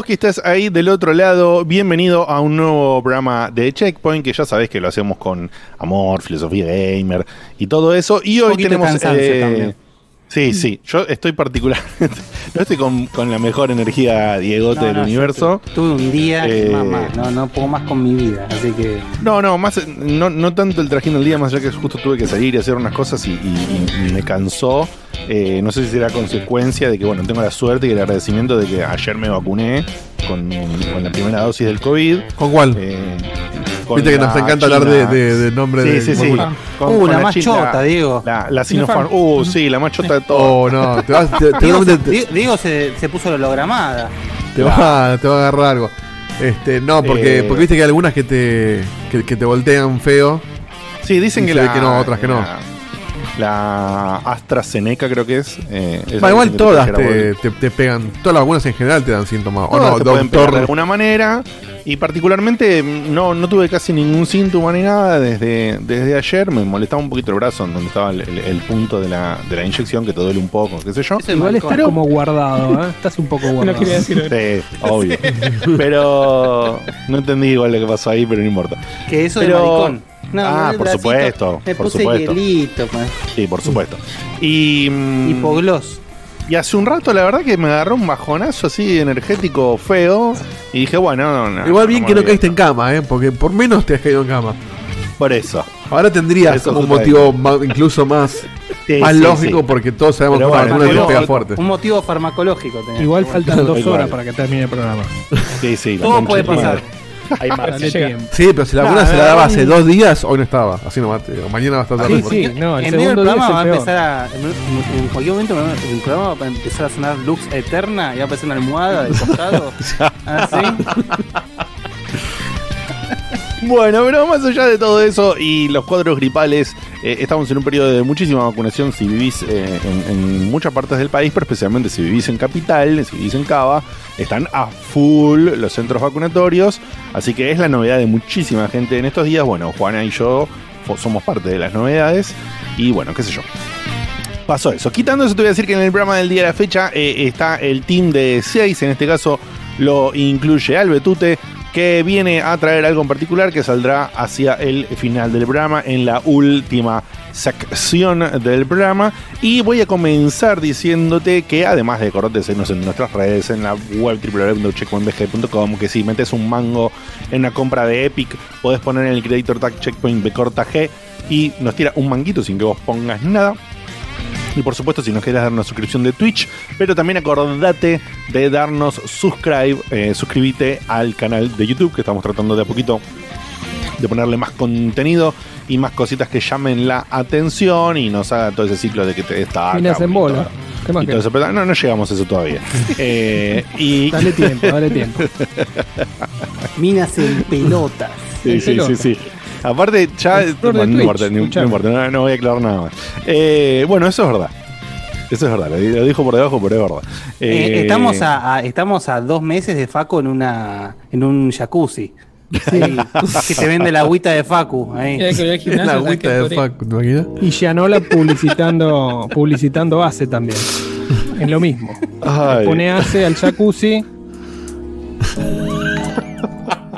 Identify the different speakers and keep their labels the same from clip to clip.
Speaker 1: Vos
Speaker 2: que estás ahí del otro lado, bienvenido a un nuevo programa de Checkpoint, que ya sabés que lo hacemos con amor, filosofía gamer y todo eso. Y hoy tenemos... eh,
Speaker 3: también.
Speaker 2: Sí, sí, yo estoy particularmente, no estoy con, con la mejor energía Diegote
Speaker 3: No,
Speaker 2: del
Speaker 3: no,
Speaker 2: universo.
Speaker 3: tu- Tuve un día
Speaker 2: Eh,
Speaker 3: mamá, no, no puedo más con mi vida, así que
Speaker 2: No, no, más, no, no tanto el trajín del día, más allá que justo tuve que salir y hacer unas cosas y, y- y me cansó. Eh, no sé si será consecuencia de que, bueno, tengo la suerte y el agradecimiento de que ayer me vacuné con, con la primera dosis del COVID.
Speaker 4: ¿Con cuál?
Speaker 2: Eh, con
Speaker 4: Viste que nos
Speaker 2: la
Speaker 4: encanta hablar de, de, de nombre
Speaker 2: Sí,
Speaker 4: de
Speaker 2: sí, sí. Con-
Speaker 3: Uh,
Speaker 2: con
Speaker 3: la más
Speaker 2: China-
Speaker 3: chota, Diego.
Speaker 2: La, la Sinopharm. Uh, sí, la más chota de todo.
Speaker 4: Oh, no, te vas, te, te-
Speaker 3: Diego,
Speaker 4: te- te-
Speaker 3: Di- Diego se, se puso la hologramada.
Speaker 4: te va, te va a agarrar algo. Este, no, porque,
Speaker 2: Eh.
Speaker 4: porque viste que hay algunas que te, que, que te voltean feo.
Speaker 2: Sí, dicen que la,
Speaker 4: que no, otras que no.
Speaker 2: La, la AstraZeneca creo que es. eh,
Speaker 4: igual todas
Speaker 2: te
Speaker 4: te, pegan. Todas las vacunas en general te dan síntomas. O no,
Speaker 2: te pueden pegar de
Speaker 4: doctor.
Speaker 2: alguna manera. Y particularmente mm, no, no tuve casi ningún síntoma ni nada desde, desde ayer. Me molestaba un poquito el brazo en donde estaba el, el- el punto de la, de la inyección que te duele un poco, qué sé yo.
Speaker 3: Es
Speaker 5: Igual estás como guardado, ¿eh? Estás un poco guardado.
Speaker 2: Sí, obvio. Pero no entendí igual lo que pasó ahí, pero no importa.
Speaker 3: Que eso
Speaker 2: Pero-
Speaker 3: de maricón. No,
Speaker 2: Ah, por
Speaker 3: bracito,
Speaker 2: supuesto,
Speaker 3: Me
Speaker 2: por
Speaker 3: puse
Speaker 2: supuesto.
Speaker 3: hielito, pa.
Speaker 2: Sí, por supuesto. Y, mm,
Speaker 3: hipogloss.
Speaker 2: y hace un rato, la verdad, que me agarró un bajonazo así energético feo. Y dije, bueno, no, no,
Speaker 4: Igual bien que no caíste en cama, ¿eh? Porque por menos te has caído en cama.
Speaker 2: Por eso.
Speaker 4: Ahora tendrías
Speaker 2: Eso
Speaker 4: como un motivo más- incluso más,
Speaker 2: Sí,
Speaker 4: más
Speaker 2: sí,
Speaker 4: lógico
Speaker 2: sí.
Speaker 4: porque todos sabemos
Speaker 2: Pero
Speaker 4: que una
Speaker 2: bueno,
Speaker 4: te pega fuerte.
Speaker 3: Un motivo farmacológico tenés.
Speaker 5: Igual faltan dos horas para que termine el programa.
Speaker 2: Sí, sí.
Speaker 3: Todo puede pasar.
Speaker 2: madre. Hay
Speaker 5: tiempo.
Speaker 4: Sí, pero si la vacuna se la daba hace dos días, hoy no estaba. Así nomás. te digo. Mañana va a estar tarde.
Speaker 5: Sí,
Speaker 4: por-
Speaker 5: sí, no, el
Speaker 3: en medio del
Speaker 5: segundo día
Speaker 3: programa
Speaker 5: es
Speaker 3: va a
Speaker 5: el peor.
Speaker 3: empezar a. En, en cualquier momento el programa va a empezar a sonar Lux Eterna y va a aparecer una almohada de costado. Así.
Speaker 2: Bueno, pero más allá de todo eso y los cuadros gripales, eh, estamos en un periodo de muchísima vacunación si vivís eh, en, muchas partes del país, pero especialmente si vivís en Capital, si vivís en Cava, están a full los centros vacunatorios, así que es la novedad de muchísima gente en estos días. Bueno, Juana y yo somos parte de las novedades y bueno, qué sé yo. Pasó eso. Quitando eso, te voy a decir que en el programa del día de la fecha eh, está el team de 6, en este caso lo incluye Albetute, que viene a traer algo en particular que saldrá hacia el final del programa, en la última sección del programa. Y voy a comenzar diciéndote que además de acordate de seguirnos en nuestras redes, en la web www.checkpointbg.com, que si metes un mango en una compra de Epic, podés poner en el creditor tag checkpoint B corta y nos tira un manguito sin que vos pongas nada. Y por supuesto, si nos querés dar una suscripción de Twitch, pero también acordate de darnos subscribe, eh, suscríbete al canal de YouTube, que estamos tratando de a poquito de ponerle más contenido y más cositas que llamen la atención y nos haga todo ese ciclo de que te destaca.
Speaker 5: Minas en bola. ¿Qué más
Speaker 2: Y todo
Speaker 5: que?
Speaker 2: eso, pero no, no llegamos a eso todavía. Eh, y
Speaker 5: Dale tiempo, dale tiempo.
Speaker 3: Minas en pelotas.
Speaker 2: Sí,
Speaker 5: en
Speaker 2: sí, sí, sí. Aparte, ya. Bueno, no importa, no, no
Speaker 5: escuchame.
Speaker 2: importa, no, no voy a aclarar nada más. Eh, bueno, eso es verdad. Eso es verdad, lo, dijo por debajo, pero es verdad.
Speaker 3: Eh,
Speaker 2: Eh,
Speaker 3: estamos, a, a- estamos a dos meses de Faco en una en un jacuzzi. Sí, que te vende la agüita de Facu. Ahí.
Speaker 5: Gimnasio,
Speaker 4: La
Speaker 5: ¿sabes
Speaker 4: agüita de? Facu, ¿te imaginas?
Speaker 5: Y Gianola publicitando, publicitando ACE también. Es lo mismo.
Speaker 2: Ay.
Speaker 5: Pone ACE al jacuzzi.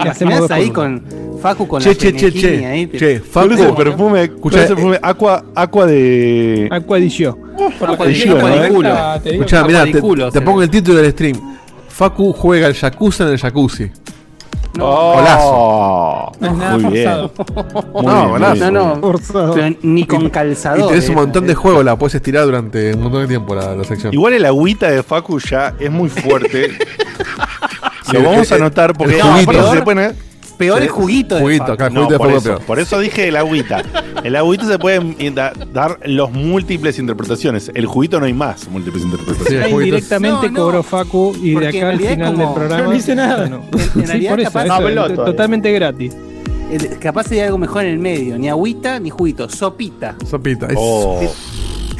Speaker 5: Y hacemos
Speaker 3: ahí con Facu con
Speaker 4: Che,
Speaker 3: la
Speaker 4: che, che,
Speaker 3: penejini ahí.
Speaker 4: che.
Speaker 3: te-
Speaker 4: Che,
Speaker 2: ¿Cuál
Speaker 4: Facu.
Speaker 2: es el perfume? ¿Cuál es el
Speaker 4: Escucha,
Speaker 2: perfume? Aqua, aqua de.
Speaker 5: Aqua di Gio.
Speaker 3: Agua
Speaker 2: de
Speaker 3: de-
Speaker 2: Gio,
Speaker 3: agua
Speaker 2: ¿no?
Speaker 3: de culo.
Speaker 5: Te
Speaker 4: Escuchá, mirá, pongo el título del stream. Facu juega el jacuzzi en el jacuzzi.
Speaker 2: Oh,
Speaker 4: Golazo.
Speaker 5: No es nada
Speaker 2: Muy bien.
Speaker 5: forzado.
Speaker 2: Muy
Speaker 4: No,
Speaker 2: bien,
Speaker 4: golazo.
Speaker 3: No, no.
Speaker 5: Forzado.
Speaker 3: Pero ni con
Speaker 4: Y
Speaker 3: calzador.
Speaker 4: tenés un
Speaker 3: eh.
Speaker 4: montón de juegos, la puedes estirar durante un montón de tiempo la, la sección.
Speaker 2: Igual el agüita de Facu ya es muy fuerte. Lo vamos a anotar porque no, se
Speaker 3: Peor
Speaker 2: Sí.
Speaker 3: el juguito de
Speaker 4: Juguito, acá,
Speaker 2: No,
Speaker 4: juguito
Speaker 2: por eso, por eso dije el agüita. El agüita se pueden da- dar los múltiples interpretaciones. El juguito no hay más múltiples
Speaker 4: Sí,
Speaker 2: interpretaciones.
Speaker 4: juguito.
Speaker 5: directamente
Speaker 3: No, no.
Speaker 5: cobró Facu y
Speaker 3: Porque
Speaker 5: de
Speaker 3: en
Speaker 5: acá al
Speaker 3: realidad
Speaker 5: final
Speaker 3: como-
Speaker 5: del programa.
Speaker 6: No hice nada.
Speaker 5: bueno,
Speaker 3: En- en
Speaker 5: sí,
Speaker 3: realidad capaz-
Speaker 5: eso,
Speaker 6: No, todavía.
Speaker 5: totalmente gratis.
Speaker 3: Eh, Capaz sería algo mejor en el medio. Ni agüita ni juguito. Sopita.
Speaker 4: Sopita. es-
Speaker 2: Oh,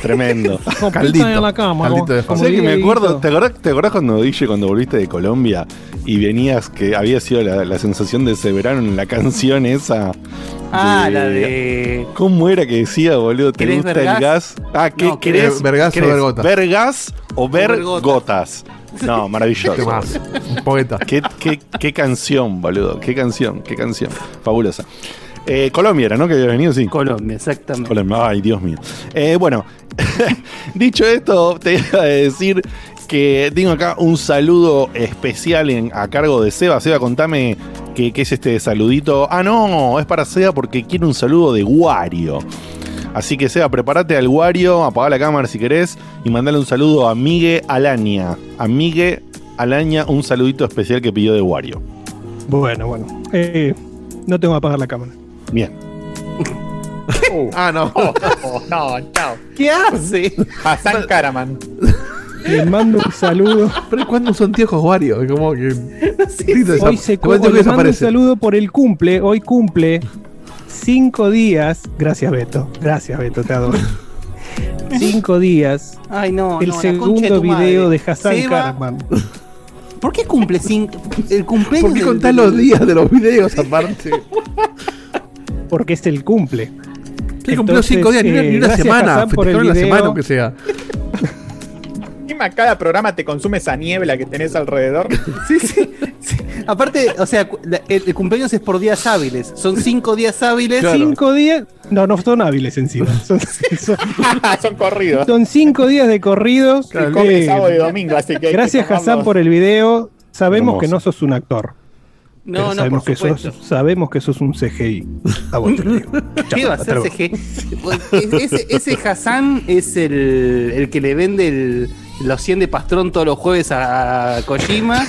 Speaker 2: tremendo.
Speaker 5: Con
Speaker 4: Caldito,
Speaker 5: la cama.
Speaker 4: caldito de
Speaker 5: como
Speaker 2: ¿Sabes que me acuerdo? ¿Te acordás, ¿Te acordás cuando dije cuando volviste de Colombia y venías que había sido la, la sensación de ese verano en la canción esa?
Speaker 3: Ah,
Speaker 2: de-
Speaker 3: la de.
Speaker 2: ¿Cómo era que decía, boludo? ¿Te
Speaker 3: ¿Querés
Speaker 2: gusta
Speaker 3: ver
Speaker 2: el
Speaker 3: gas?
Speaker 2: Ah, ¿qué
Speaker 3: No,
Speaker 2: querés?
Speaker 4: ver gas o
Speaker 2: querés
Speaker 4: ver gotas.
Speaker 2: ¿Ver gas o ver
Speaker 3: ver gotas.
Speaker 2: gotas? No, maravilloso.
Speaker 4: Temazo. Un poeta.
Speaker 2: ¿Qué, qué, qué canción, boludo. Qué canción, qué canción. Fabulosa. Eh, Colombia era, ¿no? Que había venido, sí.
Speaker 3: Colombia, exactamente.
Speaker 2: Colombia. Ay, Dios mío. Eh, bueno, dicho esto, te iba a decir que tengo acá un saludo especial en- a cargo de Seba. Seba, contame qué, qué es este saludito. Ah, no, es para Seba porque quiere un saludo de Wario. Así que Seba, prepárate al Wario, apaga la cámara si querés y mandale un saludo a Migue Alaña. A Migue Alaña, un saludito especial que pidió de Wario.
Speaker 5: Bueno, bueno. Eh, no tengo que apagar la cámara.
Speaker 2: Bien.
Speaker 4: Ah, no.
Speaker 6: Oh, no, chao.
Speaker 3: ¿Qué hace?
Speaker 6: Hassan Karaman.
Speaker 5: Le mando un saludo.
Speaker 4: Pero ¿cuándo usó anteojos Wario? Como que.
Speaker 5: Hoy se
Speaker 4: Igual
Speaker 5: co-
Speaker 4: digo que
Speaker 5: le mando un saludo por el cumple. Hoy cumple cinco días. Gracias, Beto. Gracias, Beto, te adoro. Cinco días.
Speaker 3: Ay, no.
Speaker 5: el
Speaker 3: no,
Speaker 5: segundo
Speaker 3: madre.
Speaker 5: video de Hassan
Speaker 3: Seba,
Speaker 5: Karaman.
Speaker 3: ¿Por qué cumple cinco? El cumpleaños.
Speaker 4: ¿Por qué contás
Speaker 3: del-
Speaker 4: los días de los videos aparte?
Speaker 5: Porque es el cumple.
Speaker 4: Que cumplió
Speaker 5: Entonces,
Speaker 4: cinco días, ni una,
Speaker 5: eh,
Speaker 4: ni una semana. Festejaron
Speaker 5: video.
Speaker 4: semana, aunque sea.
Speaker 6: Encima cada programa te consume esa niebla que tenés alrededor.
Speaker 3: Sí, sí, sí. Aparte, o sea, la- el, el cumpleaños es por días hábiles. Son cinco días hábiles.
Speaker 4: Claro.
Speaker 5: Cinco días. No, no son hábiles encima. Son, son-
Speaker 6: Son corridos.
Speaker 5: son cinco días de corridos.
Speaker 4: Claro,
Speaker 5: Eh,
Speaker 6: sábado y domingo, así que. que
Speaker 5: gracias,
Speaker 6: tomarlos.
Speaker 5: Hassan, por el video. Sabemos
Speaker 2: Hermoso.
Speaker 5: que no sos un actor.
Speaker 3: No,
Speaker 5: pero
Speaker 3: no,
Speaker 5: sabemos,
Speaker 3: por
Speaker 5: que sos, sabemos que sos un CGI. A vos te lo digo.
Speaker 3: ¿Qué va a
Speaker 5: Chao,
Speaker 3: hacer
Speaker 5: hasta luego.
Speaker 3: CG? Ese, ese Hassan es el, el que le vende el- los 100 de pastrón todos los jueves a, Kojima.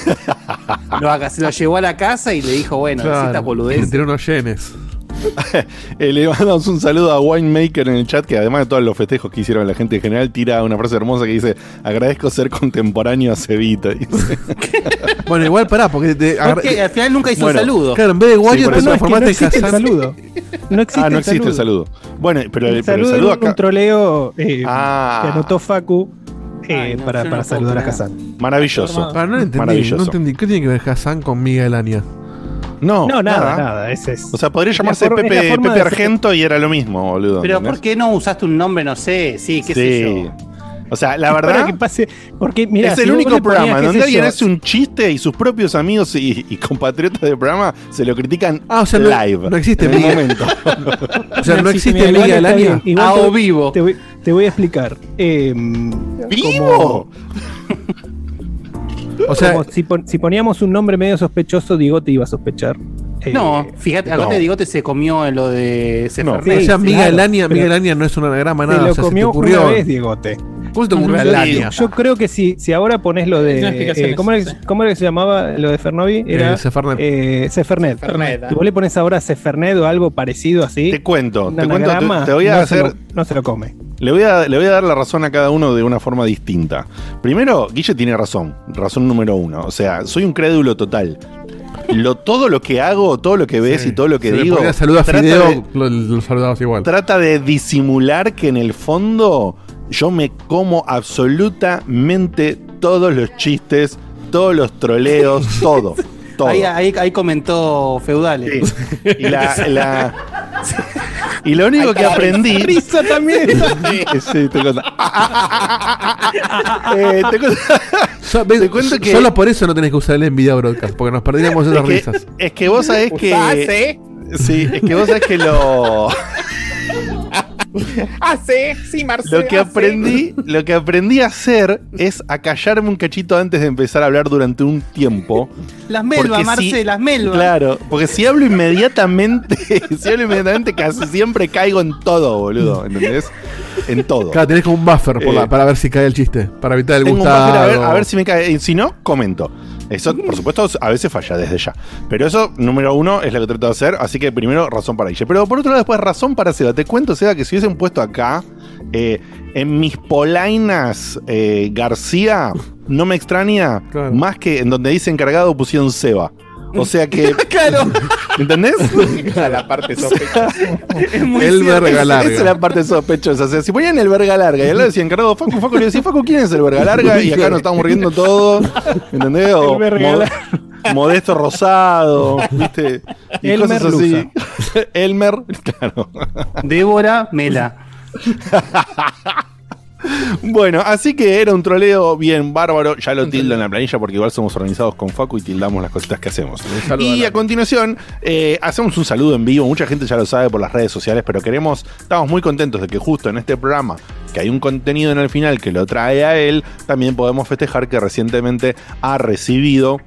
Speaker 3: Lo, haga- se lo llevó a la casa y le dijo, bueno,
Speaker 4: Claro,
Speaker 3: necesitas boludez.
Speaker 4: tiró unos yenes.
Speaker 2: Eh, le mandamos un saludo a Winemaker en el chat, que además de todos los festejos que hicieron la gente en general, tira una frase hermosa que dice: Agradezco ser contemporáneo a Cevita.
Speaker 4: Bueno, igual pará, porque te
Speaker 3: al final nunca hizo
Speaker 2: Bueno,
Speaker 3: un saludo.
Speaker 4: Claro, en vez de Wario te
Speaker 2: eso.
Speaker 5: No, es que no
Speaker 4: transformaste en
Speaker 5: existe el saludo. No existe,
Speaker 2: ah, no
Speaker 5: el,
Speaker 2: existe el saludo. Bueno, pero el,
Speaker 5: El
Speaker 2: pero el
Speaker 5: saludo,
Speaker 2: saludo
Speaker 5: un troleo eh,
Speaker 2: Ah.
Speaker 5: que anotó Facu eh,
Speaker 3: Ay, no,
Speaker 5: para, para saludar a. Hassan.
Speaker 2: Maravilloso.
Speaker 4: Ah, no entendí,
Speaker 2: Maravilloso.
Speaker 4: no entendí. ¿Qué tiene que ver Hassan con Miguel Ania?
Speaker 2: No,
Speaker 5: No, nada, nada. Ese es.
Speaker 2: O sea, podría llamarse
Speaker 5: forma-
Speaker 2: Pepe, Pepe
Speaker 5: de
Speaker 2: Argento y era lo mismo, boludo.
Speaker 3: Pero
Speaker 2: ¿entendés?
Speaker 3: ¿por qué no usaste un nombre, no sé? Sí, qué sé yo.
Speaker 2: O sea, la verdad.
Speaker 5: que pase. Porque, mira,
Speaker 2: es el único programa donde alguien
Speaker 5: yo,
Speaker 2: hace un chiste y sus propios amigos y, y compatriotas del programa se lo critican
Speaker 4: Ah, o sea, no-
Speaker 2: live.
Speaker 4: no existe
Speaker 2: en el momento.
Speaker 4: O sea, no existe Ania.
Speaker 5: bien, igual
Speaker 3: A
Speaker 5: te-
Speaker 3: o vivo.
Speaker 5: Te voy, te voy a explicar. Eh,
Speaker 2: ¡Vivo!
Speaker 4: O sea,
Speaker 5: como si, pon- si poníamos un nombre medio sospechoso, Diego te iba a sospechar. Eh,
Speaker 3: No, fíjate, acá
Speaker 2: no.
Speaker 3: te digo, te se comió en lo de
Speaker 2: No.
Speaker 4: o
Speaker 3: Sefernet.
Speaker 4: sea Miguel
Speaker 5: claro,
Speaker 4: Ania,
Speaker 5: pero-
Speaker 4: Miguel Ania no es un anagrama, nada.
Speaker 5: lo
Speaker 4: o sea, se te
Speaker 5: comió
Speaker 4: ocurrió.
Speaker 5: una vez, Diegote.
Speaker 4: ¿Cómo se te ocurrió
Speaker 5: Yo-
Speaker 4: Alania?
Speaker 5: Yo creo que si, si ahora pones lo de. eh, ¿cómo, era, cómo era que se llamaba lo de Fernovi? Era
Speaker 4: Eh, Sefernet.
Speaker 5: eh, Sefernet.
Speaker 6: Sefernet, ah.
Speaker 5: Si vos le pones ahora Sefernet o algo parecido así,
Speaker 2: Te cuento, te cuento, te, te voy a
Speaker 5: no se
Speaker 2: hacer.
Speaker 5: lo- no se lo come.
Speaker 2: Le voy, a, le voy a dar la razón a cada uno de una forma distinta. Primero, Guille tiene razón. Razón número uno. O sea, soy un crédulo total. Lo, todo lo que hago, todo lo que ves
Speaker 4: Sí.
Speaker 2: y todo lo que
Speaker 4: Si le
Speaker 2: digo.
Speaker 4: ponías saludo a Fideo,
Speaker 2: de-
Speaker 4: lo, igual.
Speaker 2: trata de disimular que en el fondo yo me como absolutamente todos los chistes, todos los troleos, todo. Todo.
Speaker 3: Ahí, ahí, ahí comentó Feudales.
Speaker 2: Sí. Y la, la- y lo único que aprendí.
Speaker 5: Risa también.
Speaker 2: Sí, te cuento. Eh, te cuento-
Speaker 4: So- ves,
Speaker 2: Te cuento que-
Speaker 4: Solo por eso no tenés que usar el Nvidia Broadcast, porque nos perderíamos esas
Speaker 2: es, que,
Speaker 4: risas.
Speaker 2: es que vos sabés que.
Speaker 6: ¿Hace?
Speaker 2: Sí, es que vos sabés que lo.
Speaker 6: Marcelo.
Speaker 2: Lo que
Speaker 6: hace.
Speaker 2: aprendí, lo que aprendí a hacer es a callarme un cachito antes de empezar a hablar durante un tiempo.
Speaker 3: Las melvas,
Speaker 2: Porque
Speaker 3: Marce,
Speaker 2: si-
Speaker 3: las melvas.
Speaker 2: Claro, porque si hablo inmediatamente, si hablo inmediatamente casi siempre caigo en todo, boludo, ¿entendés? En todo.
Speaker 4: Claro, tenés como un buffer por
Speaker 2: Eh,
Speaker 4: para ver si cae el chiste, para evitar el gustado.
Speaker 2: a ver, a ver si me cae. Si no, comento. Eso, por supuesto, a veces falla desde ya. Pero eso, número uno, es lo que trato de hacer. Así que primero, razón para Guille. Pero por otro lado, después, razón para Seba. Te cuento, Seba, que si hubiesen puesto acá, eh, en mis polainas eh, García, no me extraña,
Speaker 4: Claro.
Speaker 2: más que en donde dice encargado pusieron Seba. O sea que.
Speaker 3: Claro,
Speaker 2: ¿Entendés?
Speaker 6: Esa es la parte sospechosa.
Speaker 3: es muy
Speaker 4: El
Speaker 3: cierto.
Speaker 4: verga
Speaker 2: Esa
Speaker 4: larga.
Speaker 2: es la parte sospechosa. O sea, si ponían el verga larga y al lado decía encargado Facu, Facu le decía, Facu, ¿quién es el verga larga? Y acá nos estamos riendo todos. ¿Entendés? O
Speaker 5: El verga
Speaker 2: Mo-
Speaker 5: larga.
Speaker 2: Modesto Rosado, ¿viste? Y
Speaker 5: Elmer
Speaker 2: cosas así. Elmer, claro.
Speaker 3: Débora Mela.
Speaker 2: Bueno, así que era un troleo bien bárbaro. Ya lo tildo en la planilla porque igual somos organizados con Facu y tildamos las cositas que hacemos. Y
Speaker 4: a
Speaker 2: continuación, eh, hacemos un saludo en vivo. Mucha gente ya lo sabe por las redes sociales, pero queremos, estamos muy contentos de que justo en este programa, que hay un contenido en el final que lo trae a él, también podemos festejar que recientemente ha recibido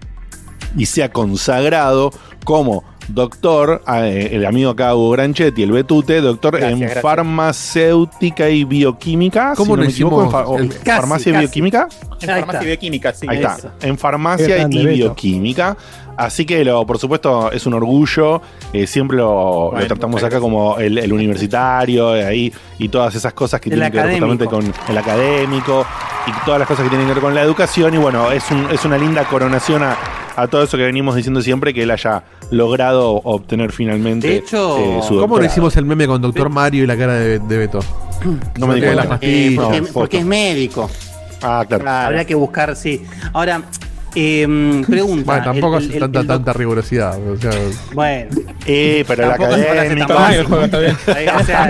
Speaker 2: y se ha consagrado como doctor, eh, el amigo acá Hugo Granchetti, el Betute, doctor
Speaker 6: Gracias,
Speaker 2: en
Speaker 6: gracias.
Speaker 2: farmacéutica y bioquímica.
Speaker 4: ¿Cómo
Speaker 2: si no
Speaker 4: lo
Speaker 2: me equivoco, en
Speaker 4: hicimos?
Speaker 2: fa- o-
Speaker 4: El-
Speaker 3: Casi,
Speaker 2: farmacia y bioquímica.
Speaker 6: En
Speaker 3: Ahí
Speaker 6: farmacia
Speaker 3: está.
Speaker 6: y bioquímica, sí.
Speaker 2: Ahí está,
Speaker 3: Eso.
Speaker 2: en farmacia y bioquímica. Así que, lo, por supuesto, es un orgullo. eh, siempre lo,
Speaker 6: Bueno,
Speaker 2: lo tratamos acá como el, el universitario ahí, y todas esas cosas que
Speaker 3: El
Speaker 2: tienen que ver justamente con el académico y todas las cosas que tienen que ver con la educación. Y bueno, es, un- es una linda coronación a, a todo eso que venimos diciendo siempre que él haya logrado obtener finalmente
Speaker 3: De hecho,
Speaker 2: eh, su
Speaker 4: ¿Cómo
Speaker 2: doctorado.
Speaker 4: hicimos el meme con Doctor Mario y la cara de, de Beto?
Speaker 2: No me di
Speaker 4: Saqué
Speaker 2: cuenta.
Speaker 4: las pastillas.
Speaker 3: Eh, porque,
Speaker 2: No,
Speaker 3: porque es médico.
Speaker 2: Ah, claro.
Speaker 6: Claro.
Speaker 3: Habría que buscar, sí. Ahora, em, pregunta.
Speaker 4: Bueno, tampoco
Speaker 3: el-
Speaker 4: es tanta,
Speaker 3: el
Speaker 4: tanta rigurosidad. o sea,
Speaker 3: Bueno,
Speaker 2: Eh, pero
Speaker 3: sea,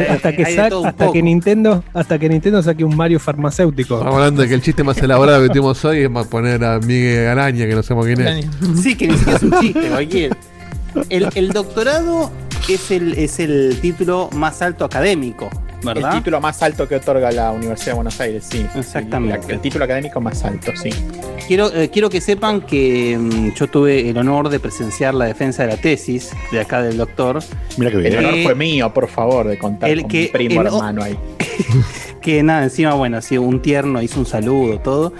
Speaker 5: hasta que Nintendo hasta que Nintendo saque un Mario farmacéutico
Speaker 4: estamos hablando de que el chiste más elaborado que tuvimos hoy es más poner a Miguel Araña, que no sabemos quién es.
Speaker 3: Sí, que ni siquiera es un chiste, cualquier. El, el doctorado es el, es el título más alto académico, ¿verdad?
Speaker 6: El título más alto que otorga la Universidad de Buenos Aires, sí.
Speaker 3: Exactamente.
Speaker 6: El, el título académico más alto, sí.
Speaker 3: Quiero, eh, quiero que sepan que mm, yo tuve el honor de presenciar la defensa de la tesis de acá del doctor,
Speaker 2: Mira que
Speaker 6: El
Speaker 2: bien.
Speaker 6: honor
Speaker 3: Eh,
Speaker 6: fue mío, por favor, de contar
Speaker 3: el
Speaker 6: con
Speaker 3: que-
Speaker 6: mi primo
Speaker 3: el-
Speaker 6: hermano ahí.
Speaker 3: que nada, encima, bueno, así un tierno, hizo un saludo, todo.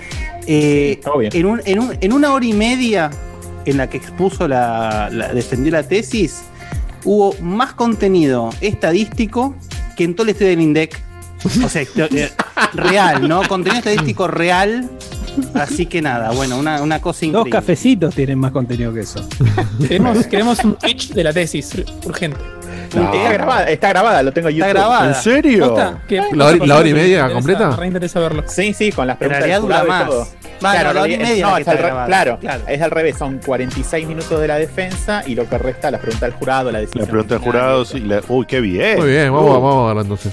Speaker 3: Eh,
Speaker 6: Todo bien.
Speaker 3: en, un- en un- en una hora y media en la que expuso la, la- defendió la tesis, hubo más contenido estadístico que en todo el estudio del INDEC. O sea, esto- eh, real, ¿no? Contenido estadístico real. Así que nada, bueno, una, una cosa
Speaker 5: dos
Speaker 3: increíble.
Speaker 5: cafecitos tienen más contenido que eso
Speaker 7: Queremos, queremos un Twitch de la tesis, urgente.
Speaker 6: Está grabada, está grabada, lo tengo en
Speaker 3: Está
Speaker 6: YouTube.
Speaker 3: grabada.
Speaker 2: ¿En serio?
Speaker 7: ¿Posta? ¿Qué-
Speaker 4: ¿La hora- la hora y
Speaker 7: me
Speaker 4: media
Speaker 7: interesa?
Speaker 4: completa?
Speaker 7: Me reinteresa verlo.
Speaker 6: Sí, sí, con las preguntas del
Speaker 3: dura
Speaker 6: jurado y
Speaker 3: más.
Speaker 6: todo. Claro,
Speaker 3: la hora y
Speaker 6: es-
Speaker 3: media
Speaker 6: no, es al
Speaker 3: está
Speaker 6: claro,
Speaker 3: Claro.
Speaker 6: es al revés, son 46 minutos de la defensa y lo que resta las preguntas del jurado, la decisión.
Speaker 2: La pregunta del jurado, sí, la- uy, qué bien.
Speaker 4: Muy bien, vamos,
Speaker 2: Uh,
Speaker 4: vamos a verla entonces.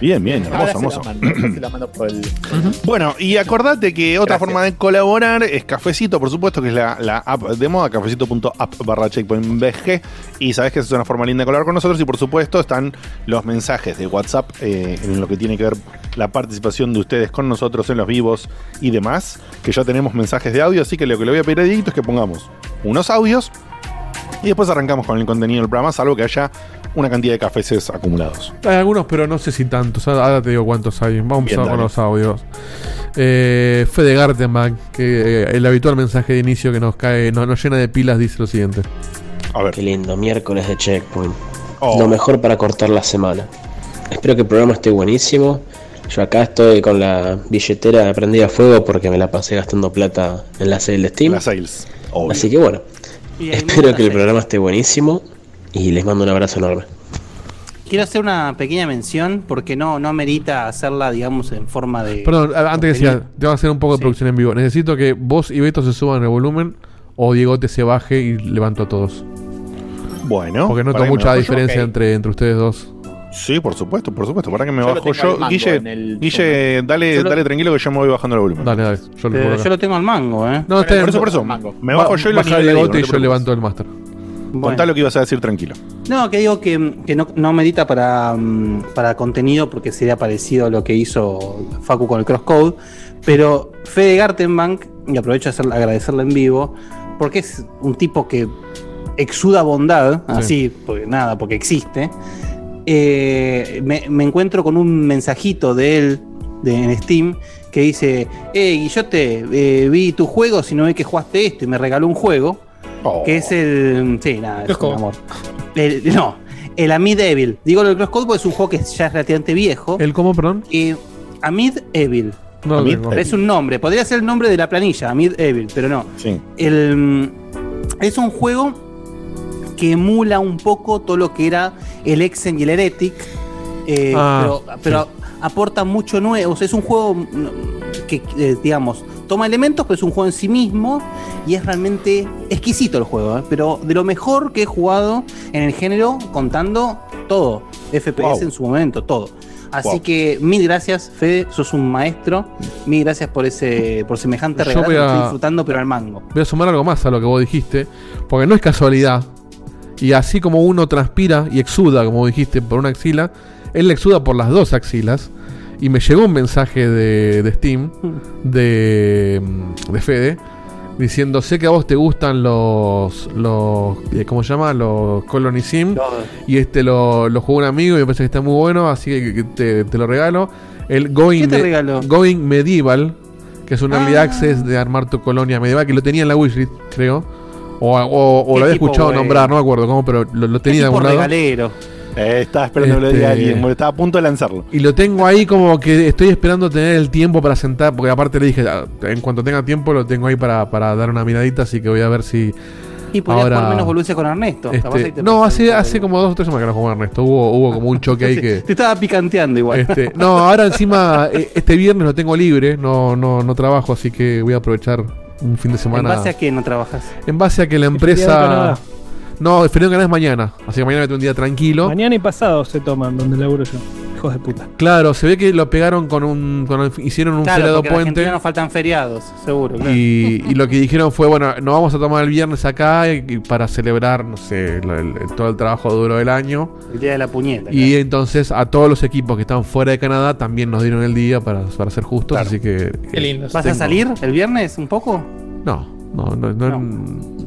Speaker 2: Bien, bien,
Speaker 6: Ahora
Speaker 2: hermoso,
Speaker 6: se
Speaker 2: hermoso.
Speaker 6: la mando, se la mando por el.
Speaker 2: Bueno, y acordate que otra
Speaker 6: Gracias.
Speaker 2: forma de colaborar es Cafecito, por supuesto, que es la, la app de moda, cafecito.app barra checkpoint BG. Y sabes que esa es una forma linda de colaborar con nosotros. Y por supuesto están los mensajes de WhatsApp eh, en lo que tiene que ver la participación de ustedes con nosotros en los vivos y demás. Que ya tenemos mensajes de audio, así que lo que le voy a pedir a Dieguito es que pongamos unos audios y después arrancamos con el contenido del programa, salvo que haya una cantidad de cafés acumulados.
Speaker 4: Hay algunos, pero no sé si tantos. Ahora te digo cuántos hay. Vamos
Speaker 2: Bien,
Speaker 4: a con
Speaker 2: dale.
Speaker 4: los audios. Eh, Fede Gartenbach, que eh, el habitual mensaje de inicio que nos cae, nos, nos llena de pilas, dice lo siguiente.
Speaker 2: A ver.
Speaker 8: Qué lindo, miércoles de checkpoint.
Speaker 2: Oh.
Speaker 8: Lo mejor para cortar la semana. Espero que el programa esté buenísimo. Yo acá estoy con la billetera prendida a fuego porque me la pasé gastando plata en la sale de Steam.
Speaker 2: Las sales. obvio.
Speaker 8: Así que bueno, espero que el programa esté buenísimo y les mando un abrazo enorme.
Speaker 3: Quiero hacer una pequeña mención porque no, no amerita hacerla, digamos, en forma de.
Speaker 4: Perdón, a- antes que decía, te voy a hacer un poco de
Speaker 3: Sí.
Speaker 4: producción en vivo. Necesito que vos y Beto se suban el volumen o Diegote se baje y levanto a todos.
Speaker 2: Bueno.
Speaker 4: Porque noto mucha
Speaker 2: yo.
Speaker 4: diferencia entre, entre ustedes dos.
Speaker 2: Sí, por supuesto, por supuesto. Para que me
Speaker 6: Yo lo
Speaker 2: bajo yo. Guille,
Speaker 6: el-
Speaker 2: Guille dale,
Speaker 3: Yo lo-
Speaker 2: dale tranquilo que yo me voy bajando el volumen.
Speaker 4: Dale, dale. Yo lo
Speaker 3: Pero
Speaker 4: pongo acá.
Speaker 3: yo lo tengo al mango, ¿eh.
Speaker 4: No, está bien.
Speaker 2: por eso, por eso.
Speaker 6: Mango.
Speaker 2: Me bajo yo y lo
Speaker 4: Baja Diegote y yo levanto el máster.
Speaker 3: Bueno.
Speaker 2: Contá lo que ibas a decir tranquilo.
Speaker 3: No, que digo que, que no, no medita para, mm, para contenido porque sería parecido a lo que hizo Facu con el Crosscode. Pero Fede Gartenbank, y aprovecho de agradecerle en vivo, porque es un tipo que exuda bondad, así, porque nada, porque existe. Eh, me, me encuentro con un mensajito de él de, en Steam que dice: Eh, Guillote, eh, vi tu juego, si no ve que jugaste esto, y me regaló un juego.
Speaker 2: Oh.
Speaker 3: Que es el. Sí, nada, es un amor. El- no, el Amid Evil. Digo el Crosscode porque es un juego que ya es relativamente viejo.
Speaker 4: ¿El cómo, perdón?
Speaker 3: Eh, Amid Evil.
Speaker 4: No
Speaker 2: Amid. Evil.
Speaker 3: Es un nombre. Podría ser el nombre de la planilla, Amid Evil, pero no.
Speaker 2: Sí.
Speaker 3: El, mm, es un juego que emula un poco todo lo que era el Exen y el Heretic. eh,
Speaker 4: Ah,
Speaker 3: pero pero aporta mucho nuevo. O sea, es un juego mm, que, eh, digamos, toma elementos, pero es un juego en sí mismo. Y es realmente exquisito el juego. ¿eh? Pero de lo mejor que he jugado en el género, contando todo. FPS
Speaker 2: Wow.
Speaker 3: en su momento, todo. Así
Speaker 2: Wow.
Speaker 3: que mil gracias, Fede, sos un maestro. Mil gracias por ese, por semejante regalo.
Speaker 4: a-
Speaker 3: estoy disfrutando, pero al mango.
Speaker 4: Voy a sumar algo más a lo que vos dijiste, porque no es casualidad. Y así como uno transpira y exuda, como dijiste, por una axila, él exuda por las dos axilas. Y me llegó un mensaje de, de Steam, de, mm, de Fede, diciendo, sé que a vos te gustan los, los eh, ¿cómo se llama? Los Colony Sim. Y este lo, lo jugó un amigo y me parece que está muy bueno, así que te, te lo regalo. El Going,
Speaker 3: ¿Qué te regaló?
Speaker 4: Going Medieval, que es un early
Speaker 3: Ah.
Speaker 4: access de armar tu colonia medieval, que lo tenía en la wishlist, creo. O, o- lo había escuchado nombrar, no me acuerdo cómo, pero lo, lo tenía de algún lado.
Speaker 3: regalero.
Speaker 2: Eh, estaba esperando que lo diga
Speaker 4: Este-
Speaker 2: alguien. porque Estaba a punto de lanzarlo.
Speaker 4: Y lo tengo ahí como que estoy esperando tener el tiempo para sentar, porque aparte le dije, "Ah, en cuanto tenga tiempo lo tengo ahí para, para dar una miradita, así que voy a ver si...
Speaker 3: Y podrías
Speaker 4: Ahora-
Speaker 3: jugar menos boludeces con Ernesto.
Speaker 4: este, no, hace, hace como dos o tres semanas que no jugué a Ernesto. Hubo, hubo como un choque ahí
Speaker 3: Sí,
Speaker 4: que...
Speaker 3: Te estaba picanteando igual.
Speaker 4: Este, no, ahora encima eh, este viernes lo tengo libre, no, no, no trabajo, así que voy a aprovechar un fin de
Speaker 3: ¿En
Speaker 4: semana.
Speaker 3: base a qué no trabajas?
Speaker 4: En base a que la empresa. No, el feriado Canadá es mañana, así que mañana tener un día tranquilo.
Speaker 5: Mañana y pasado se toman donde laburo yo. Hijos de puta.
Speaker 4: Claro, se ve que lo pegaron con un. Con, hicieron un
Speaker 3: Claro,
Speaker 4: feriado
Speaker 3: en
Speaker 4: puente.
Speaker 3: Argentina nos faltan feriados, seguro. claro.
Speaker 4: Y, y lo que dijeron fue, bueno, nos vamos a tomar el viernes acá y- y para celebrar, no sé, lo- el- todo el trabajo duro del año.
Speaker 3: El día de la puñeta.
Speaker 4: Y
Speaker 3: claro.
Speaker 4: entonces a todos los equipos que están fuera de Canadá también nos dieron el día para, para ser justos,
Speaker 2: Claro.
Speaker 4: así que...
Speaker 7: Qué lindo.
Speaker 3: ¿Vas a salir el viernes un poco?
Speaker 4: No, no, no, no,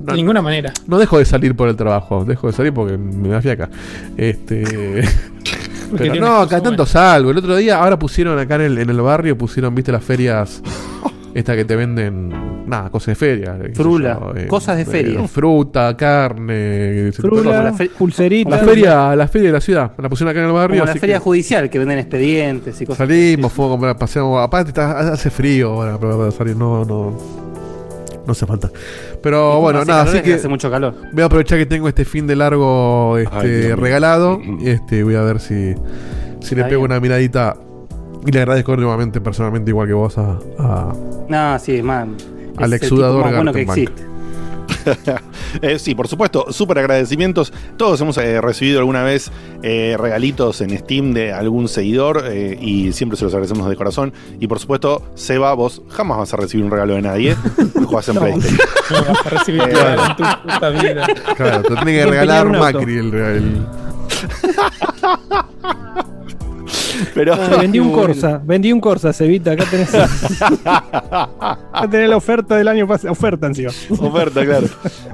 Speaker 7: De ninguna manera.
Speaker 4: no dejo de salir por el trabajo, dejo de salir porque me da fiaca. Este... Pero no, acá tanto salgo. El otro día, ahora pusieron acá en el, en el barrio, pusieron, viste, las ferias. Esta que te venden, nada, cosas de feria.
Speaker 3: Frula,
Speaker 4: yo,
Speaker 3: cosas de feria.
Speaker 4: Fruta, carne.
Speaker 5: Frula,
Speaker 3: la fe-
Speaker 5: pulserita.
Speaker 4: La feria, la feria de la ciudad. La pusieron acá en el barrio.
Speaker 3: Como la feria
Speaker 4: que
Speaker 3: judicial que venden expedientes y cosas.
Speaker 4: Salimos, fuimos a comprar, paseamos. Aparte, está- hace frío ahora para salir. No, no. No hace falta. Pero bueno,
Speaker 3: hace
Speaker 4: nada,
Speaker 3: calor,
Speaker 4: así
Speaker 3: que
Speaker 4: que
Speaker 3: hace mucho calor.
Speaker 4: voy a aprovechar que tengo este fin de largo este,
Speaker 2: Ay, Dios mío.
Speaker 4: regalado. Este, voy a ver si, si le pego
Speaker 3: bien.
Speaker 4: una miradita. Y le agradezco nuevamente, personalmente, igual que vos, a, a-
Speaker 3: No, sí, man.
Speaker 4: Al exudador
Speaker 3: bueno que existe.
Speaker 2: Eh, sí, por supuesto, súper agradecimientos. Todos hemos eh, recibido alguna vez eh, regalitos en Steam de algún seguidor eh, y siempre se los agradecemos de corazón. Y por supuesto, Seba, vos jamás vas a recibir un regalo de nadie. Jugás en PlayStation.
Speaker 7: No vas a recibir regalo en tu puta vida.
Speaker 4: Claro, te tiene que regalar. Macri el, el-
Speaker 2: Pero
Speaker 5: Ah, vendí un Corsa, vendí un Corsa, Cevita, acá tenés. acá tenés la oferta del año pasado, oferta encima.
Speaker 2: Oferta, claro.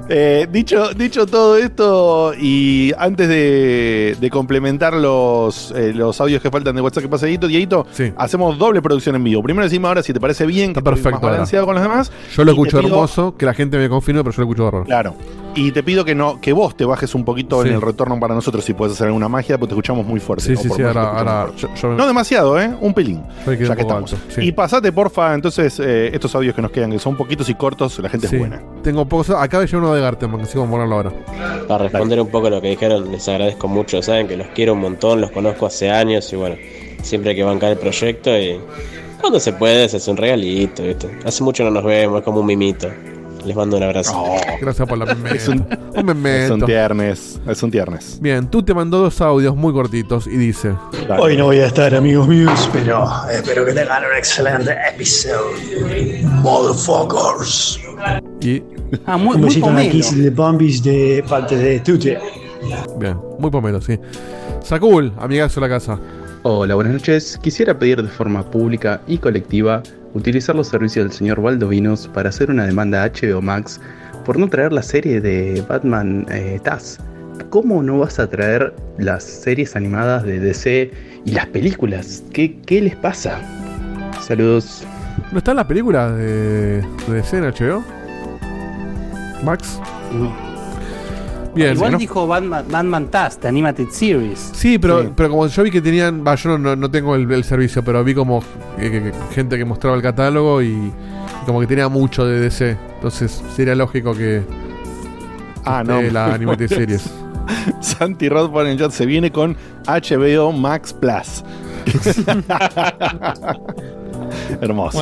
Speaker 2: Eh, dicho, dicho todo esto, y antes de, de complementar los, eh, los audios que faltan de WhatsApp que pasa Dieguito, Dieguito,
Speaker 4: Sí.
Speaker 2: hacemos doble producción en vivo. Primero decimos ahora si te parece bien,
Speaker 4: Está
Speaker 2: que
Speaker 4: perfecto
Speaker 2: más balanceado con los demás.
Speaker 4: Yo lo escucho
Speaker 2: pido-
Speaker 4: hermoso, que la gente me confirme, pero yo lo escucho horror.
Speaker 2: Claro. Y te pido que no que vos te bajes un poquito
Speaker 4: Sí.
Speaker 2: en el retorno para nosotros si puedes hacer alguna magia, porque te escuchamos muy fuerte.
Speaker 4: Sí,
Speaker 2: o
Speaker 4: sí,
Speaker 2: por
Speaker 4: sí, ahora, yo, yo-
Speaker 2: No demasiado, ¿eh? Un pelín.
Speaker 4: Yo
Speaker 2: Ya que estamos.
Speaker 4: alto, sí.
Speaker 2: Y pasate, porfa, entonces, eh, estos audios que nos quedan, que son poquitos y cortos, la gente
Speaker 4: Sí.
Speaker 2: es buena.
Speaker 4: Tengo pocos. Acá de uno de Garteman, así como ponerlo ahora.
Speaker 8: Para responder un poco lo que dijeron, les agradezco mucho. Saben que los quiero un montón, los conozco hace años y bueno, siempre hay que bancar el proyecto y cuando se puede se hace un regalito. ¿viste? Hace mucho no nos vemos, es como un mimito. Les mando un abrazo.
Speaker 4: Gracias por la memento.
Speaker 2: Es un,
Speaker 4: Un memento.
Speaker 2: es un tiernes. Es un tiernes.
Speaker 4: Bien, tú te mandó dos audios muy cortitos y dice:
Speaker 2: Dale.
Speaker 9: Hoy no voy a estar, amigos míos, pero espero que tengan un excelente episodio. Motherfuckers.
Speaker 4: Y.
Speaker 3: Ah, muy,
Speaker 9: Un
Speaker 3: muy
Speaker 9: besito en la
Speaker 3: pomelo.
Speaker 9: Kiss de Bombis de parte de Tute.
Speaker 4: Bien, muy pomelo, sí. Sakul, amigazo de la casa.
Speaker 10: Hola, buenas noches. Quisiera pedir de forma pública y colectiva utilizar los servicios del señor Valdovinos para hacer una demanda a HBO Max por no traer la serie de Batman eh, Taz. ¿Cómo no vas a traer las series animadas de DC y las películas? ¿Qué, qué les pasa? Saludos.
Speaker 4: ¿No está en la película de, de DC en HBO? Max. Bien,
Speaker 3: Igual
Speaker 4: ¿no?
Speaker 3: dijo Batman, Batman Taz, The Animated Series.
Speaker 4: Sí, pero,
Speaker 3: Sí.
Speaker 4: pero como yo vi que tenían. Va, yo no, no- tengo el, el servicio, pero vi como que- que- que gente que mostraba el catálogo y, y como que tenía mucho de DC. Entonces sería lógico que.
Speaker 2: Ah, no.
Speaker 4: La Animated Series.
Speaker 2: Santi Rod en el chat, se viene con HBO Max Plus. Hermoso.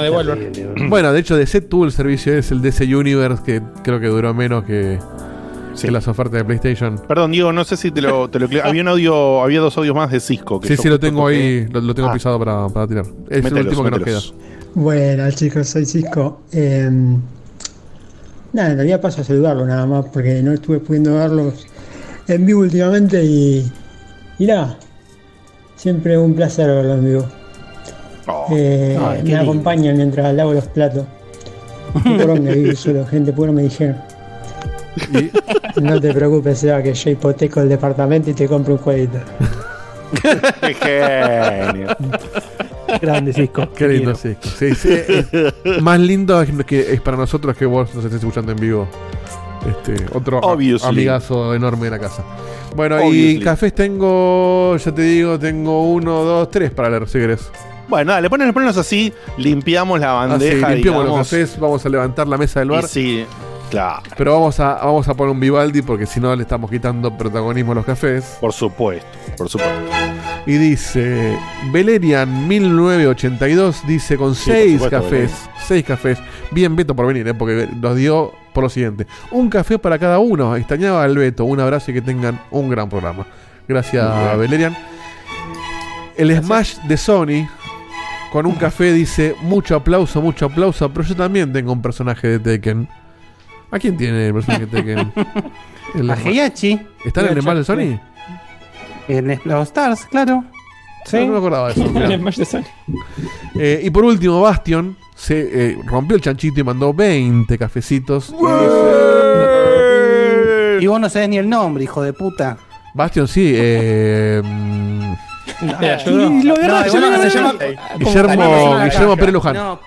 Speaker 4: Bueno, de hecho, DC tuvo el servicio, es el DC Universe, que creo que duró menos que, que las ofertas de PlayStation.
Speaker 2: Perdón, Diego, no sé si te lo, te lo había un audio, había dos audios más de Cisco. que
Speaker 4: Sí,
Speaker 2: yo
Speaker 4: sí, lo tengo ahí, lo, lo tengo
Speaker 2: Ah.
Speaker 4: pisado para, para tirar. Es el
Speaker 2: Mételos,
Speaker 4: último que nos queda.
Speaker 11: Buenas chicos, soy Cisco. Eh, nada, en realidad paso a saludarlo nada más porque no estuve pudiendo verlos en vivo últimamente y, y nada, siempre un placer verlos en vivo. Eh,
Speaker 3: Ay, qué
Speaker 11: me acompañan mientras lavo los platos. Qué poronga solo, gente, puro me dijeron. No te preocupes, Seba, que yo hipoteco el departamento y te compro un jueguito.
Speaker 2: Qué genio.
Speaker 5: Grande Cisco.
Speaker 4: Qué lindo, sí. Sí, sí, es- más lindo es que es para nosotros que vos nos estés escuchando en vivo. Este, otro
Speaker 2: Obviously.
Speaker 4: amigazo enorme de la casa. Bueno,
Speaker 2: Obviously.
Speaker 4: y cafés tengo, ya te digo, tengo uno, dos, tres para leer, si querés.
Speaker 2: Bueno, dale, ponen, ponlos así, limpiamos la
Speaker 4: Así,
Speaker 2: bandeja.
Speaker 4: limpiamos los cafés, vamos a levantar la mesa del
Speaker 2: y
Speaker 4: bar.
Speaker 2: sí, claro,
Speaker 4: Pero vamos a, vamos a poner un Vivaldi porque si no le estamos quitando protagonismo a los cafés.
Speaker 2: por supuesto, por supuesto.
Speaker 4: Y dice, Belerian 1982 dice con
Speaker 2: Sí,
Speaker 4: seis
Speaker 2: supuesto,
Speaker 4: cafés, seis cafés. Bien Beto por venir, eh, porque nos dio por lo siguiente. Un café para cada uno. Extrañaba al Beto. Un abrazo y que tengan un gran programa. Gracias. Belerian. El Smash de Sony con un café dice mucho aplauso, mucho aplauso, pero yo también tengo un personaje de Tekken. ¿A quién tiene el personaje de Tekken? El
Speaker 3: A. Heihachi.
Speaker 4: ¿Está en el Smash de Sony?
Speaker 3: En los Stars, claro.
Speaker 4: No, no me acordaba de eso.
Speaker 7: El Smash de Sony.
Speaker 4: Eh, y por último, Bastion se eh, rompió el chanchito y mandó 20 cafecitos. Y dice-
Speaker 3: Y vos no sabés ni el nombre, hijo de puta.
Speaker 4: Bastion, sí. Eh.
Speaker 5: Y lo
Speaker 3: No, no, se llama-
Speaker 4: Guillermo, Guillermo Pérez Luján.
Speaker 3: No,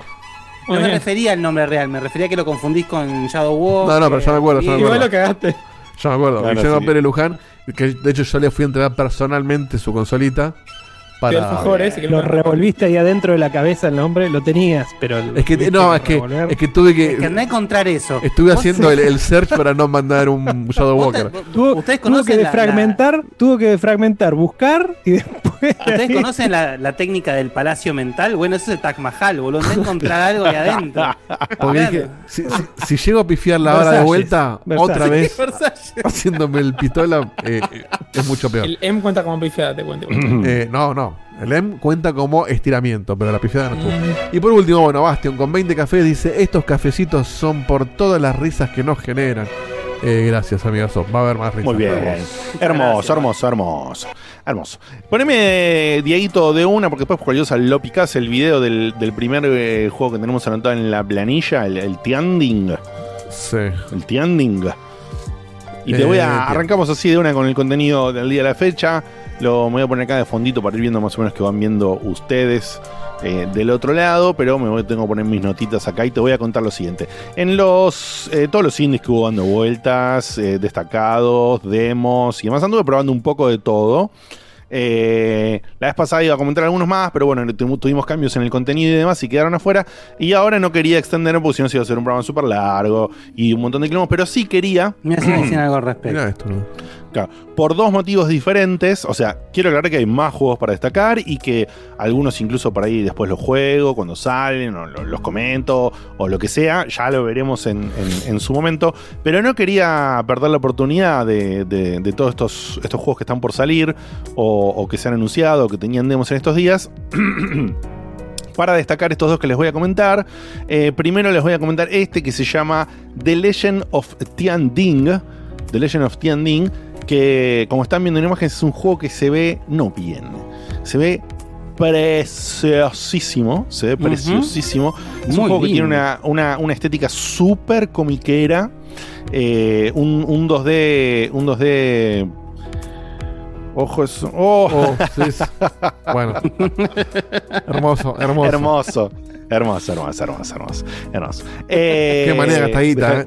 Speaker 3: no me
Speaker 7: bien.
Speaker 3: refería al nombre real, me refería a que lo confundís con Shadow War.
Speaker 4: No, no, pero ya me acuerdo, ya me
Speaker 7: Igual
Speaker 4: acuerdo.
Speaker 7: lo cagaste.
Speaker 4: Ya me acuerdo.
Speaker 2: Claro,
Speaker 4: Guillermo
Speaker 2: sí.
Speaker 4: Pérez Luján. Que de hecho yo le fui a entregar personalmente su consolita.
Speaker 7: Y
Speaker 4: Para.
Speaker 7: que
Speaker 5: Lo revolviste ahí adentro de la cabeza el nombre, lo tenías, pero.
Speaker 4: Es que, no, es que, es que tuve
Speaker 3: Es que
Speaker 4: que.
Speaker 3: andá a encontrar eso.
Speaker 4: Estuve haciendo el, el search para no mandar un Shadow Walker.
Speaker 5: Tuvo,
Speaker 3: Ustedes
Speaker 5: tuvo que
Speaker 3: la-
Speaker 5: defragmentar, tuvo que defragmentar, buscar y después.
Speaker 3: ¿Ustedes conocen la, la técnica del palacio mental? Bueno, eso es el Taj Mahal, boludo. Encontrar algo ahí adentro.
Speaker 4: Porque
Speaker 3: Claro.
Speaker 4: dije, si, si- si llego a pifiar la hora de vuelta,
Speaker 5: Versalles.
Speaker 4: otra vez
Speaker 7: Versalles.
Speaker 4: haciéndome el pistola, eh, es mucho peor.
Speaker 7: El M cuenta como pifiada, te cuento.
Speaker 4: Eh, no, no. El M cuenta como estiramiento, pero la pifiada no estuvo. Y por último, bueno, Bastion con 20 cafés dice: Estos cafecitos son por todas las risas que nos generan. Eh, gracias, amigazo. Va a haber más risas.
Speaker 2: Muy bien. Hermoso,
Speaker 3: gracias.
Speaker 2: hermoso, hermoso. Hermoso. Poneme, Dieguito, de una, porque después cosa lo picás el video del, del primer eh, juego que tenemos anotado en la planilla, el, el Tianding.
Speaker 4: Sí.
Speaker 2: El Tianding. Y te
Speaker 4: Eh,
Speaker 2: voy a. Arrancamos así de una con el contenido del día de la fecha. Lo me voy a poner acá de fondito para ir viendo más o menos que van viendo ustedes eh, del otro lado. Pero me voy, tengo que poner mis notitas acá y te voy a contar lo siguiente. En los. eh, todos los indies que hubo dando vueltas, eh, destacados, demos y demás, anduve probando un poco de todo. Eh, la vez pasada iba a comentar algunos más, pero bueno, tu- tuvimos cambios en el contenido y demás y quedaron afuera. Y ahora no quería extender porque si no se iba a hacer un programa súper largo y un montón de kilómetros, pero sí quería.
Speaker 3: Me dicen algo al respecto.
Speaker 4: Esto, ¿no?
Speaker 2: Por dos motivos diferentes. O sea, quiero aclarar que hay más juegos para destacar y que algunos incluso por ahí después los juego cuando salen o lo- los comento o lo que sea. Ya lo veremos en, en- su momento. Pero no quería perder la oportunidad de, de- todos estos, estos juegos que están por salir o, o que se han anunciado o que tenían demos en estos días. para destacar estos dos que les voy a comentar. Eh, primero les voy a comentar este que se llama The Legend of Tian Ding. The Legend of Tian Ding, que como están viendo en imágenes es un juego que se ve no bien. Se ve preciosísimo. Se ve preciosísimo. Es un
Speaker 3: Muy
Speaker 2: juego que tiene una, una- una estética súper comiquera. eh, un, un 2D. Un 2D. Ojo, es. Oh.
Speaker 4: Oh, sí, sí. Bueno. Hermoso, hermoso.
Speaker 2: Hermoso. Hermoso, hermoso, hermoso, hermoso. hermoso. Eh,
Speaker 4: Qué manera gastadita,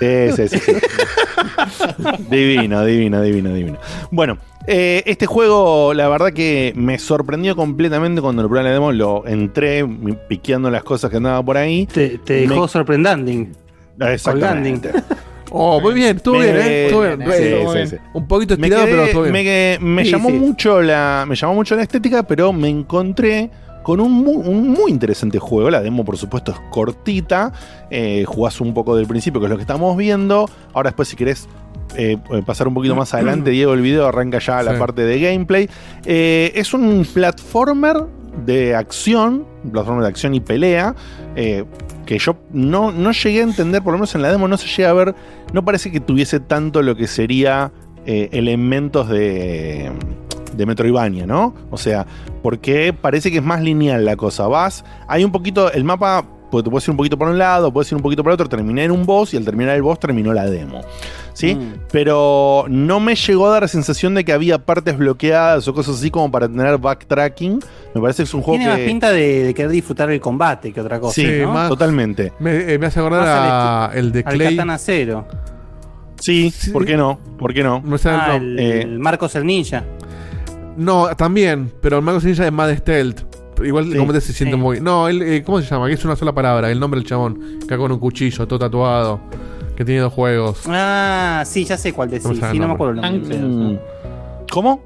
Speaker 2: Sí, sí, sí. sí. divino, divino, divino, divino. Bueno, eh, este juego, la verdad que me sorprendió completamente cuando lo probé en la demo. Lo entré piqueando las cosas que andaba por ahí.
Speaker 3: Te, te dejó
Speaker 2: Me-
Speaker 3: sorprendanding.
Speaker 2: Exactamente.
Speaker 4: Oh, muy bien, estuvo bien, ¿eh? Estuvo bien.
Speaker 2: Sí,
Speaker 4: Estuvo
Speaker 2: sí,
Speaker 4: bien.
Speaker 2: sí.
Speaker 4: Un poquito
Speaker 2: Me,
Speaker 4: estirado,
Speaker 2: quedé-
Speaker 4: pero estuvo bien.
Speaker 2: me, me
Speaker 3: Sí,
Speaker 2: llamó
Speaker 3: sí.
Speaker 2: mucho la me llamó mucho la estética pero me encontré con un muy, un muy interesante juego. La demo por supuesto es cortita. Eh, jugás un poco del principio que es lo que estamos viendo. Ahora después si querés eh, eh, pasar un poquito más adelante Diego el video arranca ya la
Speaker 4: Sí.
Speaker 2: parte de gameplay. Eh, es un platformer de acción un platformer de acción y pelea que yo no, no llegué a entender, por lo menos en la demo no se llega a ver, no parece que tuviese tanto lo que sería elementos de, de Metroidvania, ¿no? O sea, porque parece que es más lineal la cosa. Vas, hay un poquito, el mapa pues, te puedes ir un poquito por un lado, puedes ir un poquito por otro, terminé en un boss y al terminar el boss terminó la demo. ¿Sí?
Speaker 3: Mm.
Speaker 2: Pero no me llegó a dar la sensación de que había partes bloqueadas o cosas así como para tener backtracking. Me parece que es un juego
Speaker 3: Tiene
Speaker 2: que.
Speaker 3: más pinta de, de querer disfrutar el combate que otra cosa.
Speaker 2: Sí,
Speaker 3: ¿no?
Speaker 4: más-
Speaker 2: totalmente.
Speaker 4: Me, eh, me hace acordar a el de
Speaker 3: Al
Speaker 4: Clay.
Speaker 3: Katana Cero.
Speaker 2: Sí,
Speaker 4: Sí.
Speaker 2: ¿por qué no? ¿Por qué no?
Speaker 4: No, el
Speaker 3: Ah, el,
Speaker 2: eh.
Speaker 3: el Marcos el Ninja.
Speaker 4: No, también, pero el Mago Ninja es más de stealth. Igual el
Speaker 2: Sí.
Speaker 4: combate se siente
Speaker 3: Sí.
Speaker 4: muy. No, él, eh, ¿cómo se llama? Que es una sola palabra, el nombre del chabón. Que con un cuchillo, todo tatuado. Que tiene dos juegos.
Speaker 3: Ah, sí, ya sé cuál
Speaker 4: ¿Cómo
Speaker 3: decís. Sí, no me acuerdo el nombre.
Speaker 2: Mm. ¿Cómo?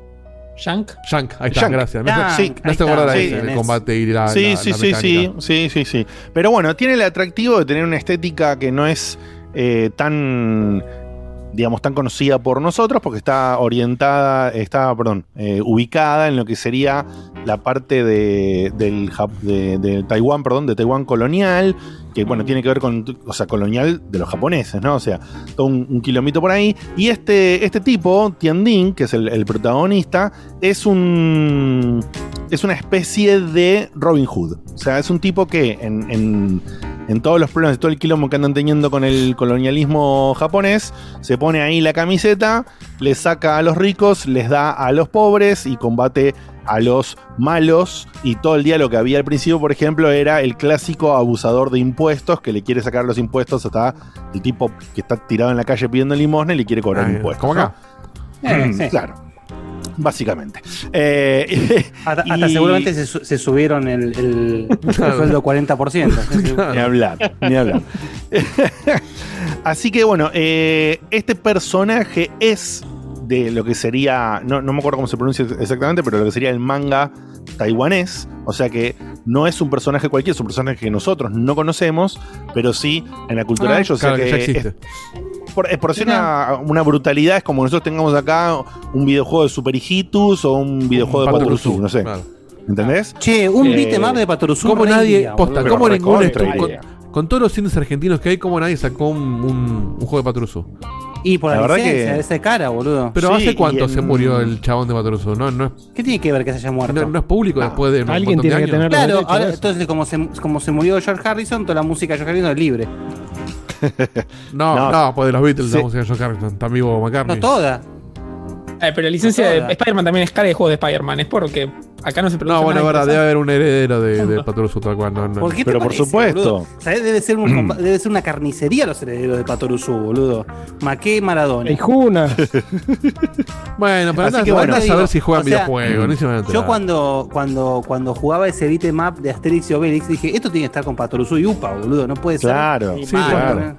Speaker 7: Shank.
Speaker 4: Shank, ahí está,
Speaker 2: Shank.
Speaker 4: gracias.
Speaker 3: Ah, ahí
Speaker 4: me hace
Speaker 3: está,
Speaker 4: acordar a ese, el combate y la.
Speaker 2: sí,
Speaker 4: la-
Speaker 2: sí,
Speaker 4: la
Speaker 2: sí, sí, sí, sí. Pero bueno, tiene el atractivo de tener una estética que no es eh, tan, digamos, tan conocida por nosotros, porque está orientada, está, perdón, eh, ubicada en lo que sería la parte de, del, Taiwán, perdón, de Taiwán colonial, que bueno, tiene que ver con, o sea, colonial de los japoneses, ¿no? O sea, todo un, un kilómetro por ahí. Y este, este tipo, Tianding, que es el, protagonista, es un. Es una especie de Robin Hood. O sea, es un tipo que en- en todos los problemas, de todo el quilombo que andan teniendo con el colonialismo japonés, se pone ahí la camiseta, le saca a los ricos, les da a los pobres y combate a los malos. Y todo el día lo que había al principio, por ejemplo, era el clásico abusador de impuestos que le quiere sacar los impuestos hasta el tipo que está tirado en la calle pidiendo limosna y le quiere cobrar
Speaker 4: Ah,
Speaker 2: impuestos.
Speaker 4: como acá.
Speaker 2: ¿no?
Speaker 3: Eh, sí.
Speaker 2: Claro. Básicamente. Eh,
Speaker 3: Hasta, seguramente se, su- se subieron el, el, el sueldo 40%. Sí, sí.
Speaker 2: Ni hablar, ni hablar. Así que bueno, eh, este personaje es de lo que sería, no, no me acuerdo cómo se pronuncia exactamente, pero lo que sería el manga taiwanés. O sea que no es un personaje cualquiera, es un personaje que nosotros no conocemos, pero sí en la cultura
Speaker 4: Ah,
Speaker 2: de ellos. o sea
Speaker 4: claro, que ya existe.
Speaker 2: es- por, es por ser una, una brutalidad, es como nosotros tengamos acá un videojuego de Super Hijitus o un videojuego de
Speaker 4: Patrusú,
Speaker 2: Patrusú, no sé.
Speaker 4: claro.
Speaker 2: ¿Entendés?
Speaker 3: Che, un
Speaker 2: Eh,
Speaker 3: beat'em up de Patoruzú.
Speaker 4: Como nadie, posta, como estu- con, todos los cines argentinos que hay, como nadie sacó un, un- un juego de Patrusú.
Speaker 3: Y por la,
Speaker 2: La verdad
Speaker 3: licencia,
Speaker 2: que-
Speaker 3: ese cara, boludo.
Speaker 4: Pero
Speaker 2: Sí,
Speaker 4: ¿hace cuánto
Speaker 2: en-
Speaker 4: se murió el chabón de Patrusú? No, no, es,
Speaker 3: ¿Qué tiene que ver que se haya muerto?
Speaker 4: no, no es público después de un
Speaker 5: Alguien
Speaker 4: montón de
Speaker 5: tiene que
Speaker 4: años.
Speaker 5: tener-
Speaker 3: Claro, ahora, entonces como se, como se murió George Harrison, toda la música de George Harrison es libre.
Speaker 4: No,
Speaker 2: No.
Speaker 4: no, pues de los Beatles,
Speaker 2: Sí.
Speaker 4: la música de John Harrison. Está vivo McCartney.
Speaker 3: No toda.
Speaker 7: Eh, pero la licencia de Spider-Man también es cara de juegos de Spider-Man. Es porque acá no se produce
Speaker 4: No, bueno, verdad, debe haber un heredero de, de cual. No, no.
Speaker 3: ¿Por qué te
Speaker 2: Pero por supuesto.
Speaker 3: O sea, debe ser, un compa- debe ser una carnicería los herederos de Patoruzú, boludo. Maqué Maradona.
Speaker 5: Ey, Juna.
Speaker 4: Bueno, pero
Speaker 2: Así que bueno,
Speaker 4: a saber
Speaker 3: digo,
Speaker 4: si juegan
Speaker 3: o sea,
Speaker 4: videojuegos.
Speaker 3: Yo cuando, cuando, cuando jugaba ese beat'em up de Asterix y Obelix dije, esto tiene que estar con Patoruzú y Upa, boludo. No puede ser.
Speaker 2: Claro, sí,
Speaker 3: mal,
Speaker 2: claro.
Speaker 3: ¿no?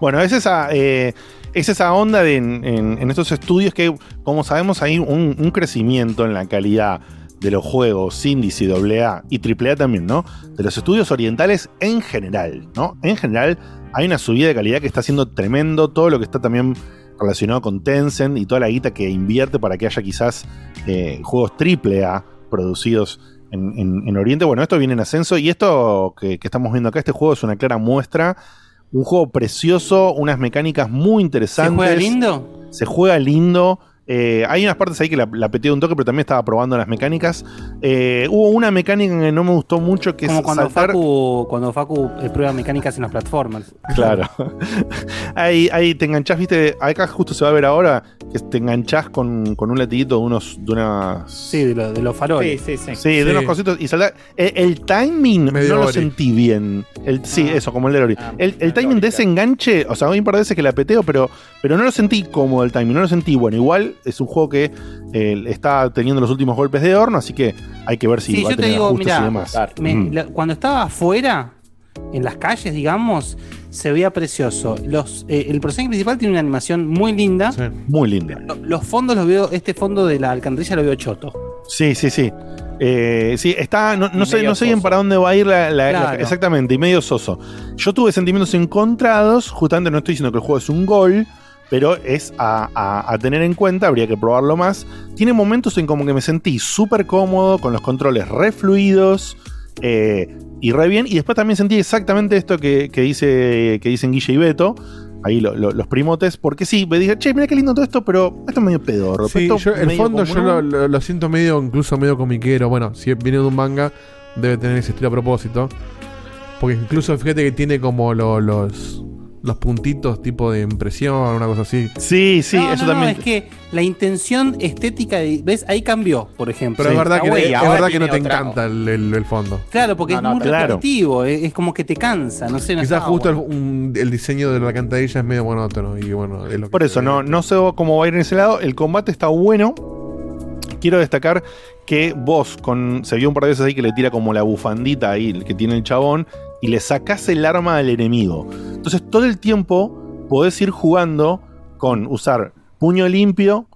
Speaker 2: Bueno, es esa. eh, es esa onda de en, estos estudios que, como sabemos, hay un, crecimiento en la calidad de los juegos índice, AA y AAA también, ¿no? De los estudios orientales en general, ¿no? En general hay una subida de calidad que está siendo tremendo, todo lo que está también relacionado con Tencent y toda la guita que invierte para que haya quizás eh, juegos AAA producidos en, en- en Oriente. Bueno, esto viene en ascenso y esto que, que estamos viendo acá, este juego es una clara muestra. Un juego precioso, unas mecánicas muy
Speaker 3: ¿Se
Speaker 2: interesantes.
Speaker 3: juega lindo?
Speaker 2: Se juega lindo. Eh, hay unas partes ahí que la, la peteé un toque, pero también estaba probando las mecánicas. Eh, hubo una mecánica que no me gustó mucho, que
Speaker 3: Como
Speaker 2: es
Speaker 3: cuando
Speaker 2: saltar.
Speaker 3: Facu, cuando Facu eh, prueba mecánicas en las plataformas.
Speaker 2: Claro. ahí, ahí te enganchás, viste, acá justo se va a ver ahora, que te enganchás con, con un latiguito de unos, de unas.
Speaker 3: Sí, de, lo- de los faroles.
Speaker 6: Sí, sí, sí.
Speaker 2: Sí, de unos cositos y saltar. El, el timing
Speaker 4: Medio
Speaker 2: no lo
Speaker 4: Ori.
Speaker 2: sentí bien. El, sí,
Speaker 3: Ah.
Speaker 2: eso, como el de Ori.
Speaker 6: Ah,
Speaker 2: el, el timing de ese enganche, o sea, hay un par de veces que la peteo, pero, pero no lo sentí cómodo el timing, no lo sentí bueno. Igual es un juego que eh, está teniendo los últimos golpes de horno, así que hay que ver si
Speaker 3: Sí,
Speaker 2: va a
Speaker 3: yo te
Speaker 2: tener
Speaker 3: digo,
Speaker 2: ajustes y demás.
Speaker 3: me-
Speaker 2: Ujú.
Speaker 3: la- cuando estaba afuera, en las calles, digamos, se veía precioso. Los, eh, el personaje principal tiene una animación muy linda.
Speaker 4: Sí.
Speaker 2: Muy lindo.
Speaker 3: Lo- Los fondos los veo, este fondo de la alcantarilla lo veo choto.
Speaker 2: Sí, sí, sí. Eh, sí, está. No, sé, no sé bien para dónde va a ir la, la- la-
Speaker 3: Claro.
Speaker 2: Exactamente, y medio soso. Yo tuve sentimientos encontrados. Justamente no estoy diciendo que el juego es un gol. Pero es a, a- a tener en cuenta, habría que probarlo más. Tiene momentos en como que me sentí súper cómodo, con los controles re fluidos eh, y re bien. Y después también sentí exactamente esto que, que dice, que dicen Guille y Beto. Ahí lo- lo- los primotes. Porque sí, me dije, che, mira qué lindo todo esto, pero esto es medio pedorro.
Speaker 4: Sí,
Speaker 2: esto
Speaker 4: yo- el fondo yo lo, lo- siento medio, incluso medio comiquero. Bueno, si viene de un manga, debe tener ese estilo a propósito. Porque incluso fíjate que tiene como lo- los, los puntitos tipo de impresión, una cosa así.
Speaker 2: Sí, sí,
Speaker 3: No,
Speaker 2: eso
Speaker 3: no, no,
Speaker 2: también.
Speaker 3: es que la intención estética, de- ¿ves? Ahí cambió, por ejemplo.
Speaker 4: Pero es verdad,
Speaker 6: Ah,
Speaker 4: que,
Speaker 6: güey,
Speaker 4: es
Speaker 6: ahora
Speaker 4: verdad que no te encanta el, el- el fondo.
Speaker 3: Claro, porque
Speaker 6: No,
Speaker 3: es
Speaker 6: no,
Speaker 3: muy
Speaker 2: claro.
Speaker 3: repetitivo, es, es como que te cansa, no sé. No
Speaker 4: Quizás justo
Speaker 3: bueno.
Speaker 4: el, un- el diseño de la alcantarilla es medio monótono. Y bueno, es lo que
Speaker 2: Por eso, no, no sé cómo va a ir en ese lado. El combate está bueno. Quiero destacar que vos, con, se vio un par de veces ahí que le tira como la bufandita ahí que tiene el chabón y le sacás el arma al enemigo. Entonces todo el tiempo podés ir jugando con usar puño limpio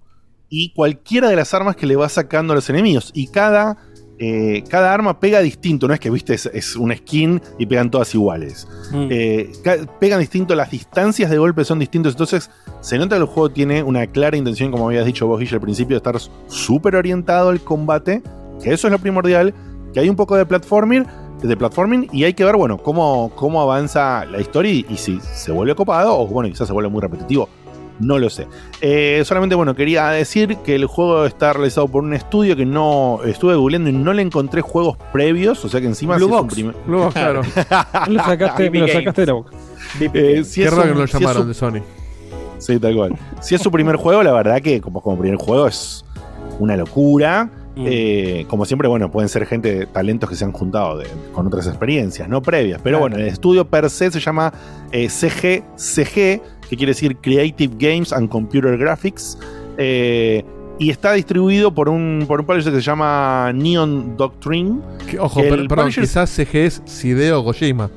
Speaker 2: y cualquiera de las armas que le vas sacando a los enemigos. Y cada, eh, cada arma pega distinto, no es que viste es, es una skin y pegan todas iguales.
Speaker 3: Mm.
Speaker 2: Eh, pegan distinto, las distancias de golpe son distintas. Entonces, se nota que el juego tiene una clara intención, como habías dicho vos, Guille, al principio, de estar súper orientado al combate. Que eso es lo primordial. Que hay un poco de platforming, de platforming y hay que ver, bueno, cómo, cómo avanza la historia y, y si se vuelve copado o, bueno, quizás se vuelve muy repetitivo. No lo sé. Eh, solamente, bueno, quería decir que el juego está realizado por un estudio que no estuve googleando y no le encontré juegos previos. O sea que encima
Speaker 3: Blue
Speaker 2: un
Speaker 3: Box.
Speaker 2: primer-
Speaker 4: Luego, claro.
Speaker 5: Me lo sacaste, lo sacaste de la boca.
Speaker 2: Eh, si
Speaker 4: Qué raro que
Speaker 2: un-
Speaker 4: no lo
Speaker 2: si
Speaker 4: llamaron de Sony.
Speaker 2: Sí, tal cual. Si es su primer juego, la verdad que como, como primer juego es una locura.
Speaker 3: Mm.
Speaker 2: Eh, como siempre, bueno, pueden ser gente, talentos que se han juntado de- con otras experiencias, no previas. Pero bueno, el estudio per se se llama eh, CGCG, que quiere decir Creative Games and Computer Graphics. eh, y está distribuido por un, por un publisher que se llama Neon Doctrine.
Speaker 4: Que- ojo,
Speaker 2: El
Speaker 4: per- perdón,
Speaker 2: publisher-
Speaker 4: quizás CG es Sideo Kojima.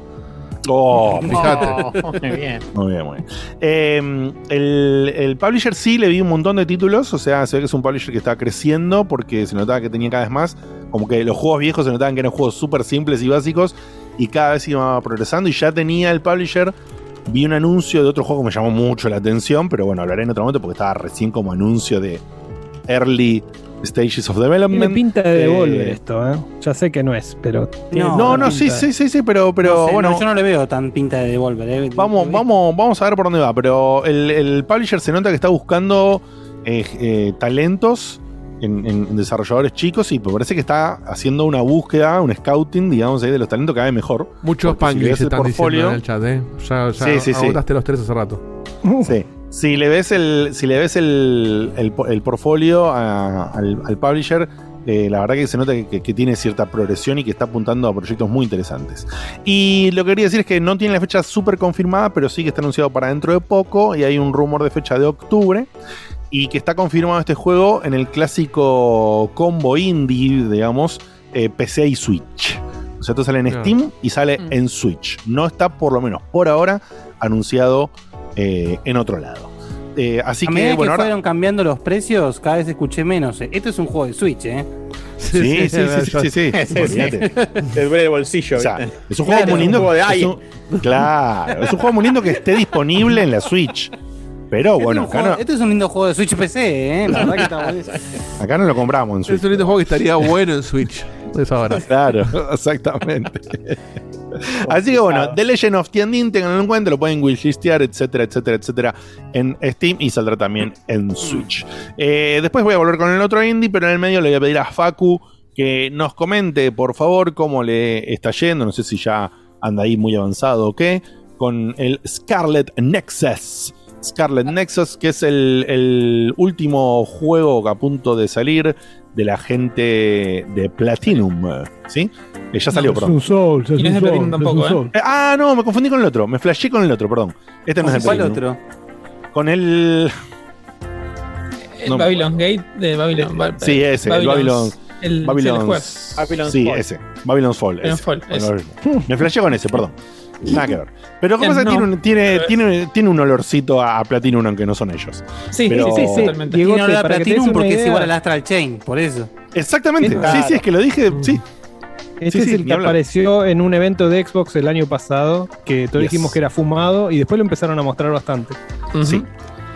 Speaker 2: Oh,
Speaker 4: Fíjate.
Speaker 6: Oh, muy bien.
Speaker 2: Muy bien, muy bien. Eh, el, el publisher sí le vi un montón de títulos, o sea, se ve que es un publisher que está creciendo porque se notaba que tenía cada vez más, como que los juegos viejos se notaban que eran juegos súper simples y básicos y cada vez iba progresando y ya tenía el publisher. Vi un anuncio de otro juego que me llamó mucho la atención, pero bueno, hablaré en otro momento porque estaba recién como anuncio de Early Stages of Development.
Speaker 5: Tiene pinta de
Speaker 2: Eh,
Speaker 5: devolver esto, ¿eh? Ya sé que no es, pero. tiene
Speaker 3: No,
Speaker 2: No, sí, sí, sí, sí, pero, pero
Speaker 3: No sé,
Speaker 2: bueno.
Speaker 3: no, yo no le veo tan pinta de Devolver. eh.
Speaker 2: Vamos, vamos, vamos a ver por dónde va, pero el, el publisher se nota que está buscando eh, eh, talentos en, en- en desarrolladores chicos y me parece que está haciendo una búsqueda, un scouting, digamos, ahí de los talentos cada vez mejor.
Speaker 4: Muchos
Speaker 2: Porque si
Speaker 4: están diciendo
Speaker 2: portfolio-
Speaker 4: en el chat, ¿eh? Ya, ya
Speaker 2: Sí, sí,
Speaker 4: los tres hace rato.
Speaker 2: Sí. Si le ves el, si le ves el, el, el portfolio a- al, al publisher, eh, la verdad que se nota que, que- tiene cierta progresión y que está apuntando a proyectos muy interesantes. Y lo que quería decir es que no tiene la fecha súper confirmada, pero sí que está anunciado para dentro de poco y hay un rumor de fecha de octubre. Y que está confirmado este juego en el clásico combo indie, digamos, eh, PC y Switch. O sea, esto sale en. Steam y sale
Speaker 7: Mm.
Speaker 2: en Switch. No está, por lo menos por ahora, anunciado eh, en otro lado. Eh, así
Speaker 3: a medida
Speaker 2: que, bueno,
Speaker 3: que
Speaker 2: ahora.
Speaker 3: fueron cambiando los precios, cada vez escuché menos. eh. Esto es un juego de Switch, ¿eh?
Speaker 2: Sí, sí, sí, sí, sí, sí. Olvídate.
Speaker 6: Te duele el bolsillo.
Speaker 2: O sea,
Speaker 6: ¿viste?
Speaker 2: es un juego
Speaker 6: Claro,
Speaker 2: muy lindo.
Speaker 6: un juego de
Speaker 2: es un- claro, es un juego muy lindo que esté disponible en la Switch. Pero
Speaker 3: Este
Speaker 2: bueno,
Speaker 3: es
Speaker 2: acá
Speaker 3: juego-
Speaker 2: no,
Speaker 3: Este es un lindo juego de Switch PC, ¿eh? La verdad que está
Speaker 2: acá no lo compramos en Switch.
Speaker 4: Es un lindo juego que estaría bueno en Switch. De esa hora.
Speaker 2: Claro, exactamente. Así que bueno, The Legend of Tiandin, tenganlo en cuenta, lo pueden wishlistear, etcétera, etcétera, etcétera, en Steam y saldrá también en Switch. Eh, después voy a volver con el otro indie, pero en el medio le voy a pedir a Facu que nos comente, por favor, cómo le está yendo. No sé si ya anda ahí muy avanzado o qué, con el Scarlet Nexus. Scarlet Nexus, que es el, el último juego a punto de salir de la gente de Platinum, ¿sí? Eh, ya salió,
Speaker 5: es
Speaker 2: perdón.
Speaker 5: un Souls, es
Speaker 7: Y no
Speaker 5: un
Speaker 7: es de Platinum
Speaker 5: es
Speaker 7: tampoco, ¿eh?
Speaker 2: Eh, ah, no, me confundí con el otro. Me flashé con el otro, perdón. Este no es de
Speaker 3: ¿Cuál
Speaker 2: Platinum.
Speaker 3: otro?
Speaker 2: Con el.
Speaker 7: El
Speaker 2: No.
Speaker 7: Babylon Gate de Babylon. Ba-
Speaker 2: Sí, ese, el Babylon.
Speaker 7: El,
Speaker 2: Babylon's-
Speaker 7: sí, el juego.
Speaker 6: Babylon's
Speaker 2: sí,
Speaker 6: Fall.
Speaker 2: ese. Babylon's Fall.
Speaker 7: Babylon's
Speaker 2: ese.
Speaker 7: Fall, ese.
Speaker 2: Babylon- Me flashé con ese, perdón. Nada que ver. Pero ¿cómo
Speaker 7: Eh,
Speaker 2: se
Speaker 7: no.
Speaker 2: tiene, un, tiene, tiene, tiene un olorcito a, Platinum, aunque no son ellos.
Speaker 7: Sí,
Speaker 2: Pero-
Speaker 7: sí, sí,
Speaker 5: Sí,
Speaker 3: Tiene olor a Platinum porque es igual al Astral Chain, por eso.
Speaker 2: Exactamente.
Speaker 5: Claro.
Speaker 2: Sí, sí, es que lo dije. Sí.
Speaker 5: Este
Speaker 2: Sí,
Speaker 5: es
Speaker 2: sí,
Speaker 5: el que apareció en un evento de Xbox el año pasado, que todos
Speaker 2: Yes.
Speaker 5: dijimos que era fumado y después lo empezaron a mostrar bastante.
Speaker 2: Sí.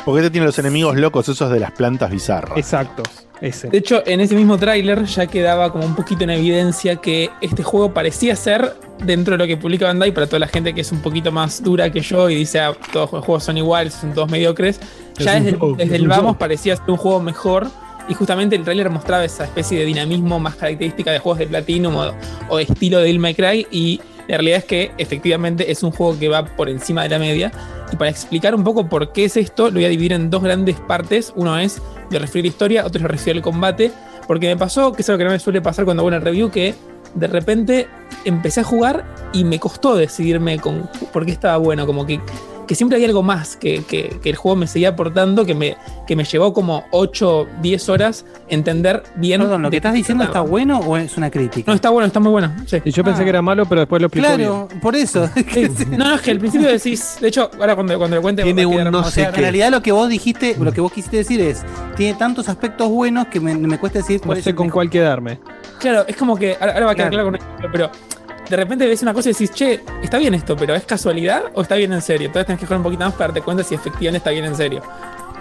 Speaker 2: Porque este tiene los enemigos locos, esos de las plantas bizarras.
Speaker 5: Exacto, ese.
Speaker 7: De hecho, en ese mismo tráiler ya quedaba como un poquito en evidencia que este juego parecía ser, dentro de lo que publica Bandai, para toda la gente que es un poquito más dura que yo y dice, ah, todos los juegos son iguales, son todos mediocres,
Speaker 5: Es
Speaker 7: ya desde, el vamos parecía ser un juego mejor. Y justamente el tráiler mostraba esa especie de dinamismo más característica de juegos de Platinum o, o de estilo de Devil May Cry. Y la realidad es que efectivamente es un juego que va por encima de la media. Y para explicar un poco por qué es esto, lo voy a dividir en dos grandes partes. Uno es de referir historia, otro es referir el combate. Porque me pasó, que es algo que no me suele pasar cuando hago una review, que de repente empecé a jugar y me costó decidirme con por qué estaba bueno. Como que, que siempre había algo más que, que- que el juego me seguía aportando, que me, que me llevó como 8, 10 horas entender bien.
Speaker 3: Perdón, ¿lo que estás diciendo está bueno o es una crítica?
Speaker 7: No, está bueno, está muy bueno. sí.
Speaker 5: Y yo pensé
Speaker 3: Ah.
Speaker 5: que era malo, pero después lo explicó
Speaker 3: claro, por eso.
Speaker 7: No, no, es que al principio decís. De hecho, ahora cuando, cuando lo cuente.
Speaker 4: Tiene un no
Speaker 7: más-
Speaker 3: O sea,
Speaker 4: sé
Speaker 3: en realidad lo que vos dijiste, lo que vos quisiste decir es, tiene tantos aspectos buenos que me, me cuesta decir
Speaker 5: No sé con
Speaker 3: mejor.
Speaker 5: cuál quedarme.
Speaker 7: Claro, es como que. Ahora, ahora va a quedar
Speaker 3: Claro.
Speaker 7: claro con un ejemplo, pero. De repente ves una cosa y decís, che, ¿está bien esto? ¿Pero es casualidad o está bien en serio? Entonces tenés que jugar un poquito más para darte cuenta si efectivamente está bien en serio.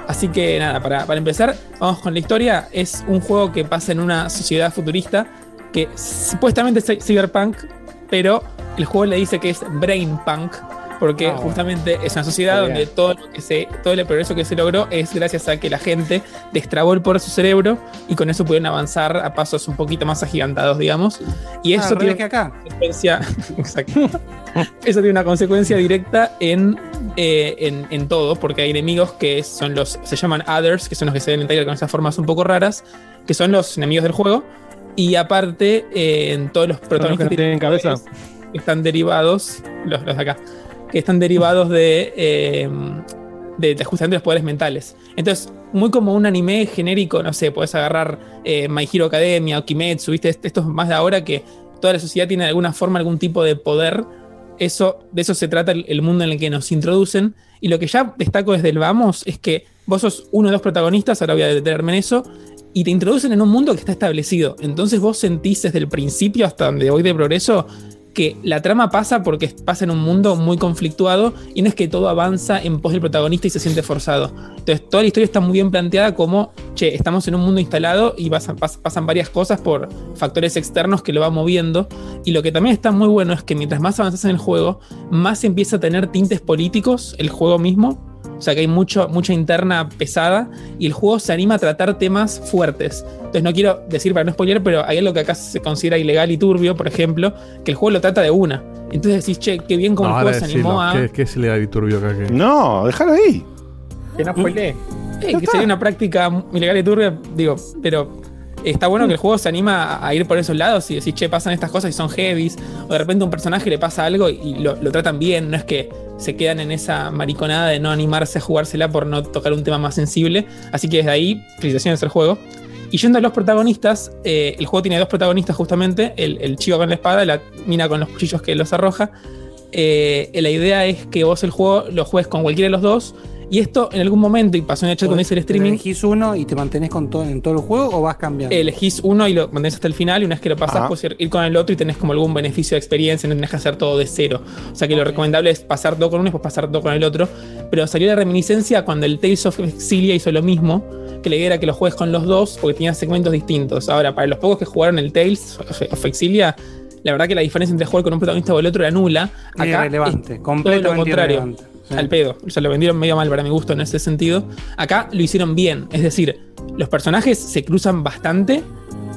Speaker 7: Así que nada, para, para empezar, vamos con la historia. Es un juego que pasa en una sociedad futurista que supuestamente es cy- cyberpunk, pero el juego le dice que es brainpunk, porque
Speaker 3: Ah,
Speaker 7: justamente es una sociedad
Speaker 3: Muy bien.
Speaker 7: donde todo, lo que se, todo el progreso que se logró es gracias a que la gente destrabó el poder de su cerebro y con eso pudieron avanzar a pasos un poquito más agigantados, digamos. Y
Speaker 3: Ah,
Speaker 7: eso tiene
Speaker 3: que acá.
Speaker 7: consecuencia. Eso tiene una consecuencia directa en, eh, en, en todo, porque hay enemigos que son los. se llaman others, que son los que se ven en trailer con esas formas un poco raras, que son los enemigos del juego. Y aparte, eh, en todos los
Speaker 5: los que
Speaker 7: protagonistas
Speaker 5: no tienen cabeza.
Speaker 7: están derivados, los, los de acá, que están derivados de, eh, de, de justamente los poderes mentales. Entonces, muy como un anime genérico, no sé, puedes agarrar eh, My Hero Academia o Kimetsu, ¿viste? Est- Estos más de ahora que toda la sociedad tiene de alguna forma algún tipo de poder. Eso, de eso se trata el, el mundo en el que nos introducen. Y lo que ya destaco desde el vamos es que vos sos uno de los protagonistas, ahora voy a detenerme en eso, y te introducen en un mundo que está establecido. Entonces vos sentís desde el principio hasta donde voy de progreso que la trama pasa porque pasa en un mundo muy conflictuado y no es que todo avanza en pos del protagonista y se siente forzado. Entonces toda la historia está muy bien planteada como, che, estamos en un mundo instalado y pasan, pas- pasan varias cosas por factores externos que lo va moviendo. Y lo que también está muy bueno es que mientras más avanzas en el juego, más empieza a tener tintes políticos el juego mismo. O sea que hay mucho, mucha interna pesada y el juego se anima a tratar temas fuertes. Entonces no quiero decir para no spoiler, pero hay algo que acá se considera ilegal y turbio, por ejemplo, que el juego lo trata de una. Entonces decís, che, qué bien como
Speaker 4: No,
Speaker 7: el juego se animó a...
Speaker 4: ¿Qué, qué es ilegal y turbio acá? que-
Speaker 2: No, déjalo ahí.
Speaker 6: Que no spoilee.
Speaker 7: Eh, que sería una práctica ilegal y turbia, digo, pero está bueno que el juego se anima a- a ir por esos lados y decir, che, pasan estas cosas y son heavies, o de repente a un personaje le pasa algo y lo, lo tratan bien, no es que se quedan en esa mariconada de no animarse a jugársela por no tocar un tema más sensible, así que desde ahí, felicitaciones al juego. Y yendo a los protagonistas, eh, el juego tiene dos protagonistas justamente, el, chico con la espada, la mina con los cuchillos que los arroja. Eh, la idea es que vos el juego lo juegues con cualquiera de los dos Y esto en algún momento, y pasó en el chat cuando hice el streaming,
Speaker 3: Elegís uno y te mantenés con todo, en todo el juego o vas cambiando.
Speaker 7: elegís uno y lo mantenés hasta el final y una vez que lo pasas
Speaker 3: Ajá.
Speaker 7: puedes ir, ir con el otro y tenés como algún beneficio de experiencia, no tenés que hacer todo de cero. O sea que lo recomendable es pasar todo con uno y después pasar todo con el otro. Pero salió la reminiscencia cuando el Tales of Exilia hizo lo mismo, que la idea era que lo juegues con los dos porque tenían segmentos distintos. Ahora, para los pocos que jugaron el Tales of Exilia, la verdad que la diferencia entre jugar con un protagonista o el otro era nula. Acá
Speaker 3: Irrelevante,
Speaker 7: es
Speaker 3: completamente
Speaker 7: todo lo contrario.
Speaker 3: irrelevante.
Speaker 7: Al pedo. O sea, lo vendieron medio mal para mi gusto en ese sentido. Acá lo hicieron bien. Es decir, los personajes se cruzan bastante,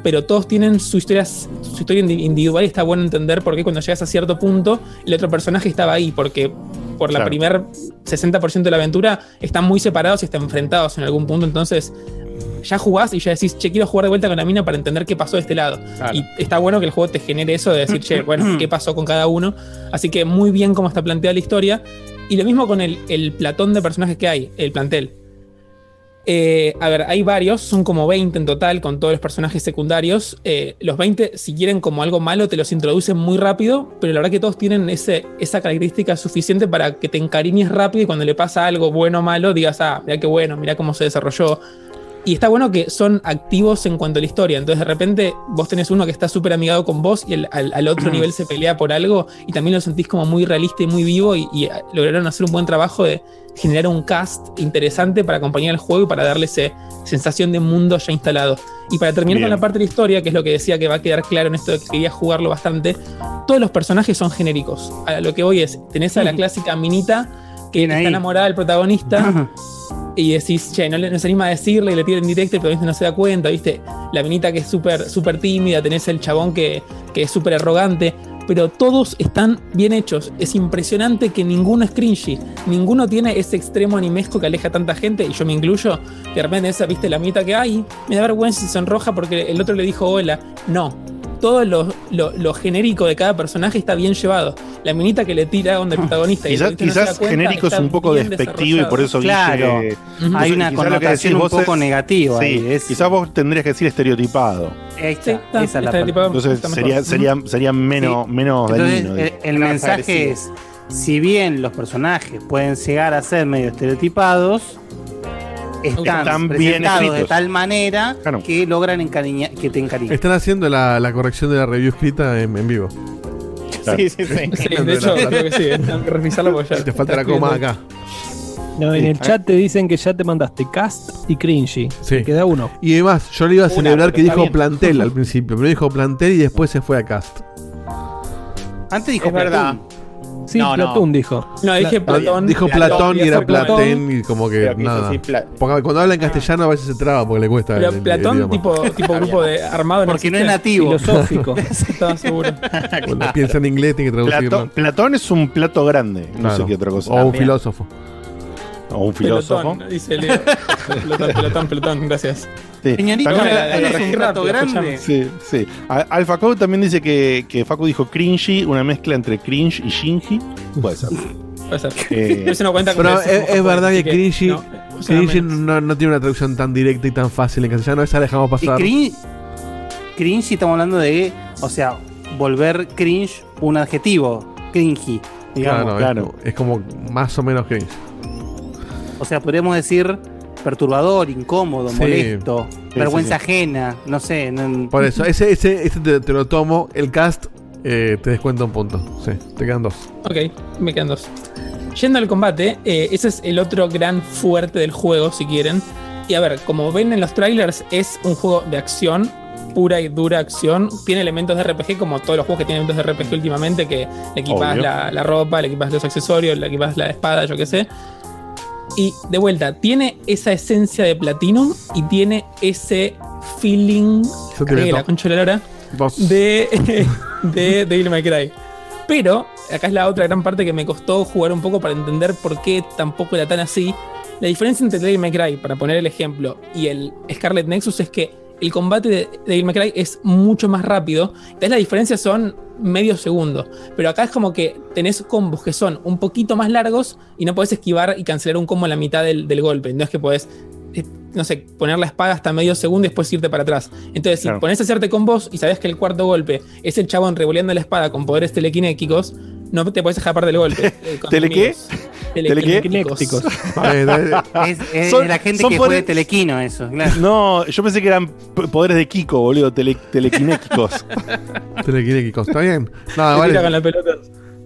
Speaker 7: pero todos tienen su historia, su historia indi- individual y está bueno entender por qué cuando llegas a cierto punto el otro personaje estaba ahí, porque por la
Speaker 2: Claro.
Speaker 7: primer 60% de la aventura están muy separados y están enfrentados en algún punto, entonces ya jugás y ya decís, che, quiero jugar de vuelta con la mina para entender qué pasó de este lado.
Speaker 6: Claro.
Speaker 7: Y está bueno que el juego te genere eso de decir, che, bueno, qué pasó con cada uno. Así que muy bien cómo está planteada la historia. Y lo mismo con el, el platón de personajes que hay, el plantel. Eh, a ver, hay varios, son como 20 en total con todos los personajes secundarios. Eh, los 20, si quieren como algo malo, te los introducen muy rápido, pero la verdad que todos tienen ese, esa característica suficiente para que te encariñes rápido y cuando le pasa algo bueno o malo, digas, ah, mira qué bueno, mira cómo se desarrolló. Y está bueno que son activos en cuanto a la historia. Entonces, de repente, vos tenés uno que está súper amigado con vos y el- al, al otro nivel se pelea por algo y también lo sentís como muy realista y muy vivo. Y, y, ah, lograron hacer un buen trabajo de generar un cast interesante para acompañar el juego y para darle esa sensación de mundo ya instalado. Y para terminar
Speaker 2: Bien.
Speaker 7: con la parte de la historia, que es lo que decía que va a quedar claro en esto de que quería jugarlo bastante, todos los personajes son genéricos. A lo que voy es, tenés a la clásica minita que está enamorada del protagonista y decís, che, no, le, no se anima a decirle y le tira en directo y el protagonista no se da cuenta, ¿viste? La minita que es súper súper tímida, tenés el chabón que, que es súper arrogante, pero todos están bien hechos. Es impresionante que ninguno es cringy, ninguno tiene ese extremo animesco que aleja a tanta gente, y yo me incluyo, de repente esa, ¿viste? La minita que, ay, me da vergüenza y se sonroja porque el otro le dijo hola. No. Todo lo, lo- lo genérico de cada personaje está bien llevado. La minita que le tira onda protagonista. y el
Speaker 2: Quizás,
Speaker 7: protagonista no se da
Speaker 2: quizás
Speaker 7: cuenta,
Speaker 2: genérico es un poco despectivo y por eso
Speaker 3: Claro.
Speaker 2: Guille-
Speaker 3: Ujú. Hay una
Speaker 2: quizás
Speaker 3: connotación un poco
Speaker 2: es-
Speaker 3: negativa
Speaker 2: Sí,
Speaker 3: ahí, es-
Speaker 2: quizás vos tendrías que decir estereotipado.
Speaker 3: Ahí está,
Speaker 7: está,
Speaker 3: esa es la
Speaker 7: estereotipado.
Speaker 3: palabra.
Speaker 2: Entonces sería, sería, sería menos, menos
Speaker 3: Entonces,
Speaker 2: dañino.
Speaker 3: el, el
Speaker 6: Menos
Speaker 3: mensaje
Speaker 6: agresivo.
Speaker 3: es: si bien los personajes pueden llegar a ser medio estereotipados, están,
Speaker 2: Están bien
Speaker 3: presentados de
Speaker 2: escritos.
Speaker 3: tal manera
Speaker 2: Claro.
Speaker 3: que logran encariñar, que te encariñen.
Speaker 4: Están haciendo la, la corrección de la review escrita en, en vivo.
Speaker 6: Sí, sí, sí.
Speaker 7: Sí, de hecho, creo que sí. Tengo que revisarlo porque ya.
Speaker 4: Te falta la coma acá.
Speaker 5: No, en el chat te dicen que ya te mandaste cast y cringy.
Speaker 4: Sí.
Speaker 5: Te queda uno.
Speaker 4: Y además, yo le iba a celebrar que dijo
Speaker 6: bien.
Speaker 4: plantel al principio. Pero dijo plantel y después se fue a cast.
Speaker 3: Antes dijo
Speaker 6: Es verdad.
Speaker 3: Platoon.
Speaker 5: Sí,
Speaker 6: No, no.
Speaker 5: Platón dijo.
Speaker 7: No, dije
Speaker 5: Pla-
Speaker 7: Platón.
Speaker 4: Dijo
Speaker 6: Platón,
Speaker 4: y era Platén y como que nada.
Speaker 6: decir pla-
Speaker 4: Porque cuando habla en castellano a veces se traba porque le cuesta.
Speaker 7: Pero
Speaker 4: el- el
Speaker 7: Platón, tipo, tipo grupo de armado.
Speaker 3: Porque no es nativo.
Speaker 5: Filosófico.
Speaker 7: Estaba seguro.
Speaker 4: Cuando piensa en inglés tiene que traducirlo.
Speaker 2: Platón, Platón es un plato grande, no
Speaker 4: Claro.
Speaker 2: sé qué otra cosa.
Speaker 4: O un filósofo.
Speaker 2: O un filósofo.
Speaker 7: Pelotón, dice Leo. Pelotón, pelotón, pelotón, gracias.
Speaker 2: Sí.
Speaker 7: La-
Speaker 3: es un
Speaker 7: rápido,
Speaker 3: grande.
Speaker 2: Sí, sí. A- Alpha Code también dice que, que Facu dijo cringy, una mezcla entre cringe y shinji. Puede ser.
Speaker 7: Puede ser.
Speaker 2: Eh,
Speaker 7: Pero no cuenta
Speaker 4: es, verdad que cringy,
Speaker 7: no,
Speaker 4: cringy no, no tiene una traducción tan directa y tan fácil en castellano. Esa la dejamos pasar.
Speaker 3: cringe estamos hablando de, o sea, volver cringe un adjetivo, cringy, digamos.
Speaker 4: Claro,
Speaker 2: claro.
Speaker 4: Es, es como más o menos cringe.
Speaker 3: O sea, podríamos decir perturbador, incómodo,
Speaker 4: Sí.
Speaker 3: molesto,
Speaker 2: Sí,
Speaker 3: vergüenza
Speaker 2: sí,
Speaker 3: ajena, no sé. no-
Speaker 4: Por eso, ese, ese, ese te, te lo tomo. El cast eh, te descuenta un punto. Sí, te quedan dos.
Speaker 7: Ok, me quedan dos. Yendo al combate, eh, ese es el otro gran fuerte del juego, si quieren. Y a ver, como ven en los trailers, es un juego de acción, pura y dura acción. Tiene elementos de RPG, como todos los juegos que tienen elementos de RPG últimamente, que le equipas la, la ropa, le equipas los accesorios, le equipas la espada, yo qué sé. Y de vuelta, tiene esa esencia de Platinum y tiene ese feeling.
Speaker 4: Meto.
Speaker 7: la concha de la de, de Devil May Cry. Pero, acá es la otra gran parte que me costó jugar un poco para entender por qué tampoco era tan así. La diferencia entre Devil May Cry, para poner el ejemplo, y el Scarlet Nexus es que el combate de Devil May Cry es mucho más rápido. Entonces la diferencia son medio segundo. Pero acá es como que tenés combos que son un poquito más largos y no podés esquivar y cancelar un combo a la mitad del, del golpe. No es que podés, eh, no sé, poner la espada hasta medio segundo y después irte para atrás. Entonces,
Speaker 2: Claro.
Speaker 7: si pones a hacerte combos y sabes que el cuarto golpe es el chabón revoleando la espada con poderes telequinéticos, no te puedes escapar del golpe. eh,
Speaker 2: ¿Tele qué?
Speaker 7: Telequinéticos.
Speaker 3: Es, es
Speaker 2: Son-
Speaker 3: la gente que
Speaker 2: poderes-
Speaker 3: juega telequino, eso, claro.
Speaker 2: No, yo pensé que eran poderes de Kiko, boludo, tele, telequinéticos.
Speaker 4: Telequinéticos, ¿está bien? Nada, vale.
Speaker 7: con la pelota.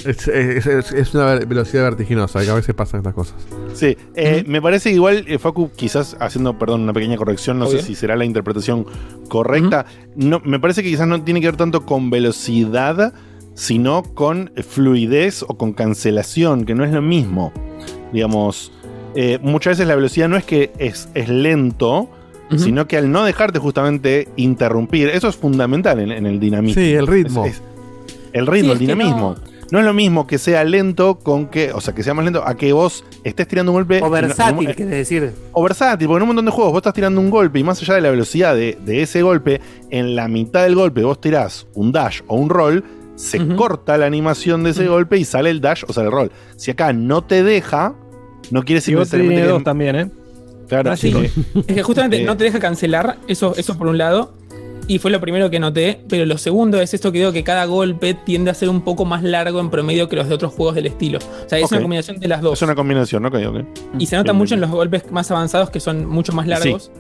Speaker 4: Es, es- es- es una ve- velocidad vertiginosa, que a veces pasan estas cosas.
Speaker 2: Sí, eh, me parece que igual, eh, Facu, quizás haciendo, perdón, una pequeña corrección, no
Speaker 7: Obvio.
Speaker 2: sé si será la interpretación correcta. no, me parece que quizás no tiene que ver tanto con velocidad, sino con fluidez o con cancelación, que no es lo mismo. Digamos, eh, muchas veces la velocidad no es que es, es lento, sino que al no dejarte justamente interrumpir, eso es fundamental en, en el dinamismo.
Speaker 4: Sí, el ritmo.
Speaker 2: Es- es- el ritmo,
Speaker 7: Sí,
Speaker 2: el dinamismo. No... es lo mismo que sea lento con que, o sea, que sea más lento a que vos estés tirando un golpe.
Speaker 3: O versátil,
Speaker 2: en-
Speaker 3: quiere decir.
Speaker 2: o versátil, porque en un montón de juegos vos estás tirando un golpe y más allá de la velocidad de, de ese golpe, en la mitad del golpe vos tirás un dash o un roll, se corta la animación de ese golpe y sale el dash o sale el roll. Si acá no te deja, no quiere decir necesariamente que-
Speaker 5: dos también, ¿eh?
Speaker 2: Claro,
Speaker 7: Ah, sí.
Speaker 2: sí.
Speaker 7: Es que justamente
Speaker 2: Eh.
Speaker 7: no te deja cancelar, eso, eso por un lado. Y fue lo primero que noté. Pero lo segundo es esto que digo que cada golpe tiende a ser un poco más largo en promedio que los de otros juegos del estilo. O sea, es una combinación de las dos.
Speaker 2: Es una combinación, ok, ok.
Speaker 7: Y se nota
Speaker 2: Bien,
Speaker 7: mucho en los golpes más avanzados que son mucho más largos.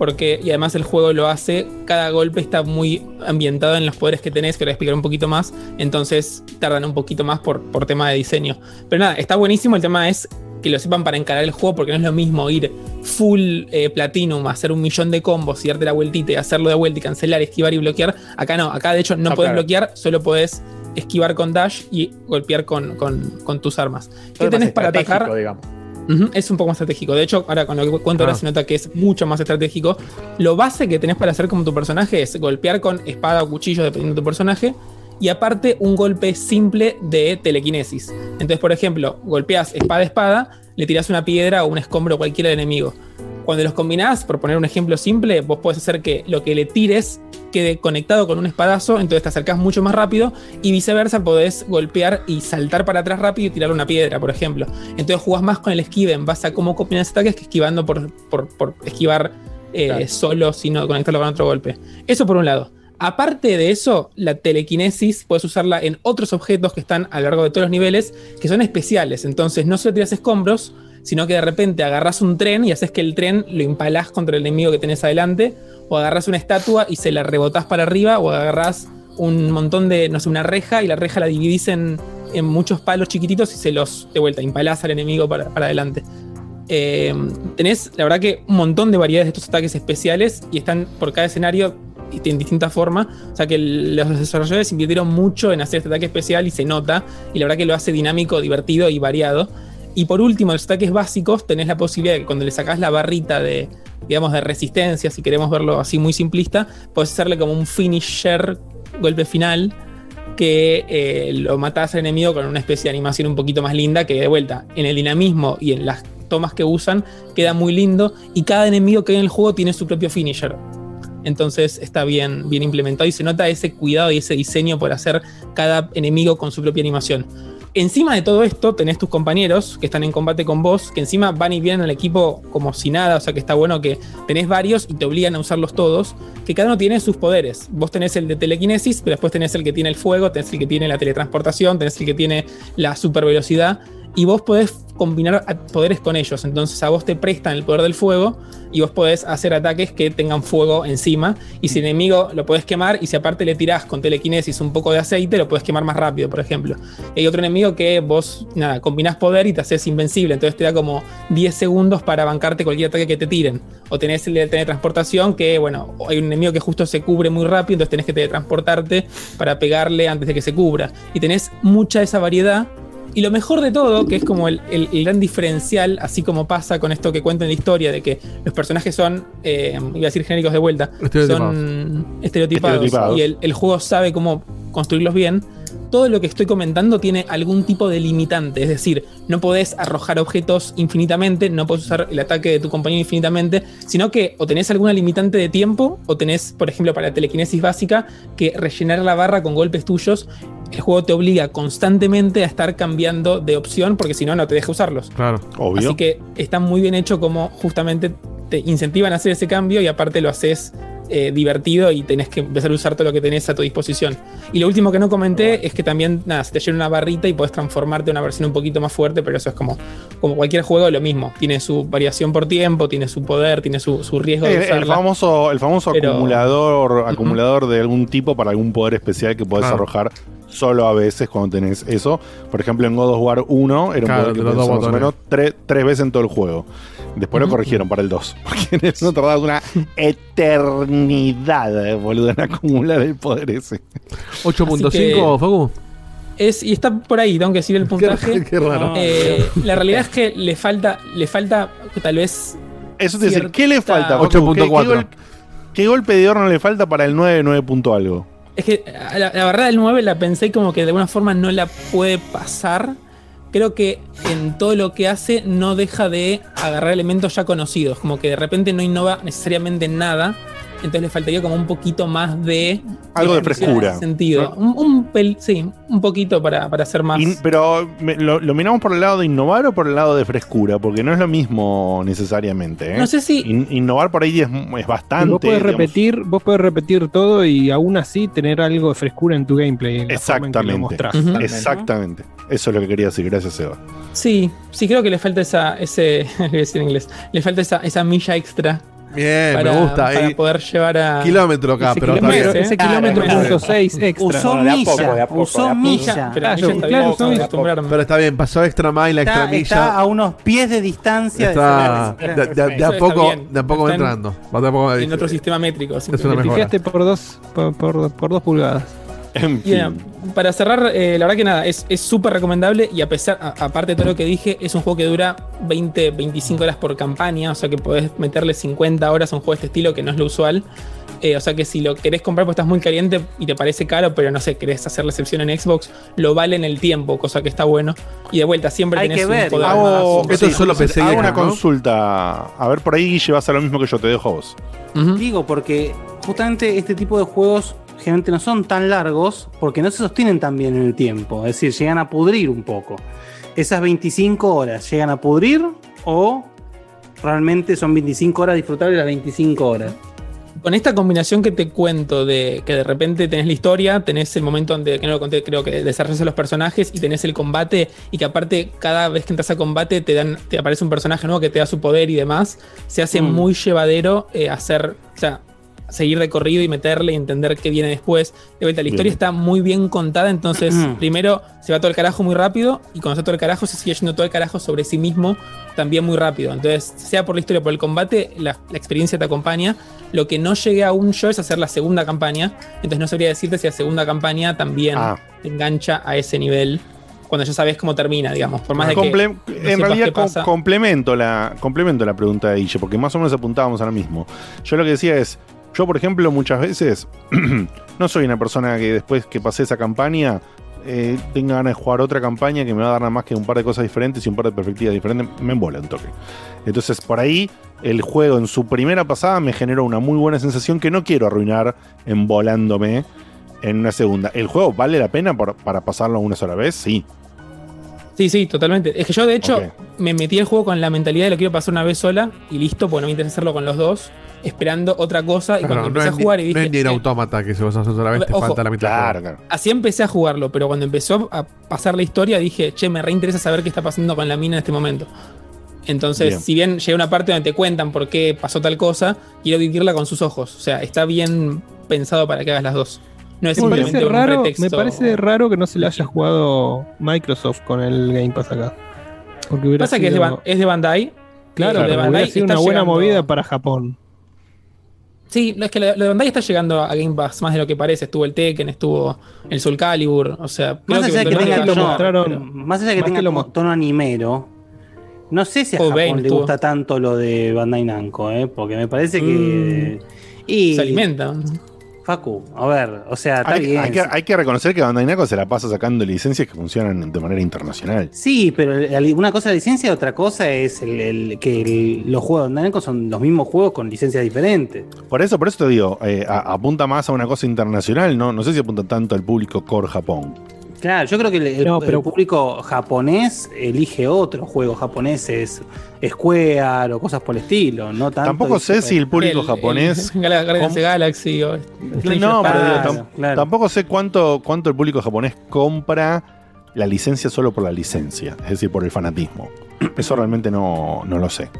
Speaker 7: Porque, y además el juego lo hace, cada golpe está muy ambientado en los poderes que tenés, que lo voy a explicar un poquito más. Entonces tardan un poquito más por, por tema de diseño. Pero nada, está buenísimo. El tema es que lo sepan para encarar el juego, porque no es lo mismo ir full eh, platinum, hacer un millón de combos y darte la vueltita y hacerlo de vuelta y cancelar, esquivar y bloquear. Acá no, acá de hecho no
Speaker 6: No,
Speaker 7: podés
Speaker 6: claro.
Speaker 7: bloquear, solo podés esquivar con dash y golpear con, con- con tus armas.
Speaker 6: Todo
Speaker 7: ¿Qué tenés para atacar?
Speaker 6: digamos.
Speaker 7: Es un poco más estratégico. De hecho, ahora con lo que cuento
Speaker 4: Ah.
Speaker 7: ahora se nota que es mucho más estratégico. Lo base que tenés para hacer como tu personaje es golpear con espada o cuchillo, dependiendo de tu personaje. Y aparte, un golpe simple de telequinesis. Entonces, por ejemplo, golpeas espada-espada, le tirás una piedra o un escombro cualquiera del enemigo. Cuando los combinás, por poner un ejemplo simple, vos podés hacer que lo que le tires quede conectado con un espadazo, entonces te acercás mucho más rápido y viceversa podés golpear y saltar para atrás rápido y tirar una piedra, por ejemplo. Entonces jugás más con el esquive en base a cómo combinas ataques que esquivando por, por- por esquivar eh,
Speaker 6: Claro.
Speaker 7: solo, sino conectarlo con otro golpe. Eso por un lado. Aparte de eso, la telequinesis puedes usarla en otros objetos que están a lo largo de todos los niveles, que son especiales. Entonces no solo tiras escombros, sino que de repente agarras un tren y haces que el tren lo impalás contra el enemigo que tenés adelante, o agarras una estatua y se la rebotás para arriba, o agarras un montón de, no sé, una reja y la reja la dividís en, en muchos palos chiquititos y se los, de vuelta, impalás al enemigo para, para adelante. Eh, tenés, la verdad que un montón de variedades de estos ataques especiales y están por cada escenario en distinta forma. O sea que el- los desarrolladores invirtieron mucho en hacer este ataque especial y se nota. Y la verdad que lo hace dinámico, divertido y variado. Y por último, los ataques básicos, tenés la posibilidad de que cuando le sacás la barrita de, digamos, de resistencia, si queremos verlo así muy simplista, podés hacerle como un finisher, golpe final, que eh, lo matás al enemigo con una especie de animación un poquito más linda, que de vuelta, en el dinamismo y en las tomas que usan, queda muy lindo. Y cada enemigo que hay en el juego tiene su propio finisher. Entonces está bien, bien implementado y se nota ese cuidado y ese diseño por hacer cada enemigo con su propia animación. Encima de todo esto, tenés tus compañeros que están en combate con vos, que encima van y vienen al equipo como si nada, o sea que está bueno que tenés varios y te obligan a usarlos todos, que cada uno tiene sus poderes. Vos tenés el de telequinesis, pero después tenés el que tiene el fuego, tenés el que tiene la teletransportación, tenés el que tiene la super velocidad, y vos podés combinar poderes con ellos. Entonces a vos te prestan el poder del fuego y vos podés hacer ataques que tengan fuego encima. Y si el enemigo lo podés quemar y si aparte le tirás con telequinesis un poco de aceite, lo podés quemar más rápido, por ejemplo. Hay otro enemigo que vos, nada, combinás poder y te haces invencible. Entonces te da como 10 segundos para bancarte cualquier ataque que te tiren. O tenés el de teletransportación que, bueno, hay un enemigo que justo se cubre muy rápido, entonces tenés que teletransportarte para pegarle antes de que se cubra. Y tenés mucha esa variedad. Y lo mejor de todo, que es como el, el- el gran diferencial, así como pasa con esto que cuento en la historia, de que los personajes son, eh, iba a decir genéricos de vuelta,
Speaker 4: Estereotipados.
Speaker 7: son estereotipados,
Speaker 2: Estereotipados.
Speaker 7: y el, el juego sabe cómo construirlos bien. Todo lo que estoy comentando tiene algún tipo de limitante, es decir, no podés arrojar objetos infinitamente, no podés usar el ataque de tu compañero infinitamente, sino que o tenés alguna limitante de tiempo, o tenés, por ejemplo, para telequinesis básica, que rellenar la barra con golpes tuyos el juego te obliga constantemente a estar cambiando de opción porque si no, no te deja usarlos.
Speaker 4: Claro.
Speaker 2: Obvio.
Speaker 7: Así que está muy bien hecho como justamente te incentivan a hacer ese cambio y aparte lo haces eh, divertido y tenés que empezar a usar todo lo que tenés a tu disposición. Y lo último que no comenté es que también, nada, se te llena una barrita y podés transformarte en una versión un poquito más fuerte, pero eso es como, como cualquier juego lo mismo. Tiene su variación por tiempo, tiene su poder, tiene su, su riesgo de
Speaker 2: El, el
Speaker 7: usarla.
Speaker 2: famoso, el famoso
Speaker 7: Pero-
Speaker 2: acumulador, acumulador de algún tipo para algún poder especial que podés arrojar solo a veces cuando tenés eso. Por ejemplo, en God of War 1 era un
Speaker 4: Claro,
Speaker 2: poder que
Speaker 4: de los
Speaker 2: podías
Speaker 4: dos
Speaker 2: usar más o menos tres, tres veces en todo el juego. Después lo corrigieron para el 2. Porque en eso no tardabas una eternidad, eh, boludo, en acumular el poder ese.
Speaker 4: 8.5,
Speaker 7: Así que-
Speaker 4: Facu.
Speaker 7: Es, y está por ahí, tengo que decir el puntaje.
Speaker 4: qué raro.
Speaker 7: Eh, la realidad es que le falta, le falta tal vez.
Speaker 2: Eso te decir, ¿qué le falta? Facu? ¿Qué,
Speaker 4: 8.4.
Speaker 2: qué gol, qué golpe de horno le falta para el 9, 9 punto algo?
Speaker 7: Es que la, la verdad, el 9 la pensé como que de alguna forma no la puede pasar. Creo que en todo lo que hace no deja de agarrar elementos ya conocidos. Como que de repente no innova necesariamente nada. Entonces le faltaría como un poquito más de.
Speaker 2: Algo de frescura.
Speaker 7: ese Sentido. Un, un pel- sí, un poquito para, para hacer más.
Speaker 2: In- pero me- lo, lo miramos por el lado de innovar o por el lado de frescura, porque no es lo mismo necesariamente. ¿eh?
Speaker 7: No sé si-
Speaker 2: In- innovar por ahí es, es bastante.
Speaker 5: vos podés
Speaker 2: digamos,
Speaker 5: repetir, vos podés repetir todo y aún así tener algo de frescura en tu gameplay. en la forma en que lo
Speaker 2: Exactamente. Exactamente. Eso es lo que quería decir. Gracias, Eva.
Speaker 7: Sí, sí, creo que le falta esa, ese, voy a decir en inglés, le falta esa, esa milla extra
Speaker 4: Bien,
Speaker 7: para,
Speaker 4: me gusta.
Speaker 7: para poder llevar a.
Speaker 4: Kilómetro acá,
Speaker 5: Ese
Speaker 4: pero está
Speaker 5: kilómetro,
Speaker 4: bien.
Speaker 5: ese kilómetro punto seis extra.
Speaker 3: Usó milla, usó milla.
Speaker 7: Pero
Speaker 5: Claro, son-
Speaker 7: acostumbrarme.
Speaker 4: Pero está bien, pasó extra mile, extra milla.
Speaker 3: está a unos pies de distancia
Speaker 4: Está
Speaker 3: de
Speaker 4: a poco, entrando.
Speaker 7: En otro sistema métrico.
Speaker 5: Te fijaste por dos, por, por- por dos pulgadas.
Speaker 2: En
Speaker 7: para cerrar, eh, la verdad que nada, es es súper recomendable y a pesar, a- aparte de todo lo que dije, es un juego que dura 20, 25 horas por campaña, o sea que podés meterle 50 horas a un juego de este estilo, que no es lo usual. Eh, o sea que si lo querés comprar porque estás muy caliente y te parece caro, pero no sé, querés hacer la excepción en Xbox, lo vale en el tiempo, cosa que está bueno. Y de vuelta, siempre
Speaker 3: Hay
Speaker 7: tenés
Speaker 3: que
Speaker 7: un
Speaker 3: ver,
Speaker 7: poder
Speaker 2: Hago,
Speaker 7: más.
Speaker 4: Esto es solo PC
Speaker 2: hago una
Speaker 4: ¿no?
Speaker 2: consulta. A ver, por ahí Guille va a lo mismo que yo te dejo a vos.
Speaker 3: Digo, porque justamente este tipo de juegos generalmente no son tan largos porque no se sostienen tan bien en el tiempo. Es decir, llegan a pudrir un poco. Esas 25 horas, ¿llegan a pudrir o realmente son 25 horas disfrutables las 25 horas?
Speaker 7: Con esta combinación que te cuento de que de repente tenés la historia, tenés el momento donde, que no lo conté, creo que desarrollas a los personajes y tenés el combate y que aparte cada vez que entras a combate te dan, te aparece un personaje nuevo que te da su poder y demás, se hace
Speaker 3: Mm.
Speaker 7: muy llevadero eh, hacer, o sea, seguir de corrido y meterle y entender qué viene después. De vuelta, la
Speaker 2: Bien.
Speaker 7: historia está muy bien contada, entonces
Speaker 3: Mm.
Speaker 7: primero se va todo el carajo muy rápido y cuando se va todo el carajo se sigue yendo todo el carajo sobre sí mismo también muy rápido. Entonces, sea por la historia o por el combate, la, la experiencia te acompaña. Lo que no llegué aún yo es hacer la segunda campaña, entonces no sabría decirte si la segunda campaña también
Speaker 2: Ah.
Speaker 7: te engancha a ese nivel cuando ya sabes cómo termina, digamos. Por más de que no
Speaker 2: en realidad
Speaker 7: qué
Speaker 2: com-
Speaker 7: pasa.
Speaker 2: complemento la, complemento la pregunta de Guille, porque más o menos apuntábamos a lo mismo. Yo lo que decía es, yo por ejemplo muchas veces no soy una persona que después que pasé esa campaña eh, tenga ganas de jugar otra campaña que me va a dar nada más que un par de cosas diferentes y un par de perspectivas diferentes, me embola un toque. Entonces por ahí el juego en su primera pasada me generó una muy buena sensación que no quiero arruinar embolándome en una segunda. ¿El juego vale la pena para pasarlo una sola vez? Sí.
Speaker 7: Sí, sí, totalmente. Es que yo, de hecho, me metí al juego con la mentalidad de lo quiero pasar una vez sola y listo, pues no me interesa hacerlo con los dos, esperando otra cosa. Y
Speaker 4: Claro,
Speaker 7: cuando
Speaker 4: no
Speaker 7: empecé
Speaker 4: es
Speaker 7: a jugar y
Speaker 4: no
Speaker 7: dije.
Speaker 4: es ni en
Speaker 7: "Eh,
Speaker 4: autómata que si vas a hacer otra vez te falta la mitad.
Speaker 2: Claro, claro.
Speaker 7: Así empecé a jugarlo, pero cuando empezó a pasar la historia dije, che, me reinteresa saber qué está pasando con la mina en este momento. Entonces,
Speaker 2: Bien.
Speaker 7: si bien llega una parte donde te cuentan por qué pasó tal cosa, quiero vivirla con sus ojos. O sea, está bien pensado para que hagas las dos. No es
Speaker 5: Me
Speaker 7: simplemente
Speaker 5: parece,
Speaker 7: un
Speaker 5: raro,
Speaker 7: pretexto.
Speaker 5: me parece raro que no se le haya jugado Microsoft con el Game Pass acá. Porque hubiera
Speaker 7: Pasa que es de,
Speaker 5: sido-
Speaker 7: Ban- es de Bandai.
Speaker 5: Claro,
Speaker 7: Eh,
Speaker 5: pero hubiera sido una buena
Speaker 7: llegando-
Speaker 5: movida para Japón.
Speaker 7: Sí, no, es que lo de Bandai está llegando a Game Pass más de lo que parece. Estuvo el Tekken, estuvo el Soul Calibur. O sea,
Speaker 3: Más allá de que
Speaker 7: eventualmente
Speaker 3: tenga
Speaker 5: lo mostraron-
Speaker 3: más allá de que
Speaker 5: más
Speaker 3: tenga
Speaker 5: que lo
Speaker 3: como
Speaker 5: mo-
Speaker 3: tono animero, no sé si a Japón
Speaker 7: Bane
Speaker 3: le gusta tanto lo de Bandai Namco, ¿eh? porque me parece que... Y,
Speaker 7: Se alimenta.
Speaker 3: Facu, a ver, o sea, está
Speaker 2: Hay,
Speaker 3: bien.
Speaker 2: hay que, hay que reconocer que Bandai Namco se la pasa sacando licencias que funcionan de manera internacional.
Speaker 3: Sí, pero una cosa es la licencia otra cosa es el, el- que el- los juegos de Bandai Namco son los mismos juegos con licencias diferentes.
Speaker 2: Por eso, por eso te digo, eh, a- apunta más a una cosa internacional, ¿no? No sé si apunta tanto al público core Japón.
Speaker 3: Claro, yo creo que el, el-
Speaker 5: No, pero-
Speaker 3: el público japonés elige otros juegos japoneses, Square o cosas por el estilo. No tanto
Speaker 2: Tampoco sé si el público japonés.
Speaker 7: El, Gal- Guardians of the Galaxy o
Speaker 2: No, pero digo, tampoco sé cuánto, cuánto el público japonés compra la licencia solo por la licencia, es decir, por el fanatismo. Eso realmente no, no lo sé.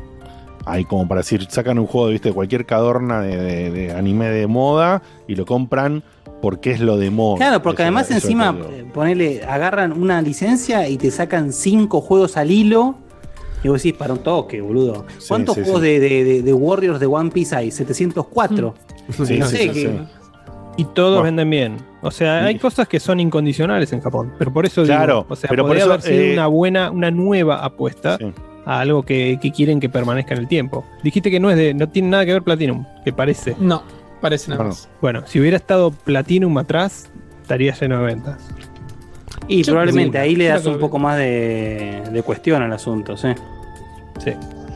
Speaker 2: Hay como para decir, sacan un juego ¿viste? de cualquier cadorna de, de- de anime de moda y lo compran porque es lo de moda.
Speaker 3: Claro, porque
Speaker 2: Eso-
Speaker 3: además encima, eh, ponele, agarran una licencia y te sacan cinco juegos al hilo. Y vos decís, para un toque, boludo. ¿Cuántos
Speaker 2: sí,
Speaker 3: juegos
Speaker 2: sí.
Speaker 3: De, de- de- Warriors de One Piece hay? 704.
Speaker 2: Sí,
Speaker 3: no
Speaker 2: sí,
Speaker 3: sé,
Speaker 2: sí,
Speaker 3: que-
Speaker 2: sí.
Speaker 5: Y todos
Speaker 2: Bueno.
Speaker 5: venden bien. O sea, hay cosas que son incondicionales en Japón. Pero por eso
Speaker 2: Claro,
Speaker 5: digo, o sea,
Speaker 2: pero por
Speaker 5: podría
Speaker 2: eso,
Speaker 5: haber sido
Speaker 2: eh,
Speaker 5: una buena, una nueva apuesta a algo que, que quieren que permanezca en el tiempo. Dijiste que no es de, no tiene nada que ver Platinum, que parece.
Speaker 7: No, parece nada más.
Speaker 5: Bueno, si hubiera estado Platinum atrás, estaría lleno de ventas.
Speaker 3: Y
Speaker 5: Yo
Speaker 3: probablemente ahí le das un poco más de, de cuestión al asunto, sí.
Speaker 5: Sí.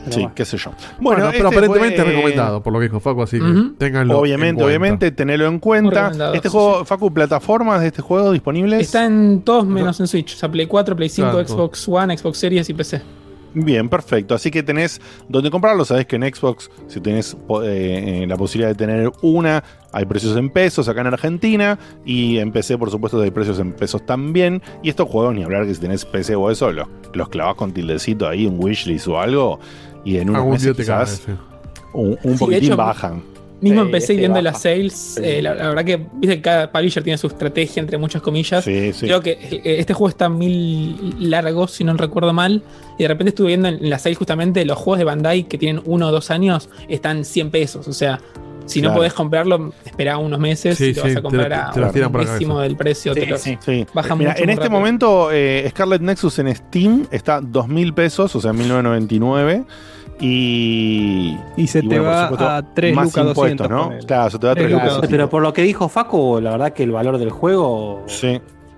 Speaker 2: Sí, qué sé yo.
Speaker 4: Bueno,
Speaker 2: Bueno,
Speaker 4: pero
Speaker 2: este
Speaker 4: aparentemente
Speaker 2: fue-
Speaker 4: es recomendado, por lo que dijo Facu, así que
Speaker 2: Ujú.
Speaker 4: ténganlo.
Speaker 2: Obviamente,
Speaker 4: en cuenta.
Speaker 2: obviamente, tenerlo en cuenta. Este
Speaker 7: sí,
Speaker 2: juego, Facu, plataformas de este juego disponibles.
Speaker 7: Está en todos menos en Switch. O sea, Play 4, Play 5,
Speaker 2: Claro.
Speaker 7: Xbox One, Xbox Series y PC.
Speaker 2: Bien, perfecto. Así que tenés donde comprarlo. Sabés que en Xbox, si tenés eh, eh, la posibilidad de tener una, hay precios en pesos acá en Argentina. Y en PC, por supuesto, hay precios en pesos también. Y estos juegos, ni hablar que si tenés PC o eso, los, los clavás con tildecito ahí, un wishlist o algo. Y en unos
Speaker 4: Algún
Speaker 2: meses quizás
Speaker 4: sí.
Speaker 2: un, un
Speaker 7: Sí, de
Speaker 2: poquitín
Speaker 7: hecho,
Speaker 2: bajan.
Speaker 7: Mismo
Speaker 2: Sí,
Speaker 7: empecé viendo
Speaker 2: baja.
Speaker 7: las sales. eh, la, la verdad que viste que cada publisher tiene su estrategia, entre muchas comillas.
Speaker 2: Sí, sí.
Speaker 7: Creo que eh, este juego está mil largo, si no recuerdo mal. Y de repente estuve viendo en las sales justamente los juegos de Bandai que tienen uno o dos años están 100 pesos. O sea, si no podés comprarlo, espera unos meses
Speaker 2: Sí,
Speaker 7: y te vas a comprar
Speaker 2: te-
Speaker 7: a
Speaker 2: te
Speaker 7: un décimo del precio.
Speaker 2: Sí,
Speaker 7: te.
Speaker 2: Sí.
Speaker 7: Baja
Speaker 2: Mira,
Speaker 7: mucho
Speaker 2: en este
Speaker 7: rápido.
Speaker 2: momento, eh, Scarlet Nexus en Steam está 2.000 pesos, o sea, 1.999. Y.
Speaker 5: Y se te
Speaker 2: bueno, por
Speaker 5: va
Speaker 2: supuesto,
Speaker 5: a 3
Speaker 2: más
Speaker 5: lucas
Speaker 2: impuestos,
Speaker 5: 200,
Speaker 2: ¿no? Claro, se te va a 3
Speaker 5: Tres
Speaker 2: lucas.
Speaker 5: lucas
Speaker 3: Pero por lo que dijo Facu, la verdad que el valor del juego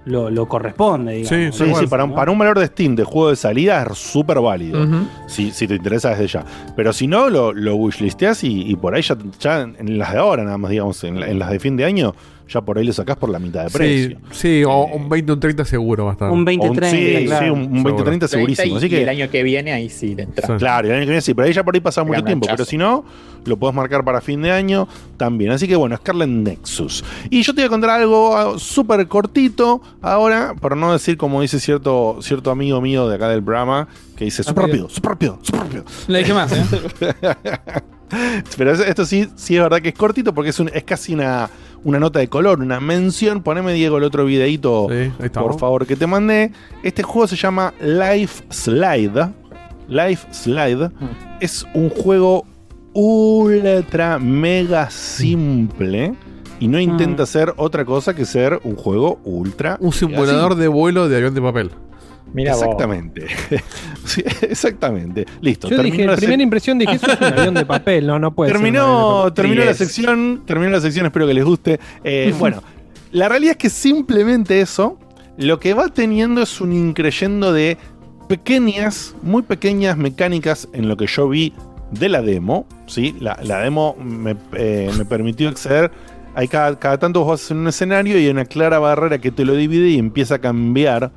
Speaker 3: lo, lo corresponde, digamos.
Speaker 2: Sí, sí, para, un, para un valor de Steam de juego de salida es súper válido. Si, si te interesa desde ya. Pero si no, lo, lo wishlisteas y, y por ahí ya, ya en las de ahora, nada más, digamos, en las de fin de año, ya por ahí lo sacás por la mitad de
Speaker 4: Sí,
Speaker 2: precio.
Speaker 4: sí, o un 20 o un 30 seguro va a estar.
Speaker 2: O un- sí, sí, un, un 20-30
Speaker 6: 30
Speaker 2: segurísimo.
Speaker 6: y,
Speaker 2: Así
Speaker 6: y
Speaker 2: que,
Speaker 6: el año que viene ahí sí le entra.
Speaker 2: Claro, y el año que viene sí, pero ahí ya por ahí pasa mucho tiempo. Pero si no, lo podés marcar para fin de año también. Así que bueno, Scarlet Nexus. Y yo te voy a contar algo ah, súper cortito ahora, por no decir como dice cierto, cierto amigo mío de acá del programa, que dice súper rápido, súper rápido, súper rápido.
Speaker 7: Le dije más, ¿eh?
Speaker 2: Pero es- esto sí, sí es verdad que es cortito porque es, un- es casi una, una nota de color, una mención. Poneme, Diego, el otro videito, por favor, que te mandé. Este juego se llama Life Slide. Life Slide es un juego ultra mega simple y no intenta ser otra cosa que ser un juego ultra.
Speaker 4: Un simulador de vuelo de avión de papel.
Speaker 6: Mira.
Speaker 2: Exactamente. Sí, exactamente. Listo.
Speaker 5: Yo dije,
Speaker 2: la
Speaker 5: primera impresión dije, eso es un avión de papel, no, no puede ser
Speaker 2: terminó,
Speaker 5: papel.
Speaker 2: terminó la
Speaker 5: es.
Speaker 2: sección. Terminó la sección, espero que les guste. Eh, bueno, la realidad es que simplemente eso, lo que va teniendo es un increyendo de pequeñas, muy pequeñas mecánicas en lo que yo vi de la demo. ¿sí? La, la demo me, eh, me permitió acceder. Hay cada, cada tanto vos vas en un escenario y hay una clara barrera que te lo divide y empieza a cambiar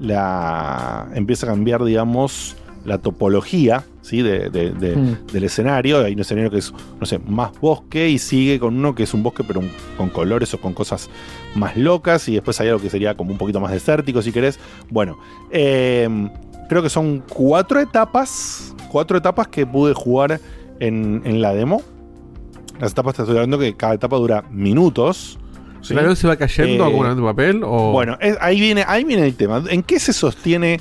Speaker 2: la. empieza a cambiar, digamos, la topología ¿sí? de, de- de-
Speaker 6: Mm.
Speaker 2: del escenario. Hay un escenario que es, no sé, más bosque y sigue con uno que es un bosque, pero un- con colores o con cosas más locas. Y después hay algo que sería como un poquito más desértico, si querés. Bueno, eh, creo que son cuatro etapas. Cuatro etapas que pude jugar en, en la demo. Las etapas te estoy hablando que cada etapa dura minutos. ¿Sí?
Speaker 4: ¿El avión se va cayendo
Speaker 2: Eh,
Speaker 4: como un avión de papel? O...
Speaker 2: bueno, es- ahí, viene, ahí viene el tema. ¿En qué se sostiene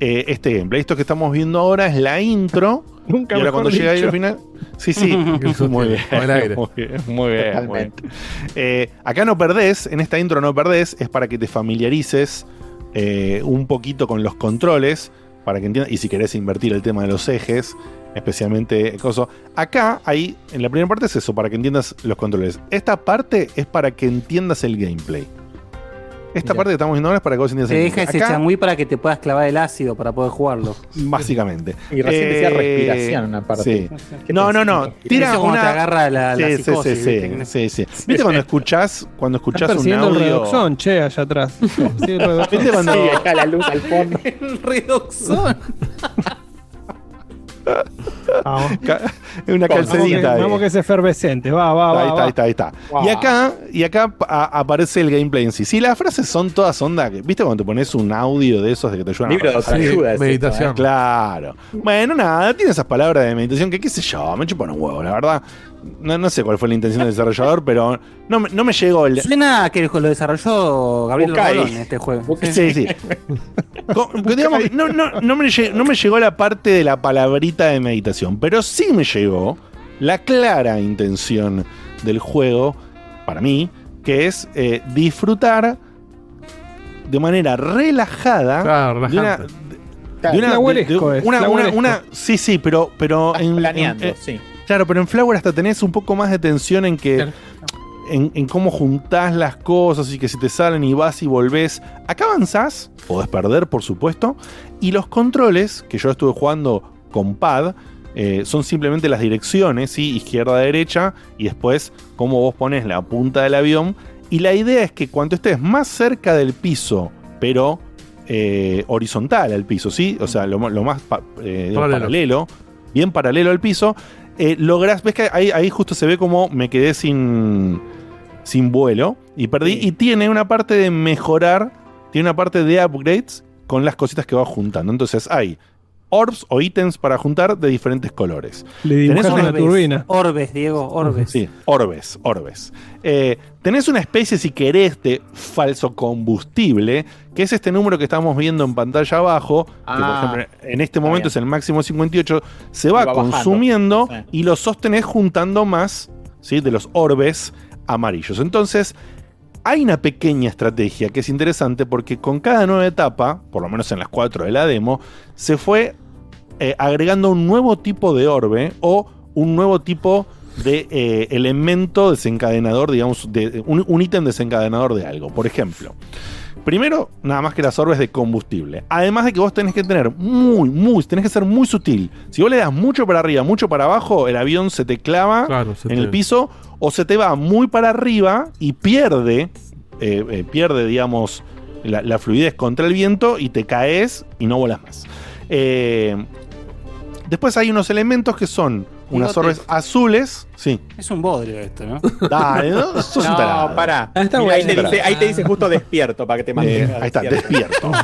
Speaker 2: eh, este gameplay? Esto que estamos viendo ahora es la intro.
Speaker 5: Nunca
Speaker 2: y ahora cuando llega ahí al final. Sí, sí. muy bien.
Speaker 4: Con el aire.
Speaker 2: Muy bien, muy bien, muy bien. Eh, acá no perdés, en esta intro no perdés, es para que te familiarices eh, un poquito con los controles, para que entiendas, y si querés invertir el tema de los ejes, especialmente coso. Acá, ahí, en la primera parte es eso, para que entiendas los controles. Esta parte es para que entiendas el gameplay. Esta parte que estamos viendo ahora es para que vos entiendas
Speaker 3: Te
Speaker 2: el
Speaker 3: deja
Speaker 2: inglés.
Speaker 3: ese
Speaker 2: Acá,
Speaker 3: changüí para que te puedas clavar el ácido para poder jugarlo.
Speaker 2: Básicamente.
Speaker 6: Y recién decía
Speaker 2: Eh,
Speaker 6: respiración una parte.
Speaker 2: Sí.
Speaker 6: ¿Qué
Speaker 2: No, no, no. Tira una.
Speaker 3: te agarra la- la
Speaker 2: sí,
Speaker 3: psicosis,
Speaker 2: sí, sí,
Speaker 3: ¿viste?
Speaker 2: sí, sí, sí. ¿Viste cuando escuchás, cuando escuchás un
Speaker 5: el
Speaker 2: audio?
Speaker 5: redoxón, che, allá atrás. Sí, el redoxón.
Speaker 2: ¿Viste cuando,
Speaker 6: Sí, acá la luz al fondo.
Speaker 3: Redoxón.
Speaker 5: Vamos.
Speaker 2: una
Speaker 5: Vamos que,
Speaker 2: calcedita
Speaker 5: vamos que es efervescente. Va, va, va.
Speaker 2: Ahí está,
Speaker 5: va.
Speaker 2: ahí está, ahí está.
Speaker 6: Wow.
Speaker 2: Y acá, y acá a- aparece el gameplay en sí. Si las frases son todas onda, ¿viste cuando te pones un audio de esos de que te ayudan
Speaker 6: Libro
Speaker 2: a
Speaker 4: meditación.
Speaker 6: esto, ¿eh?
Speaker 2: Claro. Bueno, nada, tiene esas palabras de meditación que qué sé yo, me chupan un huevo, la verdad. No, no sé cuál fue la intención del desarrollador, pero no, me- no me llegó el...
Speaker 3: Suena a que lo desarrolló Gabriel. Rolón este juego.
Speaker 2: Sí, sí. Digamos que no, no, no, me llegó, no me llegó la parte de la palabrita de meditación, pero sí me llegó la clara intención del juego, para mí, que es eh, disfrutar de manera relajada
Speaker 4: Claro,
Speaker 2: de una,
Speaker 4: relajante.
Speaker 2: de una, de- una, una-
Speaker 5: flahuelesco.
Speaker 2: una- sí, sí, pero, pero en,
Speaker 6: planeando,
Speaker 2: en- eh,
Speaker 6: sí.
Speaker 2: Claro, pero en Flower hasta tenés un poco más de tensión en que
Speaker 7: Claro.
Speaker 2: en, en cómo juntás las cosas y que si te salen y vas y volvés. Acá avanzás, podés perder, por supuesto, y los controles, que yo estuve jugando con pad, eh, son simplemente las direcciones, ¿sí? izquierda, derecha, y después cómo vos pones la punta del avión. Y la idea es que cuando estés más cerca del piso, pero eh, horizontal al piso, ¿sí? O sea, lo, más pa- eh,
Speaker 4: paralelo,
Speaker 2: bien paralelo al piso, eh, lográs, ves que ahí, ahí justo se ve como me quedé sin, sin vuelo y perdí.
Speaker 6: Sí.
Speaker 2: Y tiene una parte de mejorar, tiene una parte de upgrades con las cositas que vas juntando. Entonces hay orbs o ítems para juntar de diferentes colores.
Speaker 5: Le
Speaker 2: Tenés una
Speaker 5: turbina.
Speaker 3: Orbes, Diego, Orbes.
Speaker 2: Sí, orbes, orbes. Eh, tenés una especie, si querés, de falso combustible, que es este número que estamos viendo en pantalla abajo, que por
Speaker 6: Ah,
Speaker 2: ejemplo en este momento
Speaker 6: bien.
Speaker 2: es el máximo 58, se va, consumiendo
Speaker 6: Sí.
Speaker 2: y lo sostenés juntando más ¿sí? de los orbes amarillos. Entonces, hay una pequeña estrategia que es interesante porque con cada nueva etapa, por lo menos en las cuatro de la demo, se fue eh, agregando un nuevo tipo de orbe o un nuevo tipo de eh, elemento desencadenador, digamos, de, un, un ítem desencadenador de algo. Por ejemplo, primero, nada más que las orbes de combustible. Además de que vos tenés que tener muy, muy, tenés que ser muy sutil. Si vos le das mucho para arriba, mucho para abajo, el avión se te clava
Speaker 4: Claro, se
Speaker 2: en
Speaker 4: te-
Speaker 2: el piso o se te va muy para arriba y pierde, eh, eh, pierde, digamos, la, fluidez contra el viento y te caes y no volas más. Eh, después hay unos elementos que son unas orbes azules. Sí,
Speaker 3: Es un bodrio esto, ¿no?
Speaker 2: dale, ¿no? Sos un tarado.
Speaker 6: No, pará.
Speaker 7: Ah, está
Speaker 6: Mira, ahí, te
Speaker 7: bueno.
Speaker 6: dice, ahí te dice justo despierto para que te
Speaker 2: Eh,
Speaker 6: mantengas.
Speaker 2: ahí está, despierto.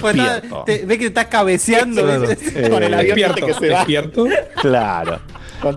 Speaker 3: Pues
Speaker 2: despierto.
Speaker 3: te- ve que te estás cabeceando.
Speaker 4: Claro.
Speaker 3: ¿viste?
Speaker 6: Con el
Speaker 2: Eh,
Speaker 6: avión
Speaker 7: Despierto,
Speaker 6: que se va.
Speaker 7: despierto.
Speaker 2: Claro.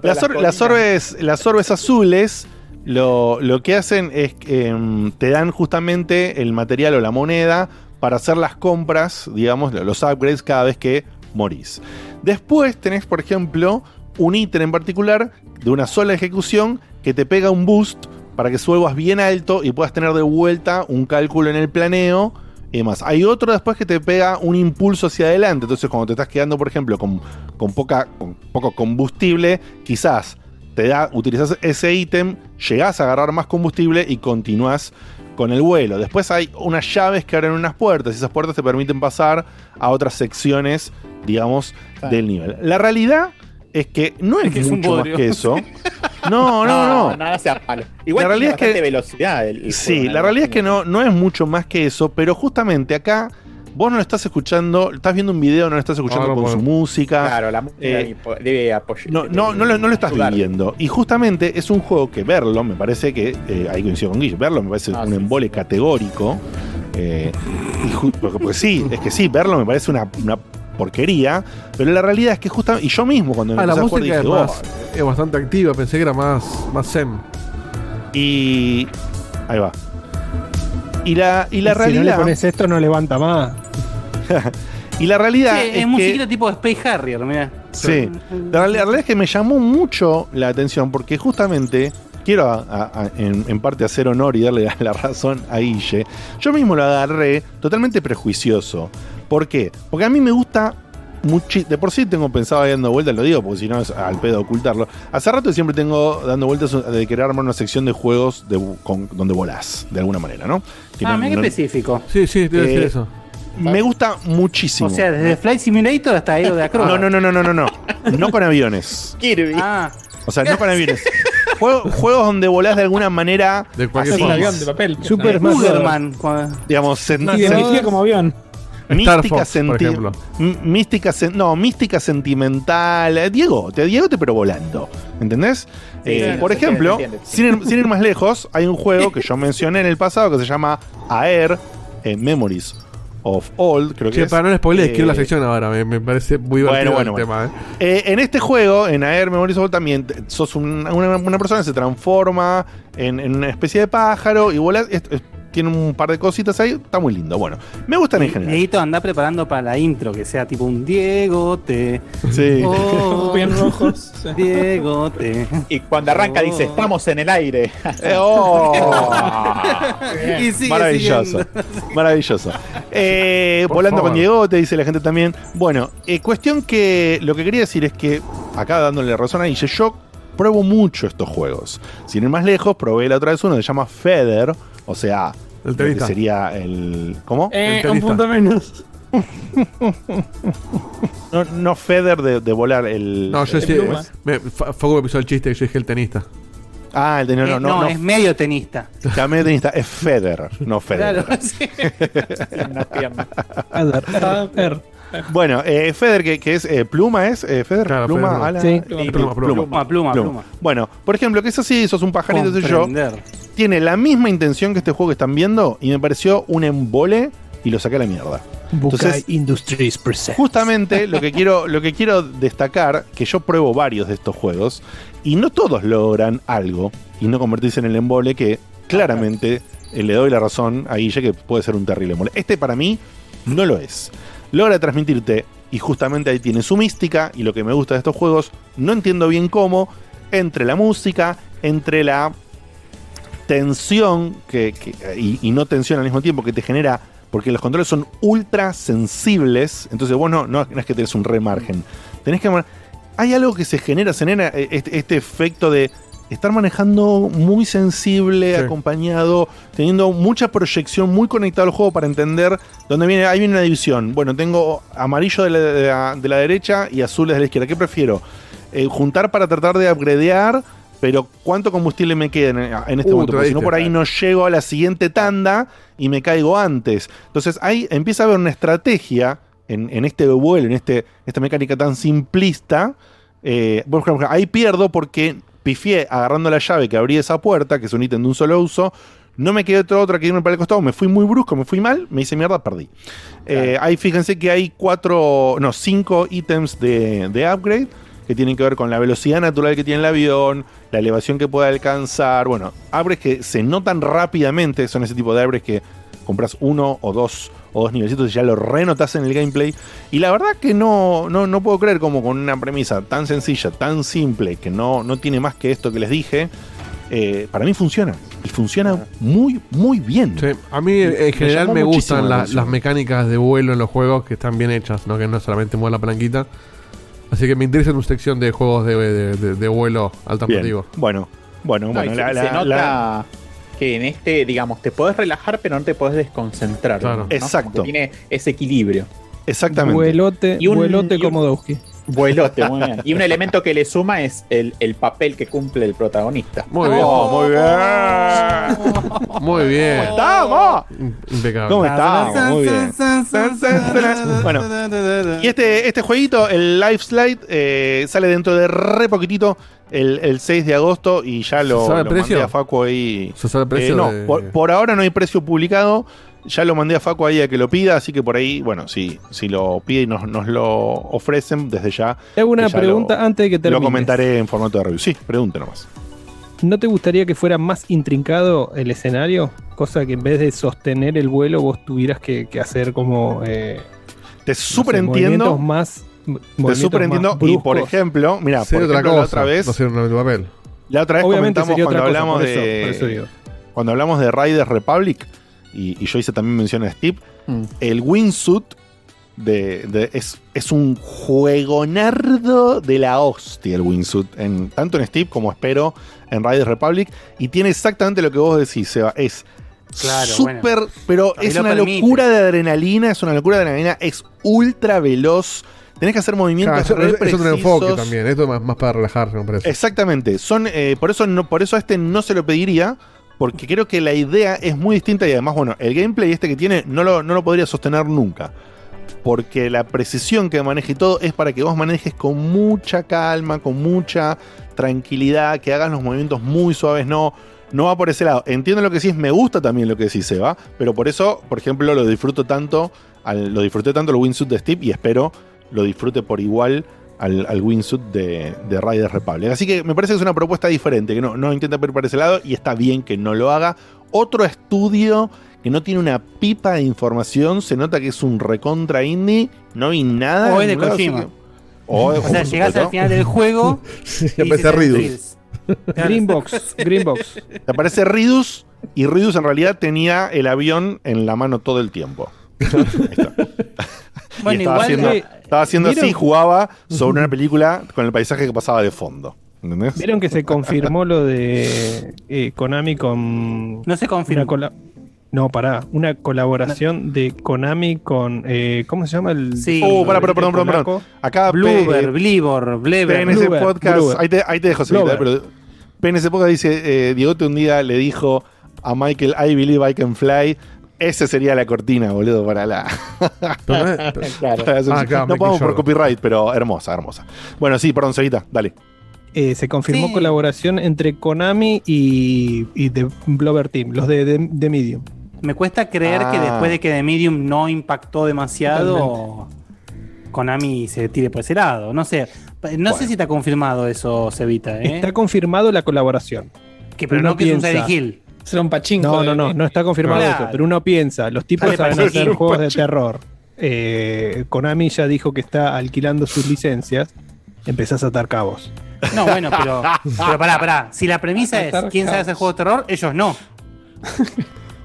Speaker 2: Las, or- las orbes, las orbes azules lo, lo que hacen es que em, te dan justamente el material o la moneda para hacer las compras, digamos, los upgrades cada vez que morís. Después tenés, por ejemplo, un ítem en particular de una sola ejecución que te pega un boost para que subas bien alto y puedas tener de vuelta un cálculo en el planeo y demás. Hay otro después que te pega un impulso hacia adelante. Entonces, cuando te estás quedando, por ejemplo, con, con poca, con poco combustible, quizás te da, utilizas ese ítem, llegás a agarrar más combustible y continúas con el vuelo. Después hay unas llaves que abren unas puertas y esas puertas te permiten pasar a otras secciones, digamos, del nivel. La realidad es que no es,
Speaker 3: que es un
Speaker 2: mucho más que eso. No, no, no.
Speaker 6: Nada sea malo. Igual
Speaker 2: La realidad
Speaker 6: tiene
Speaker 2: es que-
Speaker 6: bastante velocidad. el- el
Speaker 2: Sí,
Speaker 6: juego,
Speaker 2: la realidad es que no, no es mucho más que eso, pero justamente acá vos no lo estás escuchando, estás viendo un video, no lo estás escuchando con su música.
Speaker 6: Claro, la música
Speaker 2: Eh,
Speaker 6: debe apoyar.
Speaker 2: No, no, no, lo, no lo estás
Speaker 6: ayudar.
Speaker 2: viviendo. Y justamente es un juego que verlo, me parece que, eh, ahí coincido con Guille, verlo me parece
Speaker 6: Ah,
Speaker 2: un
Speaker 6: sí,
Speaker 2: embole categórico. eh, y porque, porque sí, es que sí, verlo me parece una, una porquería, pero la realidad es que justamente, y yo mismo cuando
Speaker 4: Ah, la
Speaker 2: empecé a jugar
Speaker 4: música es,
Speaker 2: dije,
Speaker 4: más, es bastante activa, pensé que era más, más zen.
Speaker 2: "Oh", y ahí va. Y la, y la
Speaker 5: Y Si no le
Speaker 2: realidad,
Speaker 5: pones esto, no levanta más.
Speaker 2: y la realidad
Speaker 3: Sí,
Speaker 2: es
Speaker 3: es
Speaker 2: que,
Speaker 3: musiquita tipo Space Harrier, mirá.
Speaker 2: Sí. La, real- la realidad es que me llamó mucho la atención porque justamente quiero a- a- a- en, en parte hacer honor y darle la, la razón a Guille. Yo mismo lo agarré totalmente prejuicioso. ¿Por qué? Porque a mí me gusta muchi- de por sí tengo pensado ahí dando vueltas, lo digo porque si no es al pedo ocultarlo. Hace rato siempre tengo dando vueltas de querer armar una sección de juegos de, con- donde volás, de alguna manera, ¿no? Que
Speaker 3: Ah,
Speaker 2: no-
Speaker 3: mira qué
Speaker 2: no-
Speaker 3: específico.
Speaker 4: Sí, sí, te iba a decir
Speaker 2: Eh,
Speaker 4: eso.
Speaker 2: Me gusta muchísimo.
Speaker 3: O sea, desde Flight Simulator hasta Aero de Acrobat.
Speaker 2: no, no, no, no, no, no, no. No con aviones.
Speaker 6: Kirby.
Speaker 3: Ah,
Speaker 2: O sea, no con aviones. Juego- juegos donde volás de alguna manera,
Speaker 4: De cualquier forma.
Speaker 7: avión de papel.
Speaker 5: Super Smash Bros.
Speaker 3: Uberman. cuando-
Speaker 2: digamos, sen-
Speaker 7: Y
Speaker 2: sen-
Speaker 7: dirigía como avión.
Speaker 4: Star
Speaker 2: mística,
Speaker 4: Fox, por ejemplo.
Speaker 2: mística, no, mística sentimental. Eh, Diego, te Diego te pero volando. ¿Entendés? Eh, por ejemplo,
Speaker 6: entiende, se
Speaker 2: sin ir, sin ir más lejos, hay un juego que yo mencioné en el pasado que se llama Air eh, Memories of Old, creo que es.
Speaker 4: para no spoiler,
Speaker 2: Eh,
Speaker 4: quiero la sección ahora. Me, me parece muy
Speaker 2: bueno,
Speaker 4: el
Speaker 2: bueno.
Speaker 4: tema. ¿eh?
Speaker 2: Eh, en este juego, en Air Memories of Old, también sos un- una, una persona que se transforma en, en una especie de pájaro y volás. es- es- tiene un par de cositas ahí, está muy lindo. Bueno, me gustan en general.
Speaker 3: Dieguito, anda preparando para la intro, que sea tipo un Diego te.
Speaker 2: Sí.
Speaker 3: Oh,
Speaker 7: Bien rojos. Sí.
Speaker 3: Diego te.
Speaker 6: Y cuando arranca
Speaker 3: Oh.
Speaker 6: dice, estamos en el aire.
Speaker 2: Eh, oh.
Speaker 3: Y sigue
Speaker 2: Maravilloso.
Speaker 3: siguiendo.
Speaker 2: Maravilloso. Eh, volando
Speaker 4: favor.
Speaker 2: con Diego, te dice la gente también. Bueno, eh, cuestión que lo que quería decir es que, acá dándole razón a Guille, yo pruebo mucho estos juegos. Sin ir más lejos, probé la otra vez uno que se llama Feder, o sea,
Speaker 4: El tenista.
Speaker 2: sería el. ¿Cómo?
Speaker 7: Eh,
Speaker 4: El
Speaker 7: un
Speaker 4: tenista.
Speaker 7: punto menos.
Speaker 2: No, no Feder de, de volar el.
Speaker 4: No, yo
Speaker 2: el-
Speaker 4: sí.
Speaker 7: pluma.
Speaker 4: Me, pisó el chiste que yo dije el tenista.
Speaker 2: Ah, el de, no,
Speaker 3: Eh,
Speaker 2: no,
Speaker 3: no,
Speaker 2: no,
Speaker 3: es medio tenista.
Speaker 2: Llamé tenista, es Feder, no Feder.
Speaker 3: Claro, sí.
Speaker 2: Bueno, eh, Feder, que, que es eh, pluma, ¿es? Eh, Feder,
Speaker 4: Claro,
Speaker 2: pluma,
Speaker 4: Feder,
Speaker 2: ala.
Speaker 5: Sí.
Speaker 4: Pluma, pluma.
Speaker 3: Pluma, pluma,
Speaker 2: Pluma.
Speaker 3: pluma.
Speaker 2: Bueno, por ejemplo, que es así, sos un pajarito, soy yo. Tiene la misma intención que este juego que están viendo y me pareció un embole y lo saqué a la mierda.
Speaker 5: Bukai
Speaker 2: Entonces-
Speaker 5: Industries present.
Speaker 2: Justamente lo que quiero, lo que quiero destacar, que yo pruebo varios de estos juegos y no todos logran algo y no convertirse en el embole que claramente eh, le doy la razón a Guille que puede ser un terrible embole. Este para mí no lo es. Logra transmitirte y justamente ahí tiene su mística y lo que me gusta de estos juegos, no entiendo bien cómo, entre la música, entre la tensión que, que- y, y no tensión al mismo tiempo que te genera, porque los controles son ultra sensibles, entonces vos no, no, no es que tenés un remargen, tenés que... Hay algo que se genera, se genera eh, este, este efecto de estar manejando muy sensible,
Speaker 4: Sí.
Speaker 2: acompañado, teniendo mucha proyección, muy conectado al juego para entender dónde viene, ahí viene una división. Bueno, tengo amarillo de la, de la- de la derecha y azules de la izquierda. ¿Qué prefiero? Eh, juntar para tratar de upgradear, pero ¿cuánto combustible me queda en, en este
Speaker 4: Uh,
Speaker 2: momento? Porque si no, por ahí no llego a la siguiente tanda y me caigo antes. Entonces ahí empieza a haber una estrategia en, en este vuelo, en este, esta mecánica tan simplista. Eh, por ejemplo, ahí pierdo porque pifié agarrando la llave que abrí esa puerta, que es un ítem de un solo uso. No me quedó otra, otra que irme para el costado, me fui muy brusco, me fui mal, me hice mierda, perdí. Eh, ahí fíjense que hay cuatro, no, cinco ítems de, de upgrade que tienen que ver con la velocidad natural que tiene el avión, la elevación que puede alcanzar, bueno, upgrades que se notan rápidamente, son ese tipo de upgrades que compras uno o dos o dos nivelcitos y ya lo renotas en el gameplay. Y la verdad que no, no, no puedo creer como con una premisa tan sencilla, tan simple, que no, no tiene más que esto que les dije, eh, para mí funciona. Y funciona muy, muy bien.
Speaker 4: Sí, a mí en general me gustan
Speaker 2: la
Speaker 4: las mecánicas de vuelo en los juegos que están bien hechas, ¿no? que no solamente mueve la palanquita. Así que me interesa tu sección de juegos de, de- de- de vuelo
Speaker 2: Bien.
Speaker 4: alternativo.
Speaker 2: Bueno, bueno,
Speaker 6: No,
Speaker 2: bueno. la-
Speaker 6: se,
Speaker 2: la-
Speaker 6: se nota
Speaker 2: la-
Speaker 6: que en este, digamos, te podés relajar, pero no te podés desconcentrar.
Speaker 4: Claro.
Speaker 6: ¿no? Como que
Speaker 2: Exacto.
Speaker 6: tiene ese equilibrio.
Speaker 2: exactamente.
Speaker 5: Vuelote,
Speaker 6: Y un-
Speaker 5: vuelote
Speaker 6: y un-
Speaker 5: Komodowski.
Speaker 6: Vuelote, muy bien. Y un elemento que le suma es el, el papel que cumple el protagonista.
Speaker 4: Muy bien.
Speaker 2: Oh, muy bien.
Speaker 4: Muy bien.
Speaker 2: ¡Estamos!
Speaker 4: Impecable.
Speaker 2: ¿Cómo estamos? Muy bien. Bueno, y este, este jueguito, el Life Slide, eh, sale dentro de re poquitito el, el 6 de agosto y ya lo,
Speaker 4: ¿Se sabe el
Speaker 2: lo
Speaker 4: precio?
Speaker 2: mandé a Facu ahí.
Speaker 4: ¿Se sabe el precio
Speaker 2: Eh, no,
Speaker 4: de-
Speaker 2: por, por ahora no hay precio publicado. Ya lo mandé a Facu ahí a que lo pida, así que por ahí, bueno, si, si lo pide y nos, nos lo ofrecen desde ya,
Speaker 5: Te hago una pregunta
Speaker 2: lo-
Speaker 5: antes de que
Speaker 2: lo
Speaker 5: termine.
Speaker 2: comentaré en formato de review. Sí, pregunte nomás.
Speaker 5: ¿No te gustaría que fuera más intrincado el escenario? Cosa que en vez de sostener el vuelo vos tuvieras que, que hacer como... eh,
Speaker 2: Te
Speaker 5: no
Speaker 2: súper
Speaker 5: sé,
Speaker 2: entiendo.
Speaker 5: movimientos más...
Speaker 2: Te súper
Speaker 5: más
Speaker 2: entiendo. Y por ejemplo, mira, por
Speaker 4: otra cosa.
Speaker 2: la otra vez,
Speaker 4: No ser un papel.
Speaker 2: la otra vez
Speaker 5: Obviamente
Speaker 2: comentamos cuando
Speaker 5: cosa,
Speaker 2: hablamos
Speaker 5: eso-
Speaker 2: de. Cuando hablamos de Riders Republic, y, y yo hice también mención a Steve,
Speaker 6: Mm.
Speaker 2: el wingsuit de, de- es, es un juego nardo de la hostia el Wingsuit, en, tanto en Steam como espero en Riders Republic. Y tiene exactamente lo que vos decís, Seba. Es
Speaker 3: Claro,
Speaker 2: súper,
Speaker 3: bueno.
Speaker 2: pero es
Speaker 3: lo
Speaker 2: una
Speaker 3: permite.
Speaker 2: locura de adrenalina, es una locura de adrenalina, es ultra veloz. Tenés que hacer
Speaker 4: Claro,
Speaker 2: movimientos
Speaker 4: eso, eso tiene enfoque también. Esto es más, más para relajarse, me parece.
Speaker 2: Exactamente. Son, eh, por, eso no, por eso a este no se lo pediría. Porque creo que la idea es muy distinta y además, bueno, el gameplay este que tiene no lo, no lo podría sostener nunca. Porque la precisión que maneje y todo es para que vos manejes con mucha calma, con mucha tranquilidad, que hagas los movimientos muy suaves, no, no va por ese lado. Entiendo lo que decís, me gusta también lo que decís, Seba, pero por eso, por ejemplo, lo disfruto tanto, lo disfruté tanto el Wingsuit de Steve y espero lo disfrute por igual al, al Wingsuit de, de Riders Republic. Así que me parece que es una propuesta diferente, que no, no intenta ir por ese lado y está bien que no lo haga. Otro estudio que no tiene una pipa de información, se nota que es un recontra indie, no vi nada.
Speaker 3: O es de Kojima.
Speaker 2: que- o,
Speaker 3: O sea, llegás al final del juego.
Speaker 4: Sí,
Speaker 3: y dices,
Speaker 4: Ridus.
Speaker 5: Greenbox, Greenbox.
Speaker 2: Te aparece Ridus y Ridus en realidad tenía el avión en la mano todo el tiempo. Ahí está.
Speaker 3: Bueno,
Speaker 2: y estaba
Speaker 3: igual,
Speaker 2: haciendo,
Speaker 3: eh,
Speaker 2: estaba haciendo así, jugaba sobre una película con el paisaje que pasaba de fondo. ¿Entendés?
Speaker 5: Vieron que se confirmó lo de eh, Konami con.
Speaker 3: No se confirmó.
Speaker 5: una cola- no, pará. Una colaboración de Konami con. eh, ¿Cómo se llama el.?
Speaker 3: Sí.
Speaker 2: Oh, pará, perdón, perdón, perdón. Acá
Speaker 3: Bluber,
Speaker 2: P-
Speaker 3: Blibor, Bleber.
Speaker 2: PNC
Speaker 5: Bluber,
Speaker 2: Podcast. Ahí, te, ahí te dejo,
Speaker 5: Bluber.
Speaker 2: pero PNC Podcast dice, eh, Diegote un día le dijo a Michael, I believe I can fly. Ese sería la cortina, boludo, para la... Para la-
Speaker 4: Ah, claro,
Speaker 2: no
Speaker 4: Michael
Speaker 2: podemos por copyright, pero hermosa, hermosa. Bueno, sí, perdón, Cevita, dale.
Speaker 5: Eh, se confirmó
Speaker 3: Sí.
Speaker 5: colaboración entre Konami y, y The Blover Team, los de, de, de Medium.
Speaker 3: Me cuesta creer que
Speaker 2: Ah.
Speaker 3: después de que The Medium no impactó demasiado, Konami se tire por ese lado. No sé. No sé si está confirmado eso, Cevita, ¿eh?
Speaker 5: Está confirmado la colaboración.
Speaker 3: que, pero no que es un Silent Hill.
Speaker 7: Será un pachinko.
Speaker 5: No, no, no, no está confirmado
Speaker 3: Claro.
Speaker 5: eso, pero uno piensa, los tipos
Speaker 3: Dale,
Speaker 5: saben hacer juegos de terror. Eh, Konami ya dijo que está alquilando sus licencias. Empezás a atar cabos.
Speaker 3: No, bueno, pero, pero pará, pará. Si la premisa es quién sabe hacer juegos de terror, ellos no.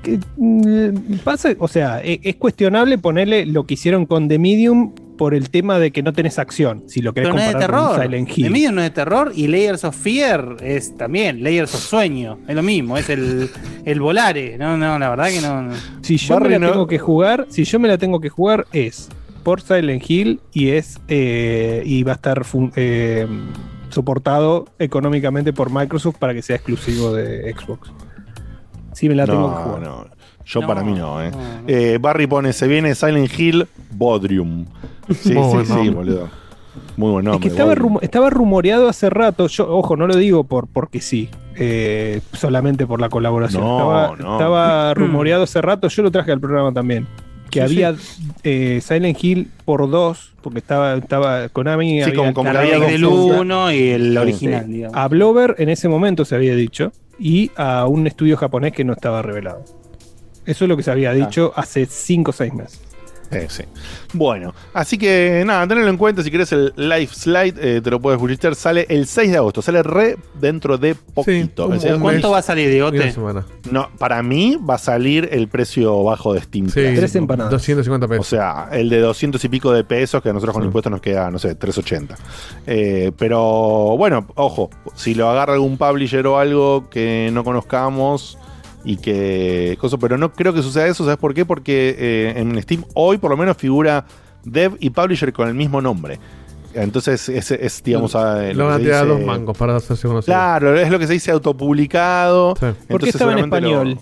Speaker 5: Que, mm, pasa, o sea, e- es, cuestionable ponerle lo que hicieron con The Medium por el tema de que no tenés acción. Si lo querés
Speaker 3: Pero no es de
Speaker 5: comparar con. Silent
Speaker 3: The
Speaker 5: Hill.
Speaker 3: Medium no es de terror y Layers of Fear es también Layers of Sueño. Es lo mismo, es el, el volare. No, no, la verdad que no. no.
Speaker 5: Si yo
Speaker 2: Barry
Speaker 5: me la
Speaker 2: no-
Speaker 5: tengo que jugar, si yo me la tengo que jugar es por Silent Hill y es eh, y va a estar eh, soportado económicamente por Microsoft para que sea exclusivo de Xbox. Si me la tengo que
Speaker 2: No,
Speaker 5: jugar.
Speaker 2: Yo
Speaker 3: No,
Speaker 2: para mí no, ¿eh?
Speaker 3: no, no.
Speaker 2: Eh, Barry pone, se viene Silent Hill Bodrium. Sí,
Speaker 4: Muy
Speaker 2: sí, sí, boludo. Muy buen
Speaker 5: es
Speaker 2: nombre.
Speaker 5: que estaba, rumoreado hace rato, yo, ojo, no lo digo por porque sí, eh, solamente por la colaboración.
Speaker 2: No,
Speaker 5: estaba,
Speaker 2: no.
Speaker 5: estaba rumoreado hace rato, yo lo traje al programa también. Que
Speaker 3: Sí,
Speaker 5: había eh, Silent Hill por dos, porque estaba, estaba Konami.
Speaker 2: Sí,
Speaker 5: había
Speaker 2: como- como había
Speaker 3: del. 1 y el
Speaker 2: Sí,
Speaker 3: original, digamos.
Speaker 5: A Blover en ese momento se había dicho y a un estudio japonés que no estaba revelado. Eso es lo que se había dicho hace 5 o 6 meses.
Speaker 2: Eh, sí. Bueno, así que nada, tenelo en cuenta. Si querés el live slide, eh, te lo puedes escuchar. Sale el 6 de agosto. Sale re dentro de poquito.
Speaker 4: un-
Speaker 2: El 6 de
Speaker 4: un
Speaker 2: agosto.
Speaker 3: ¿Cuánto va a salir, Diegote?
Speaker 2: No, para mí va a salir el precio bajo de Steam.
Speaker 4: Sí.
Speaker 5: Tres empanadas.
Speaker 4: 250
Speaker 2: O
Speaker 4: pesos.
Speaker 2: sea, el de 200 y pico de pesos, que a nosotros con
Speaker 4: Sí.
Speaker 2: impuestos nos queda, no sé, 380. Eh, pero bueno, ojo, si lo agarra algún publisher o algo que no conozcamos y que. Cosa, pero no creo que suceda eso, ¿sabes por qué? Porque eh, en Steam hoy por lo menos figura dev y publisher con el mismo nombre. Entonces, es, es, digamos, a-
Speaker 4: Lo van a
Speaker 2: que
Speaker 4: tirar a
Speaker 2: dice-
Speaker 4: dos mangos para hacerse conocido.
Speaker 2: Claro, es lo que se dice autopublicado.
Speaker 4: Sí.
Speaker 5: ¿Por qué estaba en
Speaker 2: lo-
Speaker 5: español?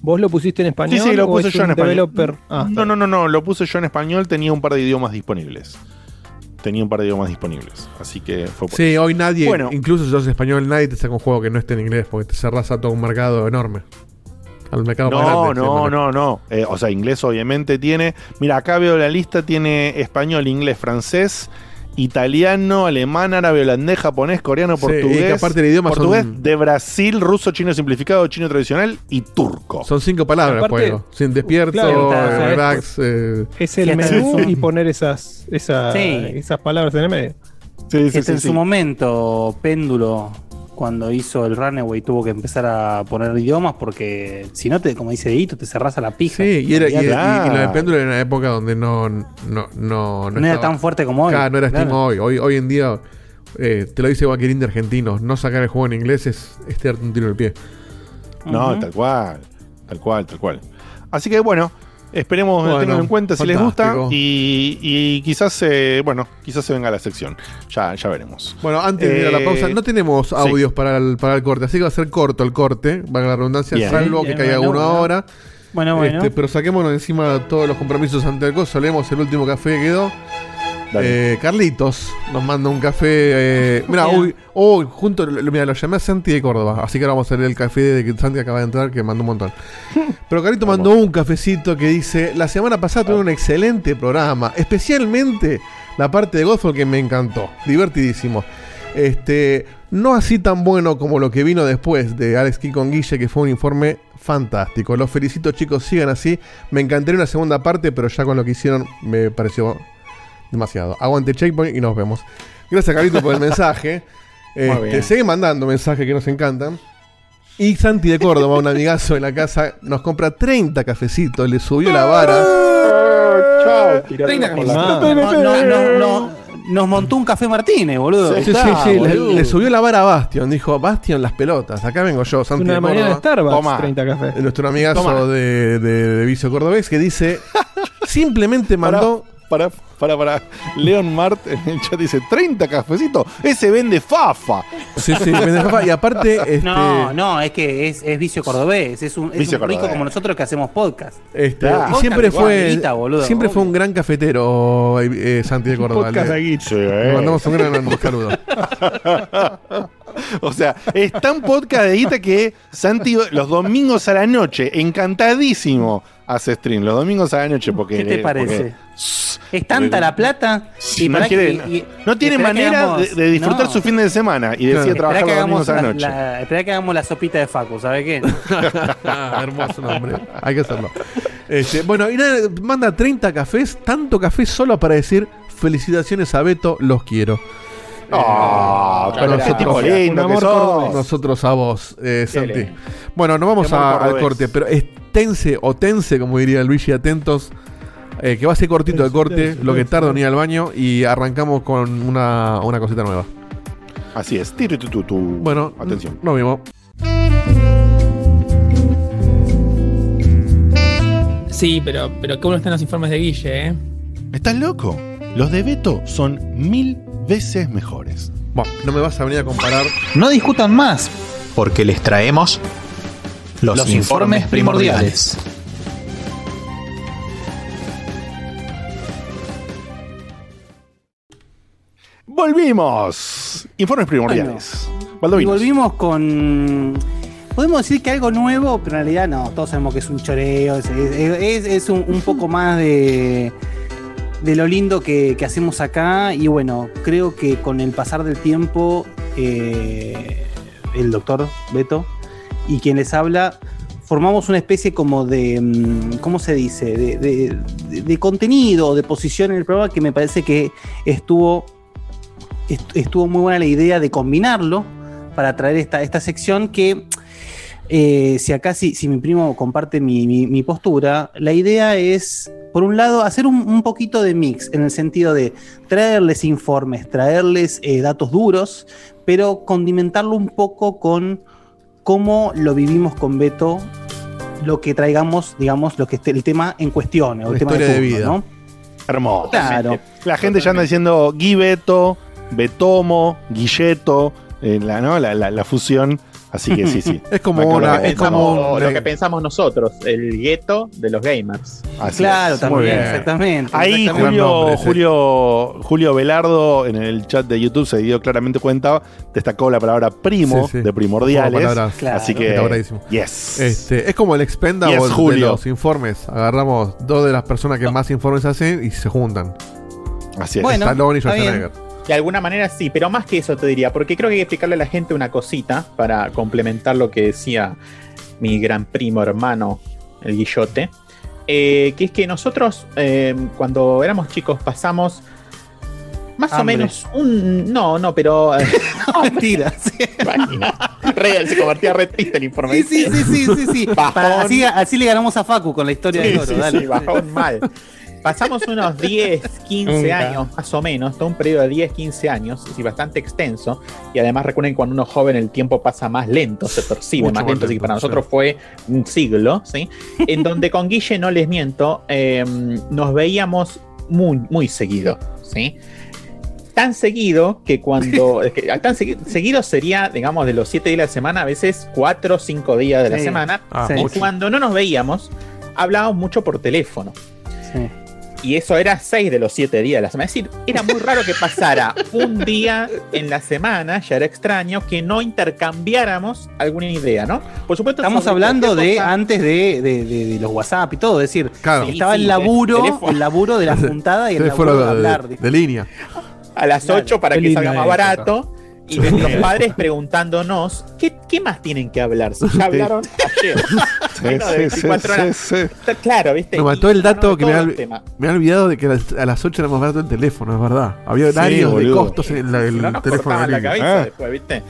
Speaker 5: ¿Vos lo pusiste en español?
Speaker 2: Sí, sí, lo puse
Speaker 5: es
Speaker 2: yo en español.
Speaker 5: Ah,
Speaker 2: no, no, no, no, lo puse yo en español, tenía un par de idiomas disponibles. Tenía un par de idiomas disponibles, así que fue por
Speaker 4: Sí,
Speaker 2: eso.
Speaker 4: hoy nadie,
Speaker 2: Bueno.
Speaker 4: incluso si sos español, nadie te saca un juego que no esté en inglés porque te cerrás a todo un mercado enorme. Al mercado más
Speaker 2: No,
Speaker 4: grande.
Speaker 2: no, no, no. Eh, o sea, inglés obviamente tiene. Mira, acá veo la lista, tiene español, inglés, francés, italiano, alemán, árabe, holandés, japonés, coreano,
Speaker 4: Sí,
Speaker 2: portugués.
Speaker 4: y que aparte el idioma
Speaker 2: portugués
Speaker 4: son-
Speaker 2: de Brasil, ruso, chino simplificado, chino tradicional y turco.
Speaker 4: Son cinco palabras
Speaker 5: Aparte-
Speaker 4: juego. Sin despierto,
Speaker 5: Claro,
Speaker 4: eh,
Speaker 5: o sea,
Speaker 4: relax. eh,
Speaker 5: Es el menú y poner esas, esas,
Speaker 3: Sí.
Speaker 5: esas palabras en el medio.
Speaker 2: Sí, sí,
Speaker 3: Este
Speaker 2: sí,
Speaker 3: en
Speaker 2: sí.
Speaker 3: su momento, Péndulo cuando hizo el Runaway tuvo que empezar a poner idiomas porque si no, te, como dice Dieguito, te cerrás a la pija.
Speaker 4: Sí, y, era, y, y- y
Speaker 3: Claro.
Speaker 4: lo de péndulo era una época donde no, no, no,
Speaker 3: No era
Speaker 4: estaba-
Speaker 3: tan fuerte como hoy.
Speaker 4: Claro, no era Steam
Speaker 3: Claro.
Speaker 4: hoy. hoy. Hoy en día, eh, te lo dice cualquier indie argentino, no sacar el juego en inglés es, es tirarte un tiro en el pie.
Speaker 2: No, tal cual. Tal cual, tal cual. Así que bueno, esperemos
Speaker 4: Bueno,
Speaker 2: en cuenta si les gusta. Y, y quizás, eh, bueno, quizás se venga la sección. Ya, ya veremos.
Speaker 4: Bueno, antes de ir a la
Speaker 2: Eh,
Speaker 4: pausa, no tenemos
Speaker 2: sí.
Speaker 4: audios para, el, para el corte, así que va a ser corto el corte, valga la redundancia,
Speaker 2: Bien.
Speaker 4: salvo
Speaker 3: Bien,
Speaker 4: que caiga
Speaker 3: bueno,
Speaker 4: uno
Speaker 3: bueno.
Speaker 4: ahora.
Speaker 3: Bueno, bueno.
Speaker 4: Este, pero saquémonos encima todos los compromisos ante el coso. Leemos el último café que quedó. Eh, Carlitos nos manda un café. Eh, mira, hoy, hoy junto, lo- mira, lo llamé a Santi de Córdoba. Así que ahora vamos a leer el café de que Santi acaba de entrar, que mandó un montón. Pero Carlitos mandó un cafecito que dice: La semana pasada tuve un excelente programa, especialmente la parte de Godfall que me encantó. Divertidísimo. Este, no así tan bueno como lo que vino después de Alex Key con Guille, que fue un informe fantástico. Los felicito, chicos, sigan así. Me encantaría una segunda parte, pero ya con lo que hicieron me pareció demasiado. Aguante Checkpoint y nos vemos. Gracias, Carlito, por el mensaje. Este, sigue mandando mensajes que nos encantan. Y Santi de Córdoba, un amigazo en la casa, nos compra 30 cafecitos, le subió la vara.
Speaker 6: Chao,
Speaker 7: Treinta
Speaker 6: por la-
Speaker 3: No, no, no, no, no, nos montó un café Martínez, boludo.
Speaker 4: Sí, sí, sí, le, le subió la vara a Bastion. Dijo, Bastion, las pelotas. Acá vengo yo, Santi
Speaker 5: Una
Speaker 4: de
Speaker 5: mañana de
Speaker 4: Córdoba.
Speaker 5: Starbucks,
Speaker 2: Toma.
Speaker 5: 30 cafés.
Speaker 4: Eh, Nuestro amigazo
Speaker 2: Toma.
Speaker 4: de, de, de Vicio Cordobés que dice, simplemente mandó...
Speaker 2: Para, para, para. Leon Mart en el chat dice: 30 cafecitos. Ese vende fafa.
Speaker 4: Sí, sí, vende fafa. y aparte... Este,
Speaker 3: No, no, es que es, es vicio cordobés, es un, es un rico como nosotros que hacemos podcast.
Speaker 4: Este,
Speaker 2: Claro.
Speaker 4: y
Speaker 3: Podcast
Speaker 4: siempre fue
Speaker 3: boludo,
Speaker 4: siempre fue
Speaker 3: obvio.
Speaker 4: un gran cafetero eh, eh, Santi de Córdoba.
Speaker 5: Podcast
Speaker 4: Le-.
Speaker 2: Sí.
Speaker 4: le mandamos un gran saludo.
Speaker 2: O sea, es tan podcast de guita que Santi los domingos a la noche, encantadísimo, hace stream. Los domingos a la noche porque...
Speaker 3: ¿Qué te parece?
Speaker 2: porque-
Speaker 3: Es tanta la plata y
Speaker 2: no, quiere-
Speaker 3: que- y-
Speaker 2: no tiene manera
Speaker 3: hagamos-
Speaker 2: de, de disfrutar
Speaker 3: no.
Speaker 2: su fin de semana y decide trabajar
Speaker 3: que
Speaker 2: los
Speaker 3: hagamos
Speaker 2: domingos a la
Speaker 3: la,
Speaker 2: noche.
Speaker 3: la- esperá que hagamos la sopita de Facu, ¿sabe qué?
Speaker 4: Ah, hermoso nombre. Hay que hacerlo. Este, bueno, y nada, manda 30 cafés, tanto café solo para decir felicitaciones a Beto, los quiero.
Speaker 2: Ah, pero
Speaker 4: Nosotros-
Speaker 2: qué tipo lindo que sos.
Speaker 4: Nosotros a vos, eh, Santi. Bueno, nos vamos
Speaker 2: Qué
Speaker 4: a- al corte, pero esténse o tense, como diría Luigi, atentos. eh, que va a ser cortito de corte, lo que tarda en ir al baño y arrancamos con una, una cosita nueva.
Speaker 2: Así es. Tiri, tu, tu, tu.
Speaker 4: Bueno,
Speaker 2: atención.
Speaker 4: nos vemos.
Speaker 7: Sí, pero, pero ¿cómo están los informes de Guille, eh?
Speaker 2: ¿Estás loco? Los de Beto son mil veces mejores.
Speaker 4: Bueno, no me vas a venir a comparar.
Speaker 12: No discutan más, porque les traemos los,
Speaker 3: Los
Speaker 12: informes
Speaker 3: informes
Speaker 12: primordiales.
Speaker 2: Volvimos. Informes primordiales.
Speaker 3: Y volvimos con. Podemos decir que algo nuevo, pero en realidad no, todos sabemos que es un choreo, es, es- es- es un, un poco más de, de lo lindo que, hacemos acá. Y bueno, creo que con el pasar del tiempo, eh, el doctor Beto y quien les habla, formamos una especie como de, mm, ¿cómo se dice? De, de- contenido, de posición en el programa que me parece que estuvo, est- estuvo muy buena la idea de combinarlo para traer esta, esta sección que, eh, si acá si, si mi primo comparte mi, mi- mi postura, la idea es, por un lado, hacer un, un poquito de mix, en el sentido de traerles informes, traerles eh, datos duros, pero condimentarlo un poco con cómo lo vivimos con Beto, lo que traigamos, digamos, lo que esté el tema en cuestión, o el
Speaker 4: La
Speaker 3: tema
Speaker 4: historia de
Speaker 3: turno,
Speaker 4: vida.
Speaker 3: ¿no?
Speaker 2: Hermoso.
Speaker 3: Claro.
Speaker 2: La gente ya anda diciendo Gui Beto, Betomo, Guilleto, eh, la, ¿no? la, la- la fusión. Así que sí, sí.
Speaker 4: Es como una- es
Speaker 6: Pensamos
Speaker 4: un-
Speaker 6: lo que pensamos nosotros, el gueto de los gamers.
Speaker 2: Así
Speaker 3: Claro,
Speaker 2: es.
Speaker 3: también, exactamente.
Speaker 2: Ahí
Speaker 3: exactamente.
Speaker 2: Julio. Julio, Julio Velardo en el chat de YouTube se dio claramente cuenta, destacó la palabra primo
Speaker 4: Sí, sí.
Speaker 2: de primordiales.
Speaker 4: Palabras.
Speaker 3: Claro.
Speaker 2: Así que, yes.
Speaker 4: Este, es como el expendable
Speaker 2: Yes,
Speaker 4: de los informes. Agarramos dos de las personas que más informes hacen y se juntan.
Speaker 2: Así es.
Speaker 3: Bueno,
Speaker 4: Stallone y
Speaker 3: está bien.
Speaker 4: Schwarzenegger.
Speaker 6: De alguna manera sí, pero más que eso te diría, porque creo que hay que explicarle a la gente una cosita para complementar lo que decía mi gran primo hermano, el Guillote, eh, que es que nosotros eh, cuando éramos chicos pasamos Más o menos un. No, no, pero.
Speaker 3: Mentira.
Speaker 6: Real, se convertía re triste el informe.
Speaker 3: Sí, sí, sí, sí, sí, sí. Para- así, así le ganamos a Facu con la historia
Speaker 6: Sí,
Speaker 3: del oro.
Speaker 6: sí,
Speaker 3: dale.
Speaker 6: bajón mal. Pasamos unos 10, 15
Speaker 3: Nunca.
Speaker 6: años más o menos, todo un periodo de 10, 15 años, y bastante extenso. Y además recuerden cuando uno es joven el tiempo pasa más lento, se percibe
Speaker 4: Mucho
Speaker 6: más lento, así que para
Speaker 4: sí.
Speaker 6: nosotros fue un siglo, ¿sí? En donde con Guille, no les miento, eh, nos veíamos muy, muy seguido, ¿sí? Tan seguido que cuando. es que tan segui- seguido sería, digamos, de los 7 días de la semana, a veces 4 o 5 días de la semana.
Speaker 4: Ah.
Speaker 6: Y cuando no nos veíamos, hablábamos mucho por teléfono.
Speaker 3: Sí.
Speaker 6: Y eso era 6 de los 7 días de la semana. Es decir, era muy raro que pasara un día en la semana, ya era extraño, que no intercambiáramos alguna idea, ¿no? Por supuesto,
Speaker 3: Estamos hablando de
Speaker 6: cosa-
Speaker 3: antes de, de- de- de los WhatsApp y todo. Es decir,
Speaker 4: Claro.
Speaker 6: Sí,
Speaker 3: estaba
Speaker 6: sí,
Speaker 3: el laburo, el laburo de la juntada y el laburo de
Speaker 4: de,
Speaker 3: hablar.
Speaker 4: de- de línea.
Speaker 6: a las
Speaker 3: Claro.
Speaker 6: 8 para que salga más barato. Y nuestros padres preguntándonos, ¿qué, qué más tienen que hablar? Si ya hablaron ayer.
Speaker 2: Sí,
Speaker 6: Menos de
Speaker 2: sí,
Speaker 6: 24
Speaker 2: sí,
Speaker 6: horas.
Speaker 2: sí, sí.
Speaker 6: Está Claro, ¿viste?
Speaker 4: Me
Speaker 6: Y
Speaker 4: mató el dato que me ha,
Speaker 6: el tema.
Speaker 4: me ha olvidado de que a las- a las 8 era más barato el teléfono, es verdad. Había horarios de
Speaker 2: boludo.
Speaker 4: costos en la- el
Speaker 6: no nos
Speaker 4: teléfono.
Speaker 6: cortaban
Speaker 4: de
Speaker 6: la
Speaker 4: línea.
Speaker 6: cabeza después, ¿viste?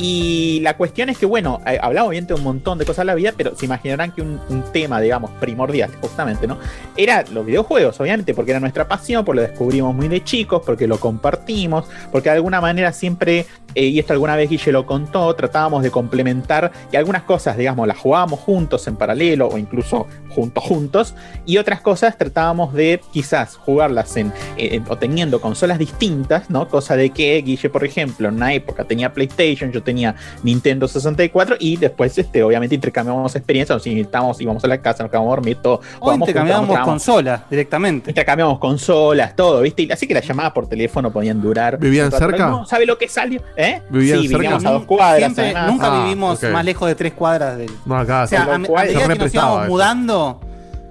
Speaker 6: Y la cuestión es que, bueno, eh, hablamos obviamente de un montón de cosas en la vida, pero se imaginarán que un, tema, digamos, primordial, justamente, ¿no? Era los videojuegos, obviamente, porque era nuestra pasión, porque lo descubrimos muy de chicos, porque lo compartimos, porque de alguna manera siempre, eh, y esto alguna vez Guille lo contó, tratábamos de complementar y algunas cosas, digamos, las jugábamos juntos en paralelo o incluso juntos juntos, y otras cosas tratábamos de quizás jugarlas en, en- o teniendo consolas distintas, ¿no? Cosa de que Guille, por ejemplo, en una época tenía PlayStation, yo tenía Nintendo 64 y después, este, obviamente, intercambiamos experiencias, nos invitamos, íbamos a la casa, nos quedábamos a dormir, todo.
Speaker 3: O intercambiábamos
Speaker 6: juntos, mostrábamos-
Speaker 3: consola directamente.
Speaker 6: Intercambiamos consolas, todo, ¿viste? Y Así que las llamadas por teléfono podían durar.
Speaker 4: ¿Vivían cerca?
Speaker 6: No, ¿Sabe lo que salió? ¿Eh?
Speaker 4: ¿Vivían
Speaker 6: sí,
Speaker 4: cerca?
Speaker 6: vivíamos a dos cuadras.
Speaker 3: Siempre- nunca
Speaker 4: Ah,
Speaker 3: vivimos más lejos de tres cuadras del.
Speaker 4: No, acá
Speaker 3: O sea, a, a medida que nos íbamos
Speaker 4: eso.
Speaker 3: mudando,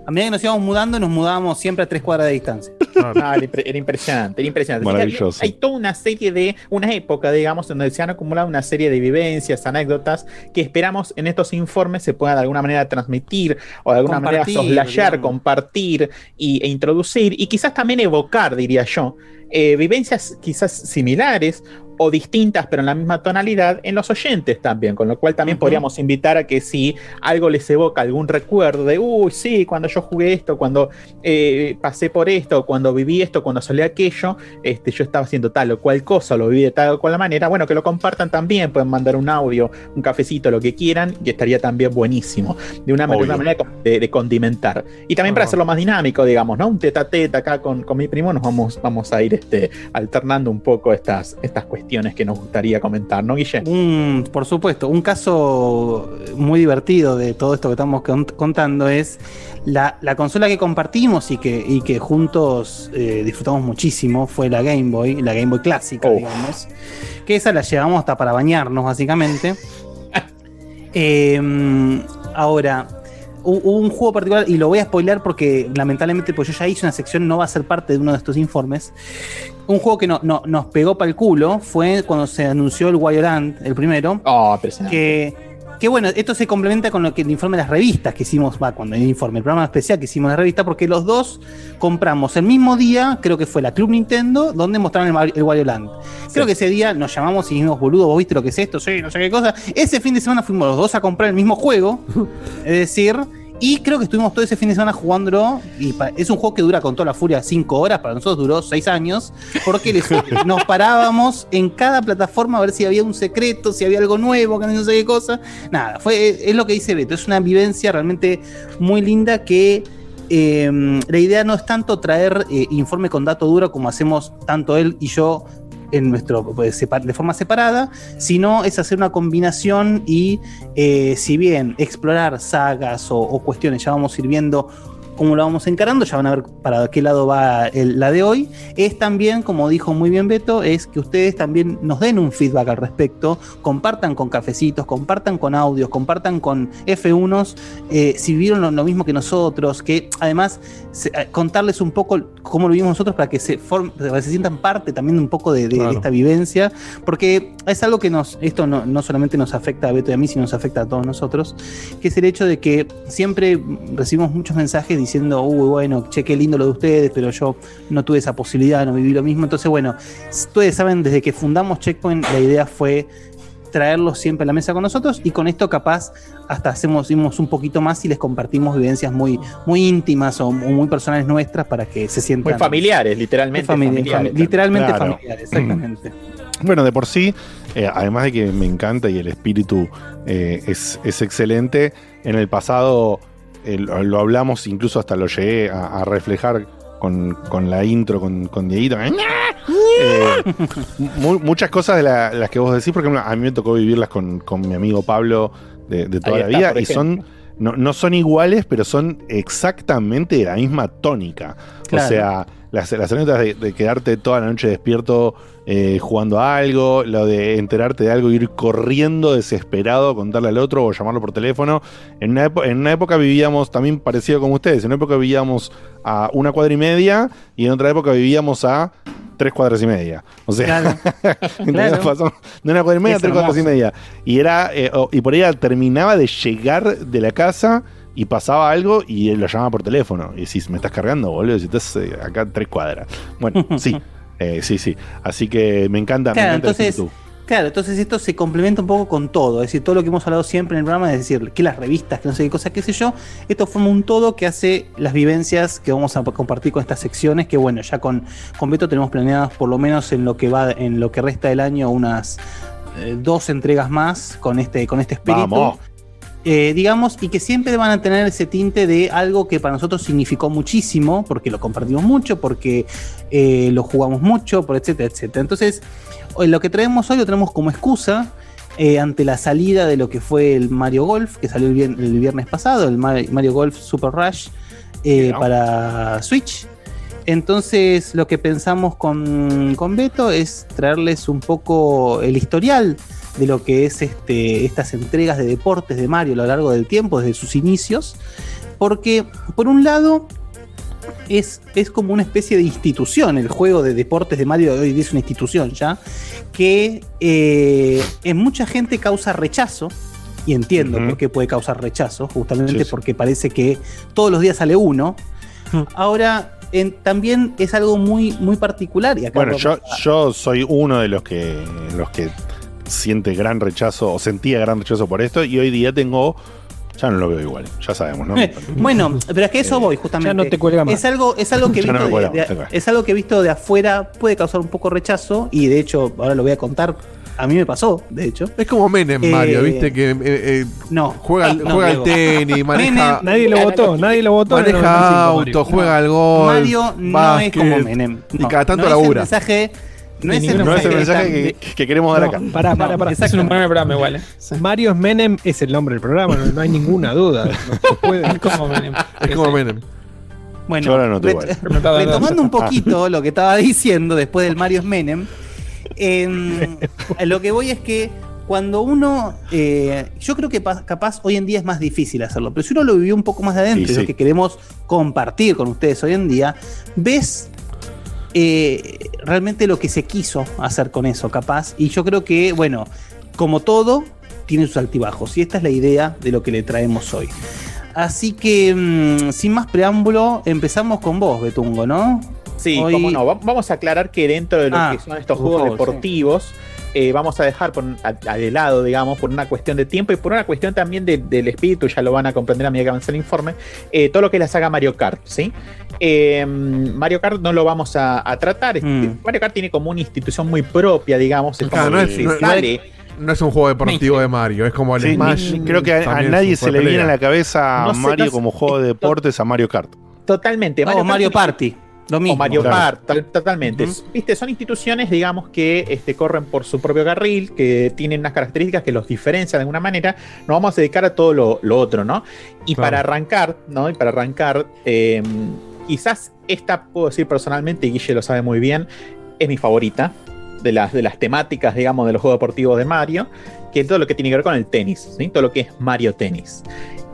Speaker 3: a medida que nos íbamos mudando, nos mudábamos siempre a tres cuadras de distancia.
Speaker 6: No, era, impre- era impresionante, era impresionante.
Speaker 2: Maravilloso.
Speaker 6: Hay, hay toda una serie de, una época, digamos, donde se han acumulado una serie de vivencias, anécdotas, que esperamos en estos informes se puedan de alguna manera transmitir o de alguna manera soslayar,
Speaker 3: digamos.
Speaker 6: compartir y, e introducir y quizás también evocar, diría yo, eh, vivencias quizás similares o distintas, pero en la misma tonalidad, en los oyentes también, con lo cual también podríamos invitar a que si algo les evoca algún recuerdo de, uy, sí, cuando yo jugué esto, cuando eh, pasé por esto, cuando viví esto, cuando salió aquello, este, yo estaba haciendo tal o cual cosa, lo viví de tal o cual manera, bueno, que lo compartan también, pueden mandar un audio, un cafecito, lo que quieran, y estaría también buenísimo, de una, de
Speaker 2: Obvio.
Speaker 6: una manera de, de condimentar. Y también para hacerlo más dinámico, digamos, ¿no? Un tete a tete acá con, con mi primo, nos vamos, vamos a ir este, alternando un poco estas, estas cuestiones que nos gustaría comentar, ¿no, Guille?
Speaker 3: Por supuesto, un caso muy divertido de todo esto que estamos cont- contando es la, la consola que compartimos y que, y que juntos eh, disfrutamos muchísimo fue la Game Boy, la Game Boy clásica,
Speaker 6: Oh.
Speaker 3: digamos. Que esa la llevamos hasta para bañarnos, básicamente. Eh, ahora, hu- hubo un juego particular, y lo voy a spoiler porque lamentablemente, pues yo ya hice una sección, no va a ser parte de uno de estos informes. Un juego que no, no- nos pegó para el culo fue cuando se anunció el Wireland, el primero.
Speaker 6: Oh.
Speaker 3: Que, que bueno, esto se complementa con lo que el informe de las revistas que hicimos, va, cuando el informe, el programa especial que hicimos de la revista, porque los dos compramos el mismo día, creo que fue la Club Nintendo, donde mostraron el, el Wario Land. Creo que ese día nos llamamos y dijimos, boludo, ¿vos viste lo que es esto? Sí, no sé qué cosa. Ese fin de semana fuimos los dos a comprar el mismo juego, es decir, y creo que estuvimos todo ese fin de semana jugándolo. Y es un juego que dura con toda la furia 5 horas, para nosotros duró 6 años, porque les- nos parábamos en cada plataforma a ver si había un secreto, si había algo nuevo, que no sé qué cosa. Nada, fue, es lo que dice Beto, es una vivencia realmente muy linda que eh, la idea no es tanto traer eh, informe con dato duro como hacemos tanto él y yo en nuestro pues, de forma separada, sino es hacer una combinación y eh, si bien explorar sagas o, o cuestiones ya vamos a ir viendo cómo lo vamos encarando, ya van a ver para qué lado va el- la de hoy, es también, como dijo muy bien Beto, es que ustedes también nos den un feedback al respecto, compartan con cafecitos, compartan con audios, compartan con F1s, eh, si vivieron lo, lo mismo que nosotros, que además se- eh, contarles un poco cómo lo vivimos nosotros para que se, form- para que se sientan parte también un poco de, de- de
Speaker 4: Claro.
Speaker 3: esta vivencia, porque es algo que nos, esto no, no solamente nos afecta a Beto y a mí, sino nos afecta a todos nosotros, que es el hecho de que siempre recibimos muchos mensajes diciendo, uy, bueno, che, qué lindo lo de ustedes, pero yo no tuve esa posibilidad, no viví lo mismo. Entonces, bueno, ustedes saben, desde que fundamos Checkpoint, la idea fue traerlos siempre a la mesa con nosotros y con esto capaz hasta hacemos dimos un poquito más y les compartimos vivencias muy, muy íntimas o, muy personales nuestras para que se sientan
Speaker 6: Muy familiares, literalmente. Familiares.
Speaker 3: literalmente
Speaker 2: Claro.
Speaker 3: familiares, exactamente.
Speaker 2: Bueno, de por sí, eh, además de que me encanta y el espíritu eh, es, es excelente, en el pasado eh, lo, lo hablamos, incluso hasta lo llegué a, a reflejar con, con la intro, con, con Dieguito. Eh, mu- muchas cosas de la- las que vos decís, por ejemplo, a mí me tocó vivirlas con, con mi amigo Pablo de, de toda
Speaker 6: Ahí
Speaker 2: la
Speaker 6: está,
Speaker 2: vida y son... No, no son iguales, pero son exactamente de la misma tónica.
Speaker 3: Claro.
Speaker 2: O sea, las, las anécdotas de, de quedarte toda la noche despierto eh, jugando a algo, lo de enterarte de algo, ir corriendo desesperado, contarle al otro o llamarlo por teléfono. En una, en una época vivíamos también parecido como ustedes, en una época vivíamos a una cuadra y media y en otra época vivíamos a tres cuadras y media. O sea.
Speaker 3: Claro.
Speaker 2: De una cuadra y media a
Speaker 3: Es
Speaker 2: tres cuadras y media. Y era, eh, y por ahí terminaba de llegar de la casa y pasaba algo y él lo llamaba por teléfono. Y decís, me estás cargando, boludo, si estás eh, acá tres cuadras. Bueno, sí, eh, sí, sí. Así que me encanta,
Speaker 3: Claro,
Speaker 2: me encanta
Speaker 3: entonces, claro, entonces esto se complementa un poco con todo. Es decir, todo lo que hemos hablado siempre en el programa, es decir, que las revistas, que no sé qué cosa, qué sé yo, esto forma un todo que hace las vivencias que vamos a compartir con estas secciones, que bueno, ya con, con Beto tenemos planeadas por lo menos en lo que va, en lo que resta del año, unas eh, dos entregas más con este, con este espíritu.
Speaker 2: Vamos.
Speaker 3: Eh, digamos, y que siempre van a tener ese tinte de algo que para nosotros significó muchísimo, porque lo compartimos mucho, porque eh, lo jugamos mucho, por etcétera, etcétera. Entonces, lo que traemos hoy lo tenemos como excusa eh, ante la salida de lo que fue el Mario Golf, que salió el, vier- el viernes pasado, el Mar- Mario Golf Super Rush eh, para Switch. Entonces, lo que pensamos con, con Beto es traerles un poco el historial de lo que es este, estas entregas de deportes de Mario a lo largo del tiempo, desde sus inicios. Porque, por un lado, es, es como una especie de institución. El juego de deportes de Mario de hoy es una institución ya. Que eh, en mucha gente causa rechazo. Y entiendo por qué puede causar rechazo, justamente
Speaker 2: Sí, sí.
Speaker 3: porque parece que todos los días sale uno. Ahora, en- también es algo muy, muy particular. Y acá
Speaker 2: Bueno, yo, yo soy uno de los que, los que siente gran rechazo o sentía gran rechazo por esto y hoy día tengo... Ya no lo veo igual, ya sabemos, ¿no?
Speaker 3: Eh, bueno, pero es que eso voy justamente.
Speaker 5: Ya no te cuelga más.
Speaker 3: Es algo, es algo que he
Speaker 2: Ya no
Speaker 3: visto
Speaker 2: me cuelga
Speaker 3: de,
Speaker 2: más,
Speaker 3: de-
Speaker 2: tal cual.
Speaker 3: es algo que he visto de afuera puede causar un poco rechazo y de hecho ahora lo voy a contar. A mí me pasó, de hecho.
Speaker 4: Es como Menem,
Speaker 3: Eh,
Speaker 4: Mario, ¿viste? Que eh, eh,
Speaker 3: No,
Speaker 4: juega, al-
Speaker 3: no,
Speaker 4: juega al tenis, maneja,
Speaker 5: Nadie lo votó, nadie lo votó.
Speaker 4: maneja
Speaker 5: 95,
Speaker 4: auto,
Speaker 5: Mario.
Speaker 4: juega al golf.
Speaker 3: Mario no
Speaker 4: básquet,
Speaker 3: es como Menem.
Speaker 4: Y cada tanto
Speaker 3: no es el
Speaker 4: labura.
Speaker 3: mensaje, no es el
Speaker 2: No es el mensaje que, que queremos dar
Speaker 5: No,
Speaker 2: acá.
Speaker 5: Pará, pará, pará.
Speaker 7: Es un buen programa igual. ¿eh?
Speaker 5: Mario Menem es el nombre del programa, no, no hay ninguna duda. No se puede.
Speaker 7: Es como Menem.
Speaker 4: Es como Menem.
Speaker 3: Bueno, ret-
Speaker 2: igual.
Speaker 3: Retomando un poquito lo que estaba diciendo después del Mario Menem, em, lo que voy es que cuando uno, eh, yo creo que pa- capaz hoy en día es más difícil hacerlo, pero si uno lo vivió un poco más de adentro,
Speaker 2: Sí,
Speaker 3: y lo que queremos compartir con ustedes hoy en día, ves eh, realmente lo que se quiso hacer con eso, capaz, y yo creo que, bueno, como todo, tiene sus altibajos, y esta es la idea de lo que le traemos hoy. Así que, mm, sin más preámbulo, empezamos con vos, Betungo, ¿no?
Speaker 6: Sí,
Speaker 3: Hoy-
Speaker 6: cómo no. Va- Vamos a aclarar que dentro de lo
Speaker 3: Ah,
Speaker 6: que son estos juegos
Speaker 3: favor,
Speaker 6: deportivos, eh, vamos a dejar por, a, a de lado, digamos, por una cuestión de tiempo y por una cuestión también de- del espíritu, ya lo van a comprender a medida que avance el informe, eh, todo lo que es la saga Mario Kart, ¿sí? Eh, Mario Kart no lo vamos a, a tratar.
Speaker 3: Mm.
Speaker 6: Mario Kart tiene como una institución muy propia, digamos. Es como
Speaker 4: Claro, no es-
Speaker 6: se
Speaker 4: no-
Speaker 6: sale.
Speaker 4: No es un juego deportivo de Mario, es como el
Speaker 2: Sí,
Speaker 4: Smash.
Speaker 2: ni- creo que a, nadie se le viene a la cabeza a
Speaker 6: No sé,
Speaker 2: Mario
Speaker 6: sé,
Speaker 2: como juego de deportes a Mario Kart.
Speaker 6: Totalmente.
Speaker 3: o Mario Party, lo mismo.
Speaker 6: O Mario. Kart, tal- totalmente. Viste, son instituciones, digamos, que este, corren por su propio carril, que tienen unas características que los diferencian de alguna manera. Nos vamos a dedicar a todo lo, lo otro, ¿no? Y
Speaker 4: Claro.
Speaker 6: para arrancar, ¿no? Y para arrancar, eh, quizás esta, puedo decir personalmente, y Guille lo sabe muy bien, es mi favorita de las, de las temáticas, digamos, de los juegos deportivos de Mario, que es todo lo que tiene que ver con el tenis, ¿sí? Todo lo que es Mario Tenis.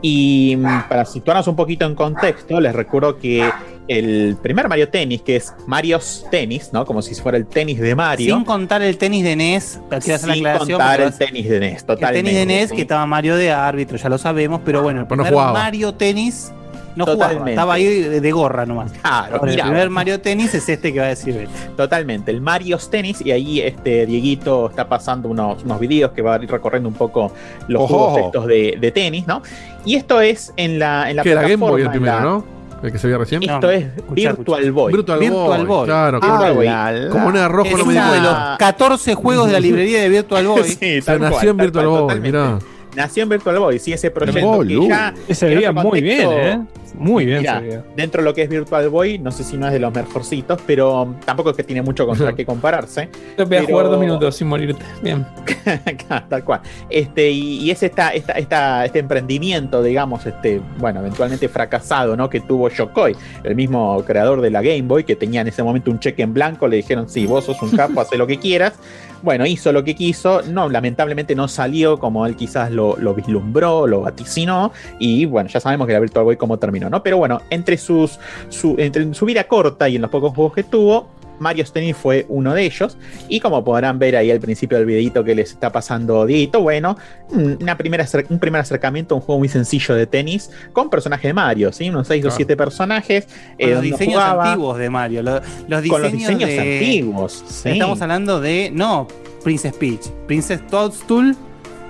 Speaker 6: Y mm, para situarnos un poquito en contexto, les recuerdo que el primer Mario Tennis, que es Mario's Tennis, ¿no? Como si fuera el tenis de Mario.
Speaker 3: Sin contar el tenis de NES, pero quiero hacer la
Speaker 6: sin
Speaker 3: aclaración.
Speaker 6: contar
Speaker 3: porque
Speaker 6: el tenis de NES,
Speaker 3: el
Speaker 6: totalmente.
Speaker 3: tenis de NES, que estaba Mario de árbitro, ya lo sabemos, pero bueno, el
Speaker 4: no
Speaker 3: primer
Speaker 4: jugaba.
Speaker 3: Mario Tenis No jugaba,
Speaker 6: Totalmente.
Speaker 3: estaba ahí de, gorra nomás.
Speaker 6: Claro,
Speaker 3: Ahora, el primer Mario Tennis es este que va a decir Beto.
Speaker 6: Totalmente, el Mario's Tennis, y ahí este Dieguito está pasando unos, unos videos que va a ir recorriendo un poco los
Speaker 2: Ojo.
Speaker 6: juegos estos de, de tenis, ¿no? Y esto es en la, en la
Speaker 4: Que era Game Boy el
Speaker 6: plataforma,
Speaker 4: primero,
Speaker 6: la-
Speaker 4: ¿no? El que se vio recién.
Speaker 6: Esto es Virtual Boy.
Speaker 4: Virtual,
Speaker 3: Virtual
Speaker 4: Boy,
Speaker 3: Boy.
Speaker 4: Claro,
Speaker 6: Ah,
Speaker 4: como,
Speaker 6: la-
Speaker 4: como una rojo
Speaker 3: Es
Speaker 4: no me
Speaker 3: uno de los 14 juegos de la librería de Virtual Boy.
Speaker 6: Sí, cual,
Speaker 4: nació en Virtual
Speaker 6: cual,
Speaker 4: Boy,
Speaker 6: totalmente.
Speaker 4: mirá.
Speaker 6: Nació en Virtual Boy, sí, ese proyecto que ya
Speaker 5: Se
Speaker 6: en
Speaker 5: veía muy bien, ¿eh? Muy bien
Speaker 6: Mirá,
Speaker 5: se veía.
Speaker 6: dentro de lo que es Virtual Boy, no sé si no es de los mejorcitos, pero tampoco es que tiene mucho contra qué compararse.
Speaker 7: Te voy a jugar dos minutos sin morirte. Bien.
Speaker 6: Tal cual. Este, y, y es esta, esta, esta, este emprendimiento, digamos, este, bueno, eventualmente fracasado, ¿no? Que tuvo Shokoi, el mismo creador de la Game Boy, que tenía en ese momento un cheque en blanco, le dijeron, sí, vos sos un capo, haz lo que quieras. Bueno, hizo lo que quiso, no, lamentablemente no salió como él quizás lo, lo vislumbró, lo vaticinó, y bueno, ya sabemos que la Virtual Boy cómo terminó, ¿no? Pero bueno, entre, sus, su, entre su vida corta y en los pocos juegos que tuvo, Mario Tennis fue uno de ellos. Y como podrán ver ahí al principio del videito que les está pasando Dieguito, bueno, una primera un primer acercamiento a un juego muy sencillo de tenis con personajes de Mario, ¿sí? Unos 6 o
Speaker 4: Claro.
Speaker 6: 7 personajes. Eh,
Speaker 3: los diseños
Speaker 6: jugaba
Speaker 3: antiguos de Mario. lo- los diseños,
Speaker 6: con los diseños
Speaker 3: de-
Speaker 6: antiguos. sí.
Speaker 3: Estamos hablando de. No, Princess Peach. Princess Toadstool.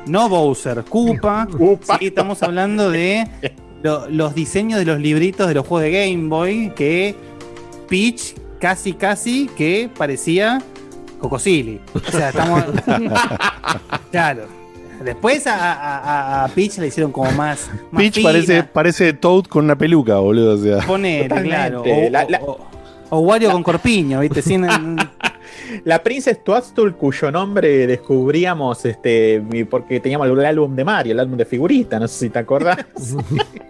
Speaker 3: No Bowser. Koopa.
Speaker 6: Koopa.
Speaker 3: Sí, estamos hablando de lo- los diseños de los libritos de los juegos de Game Boy. Que Peach casi, casi que parecía Cocosili. O sea, estamos. claro. Después a, a- a- a Peach le hicieron como más. más
Speaker 2: Peach
Speaker 3: fina.
Speaker 2: parece, parece Toad con una peluca, boludo. O sea.
Speaker 3: Ponele, claro. O,
Speaker 6: La- la-
Speaker 3: o- o Wario con corpiño, ¿viste? Sin,
Speaker 6: La Princess Toadstool, cuyo nombre descubríamos este, porque teníamos el álbum de Mario, el álbum de figuritas, no sé si te acordás.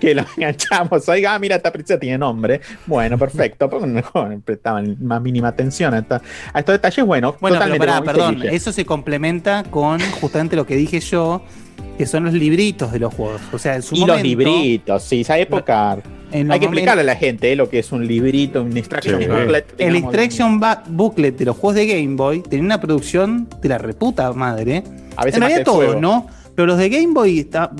Speaker 6: que lo enganchamos. Oiga, ah, mira, esta princesa tiene nombre. Bueno, perfecto. Porque no no prestaban más mínima atención a, esta- a estos detalles. Bueno,
Speaker 3: Bueno, pero
Speaker 6: totalmente.
Speaker 3: pará,
Speaker 6: dice
Speaker 3: perdón, eso se complementa con justamente lo que dije yo, que son los libritos de los juegos. O sea, en su
Speaker 6: Y los libritos, sí, esa época. Hay que explicarle a la gente eh, lo que es un librito, un instruction
Speaker 2: Sí.
Speaker 6: booklet.
Speaker 3: El. Instruction Booklet de los juegos de Game Boy tenía una producción de la reputa madre.
Speaker 6: A veces
Speaker 3: en realidad
Speaker 6: fuego.
Speaker 3: ¿no? Pero los de Game Boy está-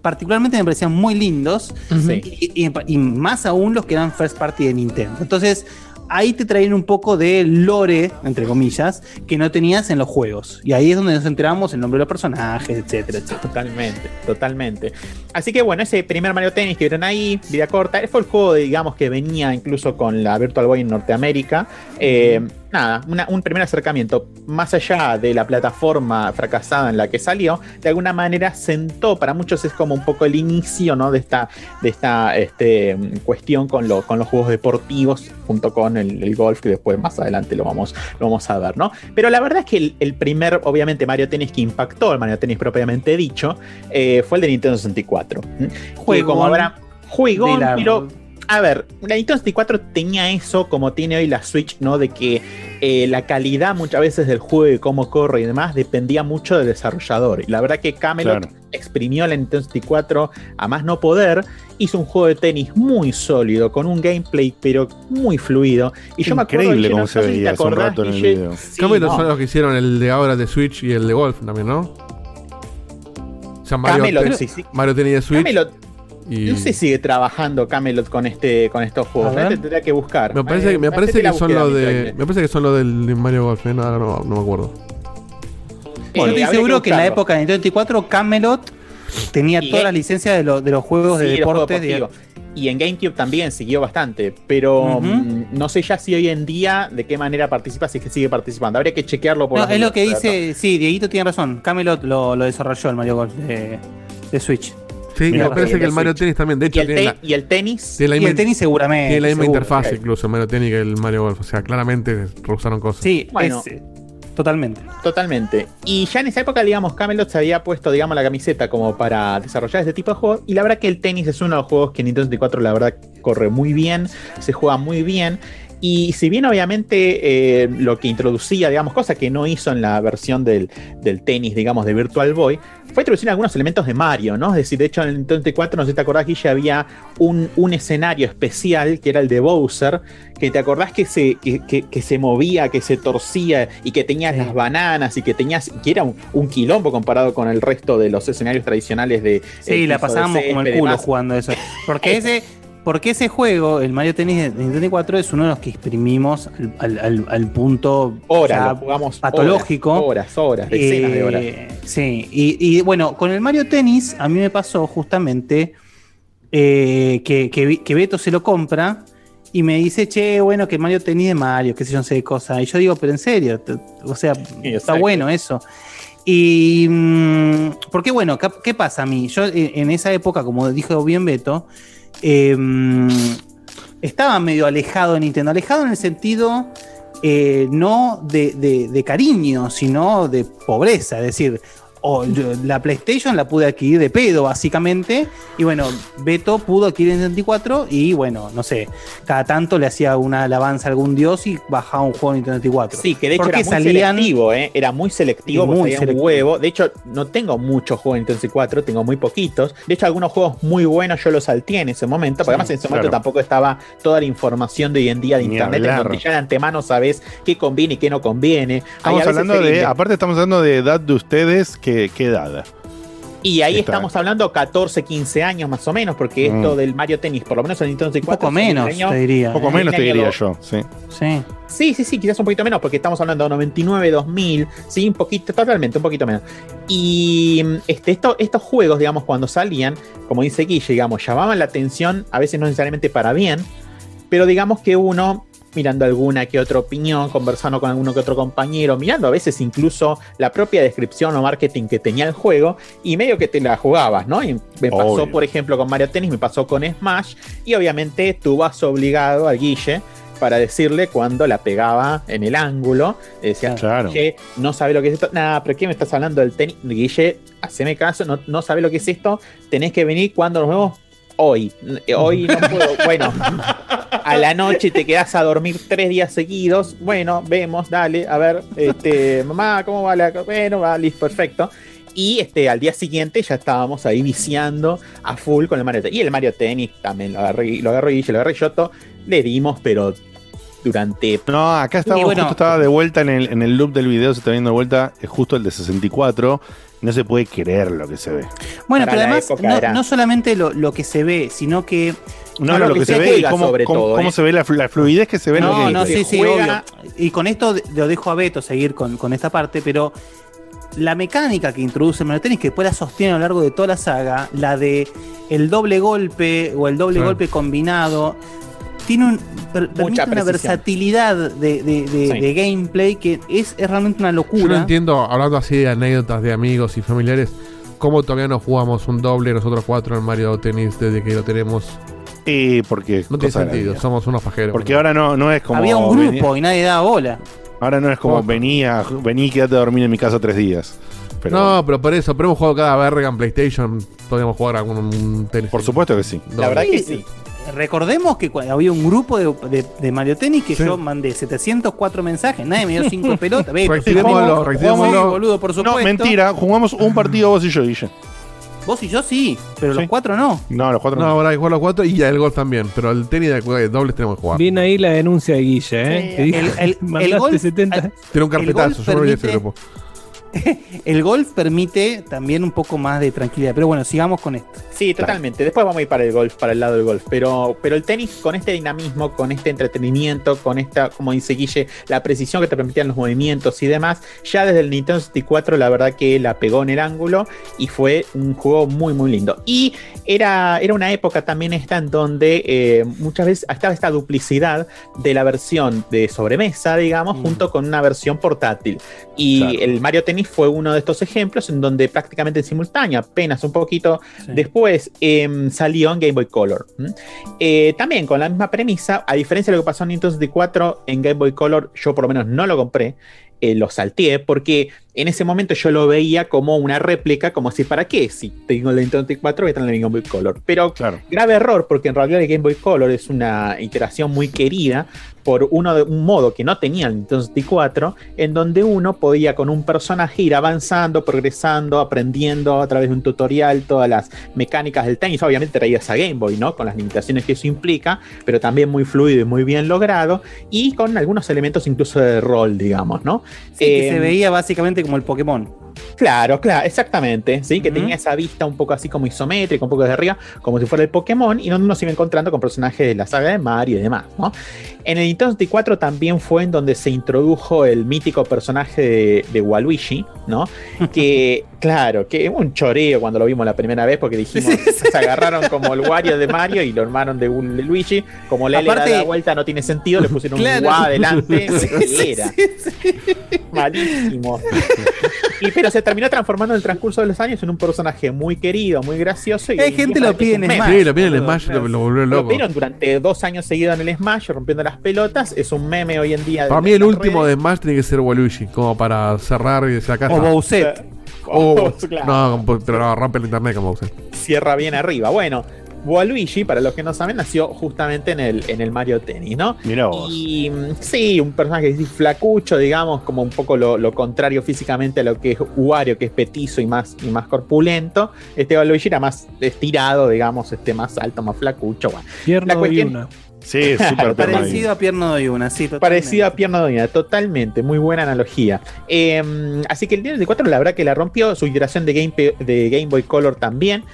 Speaker 3: particularmente me parecían muy lindos.
Speaker 6: Sí.
Speaker 3: Y, y- y más aún los que eran first party de Nintendo. Entonces, ahí te traían un poco de lore, entre comillas, que no tenías en los juegos. Y ahí es donde nos enteramos el nombre de los personajes, etcétera, etcétera.
Speaker 6: Totalmente, totalmente. Así que bueno, ese primer Mario Tennis que vieron ahí, vida corta, fue el juego, digamos, que venía incluso con la Virtual Boy en Norteamérica. Eh, nada, una- un primer acercamiento, más allá de la plataforma fracasada en la que salió, de alguna manera sentó, para muchos es como un poco el inicio, ¿no? De esta, de esta este, cuestión con, lo- con los juegos deportivos, junto con el, el golf, que después más adelante lo vamos, lo vamos a ver, ¿no? Pero la verdad es que el, el primer, obviamente, Mario Tennis que impactó, el Mario Tennis propiamente dicho, eh, fue el de Nintendo 64. ¿m? Que
Speaker 3: Juegón
Speaker 6: como habrá juegón,
Speaker 3: de la-
Speaker 6: pero a ver, la Nintendo 64 tenía eso como tiene hoy la Switch, ¿no? De que eh, la calidad muchas veces del juego y cómo corre y demás dependía mucho del desarrollador. Y la verdad que Camelot
Speaker 2: Claro.
Speaker 6: exprimió la Nintendo 64 a más no poder, hizo un juego de tenis muy sólido, con un gameplay pero muy fluido. Y yo me acuerdo,
Speaker 2: Increíble cómo
Speaker 6: no
Speaker 2: se veía hace un rato en el video.
Speaker 6: Sí,
Speaker 4: Camelot
Speaker 6: no.
Speaker 4: son los que hicieron el de ahora de Switch y el de Golf también, ¿no? O sea, Mario,
Speaker 6: Camelot,
Speaker 4: Ten-
Speaker 6: sí, sí.
Speaker 4: Mario tenía de Switch.
Speaker 6: Camelot,
Speaker 4: y
Speaker 6: no sé si sigue trabajando Camelot con este con estos juegos. ¿eh? Tendría que buscar.
Speaker 4: me parece,
Speaker 6: Eh,
Speaker 4: me parece
Speaker 6: hacete
Speaker 4: que son los de. Me parece que son los del Mario Golf, ¿eh? No, ahora no, no me acuerdo.
Speaker 3: Yo estoy seguro que, en la época de Nintendo 64, Camelot tenía todas las licencias de, los- de los juegos de
Speaker 6: Sí, juegos
Speaker 3: deportes. de-
Speaker 6: deportivos. Y en GameCube también siguió bastante, pero mm, no sé ya si hoy en día de qué manera participa, si es que sigue participando. Habría que chequearlo por
Speaker 3: No, es lo que dice, sí, Dieguito tiene razón. Camelot lo, lo desarrolló el Mario Golf de, de Switch.
Speaker 4: Sí, me parece que el Mario
Speaker 6: Switch.
Speaker 4: Tennis también. De
Speaker 6: Y
Speaker 4: hecho,
Speaker 6: el,
Speaker 4: la,
Speaker 6: y el tenis.
Speaker 4: tiene la
Speaker 3: Y
Speaker 4: misma,
Speaker 3: el tenis seguramente.
Speaker 4: tiene la misma
Speaker 3: seguro.
Speaker 4: interfaz, incluso el Mario Tennis que el Mario Golf. O sea, claramente rehusaron cosas.
Speaker 3: Sí,
Speaker 6: Bueno.
Speaker 3: es, totalmente.
Speaker 6: Totalmente. Y ya en esa época, digamos, Camelot se había puesto, digamos, la camiseta como para desarrollar este tipo de juegos. Y la verdad que el tenis es uno de los juegos que en Nintendo 64, la verdad, corre muy bien, se juega muy bien. Y si bien obviamente eh, lo que introducía, digamos, cosa que no hizo en la versión del, del tenis, digamos, de Virtual Boy, fue introducir algunos elementos de Mario, ¿no? Es decir, de hecho en el Nintendo 64, no sé si te acordás, Guille, había un, un escenario especial que era el de Bowser, que te acordás que se, que, que- que se movía, que se torcía y que tenías las bananas y que tenías, que era un, un quilombo comparado con el resto de los escenarios tradicionales de...
Speaker 3: Sí,
Speaker 6: eh,
Speaker 3: la pasábamos como el culo jugando eso. Porque ese, porque ese juego, el Mario Tennis de Nintendo 64, es uno de los que exprimimos al, al- al- al punto
Speaker 6: Horas,
Speaker 3: ya
Speaker 6: jugamos
Speaker 3: patológico.
Speaker 6: Horas, horas, decenas de horas.
Speaker 3: Eh, Sí, y, y, bueno, con el Mario Tennis a mí me pasó justamente eh, que, que, Vi- que Beto se lo compra y me dice, che, bueno, que Mario Tennis de Mario, qué sé yo, no sé de cosa. Y yo digo, pero en serio, o sea, está bueno eso. Y mm, porque bueno, ¿qué, qué pasa a mí? Yo eh, en esa época, como dijo bien Beto, mm, estaba medio alejado de Nintendo, alejado en el sentido eh, no de, de- de cariño, sino de pobreza. Es decir, o yo- la PlayStation la pude adquirir de pedo, básicamente. Y bueno, Beto pudo adquirir en 64 y bueno, no sé, cada tanto le hacía una alabanza a algún dios y bajaba un juego en Nintendo 64.
Speaker 6: Sí, que de hecho
Speaker 3: Porque
Speaker 6: era muy selectivo, ¿eh? Era muy selectivo,
Speaker 3: muy selectivo.
Speaker 6: un huevo. De hecho, no tengo muchos juegos en Nintendo 64, tengo muy poquitos. De hecho, algunos juegos muy buenos yo los salteé en ese momento, porque
Speaker 2: Sí,
Speaker 6: además en ese momento
Speaker 2: claro.
Speaker 6: tampoco estaba toda la información de hoy en día de
Speaker 2: Ni
Speaker 6: internet, en
Speaker 2: hablar.
Speaker 6: donde ya de antemano sabes qué conviene y qué no conviene.
Speaker 2: Estamos hablando de, aparte estamos hablando de edad de ustedes, ¿qué, qué edad?
Speaker 6: Y ahí
Speaker 2: Está.
Speaker 6: estamos hablando 14, 15 años más o menos, porque
Speaker 2: Mm.
Speaker 6: esto del Mario Tennis, por lo menos en Nintendo 64.
Speaker 3: poco menos,
Speaker 6: año-
Speaker 3: te diría.
Speaker 2: Un poco
Speaker 6: en
Speaker 2: menos te diría yo, sí.
Speaker 3: Sí.
Speaker 6: Sí, sí, sí, quizás un poquito menos, porque estamos hablando de 99, 2000, sí, un poquito, totalmente, un poquito menos. Y mm, este, esto- estos juegos, digamos, cuando salían, como dice Guille, digamos, llamaban la atención, a veces no necesariamente para bien, pero digamos que uno, mirando alguna que otra opinión, conversando con alguno que otro compañero, mirando a veces incluso la propia descripción o marketing que tenía el juego, y medio que te la jugabas, ¿no? Y me pasó,
Speaker 2: Obvio.
Speaker 6: por ejemplo, con Mario Tennis, me pasó con Smash, y obviamente tú vas obligado al Guille para decirle cuando la pegaba en el ángulo. Decía,
Speaker 2: Claro.
Speaker 6: Guille, no sabe lo que es esto. Nada, pero ¿qué me estás hablando del tenis? Guille, haceme caso, no, no sabe lo que es esto. Tenés que venir cuando nos vemos hoy. Eh, Hoy no puedo. Bueno, a la noche te quedás a dormir tres días seguidos. Bueno, vemos, dale, a ver, este, mamá, ¿cómo va la.? Bueno, va, listo, perfecto. Y este, al día siguiente ya estábamos ahí viciando a full con el Mario Tennis. Y el Mario Tennis también lo agarré, lo agarré Guille, lo agarré Yoto. Le dimos, pero durante.
Speaker 2: No, acá estamos,
Speaker 6: Y bueno-
Speaker 2: justo estaba de vuelta en el, en el loop del video, se está viendo de vuelta, es justo el de 64. No se puede creer lo que se ve.
Speaker 3: Bueno,
Speaker 6: Para
Speaker 3: pero además, no,
Speaker 6: era-
Speaker 3: no solamente lo, lo que se ve, sino que.
Speaker 2: No, no, lo que, se, ve y cómo,
Speaker 6: sobre
Speaker 2: cómo-
Speaker 6: todo,
Speaker 2: cómo
Speaker 6: ¿eh?
Speaker 2: se ve la, flu- la fluidez que se ve en
Speaker 3: No,
Speaker 2: el
Speaker 3: no,
Speaker 2: gameplay.
Speaker 3: sí, sí,
Speaker 6: juega-
Speaker 3: obvio. Y con esto lo dejo a Beto seguir con, con esta parte, pero la mecánica que introduce el Tennis, que después la sostiene a lo largo de toda la saga, la de el doble golpe o el doble golpe combinado, tiene un, per- permite una versatilidad de, de- de-
Speaker 6: Sí.
Speaker 3: de gameplay que es, es realmente una
Speaker 4: Yo no
Speaker 3: locura.
Speaker 4: entiendo, hablando así de anécdotas de amigos y familiares, cómo todavía no jugamos un doble nosotros cuatro en Mario Tennis desde que lo tenemos.
Speaker 2: Eh, porque
Speaker 4: No tiene sentido, somos unos fajeros.
Speaker 2: Porque ahora no, no es como.
Speaker 3: Había un
Speaker 2: venía-
Speaker 3: grupo y nadie daba bola.
Speaker 2: ahora no es como venía, vení y quédate a dormir en mi casa tres días. Pero,
Speaker 4: no, pero por eso, pero hemos jugado cada verga en PlayStation, podríamos jugar algún un tenis.
Speaker 2: por supuesto que sí.
Speaker 6: La verdad que sí.
Speaker 3: Recordemos que había un grupo de, de- de Mario Tennis que
Speaker 4: Sí.
Speaker 3: yo mandé 704 mensajes, nadie me dio 5 pelotas.
Speaker 4: Reactivémoslo.
Speaker 3: jugamos, boludo, por supuesto.
Speaker 2: No, mentira, jugamos un partido vos y yo, Guille.
Speaker 3: Vos y yo sí, pero
Speaker 2: Sí.
Speaker 3: los cuatro no.
Speaker 2: No, los cuatro
Speaker 4: No,
Speaker 2: no.
Speaker 4: ahora hay que jugar los cuatro y el golf también, pero el tenis de dobles tenemos que jugar.
Speaker 5: Viene ahí la denuncia de Guille, ¿eh?
Speaker 3: Sí, el- el- el golf-
Speaker 5: 70.
Speaker 4: Tiene un carpetazo, yo no vi ese
Speaker 3: permite-
Speaker 4: grupo.
Speaker 3: El golf permite también un poco más de tranquilidad. Pero bueno, sigamos con esto.
Speaker 6: Sí, totalmente. Después vamos a ir para el golf, para el lado del golf. Pero, pero el tenis con este dinamismo, con este entretenimiento, con esta, como dice Guille, la precisión que te permitían los movimientos y demás, ya desde el Nintendo 64 la verdad que la pegó en el ángulo y fue un juego muy muy lindo. Y era, era una época también esta en donde eh, muchas veces estaba esta duplicidad de la versión de sobremesa, digamos,
Speaker 3: Mm.
Speaker 6: junto con una versión portátil. Y
Speaker 2: Claro.
Speaker 6: el Mario Tennis fue uno de estos ejemplos en donde prácticamente en simultáneo, apenas un poquito
Speaker 3: Sí.
Speaker 6: después em, salió en Game Boy Color. Eh, también con la misma premisa, a diferencia de lo que pasó en Nintendo 64, en Game Boy Color yo por lo menos no lo compré, eh, lo salteé porque en ese momento yo lo veía como una réplica, como si, ¿para qué? Si tengo el Nintendo 64 voy a tener el Game Boy Color. Pero grave error, porque en realidad el Game Boy Color es una iteración muy querida por uno de un modo que no tenía el Nintendo 64, en donde uno podía con un personaje ir avanzando, progresando, aprendiendo a través de un tutorial todas las mecánicas del tenis. Obviamente traías a Game Boy, ¿no? Con las limitaciones que eso implica, pero también muy fluido y muy bien logrado, y con algunos elementos incluso de rol, digamos, ¿no?
Speaker 3: Que se veía básicamente como el Pokémon.
Speaker 6: Claro, claro, exactamente, sí, que tenía esa vista un poco así como isométrica, un poco desde arriba, como si fuera el Pokémon, y donde uno se iba encontrando con personajes de la saga de Mario y demás, ¿no? En el Nintendo 64 también fue en donde se introdujo el mítico personaje de, de Waluigi, ¿no? Que, claro, que un choreo cuando lo vimos la primera vez, porque dijimos, se agarraron como el Wario de Mario y lo armaron de un de Luigi, como la L da la vuelta no tiene sentido, le pusieron
Speaker 3: Claro.
Speaker 6: un guá adelante,
Speaker 3: Sí,
Speaker 6: era. Malísimo. Y pero se terminó transformando en el transcurso de los años en un personaje muy querido, muy gracioso. Y
Speaker 3: Hay gente lo pide en Smash.
Speaker 4: Sí, lo piden en
Speaker 3: boludo,
Speaker 4: Smash, lo, lo volvió
Speaker 6: Lo
Speaker 4: loco.
Speaker 6: vieron durante dos años seguidos en el Smash, rompiendo las pelotas. Es un meme hoy en día.
Speaker 4: Para mí el último
Speaker 6: redes.
Speaker 4: de Smash tiene que ser Waluigi, como para cerrar y sacar.
Speaker 3: O Bowsette.
Speaker 4: Oh,
Speaker 6: Claro.
Speaker 4: No, pero no, rompe el internet como Bowsette.
Speaker 6: cierra bien arriba. Bueno, Waluigi, para los que no saben, nació justamente en el, en el Mario Tennis, ¿no?
Speaker 2: Mira vos.
Speaker 6: Y mm, sí, un personaje así flacucho, digamos, como un poco lo, lo contrario físicamente a lo que es Wario, que es petizo y más, y más corpulento. Este Waluigi era más estirado, digamos, este más alto, más flacucho. Bueno,
Speaker 5: Tierno
Speaker 6: La
Speaker 5: y
Speaker 6: cuestión-
Speaker 5: una.
Speaker 2: Sí, súper
Speaker 3: Parecido a Pierno de una, sí, totalmente.
Speaker 6: Parecido a Pierna Doña, totalmente, muy buena analogía. Eh, así que el Nintendo 64 la verdad que la rompió, su iteración de Game, de Game Boy Color también.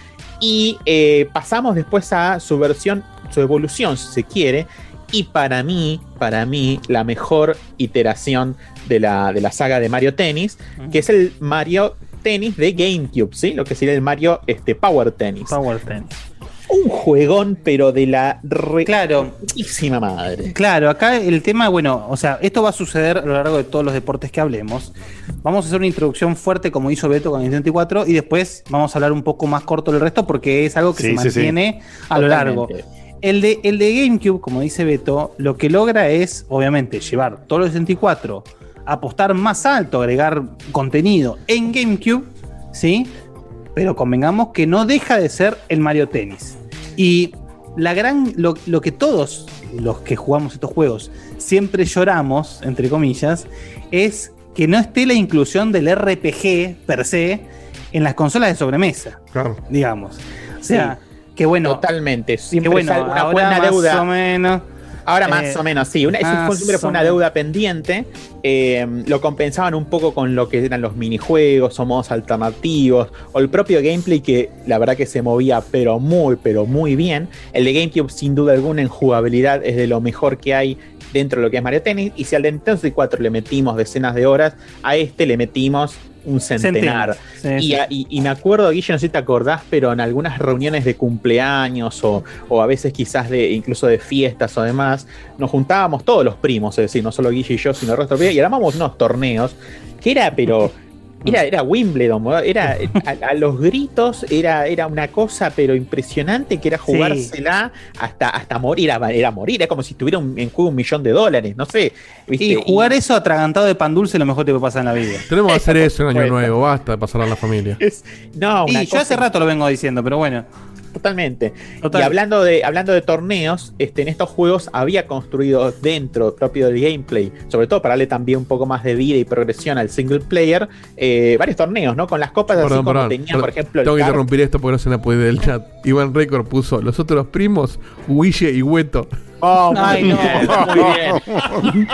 Speaker 6: Y eh, pasamos después a su versión, su evolución, si se quiere. Y para mí, para mí, la mejor iteración de la, de la saga de Mario Tennis, que es el Mario Tennis de GameCube, ¿sí? Lo que sería el Mario este, Power Tennis.
Speaker 3: Power Tennis.
Speaker 6: Un juegón, pero de la re
Speaker 3: Claro,
Speaker 6: madre.
Speaker 3: Claro, acá el tema, bueno, o sea, esto va a suceder a lo largo de todos los deportes que hablemos. Vamos a hacer una introducción fuerte como hizo Beto con el 64 y después vamos a hablar un poco más corto del resto porque es algo que
Speaker 2: Sí,
Speaker 3: se
Speaker 2: sí, sí.
Speaker 3: mantiene a lo largo. El de, el de GameCube, como dice Beto, lo que logra es, obviamente, llevar todo el 64, apostar más alto, agregar contenido en GameCube, ¿sí? Pero convengamos que no deja de ser el Mario Tennis. Y la gran, lo, lo que todos los que jugamos estos juegos siempre lloramos, entre comillas, es que no esté la inclusión del RPG per se en las consolas de sobremesa,
Speaker 4: Claro.
Speaker 3: digamos. O sea, que bueno,
Speaker 6: Totalmente.
Speaker 3: que
Speaker 6: Siempre
Speaker 3: bueno,
Speaker 6: es una
Speaker 3: ahora más
Speaker 6: deuda.
Speaker 3: o menos.
Speaker 6: Ahora más
Speaker 3: Eh,
Speaker 6: o menos, sí. Una, fue- siempre fue
Speaker 3: o
Speaker 6: una deuda pendiente. Eh, lo compensaban un poco con lo que eran los minijuegos o modos alternativos. O el propio gameplay que la verdad que se movía pero muy, pero muy bien. El de GameCube sin duda alguna en jugabilidad es de lo mejor que hay dentro de lo que es Mario Tennis. Y si al de Nintendo 64 le metimos decenas de horas, a este le metimos un centenar.
Speaker 3: Centenar, sí,
Speaker 6: y,
Speaker 3: sí.
Speaker 6: a- y- y me acuerdo, Guille, no sé si te acordás, pero en algunas reuniones de cumpleaños o, o a veces quizás de incluso de fiestas o demás, nos juntábamos todos los primos, es decir, no solo Guille y yo, sino el resto de y armábamos unos torneos que era, pero. Era, era Wimbledon, era a, a los gritos, era, era una cosa pero impresionante que era jugársela hasta, hasta morir, era, era morir, era como si tuviera un- en juego un millón de dólares, no sé. ¿viste?
Speaker 3: Y jugar eso atragantado de pan dulce es lo mejor que te puede pasar en la vida.
Speaker 4: Tenemos que hacer eso en Año. Nuevo, basta de pasar a la familia.
Speaker 6: Es- no, una
Speaker 3: Y yo
Speaker 6: cosa
Speaker 3: hace rato lo vengo diciendo, pero bueno.
Speaker 6: Totalmente.
Speaker 3: Total.
Speaker 6: Y hablando de, hablando de torneos, este, en estos juegos había construido dentro propio del gameplay, sobre todo para darle también un poco más de vida y progresión al single player, eh, varios torneos, ¿no? Con las copas así
Speaker 4: Perdón,
Speaker 6: como
Speaker 4: perdón.
Speaker 6: tenía,
Speaker 4: perdón.
Speaker 6: por ejemplo, el
Speaker 4: Tengo que
Speaker 6: kart.
Speaker 4: interrumpir esto porque no se me puede del chat. Iván Record puso los otros primos, Guille y Hueto.
Speaker 6: Oh,
Speaker 3: Ay, no.
Speaker 6: bien, muy bien.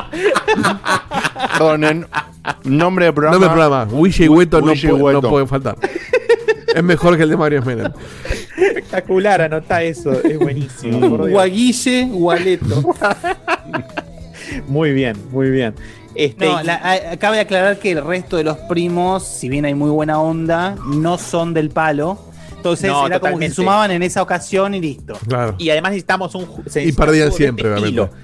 Speaker 2: Perdón, en nombre de programa.
Speaker 4: No me programa. Guille y Hueto, no, puede- no pueden faltar. Es mejor que el de Mario Menem.
Speaker 6: Espectacular, anotá eso, es buenísimo. Dios.
Speaker 3: Guaguille, Gualeto.
Speaker 6: Muy bien, muy bien. Este,
Speaker 3: No,
Speaker 6: y-
Speaker 3: la- a- cabe aclarar que el resto de los primos, si bien hay muy buena onda, no son del palo. Entonces
Speaker 6: No,
Speaker 3: era como que se sumaban en esa ocasión y listo.
Speaker 4: Claro.
Speaker 6: Y además necesitamos un
Speaker 4: Y perdían siempre,
Speaker 6: este
Speaker 4: obviamente.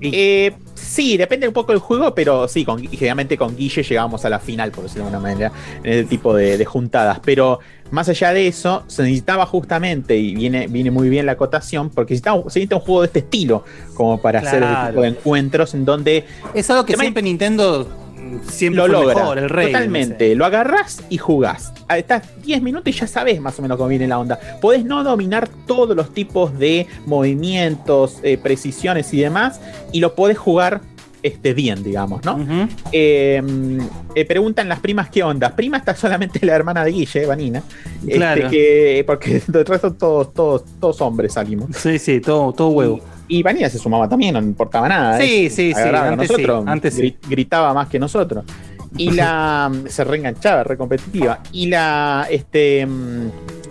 Speaker 6: Eh, sí, depende un poco del juego, pero sí, con, generalmente con Guille llegamos a la final, por decirlo de alguna manera, en ese tipo de, de juntadas. Pero más allá de eso, se necesitaba justamente, y viene, viene muy bien la acotación, porque se necesita un juego de este estilo, como para hacer ese
Speaker 3: Claro.
Speaker 6: tipo de encuentros en donde
Speaker 3: Es algo que siempre Nintendo siempre
Speaker 6: lo logra.
Speaker 3: mejor, el rey.
Speaker 6: Totalmente. Lo agarrás y jugás. Ah, Estás 10 minutos y ya sabes más o menos cómo viene la onda. Podés no dominar todos los tipos de movimientos, eh, precisiones y demás, y lo podés jugar este, bien, digamos, ¿no? Eh, eh, preguntan las primas qué onda. Prima está solamente la hermana de Guille, Vanina. Este,
Speaker 3: Claro.
Speaker 6: que, porque de resto todos, todos, todos hombres salimos.
Speaker 3: Sí, sí, todo, todo huevo.
Speaker 6: Y Vanina se sumaba también, no importaba nada.
Speaker 3: Sí,
Speaker 6: ¿eh?
Speaker 3: sí, sí, antes sí,
Speaker 6: nosotros,
Speaker 3: antes sí.
Speaker 6: gri- Gritaba más que nosotros. Y la. se reenganchaba, re competitiva. Y la. Este. mm,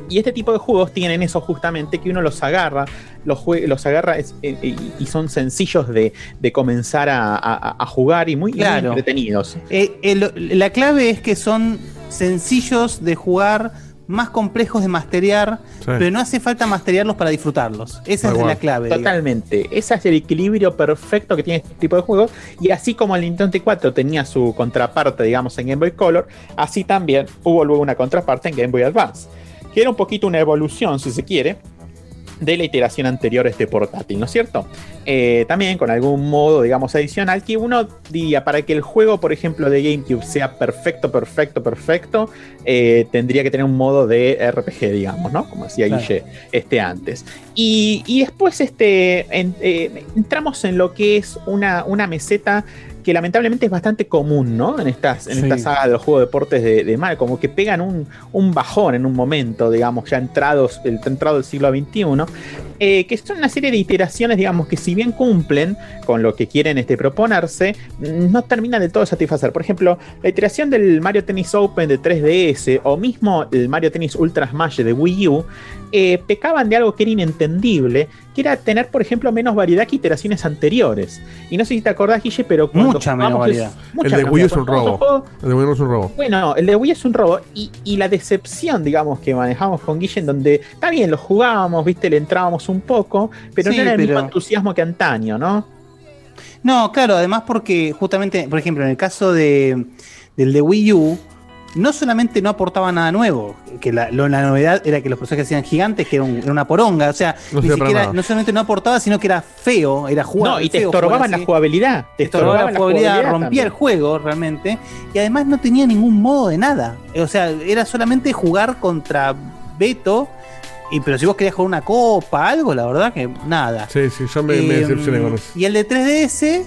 Speaker 6: Y este tipo de juegos tienen eso justamente que uno los agarra, los, los agarra es- eh, y son sencillos de, de comenzar a, a- a jugar y muy, entretenidos.
Speaker 3: Eh, el- la clave es que son sencillos de jugar, más complejos de masterear, pero no hace falta masterearlos para disfrutarlos. Esa es la clave. digamos.
Speaker 6: Totalmente. Ese es el equilibrio perfecto que tiene este tipo de juegos. Y así como el Nintendo 64 tenía su contraparte, digamos, en Game Boy Color, así también hubo luego una contraparte en Game Boy Advance. Que era un poquito una evolución, si se quiere, de la iteración anterior este portátil, ¿no es cierto? Eh, también con algún modo, digamos, adicional que uno diría, para que el juego, por ejemplo, de GameCube sea perfecto, perfecto, perfecto, eh, tendría que tener un modo de RPG, digamos, ¿no? Como decía
Speaker 3: Claro.
Speaker 6: Guille este, antes. Y, y después este, en- eh, entramos en lo que es una, una meseta que lamentablemente es bastante común, ¿no? En estas, en
Speaker 3: Sí.
Speaker 6: estas sagas de los juegos de deportes de, de Mario, como que pegan un, un bajón en un momento, digamos, ya entrados, el, entrado el siglo XXI, eh, que son una serie de iteraciones, digamos, que si bien cumplen con lo que quieren este, proponerse, mm, no terminan de todo de satisfacer. Por ejemplo, la iteración del Mario Tennis Open de 3DS o mismo el Mario Tennis Ultra Smash de Wii U, eh, pecaban de algo que era inentendible, que era tener, por ejemplo, menos variedad que iteraciones anteriores. Y no sé si te acordás, Guille, pero cuando
Speaker 3: Mucha menos variedad.
Speaker 6: es- mucha
Speaker 4: el de
Speaker 6: menos
Speaker 4: Wii U es un robo. El de Wii U es un robo.
Speaker 6: bueno, el de Wii es un robo y, y la decepción, digamos, que manejamos con Guille, en donde está bien, lo jugábamos, viste, le entrábamos un poco, pero
Speaker 3: Sí,
Speaker 6: no era el mismo entusiasmo que antaño, ¿no?
Speaker 3: No, claro, además porque justamente, por ejemplo, en el caso de, del de Wii U, no solamente no aportaba nada nuevo, que la, lo- la novedad era que los personajes eran gigantes, que era, un- era una poronga, o sea,
Speaker 6: No
Speaker 3: ni siquiera, no solamente no aportaba, sino que era feo, era jugar.
Speaker 6: No, y te estorbaban la jugabilidad.
Speaker 3: Te estorbaba la jugabilidad, rompía el juego realmente, y además no tenía ningún modo de nada. O sea, era solamente jugar contra Beto, y pero si vos querías jugar una copa, algo, la verdad que nada.
Speaker 4: Sí, sí, yo me, me
Speaker 3: Eh,
Speaker 4: decepcioné con eso.
Speaker 3: Y el de 3DS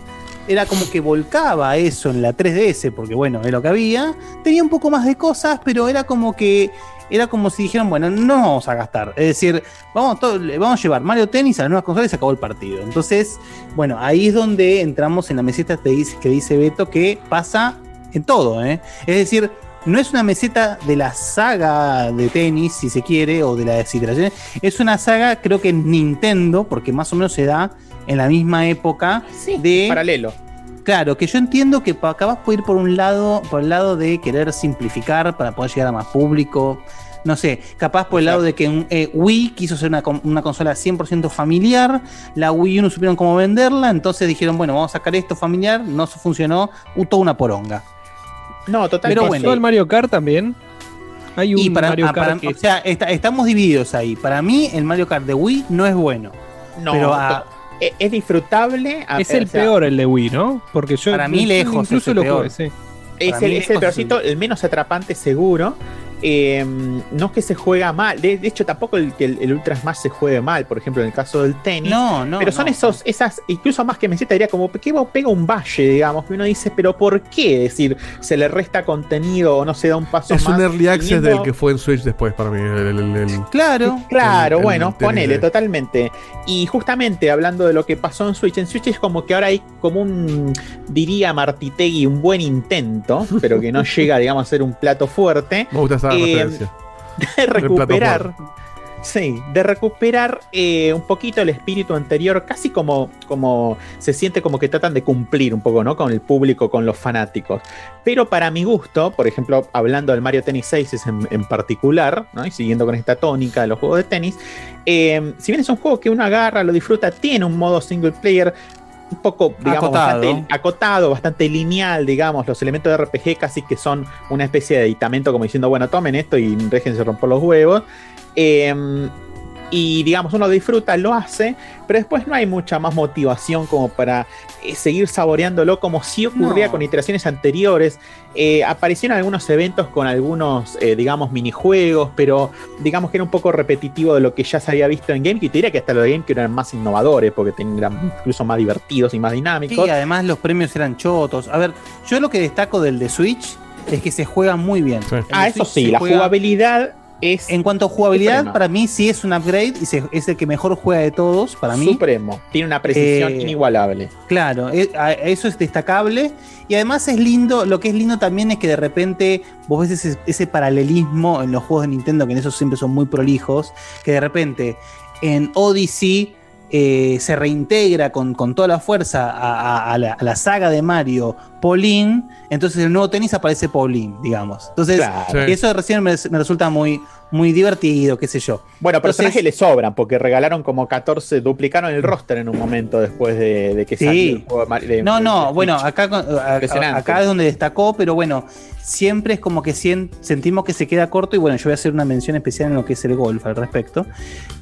Speaker 3: era como que volcaba eso en la 3DS, porque bueno, es lo que había. Tenía un poco más de cosas, pero era como que. Era como si dijeron, bueno, no nos vamos a gastar. Es decir, vamos, todo- vamos a llevar Mario Tennis a las nuevas consolas y se acabó el partido. Entonces, bueno, ahí es donde entramos en la meseta que dice Beto que pasa en todo. ¿eh? Es decir, no es una meseta de la saga de tenis, si se quiere, o de la deshidratación. Es una saga, creo que en Nintendo, porque más o menos se da en la misma época de.
Speaker 6: Paralelo.
Speaker 3: Claro, que yo entiendo que capaz puede ir por un lado, por el lado de querer simplificar para poder llegar a más público. No sé, capaz por el lado de que eh, Wii quiso ser una, una consola 100% familiar, la Wii U no supieron cómo venderla, entonces dijeron, bueno, vamos a sacar esto familiar, no funcionó, toda una poronga.
Speaker 6: No,
Speaker 3: Pero
Speaker 5: ¿Pasó
Speaker 3: bueno.
Speaker 5: el Mario Kart también? Hay un
Speaker 3: Y para,
Speaker 5: Mario
Speaker 3: ah, para-
Speaker 5: Kart que
Speaker 3: o sea, está- estamos divididos ahí. Para mí, el Mario Kart de Wii no es bueno.
Speaker 6: No,
Speaker 3: pero a-
Speaker 6: es, es disfrutable. a-
Speaker 5: es el
Speaker 6: o sea,
Speaker 5: peor el de Wii, ¿no? Porque yo
Speaker 3: Para mí, lejos
Speaker 5: incluso
Speaker 3: es el
Speaker 5: lo
Speaker 3: peor.
Speaker 5: jugué, sí.
Speaker 6: Es el, es el- peorcito, el menos atrapante seguro. Eh, no es que se juega mal. De, de hecho, tampoco el que el, el Ultra Smash se juegue mal, por ejemplo, en el caso del tenis.
Speaker 3: No, no,
Speaker 6: Pero son
Speaker 3: no.
Speaker 6: esos, esas, incluso más que meseta, diría como, ¿qué pega un valle, digamos? Que uno dice, ¿pero por qué? Es decir, se le resta contenido o no se da un paso
Speaker 4: Es
Speaker 6: más.
Speaker 4: un early access
Speaker 6: teniendo-
Speaker 4: del que fue en Switch después para mí. el- el- el- el-
Speaker 3: Claro.
Speaker 6: Claro, bueno, ponele,
Speaker 4: de-
Speaker 6: totalmente. Y justamente hablando de lo que pasó en Switch, en Switch es como que ahora hay como un, diría Martitegui, un buen intento, pero que no llega, digamos, a ser un plato fuerte.
Speaker 4: Me gusta esa
Speaker 6: Eh, de recuperar. Sí, de recuperar eh, un poquito el espíritu anterior, casi como, como se siente como que tratan de cumplir un poco, ¿no? Con el público, con los fanáticos. Pero para mi gusto, por ejemplo, hablando del Mario Tennis 6 en, en particular, ¿no? Y siguiendo con esta tónica de los juegos de tenis, eh, si bien es un juego que uno agarra, lo disfruta, tiene un modo single player un poco, digamos,
Speaker 3: Acotado.
Speaker 6: bastante acotado, bastante lineal, digamos, los elementos de RPG casi que son una especie de aditamento como diciendo, bueno, tomen esto y déjense romper los huevos. Eh, y digamos uno disfruta, lo hace, pero después no hay mucha más motivación como para eh, seguir saboreándolo como si ocurría
Speaker 3: No.
Speaker 6: con iteraciones anteriores. Eh, aparecieron algunos eventos con algunos, eh, digamos, minijuegos, pero digamos que era un poco repetitivo de lo que ya se había visto en GameCube. Te diría que hasta los de GameCube eran más innovadores porque eran incluso más divertidos y más dinámicos.
Speaker 3: Sí, además los premios eran chotos. A ver, yo lo que destaco del de Switch es que se juega muy bien.
Speaker 6: Ah, eso
Speaker 3: Switch
Speaker 6: sí, la
Speaker 3: juega-
Speaker 6: jugabilidad es.
Speaker 3: En cuanto a jugabilidad, para mí sí es un upgrade y se- es el que mejor juega de todos, para mí.
Speaker 6: Supremo. Tiene una precisión
Speaker 3: Eh,
Speaker 6: inigualable.
Speaker 3: Claro, e- a- eso es destacable. Y además es lindo, lo que es lindo también es que de repente vos ves ese, ese paralelismo en los juegos de Nintendo, que en eso siempre son muy prolijos, que de repente en Odyssey eh, se reintegra con, con toda la fuerza a, a- a la, a la saga de Mario Pauline, entonces en el nuevo tenis aparece Pauline, digamos. Entonces,
Speaker 6: Claro.
Speaker 3: eso recién me, me resulta muy, muy divertido, qué sé yo.
Speaker 6: Bueno, personajes le sobran porque regalaron como 14, duplicaron el roster en un momento después de, de que
Speaker 3: Sí.
Speaker 6: salió el juego de de-
Speaker 3: No, no, bueno, acá, a- acá es donde destacó, pero bueno, siempre es como que sentimos que se queda corto y bueno, yo voy a hacer una mención especial en lo que es el golf al respecto,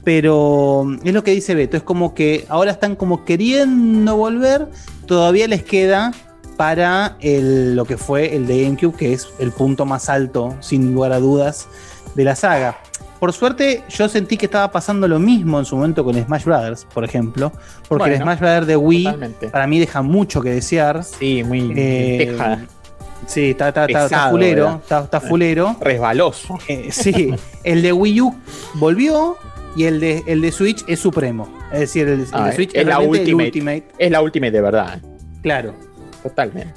Speaker 3: pero es lo que dice Beto, es como que ahora están como queriendo volver, todavía les queda para el- lo que fue el de GameCube, que es el punto más alto, sin lugar a dudas, de la saga. Por suerte, yo sentí que estaba pasando lo mismo en su momento con Smash Brothers, por ejemplo, porque el Smash Brothers de Wii
Speaker 6: totalmente.
Speaker 3: para mí deja mucho que desear.
Speaker 6: Sí, muy
Speaker 3: Eh,
Speaker 6: deja
Speaker 3: Sí, está, está, está- fulero, está, está fulero.
Speaker 6: resbaloso.
Speaker 3: Eh, sí, el de Wii U volvió y el de, el de Switch es supremo. Es decir, el, el
Speaker 6: Ah,
Speaker 3: de Switch
Speaker 6: es la
Speaker 3: el
Speaker 6: ultimate.
Speaker 3: Ultimate.
Speaker 6: Es la Ultimate de verdad.
Speaker 3: Claro.
Speaker 6: Totalmente.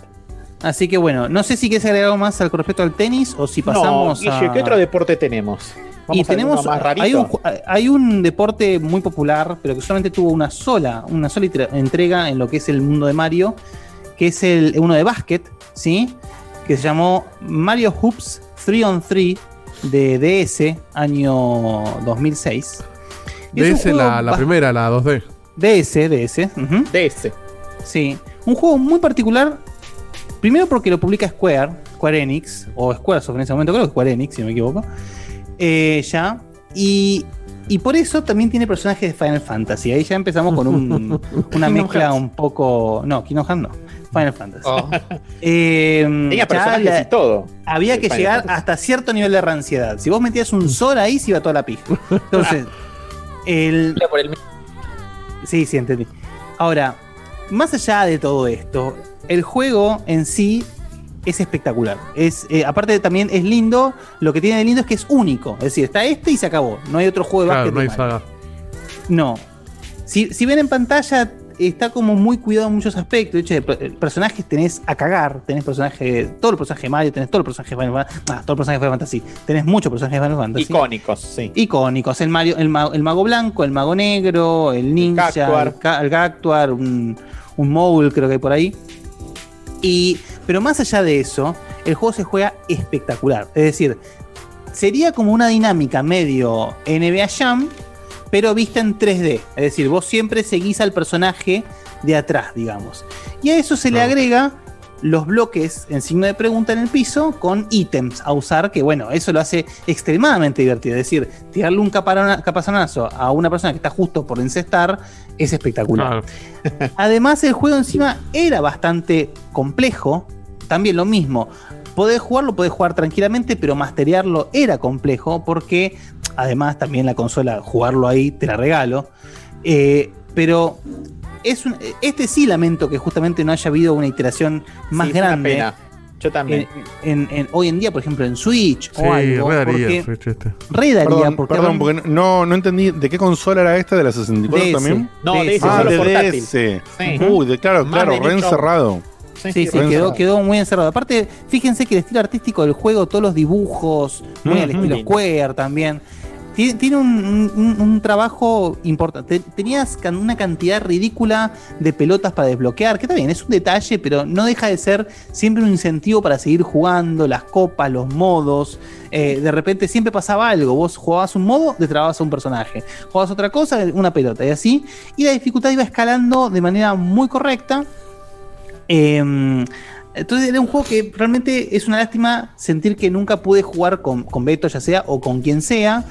Speaker 3: Así que bueno, no sé si quieres agregar algo más al con respecto al tenis o si pasamos
Speaker 6: no, Guille,
Speaker 3: a...
Speaker 6: ¿qué otro deporte tenemos?
Speaker 3: y
Speaker 6: Vamos a alguno
Speaker 3: tenemos
Speaker 6: más rarito.
Speaker 3: hay un, hay un deporte muy popular, pero que solamente tuvo una sola, una sola entrega en lo que es el mundo de Mario, que es el uno de básquet, ¿sí? Que se llamó Mario Hoops 3 on 3 de DS, año 2006. Y es un
Speaker 4: DS, la, la primera, la 2D.
Speaker 3: DS, DS.
Speaker 6: DS.
Speaker 3: Sí. Un juego muy particular. Primero porque lo publica Square, Square Enix, o Squaresoft en ese momento, creo que Square Enix, si no me equivoco. Eh, ya. Y, y por eso también tiene personajes de Final Fantasy. Ahí ya empezamos con un- una mezcla un poco. No, Kingdom Hearts no. Final Fantasy.
Speaker 6: Oh.
Speaker 3: Eh,
Speaker 6: Tenía personajes
Speaker 3: la-
Speaker 6: y todo.
Speaker 3: había que
Speaker 6: Final
Speaker 3: llegar
Speaker 6: Fantasy.
Speaker 3: hasta cierto nivel de ranciedad. Si vos metías un sol ahí, se iba toda la pija. Entonces, el. Sí, sí, entendí. Ahora, más allá de todo esto, el juego en sí es espectacular. Es, eh, aparte también es lindo, lo que tiene de lindo es que es único. Es decir, está este y se acabó. No hay otro juego de
Speaker 4: Claro,
Speaker 3: básquet.
Speaker 4: no hay
Speaker 3: de Mario.
Speaker 4: saga.
Speaker 3: No. Si, si ven en pantalla, está como muy cuidado en muchos aspectos. De hecho, de per- personajes tenés a cagar. Tenés personajes, todo el personaje de Mario, tenés todo el personaje de Final Fantasy. Ah, todo el personaje de Final Fantasy. Tenés muchos personajes de Final Fantasy.
Speaker 6: Icónicos, sí.
Speaker 3: Icónicos. El, Mario, el, ma- el mago blanco, el mago negro, el ninja, el, ca- el Cactuar, un, un Mole, creo que hay por ahí. Y, pero más allá de eso, el juego se juega espectacular. Es decir, sería como una dinámica medio NBA Jam, pero vista en 3D. Es decir, vos siempre seguís al personaje de atrás, digamos. Y a eso se le agrega los bloques en signo de pregunta en el piso con ítems a usar, que bueno, eso lo hace extremadamente divertido. Es decir, tirarle un capazonazo a una persona que está justo por encestar es espectacular. Además, el juego encima era bastante complejo. También lo mismo. Podés jugarlo, podés jugar tranquilamente, pero masterearlo era complejo porque además también la consola, jugarlo ahí, te la regalo. Eh, pero es un- este sí lamento que justamente no haya habido una iteración más
Speaker 6: Sí, es una
Speaker 3: grande.
Speaker 6: pena. Yo también.
Speaker 3: En, en- en- hoy en día, por ejemplo, en Switch
Speaker 2: Sí,
Speaker 3: o algo.
Speaker 2: re daría
Speaker 3: porque-
Speaker 2: este.
Speaker 3: re daría,
Speaker 2: Perdón,
Speaker 3: porque
Speaker 2: perdón, porque no, no entendí de qué consola era esta, de la 64
Speaker 3: DS.
Speaker 2: también.
Speaker 6: No, DS,
Speaker 2: ah,
Speaker 6: solo
Speaker 2: de
Speaker 6: portátil.
Speaker 2: DS.
Speaker 6: Sí.
Speaker 2: Uy, de, claro,
Speaker 6: Más
Speaker 2: claro, re encerrado.
Speaker 3: Sí, sí, quedó, quedó muy encerrado. Aparte, fíjense que el estilo artístico del juego, todos los dibujos, muy al estilo Square también. Tiene, un, un- trabajo importante. Tenías una cantidad ridícula de pelotas para desbloquear, que está bien, es un detalle, pero no deja de ser siempre un incentivo para seguir jugando, las copas, los modos. Eh, de repente siempre pasaba algo. Vos jugabas un modo, destrababas a un personaje. Jugabas otra cosa, una pelota, y así. Y la dificultad iba escalando de manera muy correcta. Eh, entonces era un juego que realmente es una lástima sentir que nunca pude jugar con, con Beto, ya sea, o con quien sea,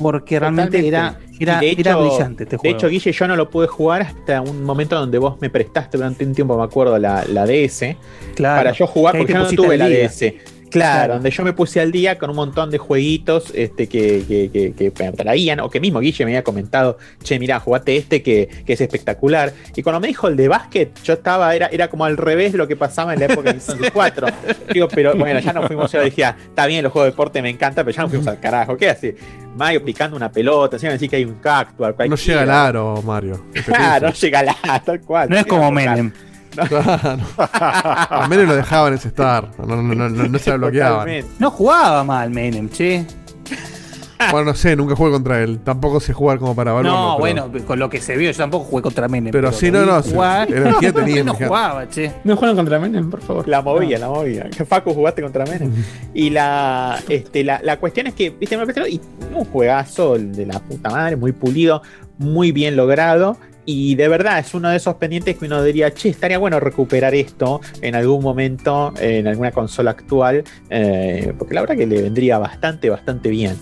Speaker 3: porque realmente era, era,
Speaker 6: de
Speaker 3: brillante este
Speaker 6: De
Speaker 3: juego.
Speaker 6: hecho, Guille, yo no lo pude jugar hasta un momento donde vos me prestaste durante un tiempo, me acuerdo, la, la DS.
Speaker 3: Claro.
Speaker 6: Para yo jugar, porque yo no tuve la
Speaker 3: día.
Speaker 6: DS. Claro,
Speaker 3: Claro.
Speaker 6: donde yo me puse al día con un montón de jueguitos este, que, que, que, que me traían, o que mismo Guille me había comentado, che, mirá, jugate este que, que es espectacular. Y cuando me dijo el de básquet, yo estaba, era, era como al revés de lo que pasaba en la época de 64. Digo, pero bueno, ya nos fuimos, yo decía, está bien, los juegos de deporte me encanta, pero ya nos fuimos al carajo. ¿Qué hace? Mario picando una pelota, encima decir que hay un cactus,
Speaker 4: No llega al aro, Mario.
Speaker 6: Claro, no llega al aro, tal cual.
Speaker 3: No es como Menem.
Speaker 4: Claro. A Menem lo dejaban ese estar. No, no, no, no, no se lo bloqueaban.
Speaker 3: No jugaba mal Menem, che.
Speaker 4: Bueno, no sé, nunca jugué contra él. Tampoco sé jugar como para evaluarlo.
Speaker 3: No,
Speaker 4: pero-
Speaker 3: bueno, con lo que se vio, yo tampoco jugué contra Menem.
Speaker 4: Pero sí,
Speaker 3: lo
Speaker 4: no, no,
Speaker 3: jugar-
Speaker 4: energía tenía,
Speaker 3: no jugaba, che.
Speaker 7: No juegan contra Menem, por favor.
Speaker 6: La movía, la movía. Facu jugaste contra Menem. Y la, este, la, la cuestión es que, viste, y un juegazo de la puta madre, muy pulido, muy bien logrado. Y de verdad es uno de esos pendientes que uno diría, che, estaría bueno recuperar esto en algún momento en alguna consola actual, eh, porque la verdad que le vendría bastante, bastante bien.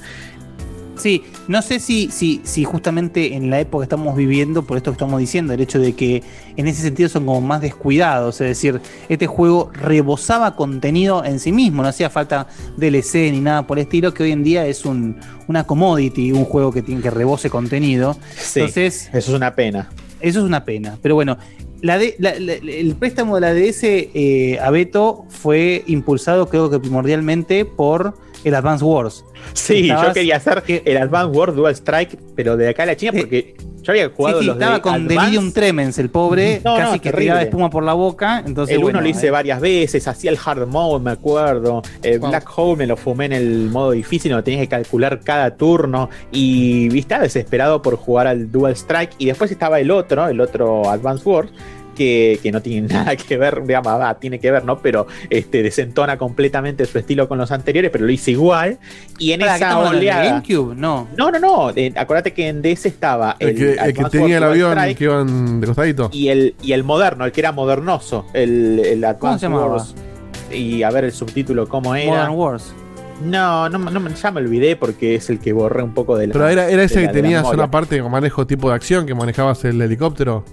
Speaker 3: Sí, no sé si, si, si justamente en la época que estamos viviendo, por esto que estamos diciendo, el hecho de que en ese sentido son como más descuidados, es decir, este juego rebosaba contenido en sí mismo, no hacía falta DLC ni nada por el estilo, que hoy en día es un, una commodity, un juego que tiene que rebose contenido.
Speaker 6: Sí,
Speaker 3: Entonces,
Speaker 6: eso es una pena.
Speaker 3: Eso es una pena. Pero bueno, la de- la- la- el préstamo de la DS eh, a Beto fue impulsado, creo que primordialmente, por el Advance Wars.
Speaker 6: Sí, yo quería hacer el Advance World Dual Strike, pero de acá a la China, porque yo había
Speaker 3: Sí,
Speaker 6: jugado
Speaker 3: sí,
Speaker 6: los de
Speaker 3: estaba con
Speaker 6: Advance.
Speaker 3: Delirium Tremens, el pobre,
Speaker 6: No, no,
Speaker 3: casi que
Speaker 6: terrible.
Speaker 3: tiraba espuma por la boca. Entonces,
Speaker 6: el
Speaker 3: bueno,
Speaker 6: uno lo hice
Speaker 3: eh,
Speaker 6: varias veces, hacía el hard mode, me acuerdo. El
Speaker 3: Wow.
Speaker 6: Black Hole me lo fumé en el modo difícil, no tenías que calcular cada turno. Y viste, estaba desesperado por jugar al Dual Strike. Y después estaba el otro, el otro Advance Wars. Que, que no tiene nada que ver, digamos, ah, tiene que ver, ¿no? Pero este, desentona completamente su estilo con los anteriores, pero lo hice igual. Y en
Speaker 3: ¿qué
Speaker 6: esa
Speaker 3: de
Speaker 6: oleada.
Speaker 3: GameCube? No.
Speaker 6: No, no, no. eh, acuérdate que en DS estaba
Speaker 4: El que, el que tenía el avión
Speaker 6: Strike
Speaker 4: que iban de costadito.
Speaker 6: y el, y el moderno, el que era modernoso, el, el Advance
Speaker 3: se llamaba?
Speaker 6: Wars. Y a ver el subtítulo cómo era.
Speaker 3: Modern Wars.
Speaker 6: No, no, no, ya me olvidé porque es el que borré un poco de la.
Speaker 4: Pero era, era ese que tenías una parte con manejo tipo de acción, que manejabas el helicóptero.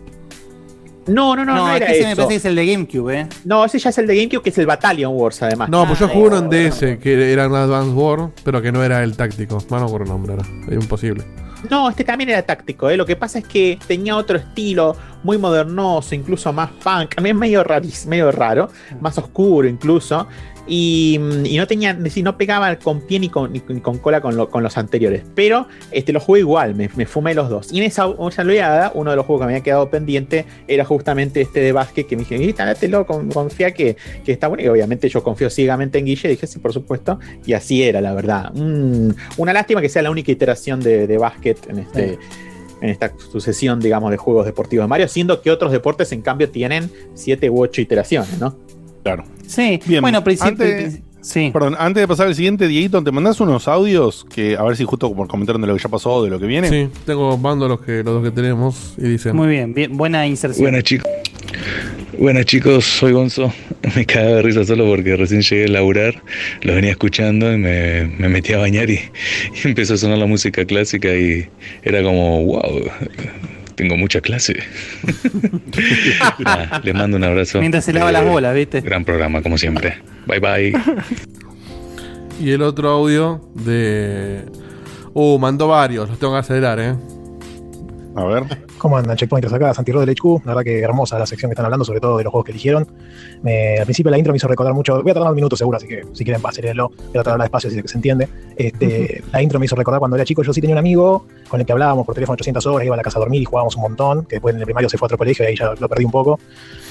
Speaker 6: No, no, no, no,
Speaker 3: No,
Speaker 6: era
Speaker 3: ese
Speaker 6: eso.
Speaker 3: me parece que es el de GameCube, ¿eh?
Speaker 6: No, ese ya es el de GameCube, que es el Battalion Wars, además.
Speaker 4: No, pues yo
Speaker 6: Ah,
Speaker 4: jugué uno en DS, que era un Advance War, pero que no era el táctico. No me acuerdo el nombre, era. Era imposible.
Speaker 6: No, este también era táctico, ¿eh? Lo que pasa es que tenía otro estilo, muy modernoso, incluso más punk. A mí es medio, raris, medio raro, más oscuro incluso. Y, mm, y no tenía, decir, no pegaba con pie ni con, ni con- cola con, lo- con los anteriores. Pero este, lo jugué igual, me, me fumé los dos. Y en esa, oleada, uno de los juegos que me había quedado pendiente era justamente este de básquet que me dije, "Mira, dátelo, con- confía que, que está bueno. Y obviamente yo confío ciegamente en Guille, dije sí, por supuesto. Y así era, la verdad. Mm, una lástima que sea la única iteración de, de básquet en este. En esta sucesión, digamos, de juegos deportivos de Mario, siendo que otros deportes, en cambio, tienen siete u ocho iteraciones, ¿no?
Speaker 2: Claro.
Speaker 3: Sí,
Speaker 2: Bien,
Speaker 3: bueno, principio.
Speaker 2: antes-
Speaker 3: Sí.
Speaker 2: Perdón, antes de pasar al siguiente, Dieguito, ¿te mandás unos audios? Que a ver si justo por comentaron de lo que ya pasó o de lo que viene.
Speaker 4: Sí, tengo mando los, que, los dos que tenemos y dicen.
Speaker 3: Muy bien, bien, buena inserción.
Speaker 13: Buenas chicos. Buenas chicos, soy Gonzo. Me cagaba de risa solo porque recién llegué a laburar, los venía escuchando y me, me metí a bañar y, y empezó a sonar la música clásica y era como, wow, tengo mucha clase. Nada, les mando un abrazo.
Speaker 3: Mientras se lava
Speaker 13: Eh,
Speaker 3: las bolas, ¿viste?
Speaker 13: Gran programa, como siempre. Bye bye.
Speaker 4: Y el otro audio de. Uh, mandó varios, los tengo que acelerar, eh.
Speaker 2: A ver.
Speaker 14: ¿Cómo andan, checkpointers acá? Santi Rod del HQ. La verdad que hermosa la sección que están hablando, sobre todo de los juegos que eligieron. Me- al principio la intro me hizo recordar mucho. Voy a tardar un minuto seguro, así que si quieren, acelerenlo. Voy a tratar de hablar despacio, así que se entiende. Este, la intro me hizo recordar cuando era chico. Yo sí tenía un amigo con el que hablábamos por teléfono 800 horas, iba a la casa a dormir y jugábamos un montón. Que después en el primario se fue a otro colegio y ahí ya lo perdí un poco.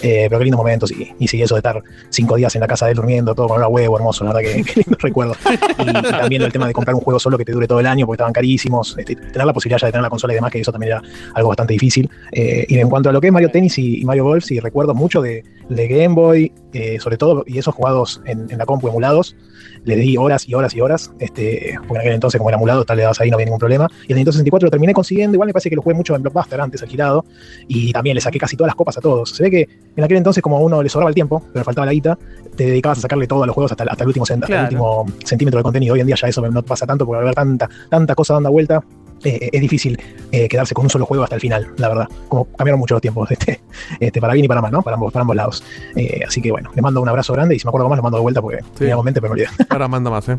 Speaker 14: Eh, pero qué lindos momentos. Y, y sí, eso de estar cinco días en la casa de él durmiendo, todo con olor a huevo, hermoso. La verdad que lindo recuerdo. Y, y también el tema de comprar un juego solo que te dure todo el año porque estaban carísimos. Este, tener la posibilidad ya de tener la consola y demás, que eso también era algo bastante difícil difícil. Eh, y en cuanto a lo que es Mario Tennis y, y Mario Golf, sí recuerdo mucho de, de Game Boy, eh, sobre todo, y esos jugados en, en la compu emulados. Le di horas y horas y horas, este, porque en aquel entonces, como era emulado, tal le dabas ahí, no había ningún problema. Y en el Nintendo 64 lo terminé consiguiendo, igual me parece que lo jugué mucho en Blockbuster antes, alquilado, y también le saqué casi todas las copas a todos. Se ve que en aquel entonces, como a uno le sobraba el tiempo, pero le faltaba la guita, te dedicabas a sacarle todo a los juegos hasta, hasta el último, hasta el
Speaker 3: Claro.
Speaker 14: último centímetro de contenido. Hoy en día ya eso no pasa tanto, porque al haber tanta, tanta cosa dando vuelta, eh, es difícil eh, quedarse con un solo juego hasta el final, la verdad. Como cambiaron mucho los tiempos, este, este, para bien y para mal, ¿no? Para ambos, para ambos lados. Eh, así que bueno, les mando un abrazo grande y si me acuerdo más lo mando de vuelta porque tenía mente, pero me olvidé.
Speaker 4: Ahora manda más, ¿eh?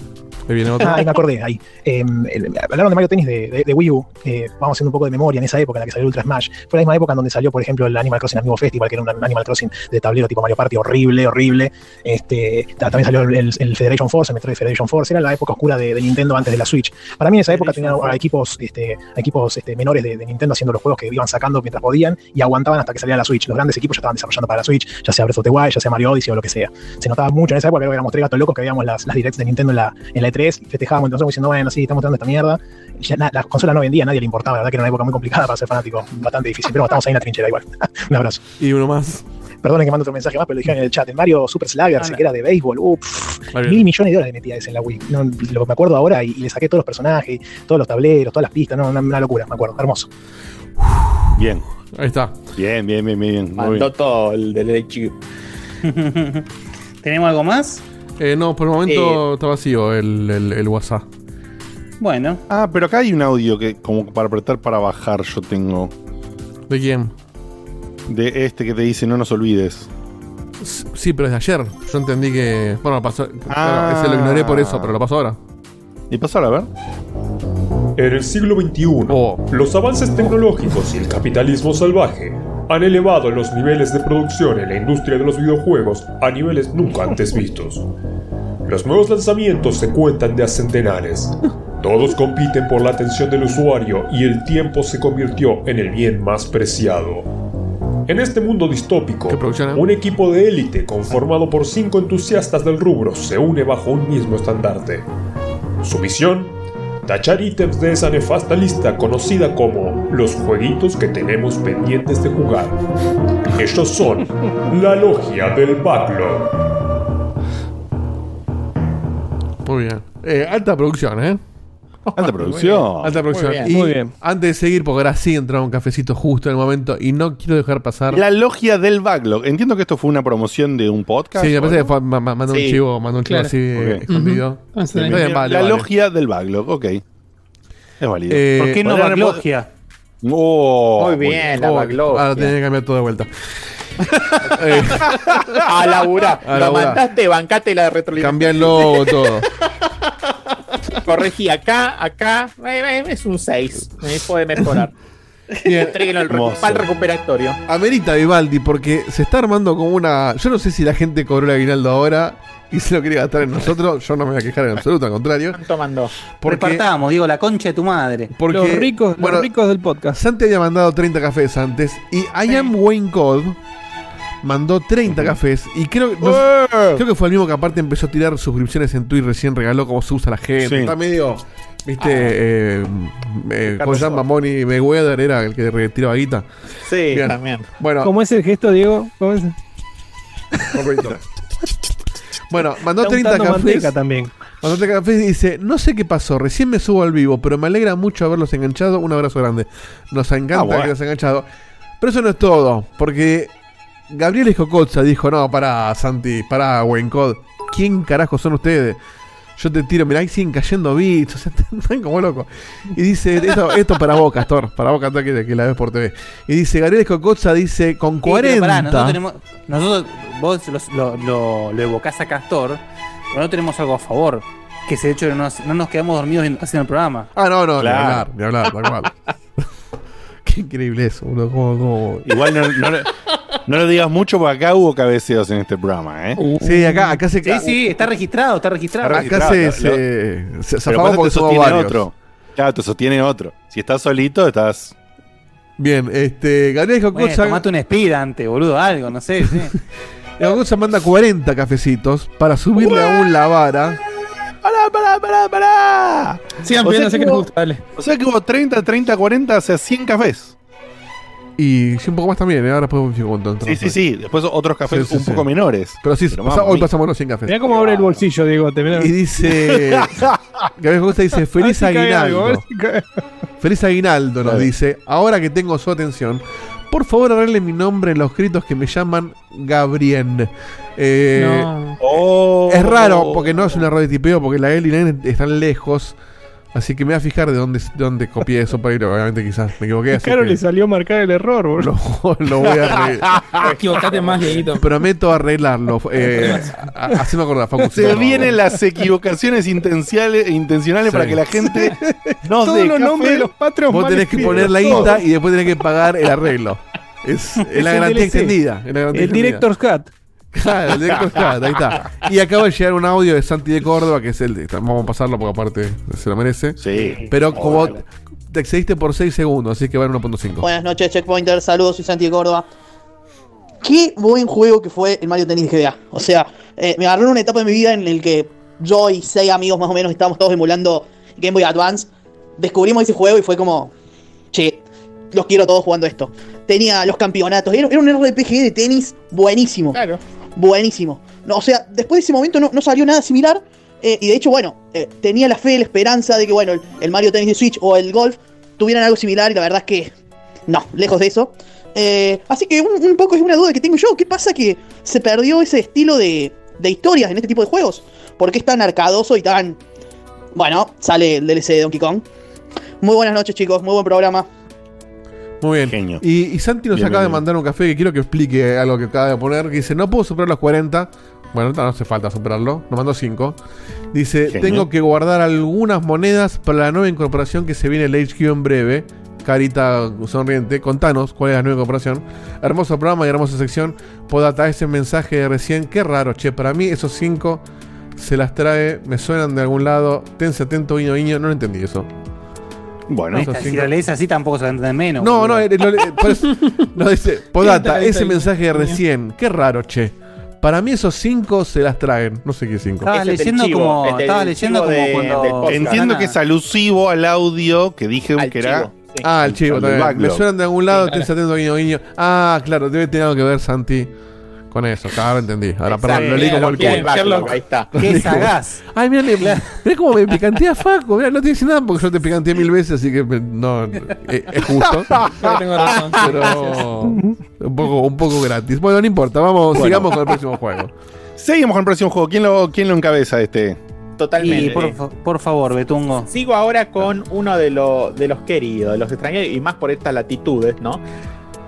Speaker 4: Ahí viene otro.
Speaker 14: Ah, ahí me acordé, ahí. El- hablaron de Mario Tennis de, de- de Wii U. vamos haciendo un poco de memoria en esa época en la que salió Ultra Smash. Fue la misma época en donde salió, por ejemplo, el Animal Crossing Amigo Festival, que era un Animal Crossing de tablero tipo Mario Party horrible, horrible. Este, ta- también salió el, el Federation Force, el Metroid Federation Force. Era la época oscura de, de Nintendo antes de la Switch. Para mí en esa época tenía equipos, este, equipos este, menores de, Nintendo haciendo los juegos que iban sacando mientras podían y aguantaban hasta que salía la Switch. Los grandes equipos ya estaban desarrollando para la Switch, ya sea Breath of the Wild, ya sea Mario Odyssey o lo que sea. Se notaba mucho en esa época que éramos tres gatos locos que veíamos las, las directs de Nintendo en la, en la E3 y festejábamos entonces diciendo, bueno, sí, estamos mostrando esta mierda. Las consolas no vendían, nadie le importaba, la verdad que era una época muy complicada para ser fanático, bastante difícil, pero estamos ahí en la trinchera igual. un abrazo.
Speaker 4: Y uno más.
Speaker 14: Perdonen que mando otro mensaje más, pero lo dijeron en el chat. El Mario Super Sluggers, que era de béisbol, uh, pff, mil millones de dólares le metía ese en la Wii. No, lo que me acuerdo ahora y, y le saqué todos los personajes, todos los tableros, todas las pistas, no, una, una locura, me acuerdo, hermoso.
Speaker 2: Bien.
Speaker 4: Ahí está.
Speaker 2: Bien, bien, bien, bien. bien. Muy
Speaker 6: Mandó
Speaker 2: bien.
Speaker 6: todo el del HQ.
Speaker 3: ¿Tenemos algo más?
Speaker 4: Eh, no, por el momento está vacío el, el- el WhatsApp.
Speaker 3: Bueno.
Speaker 2: Ah, pero acá hay un audio que como para apretar para bajar yo tengo.
Speaker 4: ¿De quién?
Speaker 2: De este que te dice no nos olvides.
Speaker 4: Sí, pero es de ayer. Yo entendí que. Bueno, pasó.
Speaker 2: Ah.
Speaker 4: claro, ese lo ignoré por eso, pero lo pasó ahora.
Speaker 2: ¿Y pasó ahora? A ver.
Speaker 15: En el siglo XXI, los avances tecnológicos y el capitalismo salvaje han elevado los niveles de producción en la industria de los videojuegos a niveles nunca antes vistos. Los nuevos lanzamientos se cuentan de a centenares. Todos compiten por la atención del usuario y el tiempo se convirtió en el bien más preciado. En este mundo distópico, un equipo de élite conformado por cinco entusiastas del rubro se une bajo un mismo estandarte. Su misión, tachar ítems de esa nefasta lista conocida como los jueguitos que tenemos pendientes de jugar. Ellos son la logia del backlog.
Speaker 4: Muy bien. Eh, alta producción, ¿eh?
Speaker 2: Alta producción.
Speaker 4: Alta producción.
Speaker 2: Muy bien.
Speaker 4: Y
Speaker 2: Muy bien.
Speaker 4: antes de seguir, porque ahora sí entraba un cafecito justo en el momento y no quiero dejar pasar.
Speaker 2: La logia del backlog. Entiendo que esto fue una promoción de un podcast.
Speaker 4: Sí, me
Speaker 2: ¿o
Speaker 4: parece
Speaker 2: no?
Speaker 4: que fue- ma- ma- mandó un chivo, mandó un chivo
Speaker 2: Claro.
Speaker 4: así eh,
Speaker 2: Ok.
Speaker 4: escondido.
Speaker 2: Ujú.
Speaker 4: Está bien, vale,
Speaker 2: la
Speaker 4: vale.
Speaker 2: logia del backlog, ok. Es válido.
Speaker 4: Eh, ¿Por qué no
Speaker 2: Podrían-
Speaker 4: backlogia?
Speaker 2: Oh,
Speaker 6: Muy bien, la
Speaker 4: Oh. Ahora tenía que cambiar todo de vuelta.
Speaker 6: A laburar.
Speaker 4: A
Speaker 6: Lo
Speaker 4: laburar.
Speaker 6: mandaste, bancate la retroalimentación.
Speaker 4: Cambia el logo, todo.
Speaker 6: Corregí acá, acá. Es un 6. Me puede mejorar. Recu-
Speaker 4: Hermoso.
Speaker 6: al recuperatorio.
Speaker 4: Amerita Vivaldi porque se está armando como una. Yo no sé si la gente cobró el aguinaldo ahora y se lo quiere gastar en nosotros. Yo no me voy a quejar en absoluto, al contrario.
Speaker 6: ¿Cuánto mandó?
Speaker 4: Porque-
Speaker 3: Repartamos, digo, la concha de tu madre.
Speaker 4: Porque,
Speaker 5: los ricos,
Speaker 4: bueno,
Speaker 5: los ricos del podcast.
Speaker 4: Santi había mandado 30 cafés antes y I am Wayne Code mandó 30 cafés y creo, no sé- creo que fue el mismo que aparte empezó a tirar suscripciones en Twitter recién regaló cómo se usa la gente.
Speaker 2: Sí.
Speaker 4: Está medio, viste, eh, eh, ¿cómo se llama? Money Mayweather era el que retiraba guita.
Speaker 6: Sí,
Speaker 4: Bien.
Speaker 6: también.
Speaker 4: Bueno,
Speaker 5: ¿Cómo es el gesto, Diego? ¿Cómo es?
Speaker 4: Bueno, mandó
Speaker 5: Está
Speaker 4: 30
Speaker 5: untando
Speaker 4: cafés.
Speaker 5: también.
Speaker 4: Mandó 30 cafés y dice, no sé qué pasó, recién me subo al vivo, pero me alegra mucho haberlos enganchado. Un abrazo grande. Nos encanta
Speaker 2: Ah, bueno.
Speaker 4: que los enganchado. Pero eso no es todo, porque Gabriel Escocotza dijo, no, pará, Santi, pará, Wayne Code. ¿Quién carajo son ustedes? Yo te tiro, mirá, ahí siguen cayendo bits, o sea, están como locos. Y dice, esto, esto para vos, Castor, para vos, Castor, que, que la ves por TV. Y dice, Gabriel Escocotza dice, con
Speaker 3: Sí, pero
Speaker 4: 40...
Speaker 3: pará, nosotros tenemos. Nosotros, vos los- lo, lo, lo evocás a Castor, pero nosotros tenemos algo a favor. Que es el hecho de que no nos, no nos quedamos dormidos en- haciendo el programa.
Speaker 4: Ah, no, no,
Speaker 2: Claro.
Speaker 4: ni hablar, ni hablar, tal cual. Qué increíble eso, boludo. cómo- cómo-
Speaker 2: Igual no, no, le- no lo digas mucho porque acá hubo cabeceos en este programa, ¿eh?
Speaker 4: Sí, acá, acá se
Speaker 3: Sí, sí, está registrado, está registrado.
Speaker 2: Está
Speaker 4: Acá se, se, se
Speaker 2: Pero pasa
Speaker 4: porque
Speaker 2: te sostiene
Speaker 4: varios.
Speaker 2: otro. Claro, te sostiene otro. Si estás solito, estás.
Speaker 4: Bien, este, Gabriel
Speaker 3: Bueno,
Speaker 4: Jocosa,
Speaker 3: tomate un speed antes, boludo, algo, no sé. sí.
Speaker 4: Jocosa manda 40 cafecitos para subirle aún la vara.
Speaker 2: ¡Pará, pará, pará, pará!
Speaker 7: Sigan pidiendo, sé
Speaker 2: que
Speaker 7: que les gusta, dale.
Speaker 2: O sea que hubo 30, 30, 40, o sea, 100 cafés.
Speaker 4: Y sí, un poco más también, ¿eh? ahora después me fijo cuánto
Speaker 2: Sí, sí, sí. Después otros cafés
Speaker 4: Sí, sí,
Speaker 2: un
Speaker 4: sí.
Speaker 2: poco menores.
Speaker 4: Pero sí,
Speaker 2: Pero
Speaker 4: pasa-
Speaker 2: vamos,
Speaker 4: hoy pasamos los 100 cafés.
Speaker 5: Mirá cómo abre el bolsillo, Diego. Te mirá.
Speaker 4: Y dice. Gabriel Costa dice: Feliz
Speaker 5: algo,
Speaker 4: aguinaldo. Feliz aguinaldo nos dice: Ahora que tengo su atención, por favor arregle mi nombre en los escritos que me llaman Gabriel. Eh,
Speaker 7: No.
Speaker 2: Oh.
Speaker 4: Es raro porque no es un error de tipeo, porque la L y la N están lejos. Así que me voy a fijar de dónde, de dónde copié eso para ir. Obviamente, quizás me equivoqué. Así
Speaker 5: Claro,
Speaker 4: que
Speaker 5: le salió marcar el error, boludo.
Speaker 4: lo, lo voy a arreglar.
Speaker 7: Equivocate más, Dieguito.
Speaker 4: Prometo arreglarlo. Eh, a- así me acordaba, Facu.
Speaker 2: Se vienen las equivocaciones intencionales, intencionales
Speaker 4: Sí.
Speaker 2: para que la gente nos
Speaker 5: Todos
Speaker 2: dé
Speaker 5: los nombres de los patrons
Speaker 4: Vos tenés que poner la. INTA y después tenés que pagar el arreglo. Es, es la garantía
Speaker 5: DLC.
Speaker 4: extendida. es la garantía
Speaker 5: El
Speaker 4: extendida.
Speaker 5: Director's Cut.
Speaker 4: Claro, el ahí está. Y acaba de llegar un audio de Santi de Córdoba, que es el de. Vamos a pasarlo porque aparte se lo merece.
Speaker 2: Sí.
Speaker 4: Pero como te excediste por 6 segundos, así que va en 1.5.
Speaker 16: Buenas noches, Checkpointer. Saludos, soy Santi de Córdoba. Qué buen juego que fue el Mario Tennis GBA. O sea, eh, me agarró en una etapa de mi vida en el que yo y seis amigos más o menos estábamos todos emulando Game Boy Advance. Descubrimos ese juego y fue como, che, los quiero todos jugando esto. Tenía los campeonatos. Era, era un RPG de tenis buenísimo.
Speaker 6: Claro.
Speaker 16: Buenísimo. No, o sea, después de ese momento no, no salió nada similar. eh, y de hecho, bueno, eh, tenía la fe, la esperanza de que, bueno, el, el Mario Tennis de Switch o el Golf tuvieran algo similar. Y la verdad es que no, lejos de eso. Eh, así que un, poco es una duda que tengo yo. ¿Qué pasa que se perdió ese estilo de, de historias en este tipo de juegos? ¿Por qué es tan arcadoso y tan... Bueno, sale el DLC de Donkey Kong. Muy buenas noches, chicos. Muy buen programa.
Speaker 4: Muy bien.
Speaker 2: Genio.
Speaker 4: Y, y Santi nos acaba de mandar un café que quiero que explique algo que acaba de poner. Que dice: No puedo superar los 40. Bueno, no hace falta superarlo. Nos mandó 5. Dice:
Speaker 2: Genio.
Speaker 4: Tengo que guardar algunas monedas para la nueva incorporación que se viene el HQ en breve. Carita sonriente, contanos cuál es la nueva incorporación. Hermoso programa y hermosa sección. Podata, ese mensaje de recién, qué raro, che. Para mí, esos 5 se las trae, me suenan de algún lado. Tense atento, guiño, guiño. No lo entendí eso.
Speaker 2: Bueno,
Speaker 3: Si lo lees así tampoco se va a entender menos.
Speaker 4: no, no, eh, lo- eh, no dice, Podata, ese mensaje de recién, qué raro, che. Para mí esos cinco se las traen, no sé qué cinco.
Speaker 3: Estaba
Speaker 6: Ese es el
Speaker 3: leyendo
Speaker 6: chivo,
Speaker 3: como.
Speaker 6: este,
Speaker 3: Estaba leyendo
Speaker 6: chivo
Speaker 3: como
Speaker 6: de-
Speaker 3: cuando.
Speaker 6: podcast.
Speaker 2: Entiendo que es alusivo al audio que dije
Speaker 6: Al
Speaker 2: que era.
Speaker 6: chivo, sí.
Speaker 4: Ah, el chivo. Me suenan de algún lado,
Speaker 6: Sí,
Speaker 4: tenés atento, guiño, guiño. Ah, claro, debe tener algo que ver, Santi, con eso. Claro, ahora entendí. Ahora, perdón, lo leí como el culo.
Speaker 6: Ahí está.
Speaker 3: Qué sagaz.
Speaker 4: Ay, mira, mirá cómo me picantea Faco. Mira, no te dice nada porque yo te picanteé mil veces, así que me- no, eh, es justo.
Speaker 7: Pero tengo razón.
Speaker 4: Pero un poco, un poco gratis. Bueno, no importa, vamos,
Speaker 2: Bueno.
Speaker 4: sigamos con el próximo juego.
Speaker 2: Seguimos con el próximo juego. ¿Quién lo, quién lo encabeza este?
Speaker 6: Totalmente.
Speaker 3: Y por, fa- por favor, Betungo.
Speaker 6: Sigo ahora con uno de, lo- de los queridos, de los extraños, y más por estas latitudes, ¿no?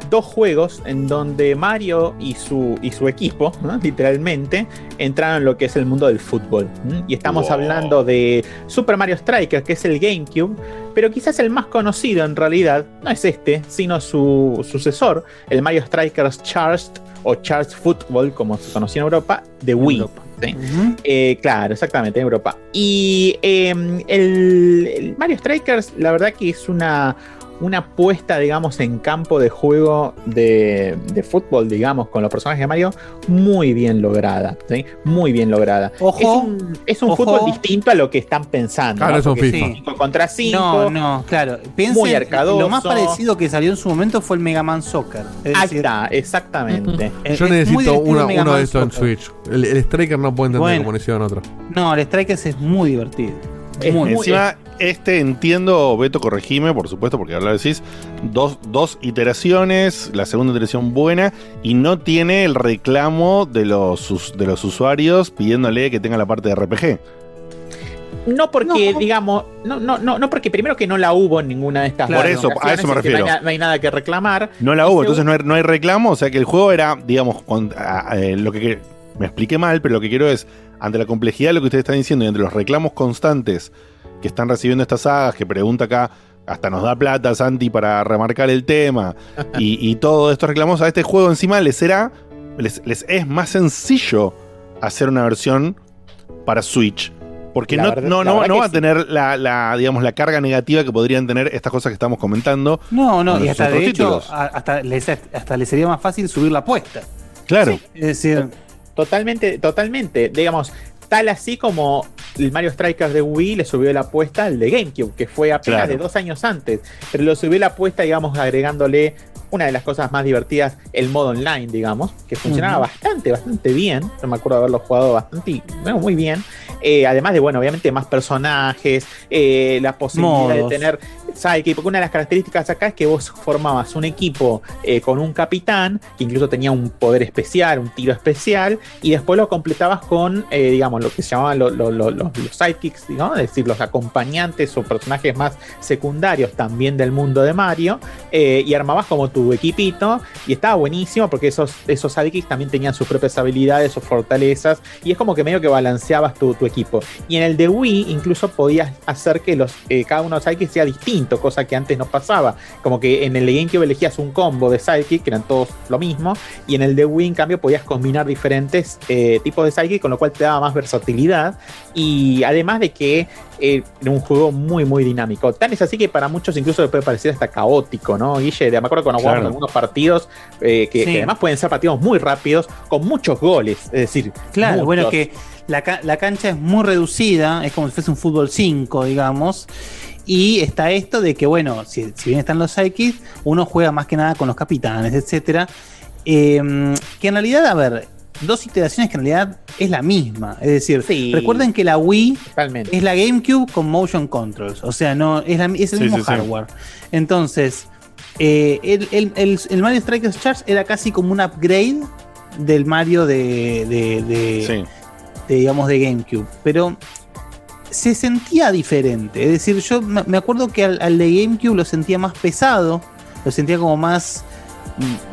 Speaker 6: Dos juegos en donde Mario y su, y su equipo, ¿no? literalmente, entraron en lo que es el mundo del fútbol. Y estamos
Speaker 2: Wow.
Speaker 6: hablando de Super Mario Striker, que es el GameCube, pero quizás el más conocido en realidad no es este, sino su sucesor, el Mario Strikers Charged o Charged Football, como se conocía en Europa, de Wii. ¿sí? Eh, claro, exactamente, en Europa. Y eh, el, el Mario Strikers, la verdad que es una, una puesta, digamos, en campo de juego de, de fútbol, digamos, con los personajes de Mario, muy bien lograda. ¿sí? Muy bien lograda.
Speaker 3: Ojo,
Speaker 6: es un, es un
Speaker 3: ojo.
Speaker 6: fútbol distinto a lo que están pensando.
Speaker 4: Claro,
Speaker 6: ¿no?
Speaker 4: es un
Speaker 6: Porque
Speaker 4: FIFA.
Speaker 6: cinco contra 5.
Speaker 3: No, no, claro. Piensen,
Speaker 6: Muy arcadoso.
Speaker 3: Lo más parecido que salió en su momento fue el Mega Man Soccer. Es
Speaker 6: Ahí
Speaker 3: decir,
Speaker 6: está, exactamente.
Speaker 3: es-
Speaker 4: Yo necesito una- uno de estos en. Switch. El, el Striker no puede entender
Speaker 3: Bueno.
Speaker 4: como lo hicieron otro.
Speaker 3: No, el Strikers es muy divertido.
Speaker 6: Es
Speaker 3: muy,
Speaker 6: muy-
Speaker 2: Encima, este entiendo, Beto, corregime, por supuesto, porque ahora lo decís, dos, dos iteraciones, la segunda iteración buena, y no tiene el reclamo de los, de los usuarios pidiéndole que tenga la parte de RPG.
Speaker 6: No porque, digamos, no, no, no, no porque primero que no la hubo en ninguna de estas
Speaker 2: Por eso, a eso me
Speaker 6: no hay
Speaker 2: refiero.
Speaker 6: No hay, nada que reclamar.
Speaker 2: No la hubo, entonces no hay, no hay reclamo, o sea que el juego era, digamos, con- a- a- eh, lo que, que- me expliqué mal, pero lo que quiero es, ante la complejidad de lo que ustedes están diciendo y entre los reclamos constantes que están recibiendo estas sagas, que pregunta acá, hasta nos da plata Santi para remarcar el tema, y, y todos estos reclamos a este juego encima les será, les, les es más sencillo hacer una versión para Switch. Porque
Speaker 6: La
Speaker 2: no,
Speaker 6: verdad-
Speaker 2: no,
Speaker 6: la
Speaker 2: no,
Speaker 6: verdad
Speaker 2: no
Speaker 6: que
Speaker 2: va a
Speaker 6: sí.
Speaker 2: tener la, la, digamos, la carga negativa que podrían tener estas cosas que estamos comentando.
Speaker 3: No, no, y hasta de hecho, les, hasta les sería más fácil subir la apuesta.
Speaker 2: Claro.
Speaker 3: Es decir,
Speaker 6: Totalmente, totalmente. Digamos, tal así como el Mario Strikers de Wii le subió la apuesta al de GameCube, que fue apenas
Speaker 2: Claro.
Speaker 6: de dos años antes. Pero le subió la apuesta, digamos, agregándole una de las cosas más divertidas, el modo online, digamos, que funcionaba bastante, bastante bien. Yo me acuerdo de haberlo jugado bastante, bueno, muy bien. Eh, además de, bueno, obviamente más personajes, eh, la posibilidad
Speaker 3: Modos.
Speaker 6: de tener sidekick, porque una de las características acá es que vos formabas un equipo eh, con un capitán, que incluso tenía un poder especial, un tiro especial, y después lo completabas con, eh, digamos, lo que se llamaban lo- lo- lo- los, sidekicks, ¿no? es decir, los acompañantes o personajes más secundarios también del mundo de Mario, eh, y armabas como tu equipito, y estaba buenísimo porque esos, esos sidekicks también tenían sus propias habilidades, sus fortalezas, y es como que medio que balanceabas tu, tu equipo. Y en el de Wii incluso podías hacer que los, cada uno de los sidekicks sea distinto, cosa que antes no pasaba. Como que en el de GameCube elegías un combo de sidekick, que eran todos lo mismo, y en el de Wii, en cambio, podías combinar diferentes eh, tipos de sidekick, con lo cual te daba más versatilidad. Y además de que eh, era un juego muy, muy dinámico. Tan es así que para muchos incluso le puede parecer hasta caótico, ¿no, Guille? Me acuerdo cuando jugamos
Speaker 2: Claro.
Speaker 6: algunos partidos eh, que,
Speaker 3: Sí.
Speaker 6: que además pueden ser partidos muy rápidos, con muchos goles. Es decir,
Speaker 3: Claro,
Speaker 6: muchos.
Speaker 3: bueno, que la, la cancha es muy reducida, es como si fuese un fútbol 5, digamos. Y está esto de que, bueno, si, si bien están los sidekicks, uno juega más que nada con los capitanes, etcétera. Eh, que en realidad, a ver, dos iteraciones que en realidad es la misma. Es decir,
Speaker 6: Sí.
Speaker 3: recuerden que la Wii
Speaker 6: Totalmente.
Speaker 3: es la GameCube con motion controls. O sea, no es, la- es el
Speaker 2: Sí,
Speaker 3: mismo
Speaker 2: sí, sí.
Speaker 3: hardware. Entonces, eh, el, el- el- el Mario Strikers Charge era casi como un upgrade del Mario de, de- de-
Speaker 2: Sí.
Speaker 3: de, digamos, de GameCube. Pero se sentía diferente. Es decir, yo me acuerdo que al, al de GameCube lo sentía más pesado, lo sentía como más,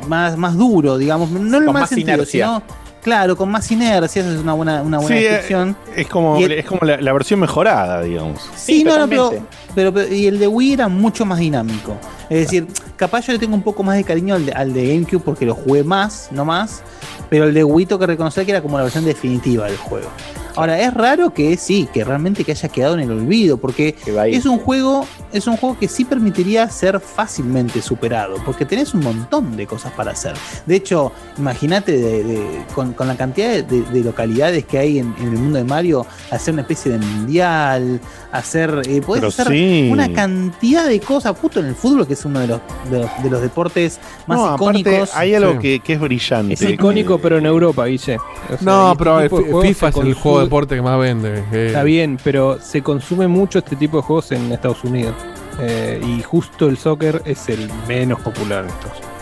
Speaker 3: más, más duro, digamos. No en el
Speaker 6: más
Speaker 3: sentido,
Speaker 6: inercia.
Speaker 3: sino, claro, con más inercia, esa es una buena, una buena
Speaker 2: Sí, eh,
Speaker 3: descripción.
Speaker 2: Es como,
Speaker 3: Y
Speaker 2: es como la, la versión mejorada, digamos.
Speaker 3: Sí,
Speaker 6: Sí,
Speaker 3: no, no, pero. Pero, pero- y el de Wii era mucho más dinámico. Es decir, capaz yo le tengo un poco más de cariño al de, al de GameCube porque lo jugué más, no más. Pero el de Wii tengo que reconocer que era como la versión definitiva del juego. Ahora, es raro que sí, que realmente que haya quedado en el olvido, porque es un juego, es un juego que sí permitiría ser fácilmente superado, porque tenés un montón de cosas para hacer. De hecho, imagínate de- de- con, con la cantidad de, de- de localidades que hay en, en el mundo de Mario, hacer una especie de mundial, hacer, eh, podés
Speaker 2: Pero
Speaker 3: hacer
Speaker 2: sí.
Speaker 3: una cantidad de cosas, justo en el fútbol, que es uno de los, de los, de los deportes más
Speaker 2: No, aparte,
Speaker 3: icónicos.
Speaker 2: hay algo
Speaker 4: Sí.
Speaker 2: que, que es brillante.
Speaker 5: Es icónico, pero en Europa, Guille. O sea,
Speaker 4: No, pero FIFA es el juego de deporte que más vende. eh.
Speaker 5: Está bien, pero se consume mucho este tipo de juegos en Estados Unidos. Eh, y justo el soccer es el menos popular en Estados Unidos.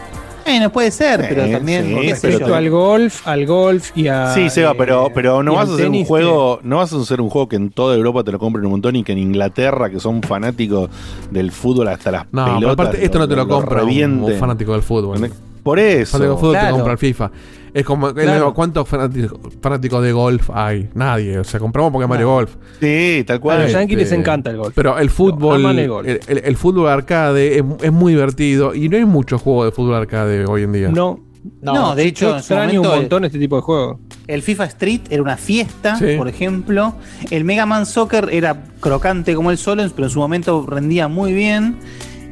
Speaker 3: Bueno, puede ser,
Speaker 2: Sí,
Speaker 3: pero también.
Speaker 2: sí, pero
Speaker 5: al golf, al golf y a.
Speaker 2: Sí, Seba,
Speaker 5: eh,
Speaker 2: pero, pero no vas a hacer un juego, no vas a hacer un juego que en toda Europa te lo compren un montón y que en Inglaterra, que son fanáticos del fútbol hasta las
Speaker 4: No, pero
Speaker 2: pelotas,
Speaker 4: aparte, esto no te lo compra un,
Speaker 2: revienten.
Speaker 4: un fanático del fútbol.
Speaker 2: Por eso.
Speaker 4: fanático del fútbol
Speaker 3: Claro.
Speaker 4: te compra el FIFA. Es como,
Speaker 3: Claro.
Speaker 4: ¿cuántos fanáticos, fanáticos de golf hay? Nadie. O sea, compramos porque Mario
Speaker 3: No.
Speaker 4: Golf.
Speaker 2: Sí, tal
Speaker 5: A
Speaker 2: cual.
Speaker 5: los Yankees les
Speaker 4: Este,
Speaker 5: encanta el golf.
Speaker 4: Pero el fútbol,
Speaker 5: aman el golf.
Speaker 4: el- el fútbol arcade es, es muy divertido y no hay muchos juegos de fútbol arcade hoy en día.
Speaker 5: No,
Speaker 3: No, de hecho,
Speaker 5: extraño un montón este tipo de juegos.
Speaker 3: El FIFA Street era una fiesta,
Speaker 4: Sí.
Speaker 3: por ejemplo. El Mega Man Soccer era crocante como el solo, pero en su momento rendía muy bien.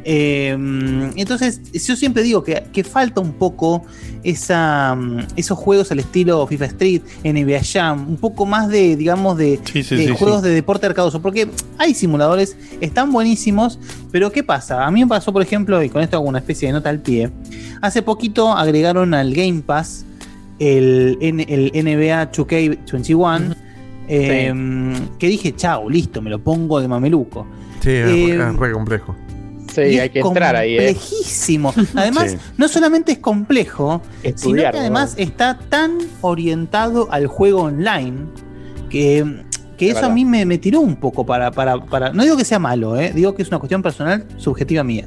Speaker 3: Eh, entonces, yo siempre digo que, que falta un poco esa, mm, esos juegos al estilo FIFA Street, NBA Jam, un poco más de, digamos, de,
Speaker 2: Sí, sí,
Speaker 3: de
Speaker 2: sí,
Speaker 3: juegos de deporte arcadoso, porque hay simuladores, están buenísimos, pero ¿qué pasa? A mí me pasó, por ejemplo, y con esto hago una especie de nota al pie, hace poquito agregaron al Game Pass el, NBA 2K21, eh, que dije, chao, listo, me lo pongo de mameluco.
Speaker 4: Sí, es
Speaker 3: Eh,
Speaker 4: es re complejo.
Speaker 6: Sí,
Speaker 3: Y
Speaker 6: hay
Speaker 3: es
Speaker 6: que entrar ahí, ¿eh?
Speaker 3: Complejísimo. Además,
Speaker 2: Sí.
Speaker 3: no solamente es complejo, sino que además está tan orientado al juego online que, que
Speaker 6: Es
Speaker 3: eso a mí me, me tiró un poco para, para, para- No digo que sea malo, ¿eh? digo que es una cuestión personal, subjetiva mía.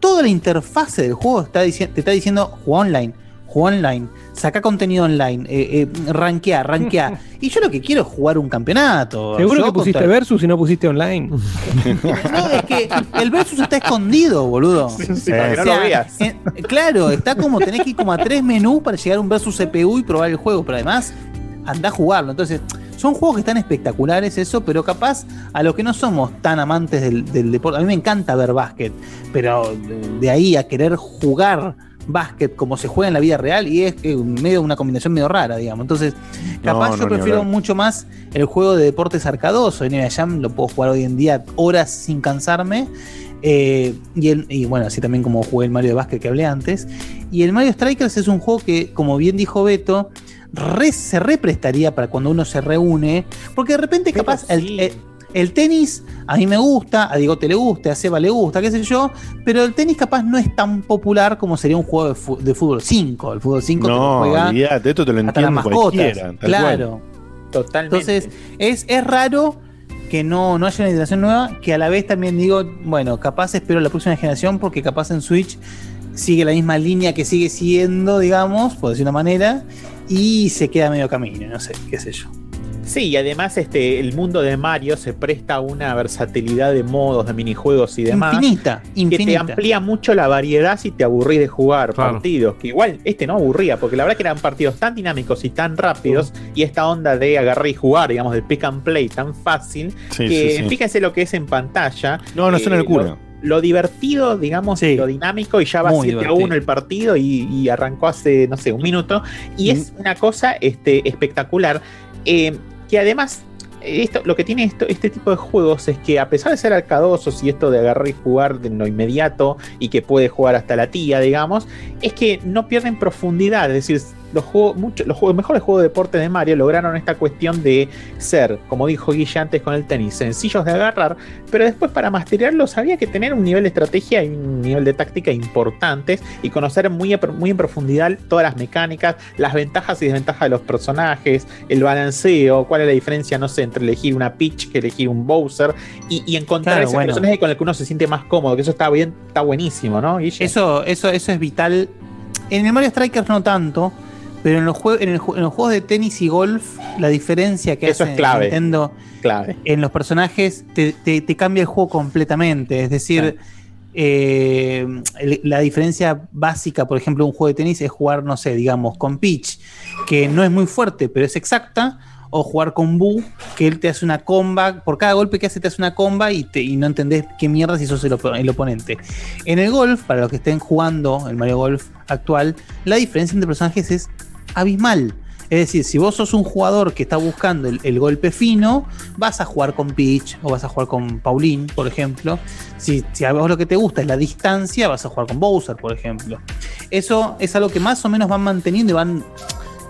Speaker 3: Toda la interfase del juego está te está diciendo juega online, juega online, saca contenido online, eh, eh, rankea, rankea. y yo lo que quiero es jugar un campeonato.
Speaker 5: Seguro que pusiste
Speaker 3: contra-
Speaker 5: versus y no pusiste online.
Speaker 3: no, es que el versus está escondido, boludo.
Speaker 6: Sí, para que no
Speaker 3: O sea,
Speaker 6: lo veas.
Speaker 3: eh, claro, está como tenés que ir como a tres menús para llegar a un versus CPU y probar el juego, pero además anda a jugarlo. Entonces, son juegos que están espectaculares, eso, pero capaz a los que no somos tan amantes del, del deporte. A mí me encanta ver básquet, pero de ahí a querer jugar básquet como se juega en la vida real y es eh, medio una combinación medio rara, digamos. Entonces, capaz
Speaker 2: No,
Speaker 3: yo
Speaker 2: no,
Speaker 3: prefiero mucho más el juego de deportes arcadoso. NBA Jam lo puedo jugar hoy en día horas sin cansarme. Eh, y, el- y bueno, así también como jugué el Mario de básquet que hablé antes. Y el Mario Strikers es un juego que, como bien dijo Beto, re- se represtaría para cuando uno se reúne. Porque de repente, capaz, el, el- el tenis a mí me gusta, a Digote le gusta, a Seba le gusta, qué sé yo, pero el tenis capaz no es tan popular como sería un juego de, fútbol 5. El fútbol 5 te lo
Speaker 2: No,
Speaker 3: juega
Speaker 2: olvídate, esto te lo
Speaker 3: hasta las mascotas. claro.
Speaker 2: cual.
Speaker 6: Totalmente.
Speaker 3: Entonces, es, es raro que no, no haya una iteración nueva, que a la vez también digo, bueno, capaz espero la próxima generación, porque capaz en Switch sigue la misma línea que sigue siguiendo, digamos, por decir una manera, y se queda medio camino, no sé, qué sé yo.
Speaker 6: Sí, y además este, el mundo de Mario se presta a una versatilidad de modos, de minijuegos y demás.
Speaker 3: Infinita,
Speaker 6: Que te
Speaker 3: infinita.
Speaker 6: amplía mucho la variedad si te aburrís de jugar
Speaker 4: Claro.
Speaker 6: partidos. Que igual este no aburría, porque la verdad que eran partidos tan dinámicos y tan rápidos. Y esta onda de agarrar y jugar, digamos, de pick and play tan fácil.
Speaker 2: Sí,
Speaker 6: que
Speaker 2: sí, sí.
Speaker 6: fíjense lo que es en pantalla.
Speaker 2: No, no es una
Speaker 6: Eh,
Speaker 2: locura.
Speaker 6: Lo, divertido, digamos, lo dinámico, y ya va
Speaker 3: Muy
Speaker 6: 7 a
Speaker 3: divertido.
Speaker 6: 1 el partido y, y arrancó hace, no sé, un minuto. Y es una cosa este, espectacular. eh, que además. Esto, lo que tiene esto, este tipo de juegos es que a pesar de ser arcadosos y esto de agarrar y jugar de lo inmediato y que puede jugar hasta la tía, digamos, es que no pierden profundidad. Es decir, los, juegos, los juegos, mejores juegos de deporte de Mario lograron esta cuestión de ser, como dijo Guille antes con el tenis, sencillos de agarrar, pero después para masterearlos había que tener un nivel de estrategia y un nivel de táctica importantes y conocer muy, a- muy en profundidad todas las mecánicas, las ventajas y desventajas de los personajes, el balanceo, cuál es la diferencia, no sé, entre elegir una Peach que elegir un Bowser y, y encontrar
Speaker 3: Claro,
Speaker 6: ese
Speaker 3: bueno.
Speaker 6: personaje con el que uno se siente más cómodo, que eso está bien, está buenísimo, ¿no? Guille?
Speaker 3: Eso, eso, eso es vital. En el Mario Strikers no tanto, pero en los, en, en juegos de tenis y golf, la diferencia que
Speaker 6: Eso
Speaker 3: hace
Speaker 6: es clave.
Speaker 3: Nintendo
Speaker 6: Clave.
Speaker 3: en los personajes te, te- te cambia el juego completamente. Es decir, eh, la diferencia básica, por ejemplo, un juego de tenis es jugar, no sé, digamos, con Peach, que no es muy fuerte, pero es exacta. O jugar con Boo, que él te hace una comba, por cada golpe que hace te hace una comba y, te- y no entendés qué mierda si sos el, op- el oponente. En el golf, para los que estén jugando el Mario Golf actual, la diferencia entre personajes es abismal. Es decir, si vos sos un jugador que está buscando el, el golpe fino, vas a jugar con Peach o vas a jugar con Pauline, por ejemplo. Si, si a vos lo que te gusta es la distancia, vas a jugar con Bowser, por ejemplo. Eso es algo que más o menos van manteniendo y van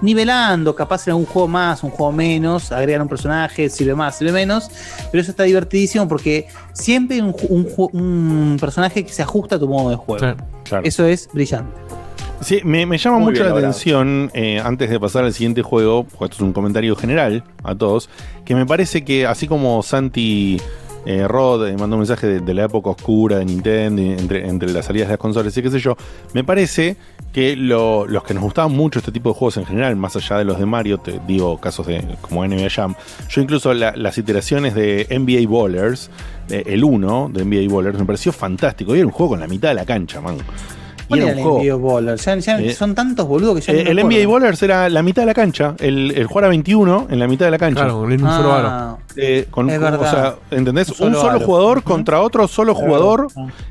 Speaker 3: nivelando, capaz en algún juego más, un juego menos, agregan un personaje, sirve más, sirve menos, pero eso está divertidísimo porque siempre hay un personaje que se ajusta a tu modo de juego. Eso es brillante.
Speaker 2: Sí, me, me llama
Speaker 3: Muy
Speaker 2: mucho la
Speaker 3: logrado.
Speaker 2: atención, eh, antes de pasar al siguiente juego, porque esto es un comentario general a todos, que me parece que así como Santi eh, Rod eh, mandó un mensaje de, de la época oscura de Nintendo, entre, entre las salidas de las consolas y qué sé yo, me parece que lo- los que nos gustaban mucho este tipo de juegos en general, más allá de los de Mario, te digo casos de como NBA Jam, yo incluso la- las iteraciones de NBA Ballers, eh, el 1 de NBA Ballers, me pareció fantástico, y era un juego con la mitad de la cancha, man. Y
Speaker 3: ¿Cuál
Speaker 2: era
Speaker 3: el
Speaker 2: juego-
Speaker 3: NBA Baller? Ya- ya
Speaker 2: Eh,
Speaker 3: son tantos boludos que ya
Speaker 2: eh,
Speaker 3: me
Speaker 2: el. NBA Ballers era la mitad de la cancha, el, el jugar a 21 en la mitad de la cancha.
Speaker 4: Claro, en un solo
Speaker 3: Ah,
Speaker 2: Eh, con,
Speaker 3: es verdad.
Speaker 2: O sea, ¿entendés?
Speaker 3: Un
Speaker 2: Un
Speaker 3: solo aro.
Speaker 2: jugador contra otro solo jugador.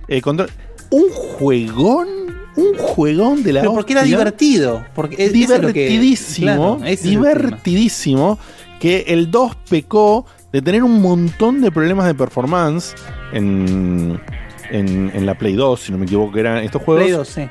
Speaker 2: eh, contra, un juegón, un juegón de la
Speaker 3: Pero porque era
Speaker 2: hostia.
Speaker 3: divertido. Porque que-
Speaker 2: divertidísimo,
Speaker 3: claro,
Speaker 2: divertidísimo, que el 2 pecó de tener un montón de problemas de performance en, en, en la Play 2, si no me equivoco, que eran estos juegos.
Speaker 3: Play 2, sí.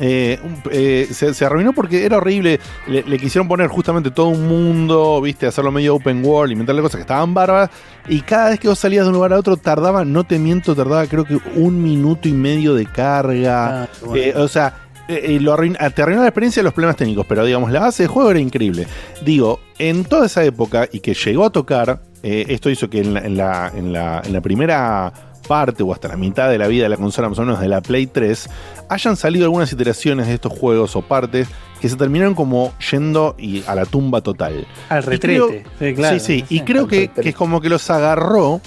Speaker 2: Eh, eh, se, se arruinó porque era horrible. Le, le quisieron poner justamente todo un mundo, viste, hacerlo medio open world, inventarle cosas que estaban bárbaras. Y cada vez que vos salías de un lugar a otro, tardaba, no te miento, tardaba creo que un minuto y medio de carga.
Speaker 3: Ah, bueno.
Speaker 2: Eh, o sea, eh, eh, lo te arruinó la experiencia de los problemas técnicos, pero digamos, la base de juego era increíble. Digo, en toda esa época y que llegó a tocar, eh, esto hizo que en la, en la- en la- en la primera parte o hasta la mitad de la vida de la consola, más o menos de la Play 3, hayan salido algunas iteraciones de estos juegos o partes que se terminaron como yendo y a la tumba total.
Speaker 3: Al retrete.
Speaker 2: creo-
Speaker 3: Sí, claro.
Speaker 2: sí, sí, y creo que, es como que los agarró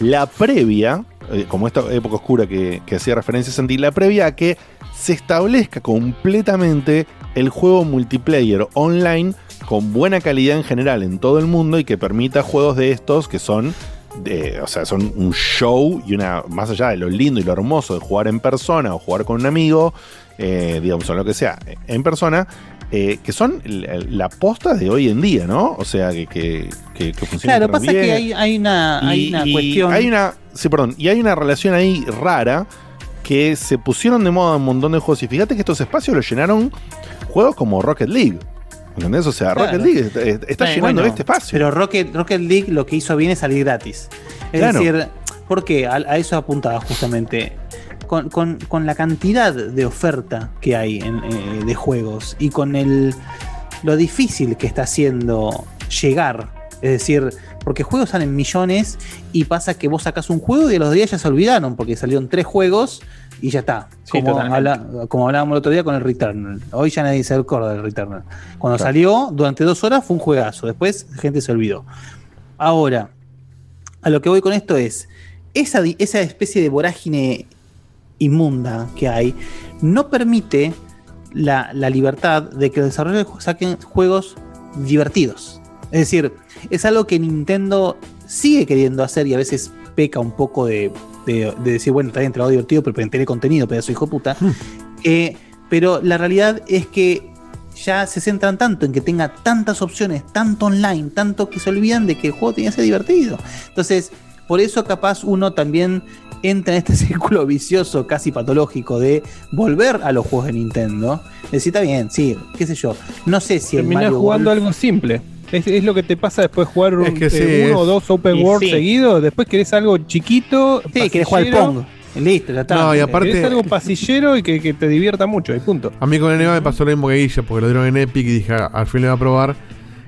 Speaker 2: la previa, eh, como esta época oscura que, que hacía referencia Santi, la previa a que se establezca completamente el juego multiplayer online con buena calidad en general en todo el mundo y que permita juegos de estos que son de- o sea, son un show y una más allá de lo lindo y lo hermoso de jugar en persona o jugar con un amigo eh, digamos, o lo que sea, en persona, eh, que son la, la posta de hoy en día, ¿no? O sea, que, que, que, que funciona
Speaker 3: Claro, pasa
Speaker 2: bien.
Speaker 3: que hay, hay una, hay una cuestión.
Speaker 2: Hay una, sí, perdón, y hay una relación ahí rara que se pusieron de moda un montón de juegos. Y fíjate que estos espacios los llenaron juegos como Rocket League. ¿Entendés? O sea,
Speaker 3: Claro.
Speaker 2: Rocket League está,
Speaker 3: Bueno,
Speaker 2: llenando
Speaker 3: bueno,
Speaker 2: este espacio.
Speaker 3: Pero Rocket, Rocket League lo que hizo bien es salir gratis. Es
Speaker 2: Claro.
Speaker 3: decir, ¿por qué? A, a eso apuntaba justamente. Con, con- con la cantidad de oferta que hay en, eh, de juegos y con el lo difícil que está haciendo llegar. Es decir, porque juegos salen millones y pasa que vos sacás un juego y de los días ya se olvidaron porque salieron tres juegos y ya está.
Speaker 6: Sí,
Speaker 3: como,
Speaker 6: totalmente.
Speaker 3: habla- como hablábamos el otro día con el Returnal. Hoy ya nadie se acuerda del Returnal. Cuando
Speaker 2: Claro.
Speaker 3: salió, durante dos horas fue un juegazo. Después, la gente se olvidó. Ahora, a lo que voy con esto es, esa, esa especie de vorágine inmunda que hay no permite la, la libertad de que los desarrolladores saquen juegos divertidos. Es decir, es algo que Nintendo sigue queriendo hacer y a veces peca un poco de, de- de decir, bueno, está bien, hago divertido, pero tiene contenido, pedazo de hijo puta. Eh, pero la realidad es que ya se centran tanto en que tenga tantas opciones, tanto online, tanto que se olvidan de que el juego tenía que ser divertido. Entonces, por eso capaz uno también entra en este círculo vicioso casi patológico de volver a los juegos de Nintendo. Decir, está bien, sí, qué sé yo. No sé si el
Speaker 5: Terminás
Speaker 3: Mario
Speaker 5: jugando
Speaker 3: Golf-
Speaker 5: algo simple. Es, es lo que te pasa después de jugar un-
Speaker 3: Es que
Speaker 5: eh, uno o dos open
Speaker 3: y
Speaker 5: world
Speaker 3: sí.
Speaker 5: seguidos. Después querés algo chiquito.
Speaker 3: Sí, querés jugar al. Pong. Listo, ya está.
Speaker 4: No, y aparte-
Speaker 5: Querés algo pasillero y que, que te divierta mucho. Y punto.
Speaker 4: A mí con el NBA me pasó lo mismo que Guilla, porque lo dieron en Epic y dije, "Ah, al fin le voy a probar.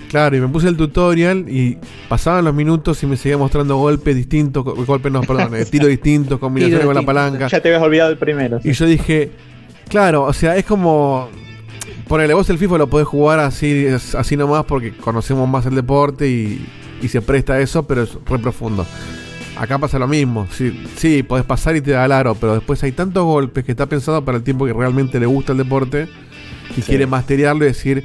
Speaker 4: Claro, y me puse el tutorial y pasaban los minutos y me seguía mostrando golpes distintos, go- golpes no, perdón, eh, tiros distintos, combinaciones con la palanca.
Speaker 6: Ya te habías olvidado el primero.
Speaker 4: Y yo dije, claro, o sea, es como. Ponele, vos el FIFA lo podés jugar así, así nomás porque conocemos más el deporte y, y se presta a eso, pero es re profundo. Acá pasa lo mismo. Sí, sí, podés pasar y te da el aro, pero después hay tantos golpes que está pensado para el tiempo que realmente le gusta el deporte y quiere masterearlo y decir,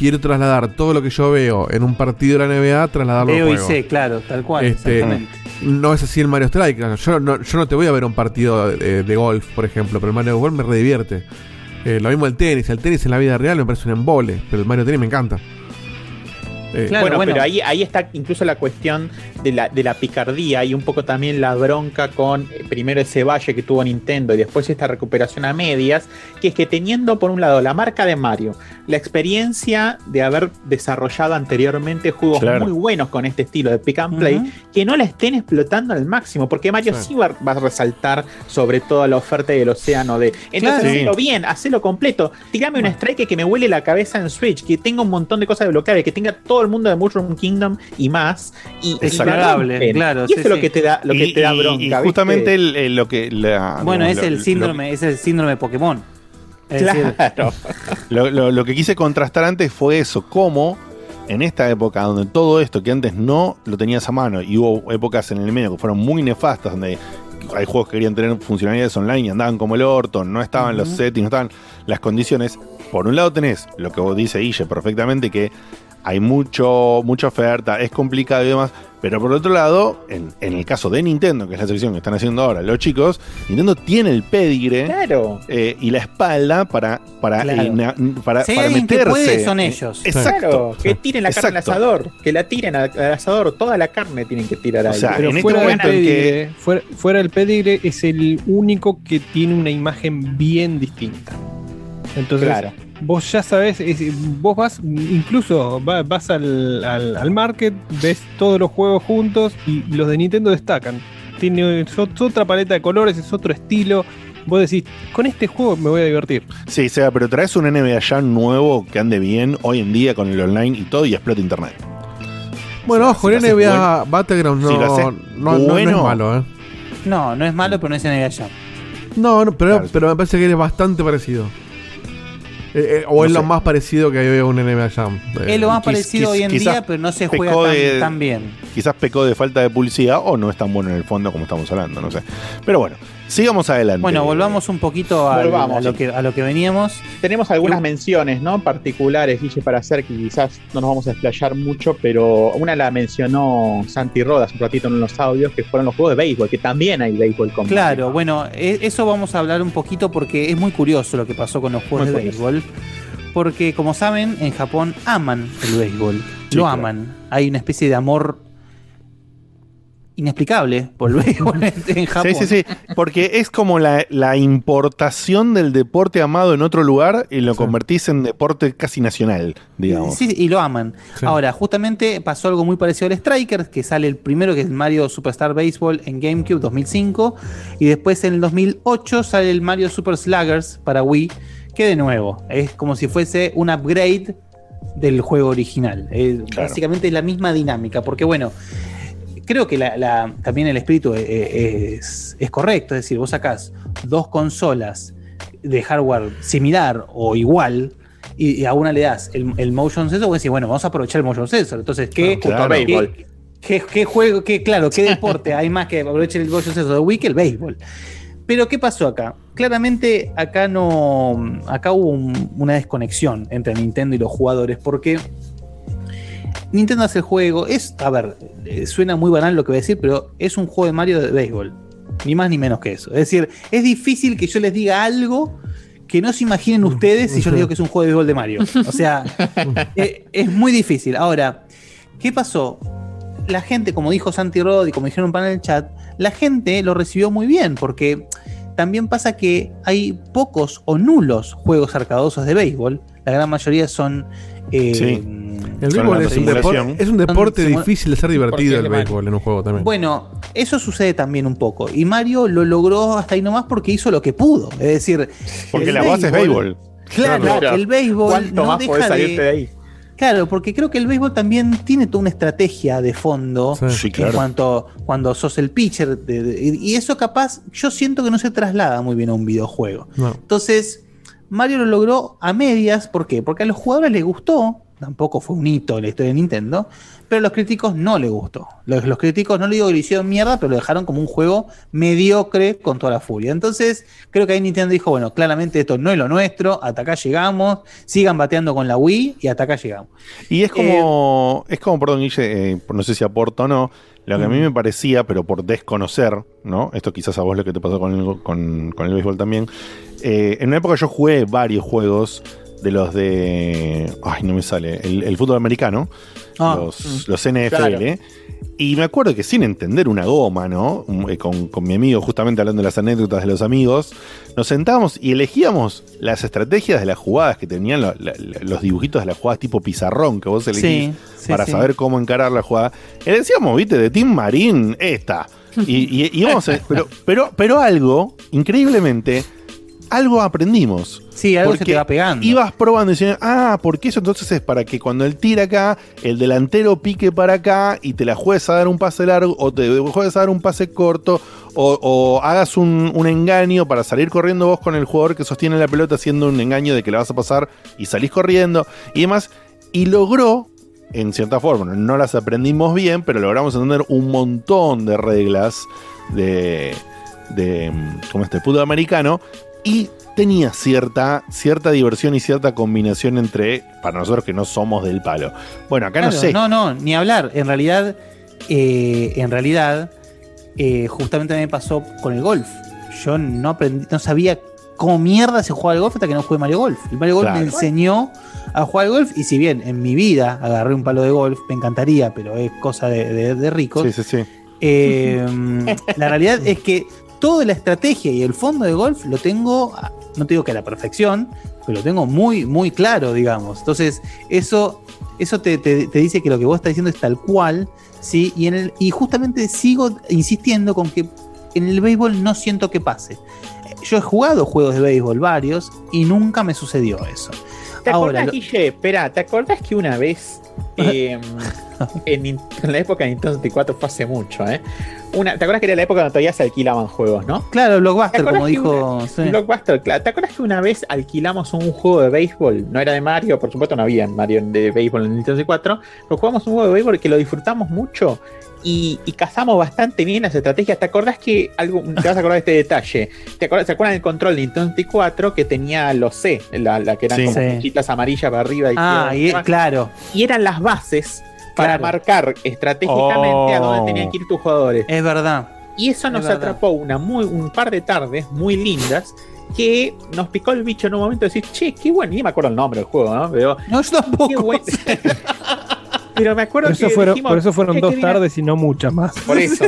Speaker 4: quiero trasladar todo lo que yo veo en un partido de la NBA, trasladarlo
Speaker 3: Veo y sé, claro, tal cual.
Speaker 4: Este,
Speaker 3: exactamente.
Speaker 4: no es así el Mario Strike. Yo no, yo no te voy a ver un partido de, de golf, por ejemplo, pero el Mario Golf me redivierte. Eh, lo mismo el tenis. El tenis en la vida real me parece un embole, pero el Mario Tenis me encanta. Eh,
Speaker 6: bueno, pero ahí, ahí está incluso la cuestión de la, de la picardía y un poco también la bronca con eh, primero ese valle que tuvo Nintendo y después esta recuperación a medias, que es que teniendo por un lado la marca de Mario, la experiencia de haber desarrollado anteriormente juegos
Speaker 2: Claro.
Speaker 6: muy buenos con este estilo de pick and play, que no la estén explotando al máximo, porque Mario
Speaker 2: Sí.
Speaker 6: sí, va, va a resaltar sobre todo la oferta del océano de... Entonces,
Speaker 2: Claro.
Speaker 6: hacelo
Speaker 2: Sí.
Speaker 6: bien, hacelo completo, tirame un strike que me huele la cabeza en Switch, que tenga un montón de cosas desbloqueables, que tenga todo el mundo de Mushroom Kingdom y más. Y, la rompen.
Speaker 3: Claro,
Speaker 6: y
Speaker 3: sí,
Speaker 6: eso es lo que te da, lo que
Speaker 2: Y-
Speaker 6: te da
Speaker 2: justamente el- el- lo que. la-
Speaker 3: Bueno,
Speaker 2: digamos,
Speaker 3: es
Speaker 2: lo-
Speaker 3: el síndrome, es el síndrome de Pokémon. Es decir,
Speaker 6: Claro.
Speaker 2: Lo, lo- lo que quise contrastar antes fue eso, cómo en esta época donde todo esto que antes no lo tenías a mano y hubo épocas en el medio que fueron muy nefastas, donde hay juegos que querían tener funcionalidades online y andaban como el orto, no estaban los settings, no estaban las condiciones. Por un lado tenés lo que vos dice Ille perfectamente, que hay mucho, mucha oferta, es complicado y demás. Pero por otro lado, en, en el caso de Nintendo, que es la sección que están haciendo ahora los chicos, Nintendo tiene el pedigre
Speaker 6: Claro.
Speaker 2: eh, y la espalda para, para,
Speaker 3: Claro.
Speaker 2: eh, na- para,
Speaker 3: Si hay
Speaker 2: para
Speaker 3: alguien que
Speaker 2: meterse.
Speaker 3: puede, son
Speaker 2: Eh,
Speaker 3: ellos.
Speaker 2: Exacto.
Speaker 6: Claro, que tiren la carne al asador, que la tiren al, al asador, toda la carne tienen que tirar
Speaker 2: O
Speaker 6: ahí.
Speaker 2: sea,
Speaker 5: Pero
Speaker 2: en este
Speaker 5: fuera, del
Speaker 2: momento en que-
Speaker 5: pedigre, fuera, fuera del pedigre es el único que tiene una imagen bien distinta. Entonces,
Speaker 6: Claro.
Speaker 5: Vos ya sabés, es- vos vas, incluso va- vas al, al- al market, ves todos los juegos juntos y los de Nintendo destacan. Tiene es ot- otra paleta de colores, es otro estilo. Vos decís, con este juego me voy a divertir.
Speaker 2: Sí, Seba, pero traes un NBA ya nuevo que ande bien hoy en día con el online y todo y explota internet.
Speaker 4: bueno, ojo,
Speaker 2: si
Speaker 4: NBA
Speaker 2: bueno-
Speaker 4: Battleground no,
Speaker 2: si
Speaker 4: no, es malo, ¿eh?
Speaker 3: No, no es malo, pero no es NBA Jam.
Speaker 4: No, no, pero,
Speaker 2: Claro, sí.
Speaker 4: pero me parece que es bastante parecido. Eh, eh, o
Speaker 2: No
Speaker 4: es lo más parecido que hay a un NBA Jam. Eh,
Speaker 3: Es lo más
Speaker 2: quiz-
Speaker 3: parecido
Speaker 2: quiz-
Speaker 3: hoy en día, pero no se juega tan,
Speaker 2: de-
Speaker 3: tan bien.
Speaker 2: Quizás pecó de falta de publicidad o no es tan bueno en el fondo como estamos hablando, no sé. Pero bueno, sigamos adelante.
Speaker 3: Bueno, volvamos un poquito al-
Speaker 6: Volvamos,
Speaker 3: a, lo
Speaker 6: sí.
Speaker 3: que, a lo que veníamos.
Speaker 6: Tenemos algunas menciones, ¿no? Particulares, Guille, para hacer que quizás no nos vamos a explayar mucho, pero una la mencionó Santi Rodas un ratito en los audios, que fueron los juegos de béisbol, que también hay béisbol con
Speaker 3: Claro, bueno, e- eso vamos a hablar un poquito porque es muy curioso lo que pasó con los juegos
Speaker 6: Muy
Speaker 3: de
Speaker 6: curioso.
Speaker 3: béisbol. Porque, como saben, en Japón aman el béisbol.
Speaker 2: Sí,
Speaker 3: lo
Speaker 2: claro.
Speaker 3: aman. Hay una especie de amor inexplicable béisbol en, en Japón.
Speaker 2: Sí, sí, sí. Porque es como la, la importación del deporte amado en otro lugar y lo convertís en deporte casi nacional, digamos.
Speaker 3: Sí, y lo aman.
Speaker 2: Sí.
Speaker 3: Ahora, justamente pasó algo muy parecido al Strikers, que sale el primero, que es el Mario Superstar Baseball en GameCube 2005, y después en el 2008 sale el Mario Super Sluggers para Wii, que de nuevo es como si fuese un upgrade del juego original. Es- Básicamente es la misma dinámica, porque bueno, creo que la- la- también el espíritu eh, es, es correcto, es decir, vos sacás dos consolas de hardware similar o igual y, y a una le das el, el motion sensor, vos decís, bueno, vamos a aprovechar el motion sensor. Entonces, ¿qué,
Speaker 6: Claro,
Speaker 3: qué-
Speaker 6: béisbol.
Speaker 3: qué- qué juego, qué, claro, qué deporte hay más que aprovechar el motion sensor de Wii que el béisbol? Pero, ¿qué pasó acá? Claramente acá no. Acá hubo un- una desconexión entre Nintendo y los jugadores, porque Nintendo hace el juego. Es. A ver, eh, suena muy banal lo que voy a decir, pero es un juego de Mario de béisbol. Ni más ni menos que eso. Es decir, es difícil que yo les diga algo que no se imaginen ustedes si yo les digo que es un juego de béisbol de Mario. O sea, eh, es muy difícil. Ahora, ¿qué pasó? La gente, como dijo Santi Rod y como dijeron para el chat, la gente lo recibió muy bien porque también pasa que hay pocos o nulos juegos arcadosos de béisbol. La gran mayoría son. Eh,
Speaker 2: Sí.
Speaker 4: El béisbol es un, deporte, es un deporte difícil de ser divertido el béisbol en un juego también.
Speaker 3: Bueno, eso sucede también un poco. Y Mario lo logró hasta ahí nomás porque hizo lo que pudo. Es decir,
Speaker 2: Porque la base es béisbol.
Speaker 3: Claro,
Speaker 6: Claro.
Speaker 3: el béisbol
Speaker 6: ¿Cuánto
Speaker 3: no
Speaker 6: más
Speaker 3: deja de-
Speaker 6: salirte de ahí?
Speaker 3: Claro, porque creo que el béisbol también tiene toda una estrategia de fondo
Speaker 2: Sí, claro.
Speaker 3: en cuanto cuando sos el pitcher. de- de- y eso capaz, yo siento que no se traslada muy bien a un videojuego.
Speaker 4: No.
Speaker 3: Entonces, Mario lo logró a medias. ¿Por qué? Porque a los jugadores les gustó. Tampoco fue un hito en la historia de Nintendo. Pero a los críticos no les gustó. Los, los críticos no le digo que lo hicieron mierda, pero lo dejaron como un juego mediocre con toda la furia. Entonces, creo que ahí Nintendo dijo: bueno, claramente esto no es lo nuestro. Hasta acá llegamos. Sigan bateando con la Wii y hasta acá llegamos.
Speaker 2: Y es como, es como, perdón, Guille, eh, no sé si aporto o no, lo que a mí me parecía, pero por desconocer, ¿no? Esto quizás a vos lo que te pasó con el, con, con el béisbol también. Eh, en una época yo jugué varios juegos de los de. Ay, no me sale. El, el fútbol americano.
Speaker 3: Ah,
Speaker 2: los,
Speaker 3: mm.
Speaker 2: los NFL.
Speaker 3: Claro.
Speaker 2: Y me acuerdo que sin entender una goma, ¿no? Um, eh, Con, con mi amigo, justamente hablando de las anécdotas de los amigos, nos sentábamos y elegíamos las estrategias de las jugadas que tenían lo- la- la- los dibujitos de las jugadas tipo pizarrón que vos elegís
Speaker 3: Sí, sí,
Speaker 2: para
Speaker 3: sí.
Speaker 2: saber cómo encarar la jugada. Y decíamos, viste, de Team Marín, esta. Y, y- y íbamos a- pero, pero, pero algo, increíblemente, algo aprendimos.
Speaker 3: Sí, algo se
Speaker 2: Porque
Speaker 3: te va pegando.
Speaker 2: Ibas probando y decías, ah, porque eso entonces es para que cuando él tira acá, el delantero pique para acá y te la juegues a dar un pase largo o te juegues a dar un pase corto o, o hagas un, un engaño para salir corriendo vos con el jugador que sostiene la pelota haciendo un engaño de que la vas a pasar y salís corriendo y demás. Y logró, en cierta forma, no las aprendimos bien, pero logramos entender un montón de reglas de, de como este fútbol americano y tenía cierta, cierta diversión y cierta combinación entre, para nosotros que no somos del palo. Bueno, acá no sé.
Speaker 3: No, no, ni hablar. En realidad, eh, en realidad, eh, justamente me pasó con el golf. Yo no aprendí, no sabía cómo mierda se juega el golf hasta que no jugué Mario Golf. El Mario Golf
Speaker 2: Claro.
Speaker 3: me enseñó a jugar al golf y si bien en mi vida agarré un palo de golf, me encantaría, pero es cosa de, de- de ricos.
Speaker 2: Sí, sí, sí.
Speaker 3: Eh, la realidad es que toda la estrategia y el fondo de golf lo tengo, no te digo que a la perfección, pero lo tengo muy, muy claro, digamos. Entonces, eso, eso te, te- te dice que lo que vos estás diciendo es tal cual, ¿sí? Y, en el, y justamente sigo insistiendo con que en el béisbol no siento que pase. Yo he jugado juegos de béisbol varios y nunca me sucedió eso.
Speaker 6: ¿Te
Speaker 3: Ahora,
Speaker 6: acordás,
Speaker 3: lo-
Speaker 6: Guille? Espera, ¿te acordás que una vez eh, en, la época de Nintendo 64 fue hace mucho, ¿eh? Una, ¿Te acuerdas que era la época donde todavía se alquilaban juegos, no?
Speaker 3: Claro,
Speaker 6: ¿Te
Speaker 3: Blockbuster, como dijo.
Speaker 6: una-
Speaker 3: sí.
Speaker 6: Blockbuster, claro. ¿Te acuerdas que una vez alquilamos un juego de béisbol? No era de Mario, por supuesto no había Mario de béisbol en Nintendo 64, pero jugamos un juego de béisbol que lo disfrutamos mucho y, y cazamos bastante bien las estrategias. ¿Te acordás que algo, te vas a acordar de este detalle? ¿Te acuerdas, ¿Se acuerdan del control de Nintendo 64 que tenía los C, la, la que eran
Speaker 3: Sí.
Speaker 6: como
Speaker 3: Sí.
Speaker 6: amarillas para arriba y
Speaker 3: Ah, y, claro.
Speaker 6: y eran las bases para
Speaker 3: Claro.
Speaker 6: marcar estratégicamente a dónde tenían que ir tus jugadores.
Speaker 3: Es verdad.
Speaker 6: Y eso nos
Speaker 3: Es
Speaker 6: atrapó una muy, un par de tardes muy lindas que nos picó el bicho en un momento de decir, che, qué bueno, ni me acuerdo el nombre del juego, ¿no? Pero,
Speaker 3: no, yo tampoco.
Speaker 6: Pero me acuerdo
Speaker 5: Por eso
Speaker 6: que
Speaker 5: fueron,
Speaker 6: dijimos,
Speaker 5: por eso fueron
Speaker 6: "Che,
Speaker 5: dos
Speaker 6: qué bien".
Speaker 5: tardes y no muchas más.
Speaker 6: Por eso.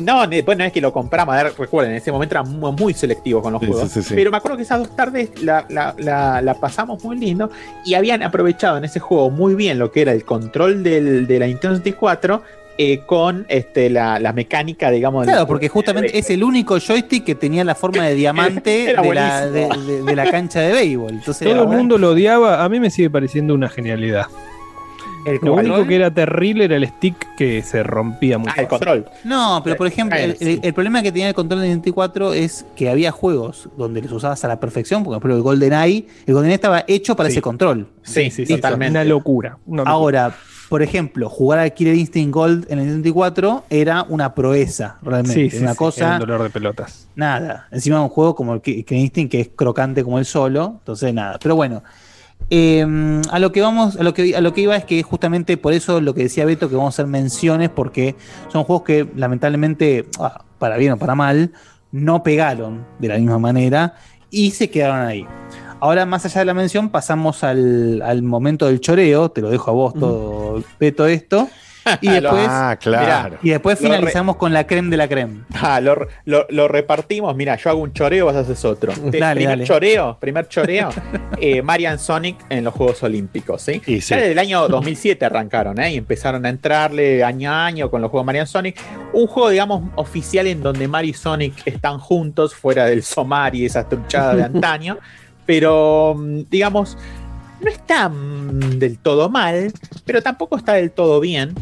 Speaker 6: no, ne- bueno, es que lo compramos. A ver, recuerden, en ese momento era muy, muy selectivo con los
Speaker 2: Sí,
Speaker 6: juegos.
Speaker 2: sí, sí, sí.
Speaker 6: Pero me acuerdo que esas dos tardes la, la- la- la pasamos muy lindo y habían aprovechado en ese juego muy bien lo que era el control del, de la Nintendo 64 eh, con este, la, la mecánica, digamos.
Speaker 3: Claro, porque justamente es el único joystick que tenía la forma de diamante de la, de,
Speaker 6: buenísimo.
Speaker 3: de- de la cancha de béisbol. Entonces,
Speaker 5: Todo el mundo lo odiaba. A mí me sigue pareciendo una genialidad.
Speaker 6: El
Speaker 5: Lo
Speaker 6: control.
Speaker 5: único que era terrible era el stick que se rompía muy
Speaker 6: Ah, el control.
Speaker 3: No, pero por ejemplo, el, el- el problema que tenía el control de 64 es que había juegos donde los usabas a la perfección, por ejemplo el GoldenEye, el GoldenEye estaba hecho para
Speaker 5: Sí.
Speaker 3: ese control.
Speaker 6: Sí, sí, totalmente.
Speaker 5: Una locura. una locura.
Speaker 3: Ahora, por ejemplo, jugar al Killer Instinct Gold en el 64 era una proeza, realmente.
Speaker 5: Sí, sí,
Speaker 3: una
Speaker 5: sí,
Speaker 3: cosa,
Speaker 5: era un dolor de pelotas.
Speaker 3: nada. Encima un juego como el Ki- Killer Instinct que es crocante como el solo, entonces nada. Pero bueno, eh, a lo que vamos, a lo que, a lo que iba es que justamente por eso lo que decía Beto, que vamos a hacer menciones, porque son juegos que lamentablemente, ah, para bien o para mal, no pegaron de la misma manera y se quedaron ahí. Ahora, más allá de la mención, pasamos al, al momento del choreo. Te lo dejo a vos todo, Beto, esto. Y después,
Speaker 2: Ah, claro.
Speaker 3: y después finalizamos con la creme de la creme.
Speaker 6: Ah, lo, lo- lo repartimos. Mira, yo hago un choreo, vos haces otro.
Speaker 3: Dale,
Speaker 6: primer
Speaker 3: dale.
Speaker 6: choreo, primer choreo. eh, Marian Sonic en los Juegos Olímpicos, ¿sí?
Speaker 2: Y sí.
Speaker 6: Ya desde el año 2007 arrancaron, ¿eh? Y empezaron a entrarle año a año con los juegos Marian Sonic. Un juego, digamos, oficial en donde Mario y Sonic están juntos, fuera del Somar y esa truchada de antaño. Pero, mm, digamos, no está del todo mal, pero tampoco está del todo bien.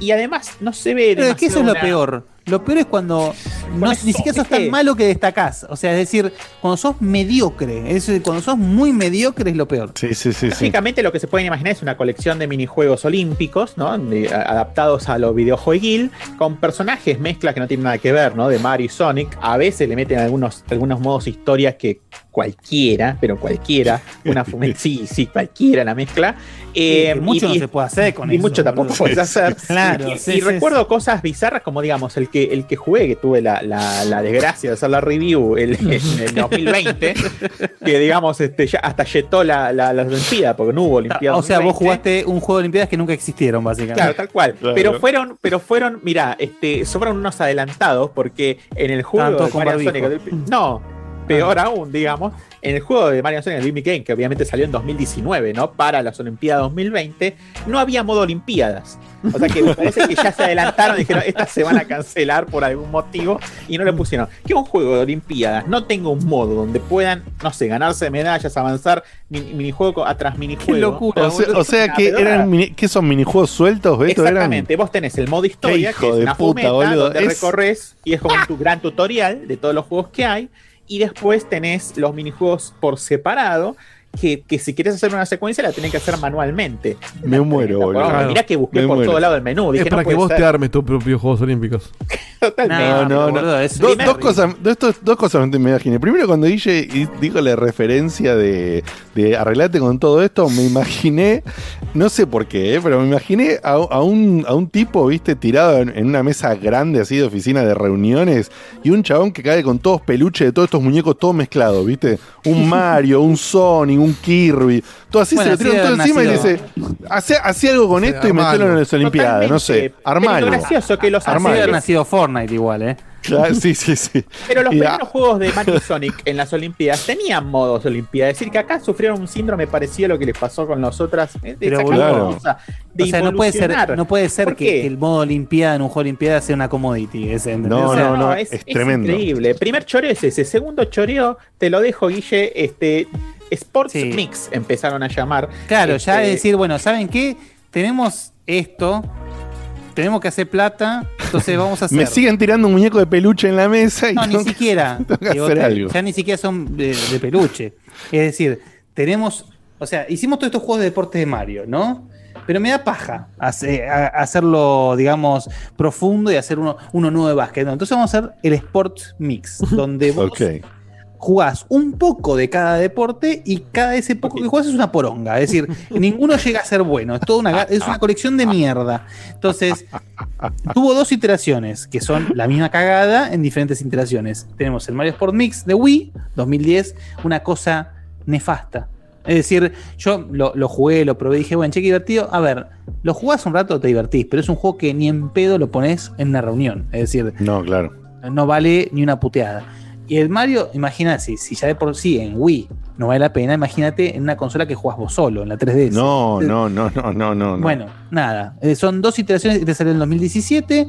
Speaker 6: Y además no se ve
Speaker 3: Pero es que eso es lo peor. Lo peor es cuando no,
Speaker 6: eso,
Speaker 3: ni siquiera sos
Speaker 6: es que-
Speaker 3: tan malo que destacás. O sea, es decir, cuando sos mediocre. Es, decir, cuando sos muy mediocre es lo peor.
Speaker 2: Sí, sí, sí, sí.
Speaker 6: Básicamente lo que se pueden imaginar es una colección de minijuegos olímpicos, ¿no? De- a- adaptados a los videojueguil, con personajes, mezclas que no tienen nada que ver, ¿no? De Mario y Sonic. A veces le meten algunos, algunos modos historias que cualquiera, pero cualquiera, una sí, sí, cualquiera la mezcla. Eh,
Speaker 3: que mucho
Speaker 6: y-
Speaker 3: no
Speaker 6: y-
Speaker 3: se puede hacer con
Speaker 6: y
Speaker 3: eso,
Speaker 6: mucho tampoco puedes hacer.
Speaker 3: Claro,
Speaker 6: Y,
Speaker 3: sí,
Speaker 6: y
Speaker 3: sí,
Speaker 6: recuerdo cosas bizarras como, digamos, el que, el que jugué, que tuve la, la- la desgracia de hacer la review el- en el 2020, que digamos, este, ya hasta yetó la, la, la Olimpiada, porque no hubo Olimpiada.
Speaker 3: O sea, vos
Speaker 6: 2020.
Speaker 3: jugaste un juego de Olimpiadas que nunca existieron, básicamente.
Speaker 6: Claro, tal cual.
Speaker 3: Claro.
Speaker 6: Pero fueron, pero fueron, mira, este, fueron unos adelantados porque en el juego de. Sonic, no, peor aún, digamos, en el juego de Mario Sonic, el Limit Game, que obviamente salió en 2019, ¿no? Para las Olimpiadas 2020, no había modo Olimpiadas. O sea que me parece que ya se adelantaron y dijeron, estas se van a cancelar por algún motivo y no le pusieron. Que un juego de Olimpiadas no tenga un modo donde puedan, no sé, ganarse medallas, avanzar mini- minijuego atrás minijuego.
Speaker 2: O sea, o sea que eran mini- ¿qué son minijuegos sueltos, Beto? Eran-
Speaker 6: Exactamente, vos tenés el modo historia, que es
Speaker 2: de
Speaker 6: una
Speaker 2: puta,
Speaker 6: fumeta
Speaker 2: boludo.
Speaker 6: donde
Speaker 2: Es-
Speaker 6: recorres y es como un tu gran tutorial de todos los juegos que hay. Y después tenés los minijuegos por separado, que, que si quieres hacer una secuencia la tenés que hacer manualmente.
Speaker 2: Me muero, boludo.
Speaker 6: Mirá Mirá que busqué por
Speaker 2: muero.
Speaker 6: todo lado del menú. Dije,
Speaker 4: es para
Speaker 6: no
Speaker 4: que vos
Speaker 6: ser.
Speaker 4: te armes tus propios Juegos Olímpicos.
Speaker 2: No, no, no.
Speaker 3: boludo, es
Speaker 2: Dos, cosas, dos, dos- dos cosas me imaginé. Primero, cuando dije y dijo la referencia de, de arreglate con todo esto, me imaginé, no sé por qué, ¿eh? pero me imaginé a, a un, a un tipo, viste, tirado en, en una mesa grande así de oficina de reuniones y un chabón que cae con todos peluches de todos estos muñecos todos mezclados, viste. Un Mario, un Sonic, un Kirby, todo así
Speaker 3: Bueno,
Speaker 2: se lo tiran todo encima y dice, hace, hace algo con
Speaker 3: Sí,
Speaker 2: esto y
Speaker 3: armalo.
Speaker 2: metelo en las Olimpiadas, no sé, armalo.
Speaker 6: Pero lo gracioso que los
Speaker 2: Armalo.
Speaker 3: haber nacido Fortnite igual, ¿eh?
Speaker 2: Claro, sí, sí, sí.
Speaker 6: Pero los
Speaker 2: Y,
Speaker 6: primeros juegos de Mario y Sonic en las Olimpiadas tenían modos Olimpiadas. Es decir, que acá sufrieron un síndrome parecido a lo que les pasó con las otras. eh, De
Speaker 3: Pero,
Speaker 6: cosa, de
Speaker 3: o sea, no puede ser, no puede ser
Speaker 6: ¿Por
Speaker 3: que, el modo Olimpiada en un juego Olimpiada sea una commodity.
Speaker 2: No,
Speaker 3: O sea,
Speaker 2: no, no,
Speaker 6: es,
Speaker 2: es
Speaker 6: es
Speaker 2: tremendo.
Speaker 6: increíble. Primer choreo es ese. Segundo choreo, te lo dejo, Guille. Este, Sports
Speaker 3: Sí.
Speaker 6: Mix empezaron a llamar.
Speaker 3: Claro, ya
Speaker 6: Este,
Speaker 3: es decir, bueno, ¿saben qué? Tenemos esto, tenemos que hacer plata, entonces vamos a hacer.
Speaker 2: Me siguen tirando un muñeco de peluche en la mesa y
Speaker 3: No, ni siquiera.
Speaker 2: tengo que
Speaker 3: Digo,
Speaker 2: hacer
Speaker 3: te-
Speaker 2: algo.
Speaker 3: Ya ni siquiera son de, de peluche. Es decir, tenemos. O sea, hicimos todos estos juegos de deporte de Mario, ¿no? Pero me da paja hace- a- hacerlo, digamos, profundo y hacer uno, uno nuevo de básquet. ¿no? Entonces vamos a hacer el Sport Mix, donde vos
Speaker 2: Ok.
Speaker 3: Jugás un poco de cada deporte y cada ese poco que jugás es una poronga. Es decir, ninguno llega a ser bueno. Es, toda una, es una colección de mierda. Entonces, tuvo dos iteraciones que son la misma cagada en diferentes iteraciones. Tenemos el Mario Sport Mix de Wii 2010, una cosa nefasta. Es decir, yo lo, lo jugué, lo probé y dije, bueno, che, qué divertido. A ver, lo jugás un rato, te divertís, pero es un juego que ni en pedo lo pones en una reunión. Es decir,
Speaker 2: No, claro.
Speaker 3: no vale ni una puteada. Y el Mario, imagínate, si, si ya de por sí en Wii no vale la pena, imagínate en una consola que juegas vos solo, en la 3DS.
Speaker 2: No, no, no, no, no, no. no.
Speaker 3: Bueno, nada. eh, son dos iteraciones que te salen en 2017.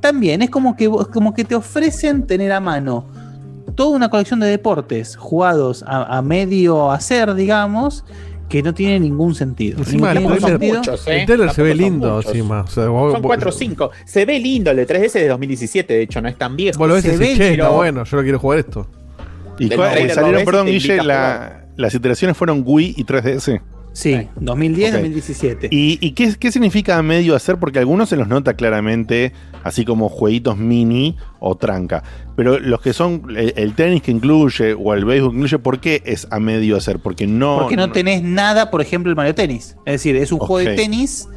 Speaker 3: También es como que, como que te ofrecen tener a mano toda una colección de deportes jugados a, a medio hacer, digamos, que no tiene ningún sentido.
Speaker 4: Encima
Speaker 3: Ningún
Speaker 4: el trailer,
Speaker 3: sentido.
Speaker 6: muchos, ¿eh?
Speaker 4: el trailer se ve lindo
Speaker 6: muchos.
Speaker 4: encima. O sea, vos-
Speaker 6: Son
Speaker 4: vos-
Speaker 6: 4 o 5. Se ve lindo el de 3DS de 2017, de hecho, no es tan viejo.
Speaker 4: Vos lo ves
Speaker 6: Se
Speaker 4: decís,
Speaker 6: ve
Speaker 4: che, está bueno, yo lo quiero jugar esto.
Speaker 2: ¿Y
Speaker 6: lo
Speaker 2: salieron, perdón, Guille, la- las iteraciones fueron Wii y 3DS?
Speaker 3: Sí, 2010,
Speaker 2: Ok.
Speaker 3: 2017.
Speaker 2: ¿Y, y qué, qué significa a medio hacer? Porque algunos se los nota claramente, así como jueguitos mini o tranca. Pero los que son el, el tenis que incluye o el béisbol que incluye, ¿por qué es a medio hacer? Porque no.
Speaker 3: Porque no tenés nada, por ejemplo, el Mario Tennis. Es decir, es un juego de tenis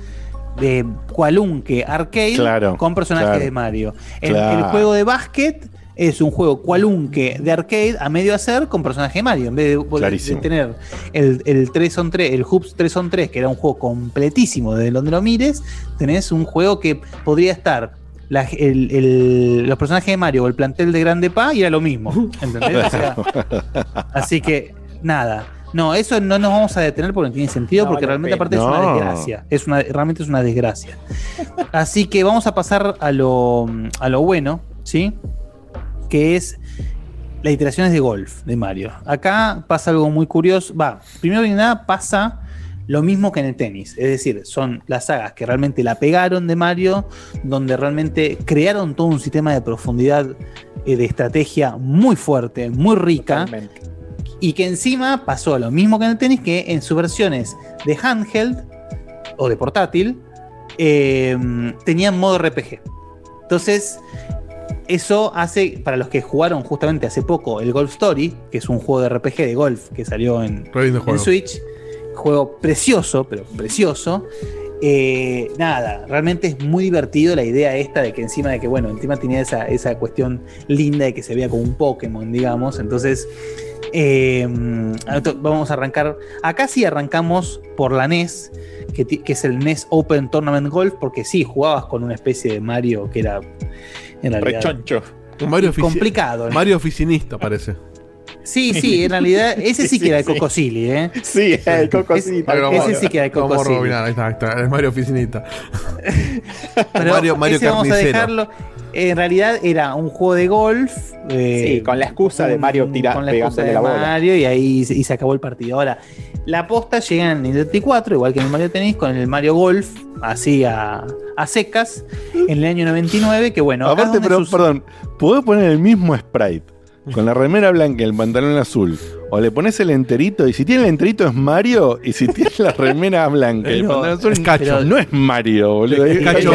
Speaker 3: de cualunque arcade
Speaker 2: Claro,
Speaker 3: con personajes
Speaker 2: claro.
Speaker 3: de Mario. El,
Speaker 2: Claro.
Speaker 3: el juego de básquet es un juego cualunque de arcade a medio hacer con personajes de Mario. En vez de, tener el, el 3 on 3, el Hoops 3 on 3, que era un juego completísimo desde donde lo mires, tenés un juego que podría estar la- el- el- los personajes de Mario o el plantel de Grande Pa y era lo mismo. ¿Entendés? O sea, Así que, nada. No, eso no nos vamos a detener porque no tiene sentido,
Speaker 6: No
Speaker 3: porque realmente aparte es una desgracia. Es una, realmente es una desgracia. Así que vamos a pasar a lo, a lo bueno, ¿sí? Que es las iteraciones de golf de Mario. Acá pasa algo muy curioso. Va, primero que nada pasa lo mismo que en el tenis. Es decir, son las sagas que realmente la pegaron de Mario, donde realmente crearon todo un sistema de profundidad eh, de estrategia muy fuerte, muy rica.
Speaker 6: Totalmente.
Speaker 3: Y que encima pasó lo mismo que en el tenis, que en sus versiones de handheld o de portátil eh, tenían modo RPG. Entonces, eso hace, para los que jugaron justamente hace poco el Golf Story, que es un juego de RPG de golf que salió en. Switch, juego precioso, pero precioso. Eh, nada, realmente es muy divertido la idea esta de que encima de que, bueno, encima tenía esa, esa cuestión linda de que se veía como un Pokémon, digamos. Entonces, eh, vamos a arrancar. Acá sí arrancamos por la NES, que, que es el NES Open Tournament Golf, porque sí, jugabas con una especie de Mario que era en realidad
Speaker 6: Rechoncho.
Speaker 4: Un Mario ofici-
Speaker 3: complicado. ¿no?
Speaker 4: Mario oficinista, parece.
Speaker 3: Sí, sí, en realidad ese sí que era el Cocosili, ¿eh?
Speaker 6: Sí, el coco
Speaker 3: Es-
Speaker 6: sí.
Speaker 3: Ahí vamos- ese sí que era el
Speaker 4: Vamos a
Speaker 3: Cocosili.
Speaker 4: rebobinar, ahí está, ahí está, es Mario oficinista.
Speaker 3: Pero
Speaker 4: Mario, Mario
Speaker 3: ese vamos a
Speaker 4: Carnicero.
Speaker 3: dejarlo. En realidad era un juego de golf. eh,
Speaker 6: Sí, con la excusa de Mario tira-
Speaker 3: con la excusa de
Speaker 6: la bola.
Speaker 3: Mario y ahí se- y se acabó el partido. Ahora, la posta llega en el 74, igual que en el Mario Tennis, con el Mario Golf, así a, a secas, en el año 99, que bueno.
Speaker 2: Aparte, pero,
Speaker 3: sus-
Speaker 2: perdón, ¿puedo poner el mismo sprite? Con la remera blanca y el pantalón azul. O le pones el enterito, y si tiene el enterito es Mario, y si tiene la remera blanca el
Speaker 3: Pero-
Speaker 4: es Cacho.
Speaker 2: no es Mario, boludo.
Speaker 4: Es Cacho
Speaker 2: Es- es-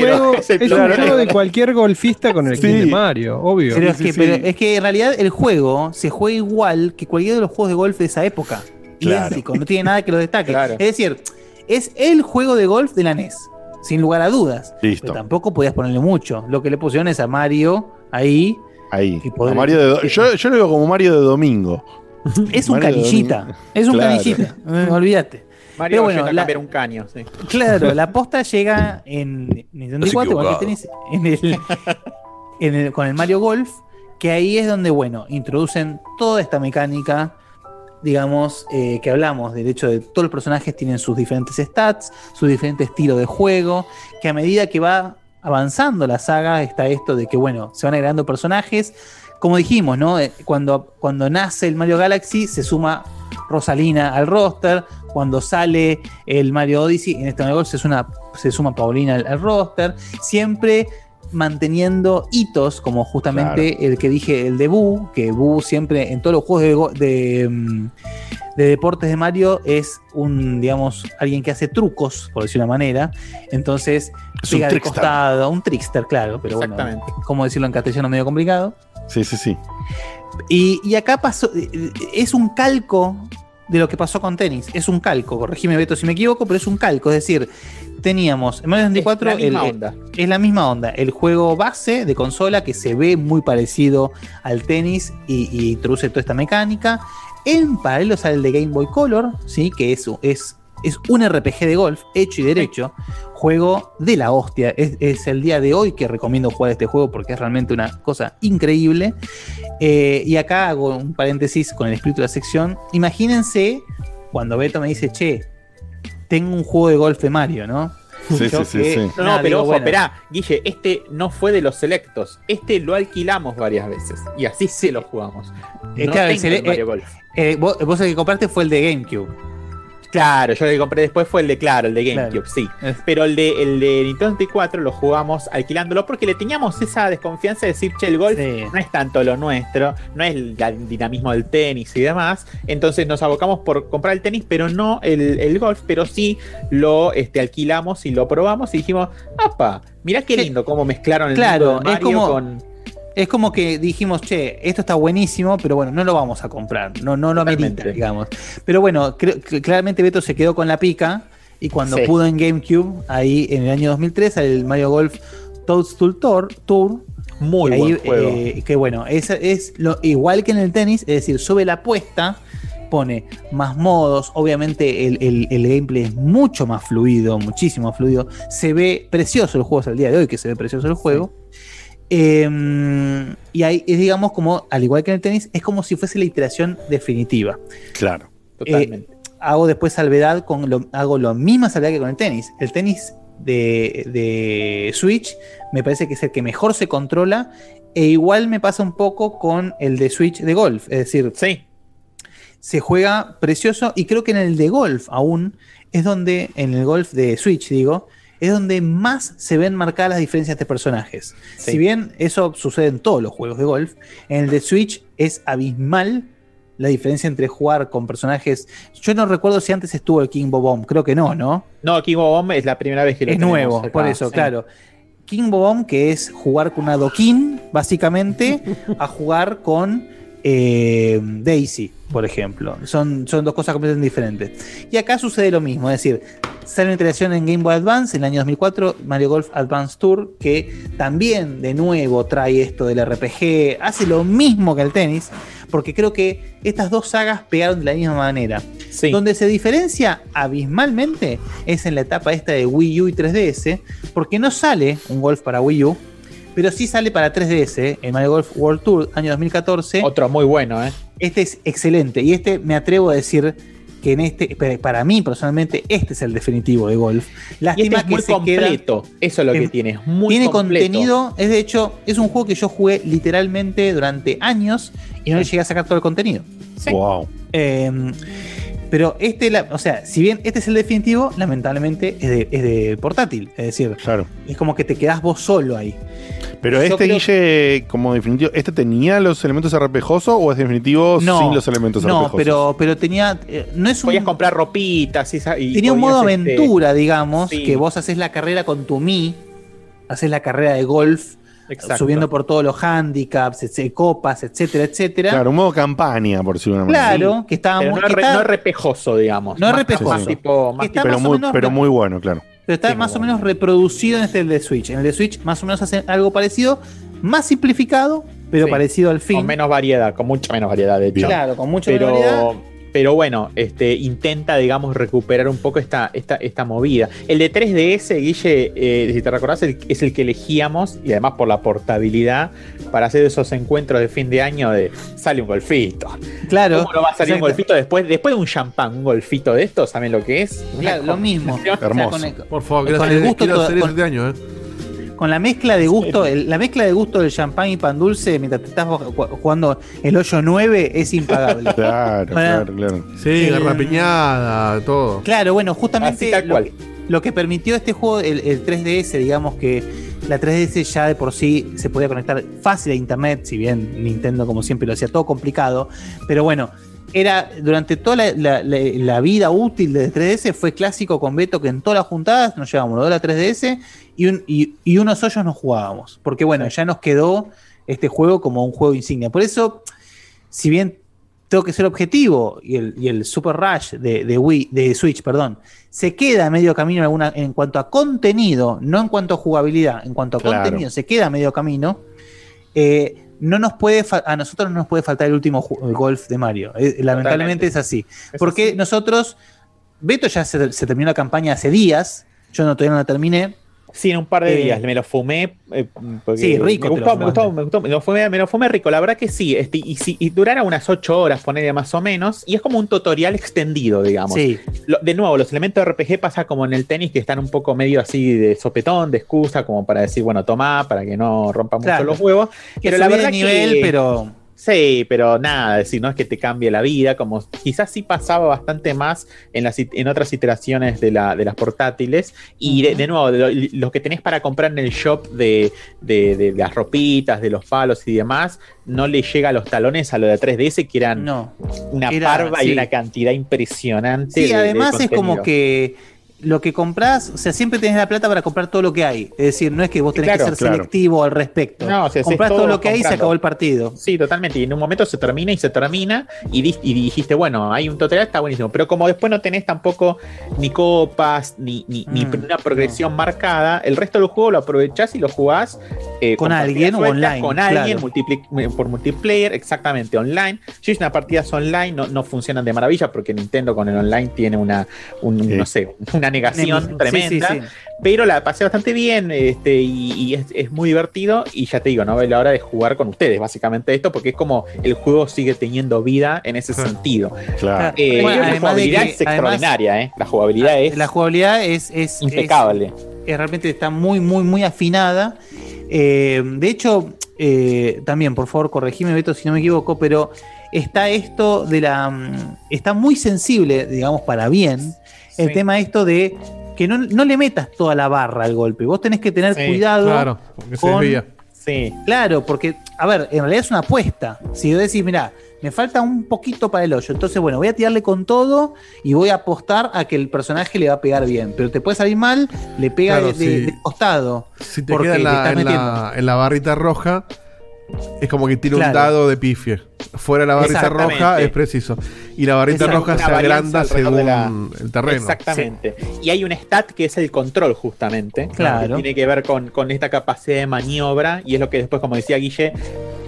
Speaker 5: Juego-
Speaker 6: es el
Speaker 5: es un
Speaker 6: plomero.
Speaker 5: juego de cualquier golfista con el
Speaker 2: Sí.
Speaker 5: de Mario, obvio.
Speaker 3: Pero, es que, pero es que en realidad el juego se juega igual que cualquiera de los juegos de golf de esa época.
Speaker 2: Claro.
Speaker 3: No tiene nada que lo destaque.
Speaker 6: Claro.
Speaker 3: Es decir, es el juego de golf de la NES, sin lugar a dudas.
Speaker 2: Listo.
Speaker 3: Pero tampoco podías ponerle mucho. Lo que le pusieron es a Mario ahí.
Speaker 2: Ahí. A Mario de do- yo, yo lo veo como Mario de domingo.
Speaker 3: Es un
Speaker 2: Mario
Speaker 3: canillita. Es un
Speaker 2: Claro.
Speaker 3: canillita. eh, olvídate.
Speaker 6: Mario
Speaker 3: Pero bueno, la-
Speaker 6: cambiar un caño, sí.
Speaker 3: Claro, la posta llega en Nintendo 64, igual que tenés en el, en el- con el Mario Golf, que ahí es donde, bueno, introducen toda esta mecánica, digamos, eh, que hablamos, del hecho de todos los personajes tienen sus diferentes stats, sus diferentes estilos de juego, que a medida que va avanzando la saga está esto de que, bueno, se van agregando personajes. Como dijimos, ¿no? Eh, Cuando, cuando nace el Mario Galaxy se suma Rosalina al roster. Cuando sale el Mario Odyssey, en este Golf se suma, se suma Paulina al roster. Siempre manteniendo hitos, como justamente el que dije, el de Boo, que Boo siempre en todos los juegos de, de, mm, de deportes de Mario es un, digamos, alguien que hace trucos, por decir una manera. Entonces,
Speaker 2: Es un
Speaker 3: pega de
Speaker 2: trickster.
Speaker 3: costado, un trickster, claro, pero bueno, cómo decirlo en castellano medio complicado.
Speaker 2: Sí, sí, sí.
Speaker 3: Y, y acá pasó, eh, es un calco de lo que pasó con tenis. Es un calco, corregime Beto si me equivoco, pero es un calco. Es decir, teníamos en Mario 64
Speaker 6: Es la misma
Speaker 3: el-
Speaker 6: onda.
Speaker 3: es la misma onda. El juego base de consola que se ve muy parecido al tenis y, y introduce toda esta mecánica. En paralelo sale el de Game Boy Color, ¿sí? que es, es, es un RPG de golf hecho y derecho. Juego de la hostia. Es, es el día de hoy que recomiendo jugar este juego porque es realmente una cosa increíble. Eh, y acá hago un paréntesis con el espíritu de la sección. Imagínense cuando Beto me dice, che, tengo un juego de golf de Mario, ¿no?
Speaker 2: Sí,
Speaker 3: Yo
Speaker 2: sí, sí,
Speaker 3: que-
Speaker 2: sí.
Speaker 6: No,
Speaker 3: nada,
Speaker 6: pero
Speaker 3: digo,
Speaker 6: ojo,
Speaker 3: bueno,
Speaker 6: esperá, Guille, este no fue de los selectos. Este lo alquilamos varias veces. Y así se lo jugamos.
Speaker 3: Eh,
Speaker 6: No
Speaker 3: claro,
Speaker 6: tengo
Speaker 3: el
Speaker 6: Mario
Speaker 3: eh,
Speaker 6: Golf.
Speaker 3: eh, vos, vos el que compraste fue el de GameCube.
Speaker 6: Claro, yo el que compré después fue el de, claro, el de GameCube, sí. Pero el de, el de Nintendo 64 lo jugamos alquilándolo porque le teníamos esa desconfianza de decir, che, el golf no es tanto lo nuestro, no es el, el dinamismo del tenis y demás. Entonces nos abocamos por comprar el tenis, pero no el, el golf, pero sí lo este, alquilamos y lo probamos y dijimos, ¡apa! Mirá qué lindo cómo mezclaron el
Speaker 3: Claro,
Speaker 6: mundo de
Speaker 3: es
Speaker 6: Mario
Speaker 3: como-
Speaker 6: con...
Speaker 3: Es como que dijimos, che, esto está buenísimo, pero bueno, no lo vamos a comprar. No, no lo amerita, digamos. Pero bueno, creo que claramente Beto se quedó con la pica. Y cuando
Speaker 6: Sí.
Speaker 3: pudo en GameCube, ahí en el año 2003, el Mario Golf Toadstool Tour, Tour
Speaker 6: Muy
Speaker 3: ahí,
Speaker 6: buen juego.
Speaker 3: eh, que bueno, es, es lo, igual que en el tenis, es decir, sube la apuesta, pone más modos, obviamente el, el- el gameplay es mucho más fluido, muchísimo más fluido, se ve precioso el juego hasta el día de hoy, que se ve precioso el juego. Eh, y ahí es, digamos, como, al igual que en el tenis, es como si fuese la iteración definitiva.
Speaker 2: Claro.
Speaker 3: Eh, hago después salvedad con lo, hago la misma salvedad que con el tenis. El tenis de, de Switch me parece que es el que mejor se controla. E igual me pasa un poco con el de Switch de golf. Es decir, se juega precioso. Y creo que en el de golf aún es donde, en el golf de Switch, digo, es donde más se ven marcadas las diferencias de personajes.
Speaker 6: Sí.
Speaker 3: Si bien eso sucede en todos los juegos de golf, en el de Switch es abismal la diferencia entre jugar con personajes. Yo no recuerdo si antes estuvo el King Bobom, creo que no, ¿no?
Speaker 6: No, King of Bomb es la primera vez que lo
Speaker 3: Es nuevo,
Speaker 6: acá,
Speaker 3: por eso,
Speaker 6: sí.
Speaker 3: claro. King Bobom, que es jugar con una Dokin, básicamente, a jugar con eh, Daisy, por ejemplo. Son, son dos cosas completamente diferentes. Y acá sucede lo mismo, es decir, sale una iteración en Game Boy Advance en el año 2004, Mario Golf Advance Tour, que también de nuevo trae esto del RPG, hace lo mismo que el tenis, porque creo que estas dos sagas pegaron de la misma manera. Donde se diferencia abismalmente es en la etapa esta de Wii U y 3DS, porque no sale un Golf para Wii U, pero sí sale para 3DS, el Mario Golf World Tour, año 2014.
Speaker 6: Otro muy bueno, ¿eh?
Speaker 3: Este es excelente, y este me atrevo a decir que en este, para- mí personalmente, este es el definitivo de golf.
Speaker 6: Y
Speaker 3: Lástima
Speaker 6: este es muy
Speaker 3: que se queda-
Speaker 6: completo. Eso es lo que
Speaker 3: Em,
Speaker 6: tiene. Es muy
Speaker 3: tiene
Speaker 6: completo.
Speaker 3: contenido, es de hecho, es un juego que yo jugué literalmente durante años y no le llegué a sacar todo el contenido.
Speaker 2: Wow.
Speaker 3: Eh, pero este, la- o sea, si bien este es el definitivo, lamentablemente es de, es de portátil. Es decir, es como que te quedás vos solo ahí.
Speaker 2: Pero
Speaker 3: Yo
Speaker 2: este
Speaker 3: creo-
Speaker 2: Guille, como definitivo, ¿este tenía los elementos RPGosos o es definitivo
Speaker 3: No,
Speaker 2: sin los elementos
Speaker 3: no,
Speaker 2: RPGosos?
Speaker 3: pero, pero tenía. eh, no es un,
Speaker 6: Podías comprar ropitas y, y
Speaker 3: tenía un modo
Speaker 6: este,
Speaker 3: aventura, digamos,
Speaker 6: sí.
Speaker 3: que vos haces la carrera con tu Mi, haces la carrera de golf,
Speaker 6: Exacto.
Speaker 3: subiendo por todos los handicaps, etc- copas, etcétera, etcétera.
Speaker 2: Claro, un modo campaña, por decirlo de una manera.
Speaker 3: Claro, que estaba
Speaker 6: Pero
Speaker 3: muy-
Speaker 6: no, es
Speaker 3: que
Speaker 6: re-
Speaker 3: está-
Speaker 6: no es repejoso, digamos.
Speaker 3: No es
Speaker 6: Más-
Speaker 3: repejoso.
Speaker 6: Más tipo, más tipo-
Speaker 2: Pero muy,
Speaker 3: menos
Speaker 2: pero muy bueno, claro.
Speaker 3: Pero está más o menos reproducido en este de Switch. En el de Switch más o menos hace algo parecido, más simplificado, pero
Speaker 6: Sí.
Speaker 3: parecido al fin.
Speaker 6: Con menos variedad, con mucha menos variedad, de hecho.
Speaker 3: Claro, con mucha
Speaker 6: pero,
Speaker 3: menos variedad.
Speaker 6: Pero bueno, este, intenta, digamos, recuperar un poco esta, esta, esta movida. El de 3DS, Guille, eh, si te recordás, el- es el que elegíamos, y además por la portabilidad, para hacer esos encuentros de fin de año de sale un golfito.
Speaker 3: Claro.
Speaker 6: ¿Cómo no va a salir un golfito después, después de un champán, un golfito de estos? ¿Saben lo que es?
Speaker 3: Claro, lo mismo.
Speaker 2: Hermoso.
Speaker 3: con el-
Speaker 4: Por favor,
Speaker 3: con
Speaker 4: quiero
Speaker 3: el gusto
Speaker 4: quiero
Speaker 3: todo- con-
Speaker 4: este año, ¿eh?
Speaker 3: Con la mezcla de gusto, el- la mezcla de gusto del champán y pan dulce mientras te estás ju- jugando el hoyo 9 es impagable.
Speaker 2: Claro,
Speaker 3: Bueno,
Speaker 2: claro, claro.
Speaker 4: Sí,
Speaker 3: Eh,
Speaker 4: garrapiñada, todo.
Speaker 3: Claro, bueno, justamente que, lo que permitió este juego, el, el 3DS, digamos que la 3DS ya de por sí se podía conectar fácil a internet, si bien Nintendo como siempre lo hacía todo complicado, pero bueno, era durante toda la, la- la- la vida útil de 3DS fue clásico con Beto que en todas las juntadas nos llevábamos los de la 3DS y, un- y- y unos hoyos nos jugábamos, porque bueno, ya nos quedó este juego como un juego insignia. Por eso, si bien tengo que ser objetivo y el, y el Super Rush de, de Wii, de Switch, perdón, se queda a medio camino en, alguna, en cuanto a contenido, no en cuanto a jugabilidad, en cuanto a
Speaker 2: Claro.
Speaker 3: contenido, se queda a medio camino. eh, no nos puede a nosotros no nos puede faltar el último el golf de Mario. Eh, lamentablemente es así. Porque nosotros, Beto ya se, se terminó la campaña hace días, yo no, todavía no la terminé.
Speaker 6: Sí, en un par de
Speaker 3: Eh,
Speaker 6: días me lo fumé. eh,
Speaker 3: Sí, rico
Speaker 6: Me gustó, me gustó, me gustó. Me lo fumé, me lo fumé rico. La verdad que sí. Este, y, si, y durara unas 8 horas, ponerle más o menos. Y es como un tutorial extendido, digamos.
Speaker 3: Sí.
Speaker 6: Lo- de nuevo, los elementos de RPG pasa como en el tenis, que están un poco medio así de sopetón, de excusa, como para decir, bueno, toma, para que no rompa mucho
Speaker 3: Claro.
Speaker 6: los huevos.
Speaker 3: Que
Speaker 6: Pero la
Speaker 3: subí de
Speaker 6: verdad
Speaker 3: nivel,
Speaker 6: que.
Speaker 3: pero
Speaker 6: Sí, pero nada, decir, no es que te cambie la vida, como quizás sí pasaba bastante más en, las, en otras iteraciones de, la, de las portátiles. Y de, de nuevo, lo, lo que tenés para comprar en el shop de, de- de las ropitas, de los palos y demás, no le llega a los talones a lo de 3DS, que eran una
Speaker 3: Era-
Speaker 6: parva y una cantidad impresionante.
Speaker 3: Sí,
Speaker 6: de- de
Speaker 3: además es como que lo que compras, o sea, siempre tenés la plata para comprar todo lo que hay. Es decir, no es que vos tenés
Speaker 6: Claro,
Speaker 3: que ser
Speaker 6: claro.
Speaker 3: selectivo al respecto.
Speaker 6: No, o sea,
Speaker 3: Comprás todo,
Speaker 6: todo
Speaker 3: lo que hay y se acabó el partido.
Speaker 6: Sí, totalmente. Y en un momento se termina y se termina. Y, di- y dijiste, bueno, hay un tutorial, está buenísimo. Pero como después no tenés tampoco ni copas, ni, ni, ni
Speaker 3: Mm,
Speaker 6: una progresión marcada, el resto del juego lo aprovechás y lo jugás eh,
Speaker 3: Con alguien o
Speaker 6: sueltas,
Speaker 3: online,
Speaker 6: Con alguien,
Speaker 3: claro.
Speaker 6: multipli- por multiplayer, exactamente, online. Yo hice unas partidas online, no, no funcionan de maravilla porque Nintendo con el online tiene una, un, no sé, una negación
Speaker 3: Sí, sí,
Speaker 6: tremenda.
Speaker 3: sí.
Speaker 6: Pero la pasé bastante bien este, y, y es, es muy divertido. Y ya te digo, no es la hora de jugar con ustedes, básicamente esto, porque es como el juego sigue teniendo vida en ese sentido.
Speaker 2: Claro.
Speaker 6: Eh,
Speaker 3: Bueno,
Speaker 6: la jugabilidad
Speaker 3: que-
Speaker 6: es extraordinaria, ¿eh? La jugabilidad es
Speaker 3: La jugabilidad es, es
Speaker 6: impecable.
Speaker 3: es- es realmente está muy, muy, muy afinada. Eh, de hecho, eh, también, por favor, corregime, Beto, si no me equivoco, pero está esto de la. mm, Está muy sensible, digamos, para bien, el
Speaker 4: Sí.
Speaker 3: tema esto de que no, no le metas toda la barra al golpe. Vos tenés que tener
Speaker 4: Sí,
Speaker 3: cuidado.
Speaker 4: claro, porque se.
Speaker 6: Sí.
Speaker 3: Claro, porque, a ver, en realidad es una apuesta. Si vos decís, mira, me falta un poquito para el hoyo, entonces, bueno, voy a tirarle con todo y voy a apostar a que el personaje le va a pegar bien. Pero te puede salir mal, le pega
Speaker 4: Claro,
Speaker 3: de, de-
Speaker 4: sí.
Speaker 3: de costado.
Speaker 4: Si te
Speaker 3: porque
Speaker 4: queda en la, en, la, en la barrita roja, es como que tira un dado de pifie. Fuera de la barrita roja es preciso. Y la barrita
Speaker 6: Exacto,
Speaker 4: roja se agranda según
Speaker 6: la-
Speaker 4: el terreno.
Speaker 6: Exactamente. Y hay un stat que es el control, justamente.
Speaker 3: Claro.
Speaker 6: Que tiene que ver con, con esta capacidad de maniobra. Y es lo que después, como decía Guille,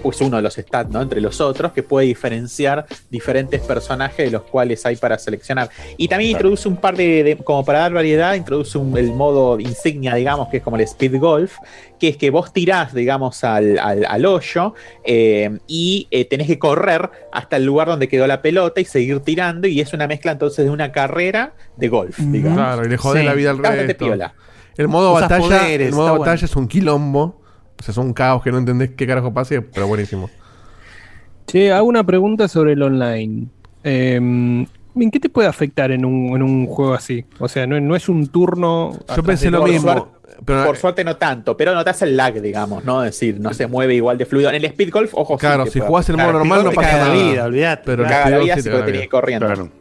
Speaker 6: pues uno de los stats, ¿no? Entre los otros, que puede diferenciar diferentes personajes de los cuales hay para seleccionar. Y también introduce un par de, de- como para dar variedad, introduce un- el modo insignia, digamos, que es como el speed golf, que es que vos tirás, digamos, al, al- al hoyo eh, y eh, tenés que correr hasta el lugar donde quedó la pelota y seguir tirando. Y es una mezcla entonces de una carrera de golf, digamos.
Speaker 4: Claro, y le jode
Speaker 6: Sí.
Speaker 4: la vida al resto.
Speaker 6: piola.
Speaker 4: El modo
Speaker 3: Usas
Speaker 4: batalla,
Speaker 3: poderes,
Speaker 4: el modo batalla
Speaker 3: bueno.
Speaker 4: es un quilombo. O sea, es un caos que no entendés qué carajo pase, pero buenísimo.
Speaker 5: Che, hago una pregunta sobre el online. Eh, ¿En qué te puede afectar en un, en un juego así? O sea, no, no es un turno. atrás
Speaker 4: pensé lo mismo.
Speaker 6: Por, por suerte no tanto, pero notas el lag, digamos, ¿no? Es decir, no se mueve igual de fluido. En el speed golf, ojo, sí
Speaker 4: Claro, si jugás en modo normal no pasa
Speaker 6: te
Speaker 4: nada.
Speaker 6: caga la vida, olvidate.
Speaker 4: Pero el
Speaker 6: Te caga
Speaker 4: speed
Speaker 6: la
Speaker 4: golf
Speaker 6: vida
Speaker 4: sí
Speaker 6: si
Speaker 4: te
Speaker 6: tenés
Speaker 4: vida.
Speaker 6: que ir corriendo.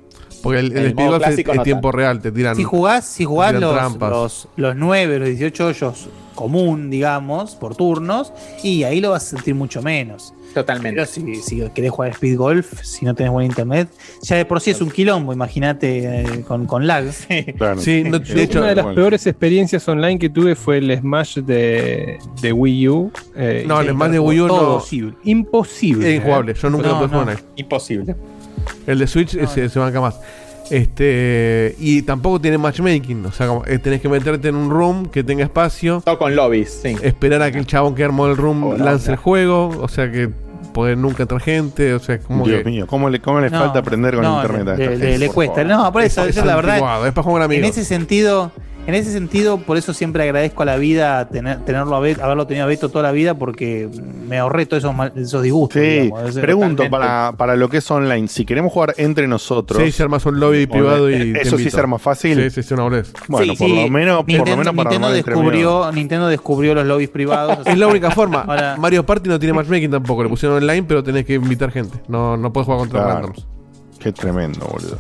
Speaker 4: Porque el, el
Speaker 6: el
Speaker 4: speed golf es, tiempo real, te tiran.
Speaker 3: Si jugás, si jugás los,
Speaker 4: trampas.
Speaker 3: los, los 9, los 18 hoyos común, digamos, por turnos, y ahí lo vas a sentir mucho menos.
Speaker 6: Totalmente.
Speaker 3: Pero si, si querés jugar speed golf, si no tenés buen internet, ya de por sí es un quilombo, imagínate eh, con, con lag.
Speaker 4: Sí, no-
Speaker 5: Yo, una de las peores experiencias online que tuve fue el Smash de, de Wii U. eh,
Speaker 4: No, el Smash de Wii U no-
Speaker 5: Imposible. Imposible.
Speaker 4: Es injugable, yo nunca
Speaker 5: No,
Speaker 4: lo pude
Speaker 5: no.
Speaker 4: jugar.
Speaker 6: Imposible.
Speaker 4: El de Switch se, se banca más. Este y tampoco tiene matchmaking, o sea, como, eh, tenés que meterte en un room que tenga espacio.
Speaker 6: Todo con lobbies, sí.
Speaker 4: Esperar a que el chabón que armó el room
Speaker 6: Oh,
Speaker 4: lance
Speaker 6: no.
Speaker 4: el juego, o sea que poder nunca entrar gente, o sea, es como
Speaker 2: Dios
Speaker 4: que
Speaker 2: mío, ¿cómo le, cómo le falta aprender con
Speaker 3: no,
Speaker 2: internet a
Speaker 3: le,
Speaker 2: esta
Speaker 3: le-
Speaker 2: gente,
Speaker 3: le cuesta.
Speaker 2: favor?
Speaker 3: No, por eso,
Speaker 4: Es-
Speaker 3: eso
Speaker 4: es
Speaker 3: la verdad.
Speaker 4: es para jugar
Speaker 3: En ese sentido, en ese sentido, por eso siempre agradezco a la vida tener, tenerlo a Beto, haberlo tenido a Beto toda la vida, porque me ahorré todos esos, mal- esos disgustos.
Speaker 2: Sí,
Speaker 3: digamos.
Speaker 2: Pregunto para, para lo que es online, si queremos jugar entre nosotros.
Speaker 4: Sí, se armas un lobby privado y
Speaker 2: Eh,
Speaker 4: te
Speaker 2: Eso sí se arma fácil.
Speaker 4: Sí, sí, sí, una boludez.
Speaker 2: Bueno,
Speaker 3: Sí,
Speaker 2: por
Speaker 3: sí,
Speaker 2: lo menos, por lo menos para
Speaker 3: Nintendo descubrió, Nintendo descubrió los lobbies privados.
Speaker 4: Es la única forma.
Speaker 3: Ahora-
Speaker 4: Mario Party no tiene matchmaking tampoco. Le pusieron online, pero tenés que invitar gente. No, no puedes jugar contra
Speaker 2: Claro.
Speaker 4: randoms.
Speaker 2: Qué tremendo, boludo.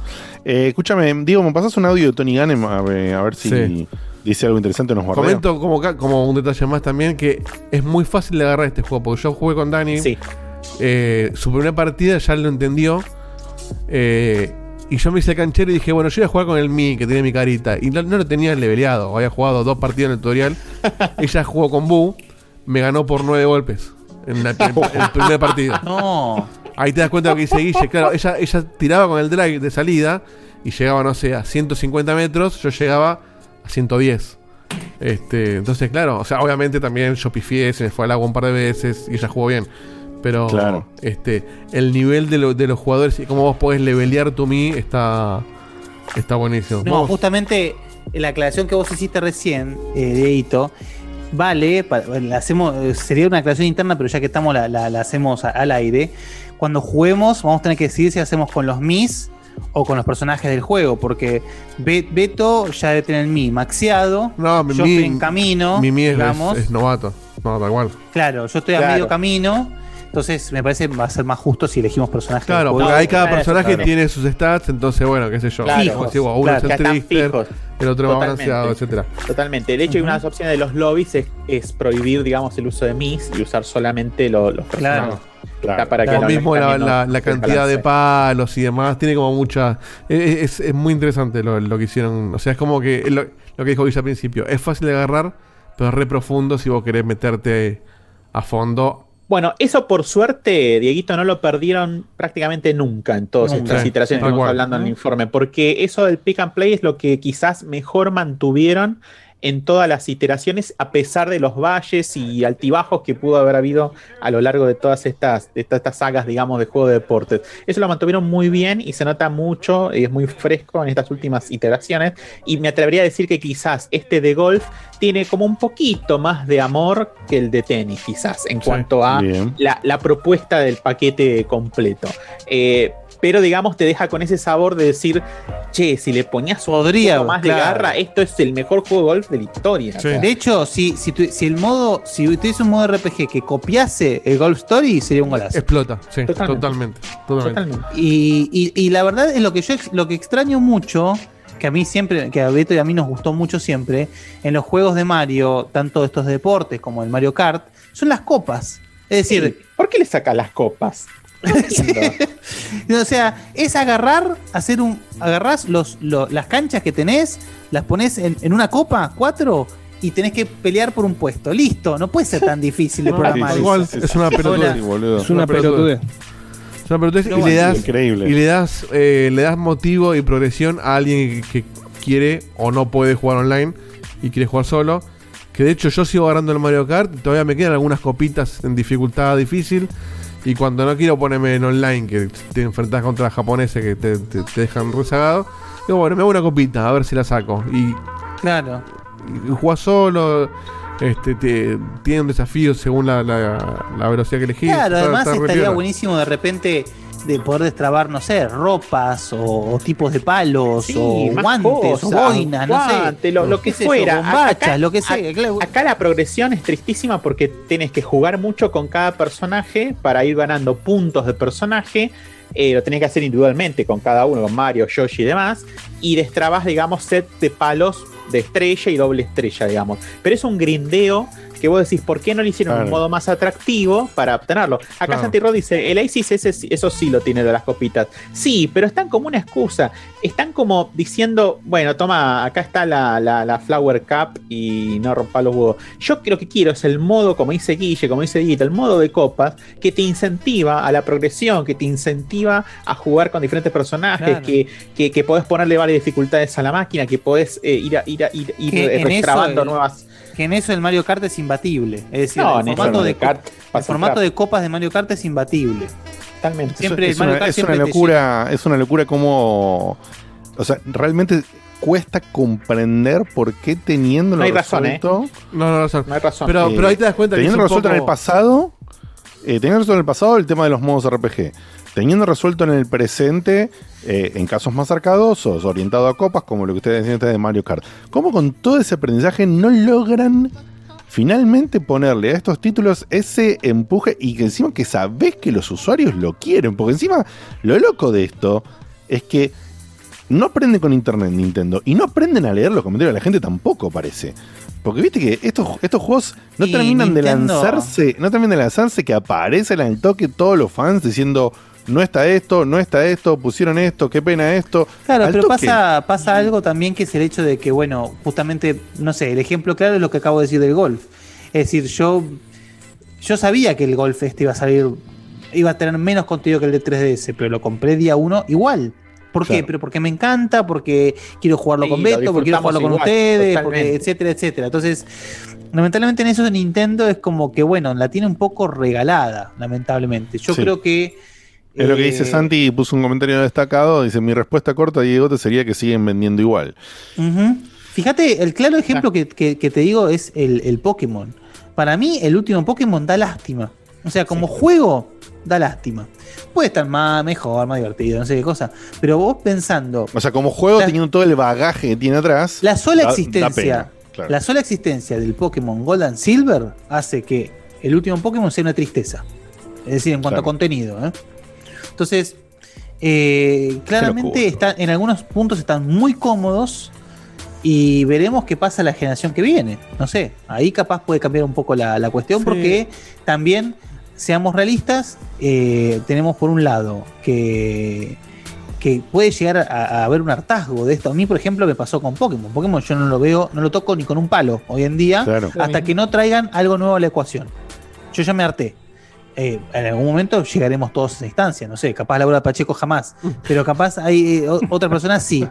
Speaker 2: Eh, escúchame, Diego, ¿me pasas un audio de Tony Gannem? A ver, a ver si
Speaker 4: Sí.
Speaker 2: dice algo interesante o nos guardea.
Speaker 4: Comento como, un detalle más también que es muy fácil de agarrar este juego. Porque yo jugué con Dani. eh, su primera partida ya lo entendió. eh, y yo me hice el canchero y dije, bueno, yo voy a jugar con el Mi, que tiene mi carita. Y no, no lo tenía leveleado. Había jugado dos partidas en el tutorial. Ella jugó con Bu. Me ganó por nueve golpes. En la, en- en el primer partido.
Speaker 3: No.
Speaker 4: Ahí te das cuenta de lo que dice Guille. Claro, ella, ella tiraba con el drag de salida y llegaba, no sé, a 150 metros. Yo llegaba a 110. Este, entonces, claro, o sea, obviamente también yo pifié, se me fue al agua un par de veces y ella jugó bien. Pero
Speaker 2: Claro.
Speaker 4: este, el nivel de, lo- de los jugadores y cómo vos podés levelear tu Mi está, está buenísimo.
Speaker 3: No,
Speaker 4: Vos-
Speaker 3: justamente la aclaración que vos hiciste recién, eh, Dieguito, vale, pa- la hacemos, eh, sería una aclaración interna, pero ya que estamos la, la- la hacemos a- al aire. Cuando juguemos, vamos a tener que decidir si hacemos con los Mis o con los personajes del juego, porque Be- Beto ya debe tener el Mi maxeado,
Speaker 4: no, mi,
Speaker 3: yo
Speaker 4: Mi-
Speaker 3: estoy en camino,
Speaker 4: mi Mi es,
Speaker 3: digamos.
Speaker 4: es novato. No, tal cual.
Speaker 3: Claro, yo estoy a
Speaker 4: Claro.
Speaker 3: medio camino. Entonces me parece que va a ser más justo si elegimos personajes. del
Speaker 4: Claro,
Speaker 3: juego.
Speaker 4: porque ahí cada
Speaker 3: Claro,
Speaker 4: personaje
Speaker 3: claro.
Speaker 4: tiene sus stats, entonces bueno, qué sé yo.
Speaker 6: Claro.
Speaker 4: Vos, uno
Speaker 6: Claro,
Speaker 4: es el
Speaker 6: que están
Speaker 4: trickster,
Speaker 6: fijos.
Speaker 4: el otro
Speaker 6: Totalmente.
Speaker 4: balanceado, etcétera.
Speaker 6: Totalmente. De hecho, una de las opciones de los lobbies es, es prohibir, digamos, el uso de mis y usar solamente lo- los personajes. Está Para que no-
Speaker 4: mismo la, cantidad de palos y demás, tiene como mucha... Es, es- es muy interesante lo, lo que hicieron. O sea, es como que lo, lo que dijo Guilla al principio. Es fácil de agarrar, pero es re profundo si vos querés meterte a fondo.
Speaker 6: Bueno, eso por suerte, Dieguito, no lo perdieron prácticamente nunca en todas
Speaker 4: Nunca.
Speaker 6: estas
Speaker 4: Sí,
Speaker 6: iteraciones que estamos hablando en el informe, porque eso del pick and play es lo que quizás mejor mantuvieron en todas las iteraciones, a pesar de los valles y altibajos que pudo haber habido a lo largo de todas estas, de estas sagas, digamos, de juego de deportes. Eso lo mantuvieron muy bien y se nota mucho, y es muy fresco en estas últimas iteraciones. Y me atrevería a decir que quizás este de golf tiene como un poquito más de amor que el de tenis, quizás, en cuanto a la propuesta del paquete completo. Eh, pero digamos, te deja con ese sabor de decir, che, si le ponías un
Speaker 3: Podría,
Speaker 6: poco más
Speaker 3: claro.
Speaker 6: de garra, esto es el mejor juego de golf de la historia.
Speaker 3: De hecho, si, si, tu- si el modo, si tuviese un modo RPG que copiase el Golf Story, sería un golazo.
Speaker 4: Explota, sí,
Speaker 3: Totalmente.
Speaker 4: totalmente. totalmente.
Speaker 3: Y, y- y la verdad es lo que yo lo que extraño mucho, que a mí siempre, que a Beto y a mí nos gustó mucho siempre, en los juegos de Mario, tanto estos deportes como el Mario Kart, son las copas. Es decir,
Speaker 6: ¿por qué le sacas las copas?
Speaker 3: o sea, es agarrar, hacer un. Agarrás los, lo- las canchas que tenés, las pones en, en una copa, cuatro, y tenés que pelear por un puesto. Listo, no puede ser tan difícil de
Speaker 4: No,
Speaker 3: programar.
Speaker 4: tal cual,
Speaker 3: eso.
Speaker 4: es una pelotudez.
Speaker 2: Boludo.
Speaker 4: Es una pelotudez. Es una pelotudez y le das,
Speaker 2: increíble.
Speaker 4: y le das, eh, le das motivo y progresión a alguien que, que quiere o no puede jugar online y quiere jugar solo. Que de hecho yo sigo agarrando el Mario Kart, y todavía me quedan algunas copitas en dificultad difícil. Y cuando no quiero ponerme en online, que te enfrentas contra japoneses que te, te- te dejan rezagado, digo, bueno, me hago una copita, a ver si la saco. Y
Speaker 3: Claro.
Speaker 4: y jugás solo, este, te- tiene un desafío según la, la- la velocidad que elegís.
Speaker 3: Claro,
Speaker 4: está-
Speaker 3: además
Speaker 4: está
Speaker 3: estaría buenísimo de repente de poder destrabar, no sé, ropas o, o tipos de palos
Speaker 6: Sí,
Speaker 3: o guantes o
Speaker 6: cosas,
Speaker 3: boinas, no sé.
Speaker 6: lo, lo que fuera.
Speaker 3: bombachas,
Speaker 6: Acá-
Speaker 3: lo que sea.
Speaker 6: a-
Speaker 3: claro.
Speaker 6: Acá la progresión es tristísima porque tienes que jugar mucho con cada personaje para ir ganando puntos de personaje. Eh, lo tenés que hacer individualmente con cada uno, con Mario, Yoshi y demás. Y destrabas, digamos, set de palos de estrella y doble estrella, digamos. Pero es un grindeo que vos decís, ¿por qué no le hicieron
Speaker 2: Claro.
Speaker 6: un modo más atractivo para obtenerlo? Acá
Speaker 2: Claro.
Speaker 6: Santi Rod dice, el ISIS ese, eso sí lo tiene de las copitas. Sí, pero están como una excusa. Están como diciendo, bueno, toma, acá está la, la- la Flower Cup y no rompa los huevos. Yo lo que quiero es el modo, como dice Guille, como dice Guita, el modo de copas que te incentiva a la progresión, que te incentiva a jugar con diferentes personajes,
Speaker 3: Claro.
Speaker 6: que, que, que podés ponerle varias dificultades a la máquina, que podés eh, ir, a, ir, a- ir, ir nuevas...
Speaker 3: Que en eso el Mario Kart es imbatible. Es decir,
Speaker 6: No,
Speaker 3: el formato, de,
Speaker 6: Mario Kart
Speaker 3: el
Speaker 6: pasa
Speaker 3: formato
Speaker 6: trap.
Speaker 3: de copas de Mario Kart es imbatible.
Speaker 6: Totalmente.
Speaker 3: Siempre
Speaker 2: es,
Speaker 3: el Mario
Speaker 2: una,
Speaker 3: Kart
Speaker 2: es
Speaker 3: siempre
Speaker 2: locura, es una locura como. O sea, realmente cuesta comprender por qué teniendo
Speaker 6: No hay razón, ¿eh?
Speaker 2: resuelto.
Speaker 4: No, no, razón.
Speaker 6: No hay razón.
Speaker 4: Pero,
Speaker 2: eh,
Speaker 4: pero ahí te das cuenta que
Speaker 2: Teniendo
Speaker 4: un
Speaker 2: resuelto en el pasado. eh, teniendo resuelto en el pasado el tema de los modos RPG. Teniendo resuelto en el presente, eh, en casos más arcadosos, orientado a copas, como lo que ustedes decían antes de Mario Kart. ¿Cómo con todo ese aprendizaje no logran finalmente ponerle a estos títulos ese empuje y que encima que sabés que los usuarios lo quieren? Porque encima lo loco de esto es que no aprenden con internet Nintendo y no aprenden a leer los comentarios de la gente tampoco parece. Porque viste que estos, estos juegos no terminan de lanzarse, no terminan de lanzarse que aparecen al toque todos los fans diciendo no está esto, no está esto, pusieron esto, qué pena esto.
Speaker 3: Claro,
Speaker 2: Al
Speaker 3: pero
Speaker 2: toque.
Speaker 3: pasa, pasa algo también que es el hecho de que, bueno, justamente, no sé, el ejemplo claro es lo que acabo de decir del golf. Es decir, yo, yo sabía que el golf este iba a salir, iba a tener menos contenido que el de 3DS, pero lo compré día uno igual. ¿Por qué? Pero porque me encanta, porque quiero jugarlo
Speaker 6: Sí,
Speaker 3: con Beto, porque quiero jugarlo con ustedes, porque etcétera, etcétera. Entonces, lamentablemente en eso de Nintendo es como que, bueno, la tiene un poco regalada, lamentablemente. Yo
Speaker 2: Sí.
Speaker 3: creo que...
Speaker 2: Es lo que
Speaker 3: eh,
Speaker 2: dice Santi y puso un comentario destacado. Dice: Mi respuesta corta, Diego, te sería que siguen vendiendo igual.
Speaker 3: Fíjate, el claro ejemplo que, que- que te digo es el, el Pokémon. Para mí, el último Pokémon da lástima. O sea, como juego, da lástima. Puede estar más, mejor, más divertido, no sé qué cosa. Pero vos pensando,
Speaker 2: O sea, como juego,
Speaker 3: La-
Speaker 2: teniendo todo el bagaje que tiene atrás.
Speaker 3: la sola
Speaker 2: da- da
Speaker 3: existencia,
Speaker 2: pena, claro.
Speaker 3: la sola existencia del Pokémon Gold and Silver hace que el último Pokémon sea una tristeza. Es decir, en cuanto
Speaker 2: Claro.
Speaker 3: a contenido. ¿eh? Entonces, eh, claramente está, en algunos puntos están muy cómodos y veremos qué pasa la generación que viene. No sé, ahí capaz puede cambiar un poco la, la cuestión
Speaker 4: Sí.
Speaker 3: porque también, seamos realistas, eh, tenemos por un lado que que puede llegar a, a haber un hartazgo de esto. A mí, por ejemplo, me pasó con Pokémon. Pokémon yo no lo veo, no lo toco ni con un palo hoy en día,
Speaker 2: Claro.
Speaker 3: hasta que no traigan algo nuevo a la ecuación. Yo ya me harté. Eh, en algún momento llegaremos todos a esa instancia, no sé, capaz Laura Pacheco jamás, pero capaz hay eh, o- otra persona sí.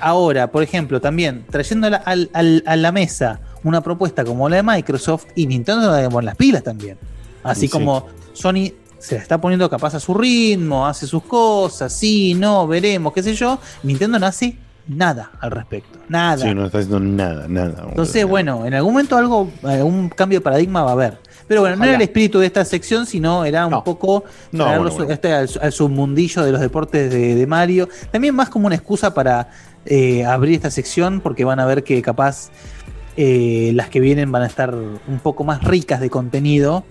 Speaker 3: Ahora, por ejemplo, también trayendo a la, al- al- a la mesa una propuesta como la de Microsoft y Nintendo la las pilas también. Así
Speaker 2: Sí.
Speaker 3: como Sony se la está poniendo capaz a su ritmo, hace sus cosas, sí, no, veremos, qué sé yo. Nintendo no hace nada al respecto. Nada.
Speaker 2: Sí, no está haciendo nada, nada.
Speaker 3: Entonces, bueno, en algún momento algo, algún cambio de paradigma va a haber. Pero bueno, no era el espíritu de esta sección, sino era un poco
Speaker 2: No,
Speaker 3: traerlo
Speaker 2: bueno, bueno.
Speaker 3: este, al, al submundillo de los deportes de, de Mario. También más como una excusa para eh, abrir esta sección, porque van a ver que capaz eh, las que vienen van a estar un poco más ricas de contenido.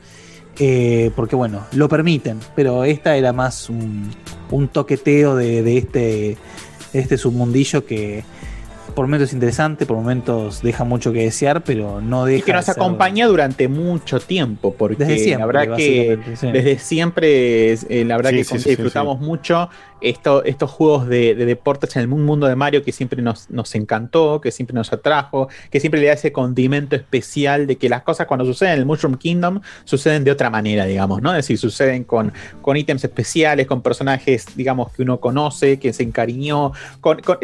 Speaker 3: eh, porque bueno, lo permiten, pero esta era más un, un toqueteo de, de este, de este submundillo que por momentos es interesante, por momentos deja mucho que desear, pero no deja
Speaker 6: Y que nos
Speaker 3: de ser-
Speaker 6: acompaña durante mucho tiempo, porque
Speaker 3: Desde siempre,
Speaker 6: la verdad que
Speaker 3: sí.
Speaker 6: desde siempre, eh, la verdad
Speaker 2: Sí,
Speaker 6: que
Speaker 2: sí,
Speaker 6: disfrutamos mucho esto- estos juegos de, de deportes en el mundo de Mario que siempre nos, encantó, que siempre nos atrajo, que siempre le da ese condimento especial de que las cosas cuando suceden en el Mushroom Kingdom suceden de otra manera, digamos, ¿no? Es decir, suceden con, con ítems especiales, con personajes, digamos, que uno conoce, que se encariñó,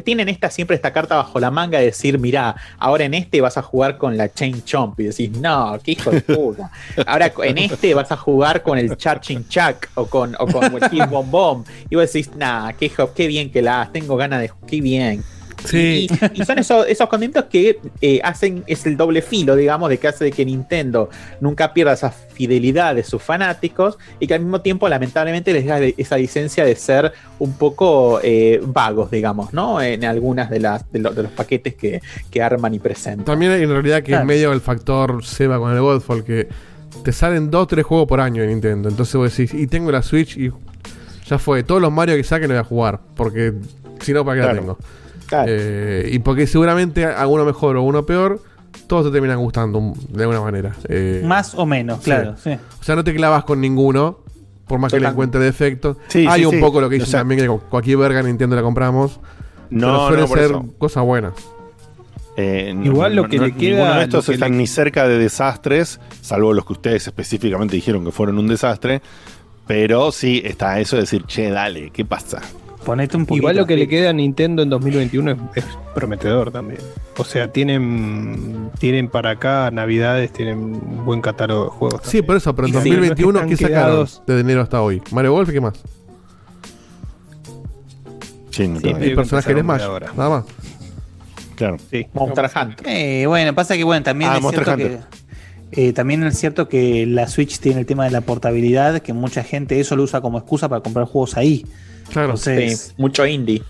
Speaker 6: tienen esta siempre esta carta bajo la manga de decir, mira, ahora en este vas a jugar con la Chain Chomp y decís, no, qué hijo de puta. Ahora en este vas a jugar con el Charging Chuck o con, o con el Kid Bomb Bomb. Y vos decís, nah, qué, hijo- qué bien que la has, tengo ganas de, qué bien.
Speaker 4: Sí.
Speaker 6: Y, y son esos, esos condimentos que eh, hacen, es el doble filo, digamos, de que hace de que Nintendo nunca pierda esa fidelidad de sus fanáticos y que al mismo tiempo, lamentablemente, les da de- esa licencia de ser un poco eh, vagos, digamos, ¿no? En algunas de, las, de, lo- de los paquetes que, que arman y presentan.
Speaker 4: También hay en realidad que
Speaker 6: Claro.
Speaker 4: es medio el factor Seba con el Godfall, que te salen 2 o 3 juegos por año en Nintendo. Entonces vos decís, y tengo la Switch y ya fue. Todos los Mario que saquen los voy a jugar, porque si no, ¿para qué la
Speaker 6: Claro.
Speaker 4: tengo? Eh, y porque seguramente alguno mejor o uno peor, todos te terminan gustando de alguna manera. Eh,
Speaker 3: Más o menos, claro, sí.
Speaker 4: O sea, no te clavas con ninguno, por más que le
Speaker 2: Total.
Speaker 4: encuentre defectos.
Speaker 2: Sí,
Speaker 4: Hay
Speaker 2: sí,
Speaker 4: un
Speaker 2: sí.
Speaker 4: poco lo que dicen también, que cualquier verga Nintendo la compramos.
Speaker 2: No,
Speaker 4: pero suele
Speaker 2: no, por
Speaker 4: ser
Speaker 2: eso.
Speaker 4: cosas buenas.
Speaker 2: Eh, no-
Speaker 5: Igual lo que
Speaker 2: no-
Speaker 5: le queda-
Speaker 2: Ninguno de estos están
Speaker 5: le-
Speaker 2: ni cerca de desastres, salvo los que ustedes específicamente dijeron que fueron un desastre. Pero sí está eso de decir, che, dale, ¿qué pasa?
Speaker 3: Ponete un poquito.
Speaker 5: Igual lo que le queda a Nintendo en 2021 es, es prometedor también. O sea, tienen tienen para acá navidades, tienen un buen catálogo de juegos.
Speaker 4: Sí, por eso, pero en
Speaker 5: Y sí,
Speaker 4: 2021,
Speaker 5: no es que
Speaker 4: ¿qué sacaron desde enero hasta hoy? Mario Golf y qué más.
Speaker 2: Sí, no
Speaker 5: Sí,
Speaker 4: Y personaje de Smash,
Speaker 5: ahora.
Speaker 4: nada más.
Speaker 2: Claro.
Speaker 6: Monster Hunter.
Speaker 3: Eh, bueno, pasa que bueno, también
Speaker 2: Ah,
Speaker 3: es
Speaker 2: Monster
Speaker 3: cierto
Speaker 2: Hunter.
Speaker 3: que eh, también es cierto que la Switch tiene el tema de la portabilidad, que mucha gente eso lo usa como excusa para comprar juegos ahí.
Speaker 4: Claro,
Speaker 3: Entonces,
Speaker 6: Sí, mucho indie.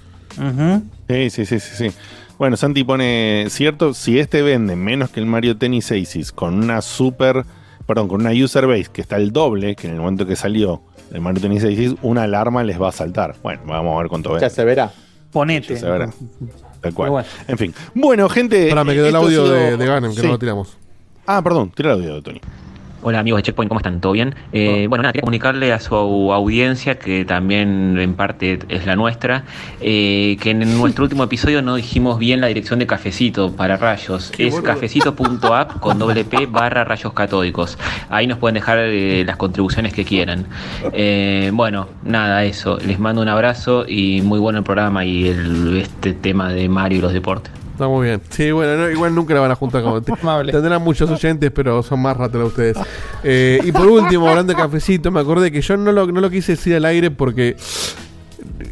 Speaker 2: Sí, sí, sí, sí, sí. Bueno, Santi pone, cierto, si este vende menos que el Mario Tennis Aces con una super, perdón, con una user base que está el doble que en el momento que salió el Mario Tennis Aces, una alarma les va a saltar. Bueno, vamos a ver cuánto vende.
Speaker 6: Ya se verá.
Speaker 3: Ponete.
Speaker 2: Ya se verá. Tal cual.
Speaker 3: Bueno.
Speaker 2: En fin. Bueno, gente.
Speaker 4: Ahora me quedó el
Speaker 2: esto ha
Speaker 4: audio
Speaker 2: sido-
Speaker 4: de, de Ganem, que
Speaker 2: Sí.
Speaker 4: no lo tiramos.
Speaker 2: Ah, perdón, tira el audio de Tony.
Speaker 17: Hola amigos de Checkpoint, ¿cómo están? ¿Todo bien? Eh, Bueno, nada, quería comunicarle a su audiencia, que también en parte es la nuestra, eh, que en nuestro último episodio no dijimos bien la dirección de Cafecito para rayos.
Speaker 18: Qué
Speaker 17: es cafecito.app con doble P barra rayos catódicos. Ahí nos pueden dejar eh, las contribuciones que quieran. Bueno, nada, eso. Les mando un abrazo y muy bueno el programa y el, este tema de Mario y los deportes.
Speaker 4: Está muy bien. Sí, bueno, no, igual nunca la van a juntar con. Tendrán muchos oyentes, pero son más rateros ustedes. Eh, y por último, hablando de cafecito, me acordé que yo no lo, no lo quise decir al aire porque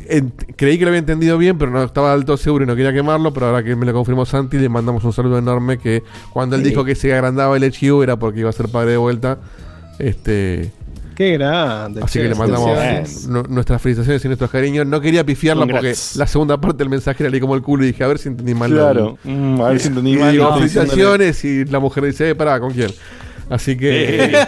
Speaker 4: en- creí que lo había entendido bien, pero no estaba del todo seguro y no quería quemarlo. Pero ahora que me lo confirmó Santi, le mandamos un saludo enorme. Que cuando él
Speaker 5: Sí.
Speaker 4: dijo que se agrandaba el HU era porque iba a ser padre de vuelta. Este.
Speaker 5: Qué grande.
Speaker 4: Así
Speaker 5: che,
Speaker 4: que le mandamos nuestras felicitaciones y nuestros cariños. No quería pifiarla porque la segunda parte del mensaje era leí como el culo y dije, a ver si entendí mal.
Speaker 2: Claro. Mm, a ver si entendí
Speaker 4: Y
Speaker 2: mal,
Speaker 4: digo,
Speaker 2: no,
Speaker 4: felicitaciones y la mujer dice, eh, pará, ¿con quién? Así que.
Speaker 2: Eh.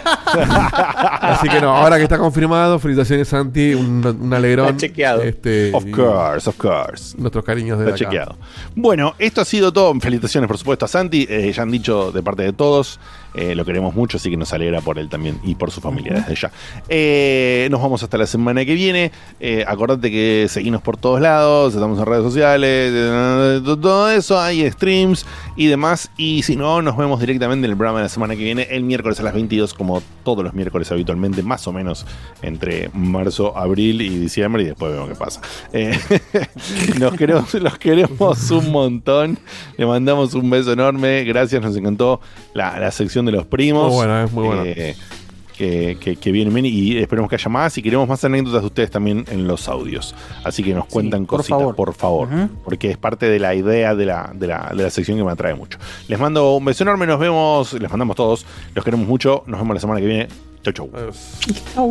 Speaker 4: así que no, ahora que está confirmado, felicitaciones Santi, un, un alegrón.
Speaker 6: Está chequeado.
Speaker 4: Este,
Speaker 2: Of
Speaker 4: y
Speaker 2: course, of course.
Speaker 4: Nuestros cariños de
Speaker 2: Está
Speaker 4: acá.
Speaker 2: chequeado. Bueno, esto ha sido todo. Felicitaciones, por supuesto, a Santi. Eh, ya han dicho de parte de todos. Eh, lo queremos mucho, así que nos alegra por él también y por su familia desde ya. Eh, nos vamos hasta la semana que viene. Eh, acordate que seguimos por todos lados. Estamos en redes sociales. eh, todo eso. Hay streams y demás. Y si no, nos vemos directamente en el programa de la semana que viene, el miércoles a las 22, como todos los miércoles habitualmente, más o menos entre marzo, abril y diciembre. Y después vemos qué pasa. Eh, nos queremos, los queremos un montón. Le mandamos un beso enorme. Gracias, nos encantó la, la sección de los primos.
Speaker 4: Muy buena, es muy buena.
Speaker 2: Eh, que, que, que vienen bien y esperemos que haya más y queremos más anécdotas de ustedes también en los audios. Así que nos cuentan
Speaker 3: por
Speaker 2: cositas,
Speaker 3: favor.
Speaker 2: por favor, porque es parte de la idea de la, de, la, de la sección que me atrae mucho. Les mando un beso enorme, nos vemos, les mandamos todos, los queremos mucho, nos vemos la semana que viene. Chau, chau.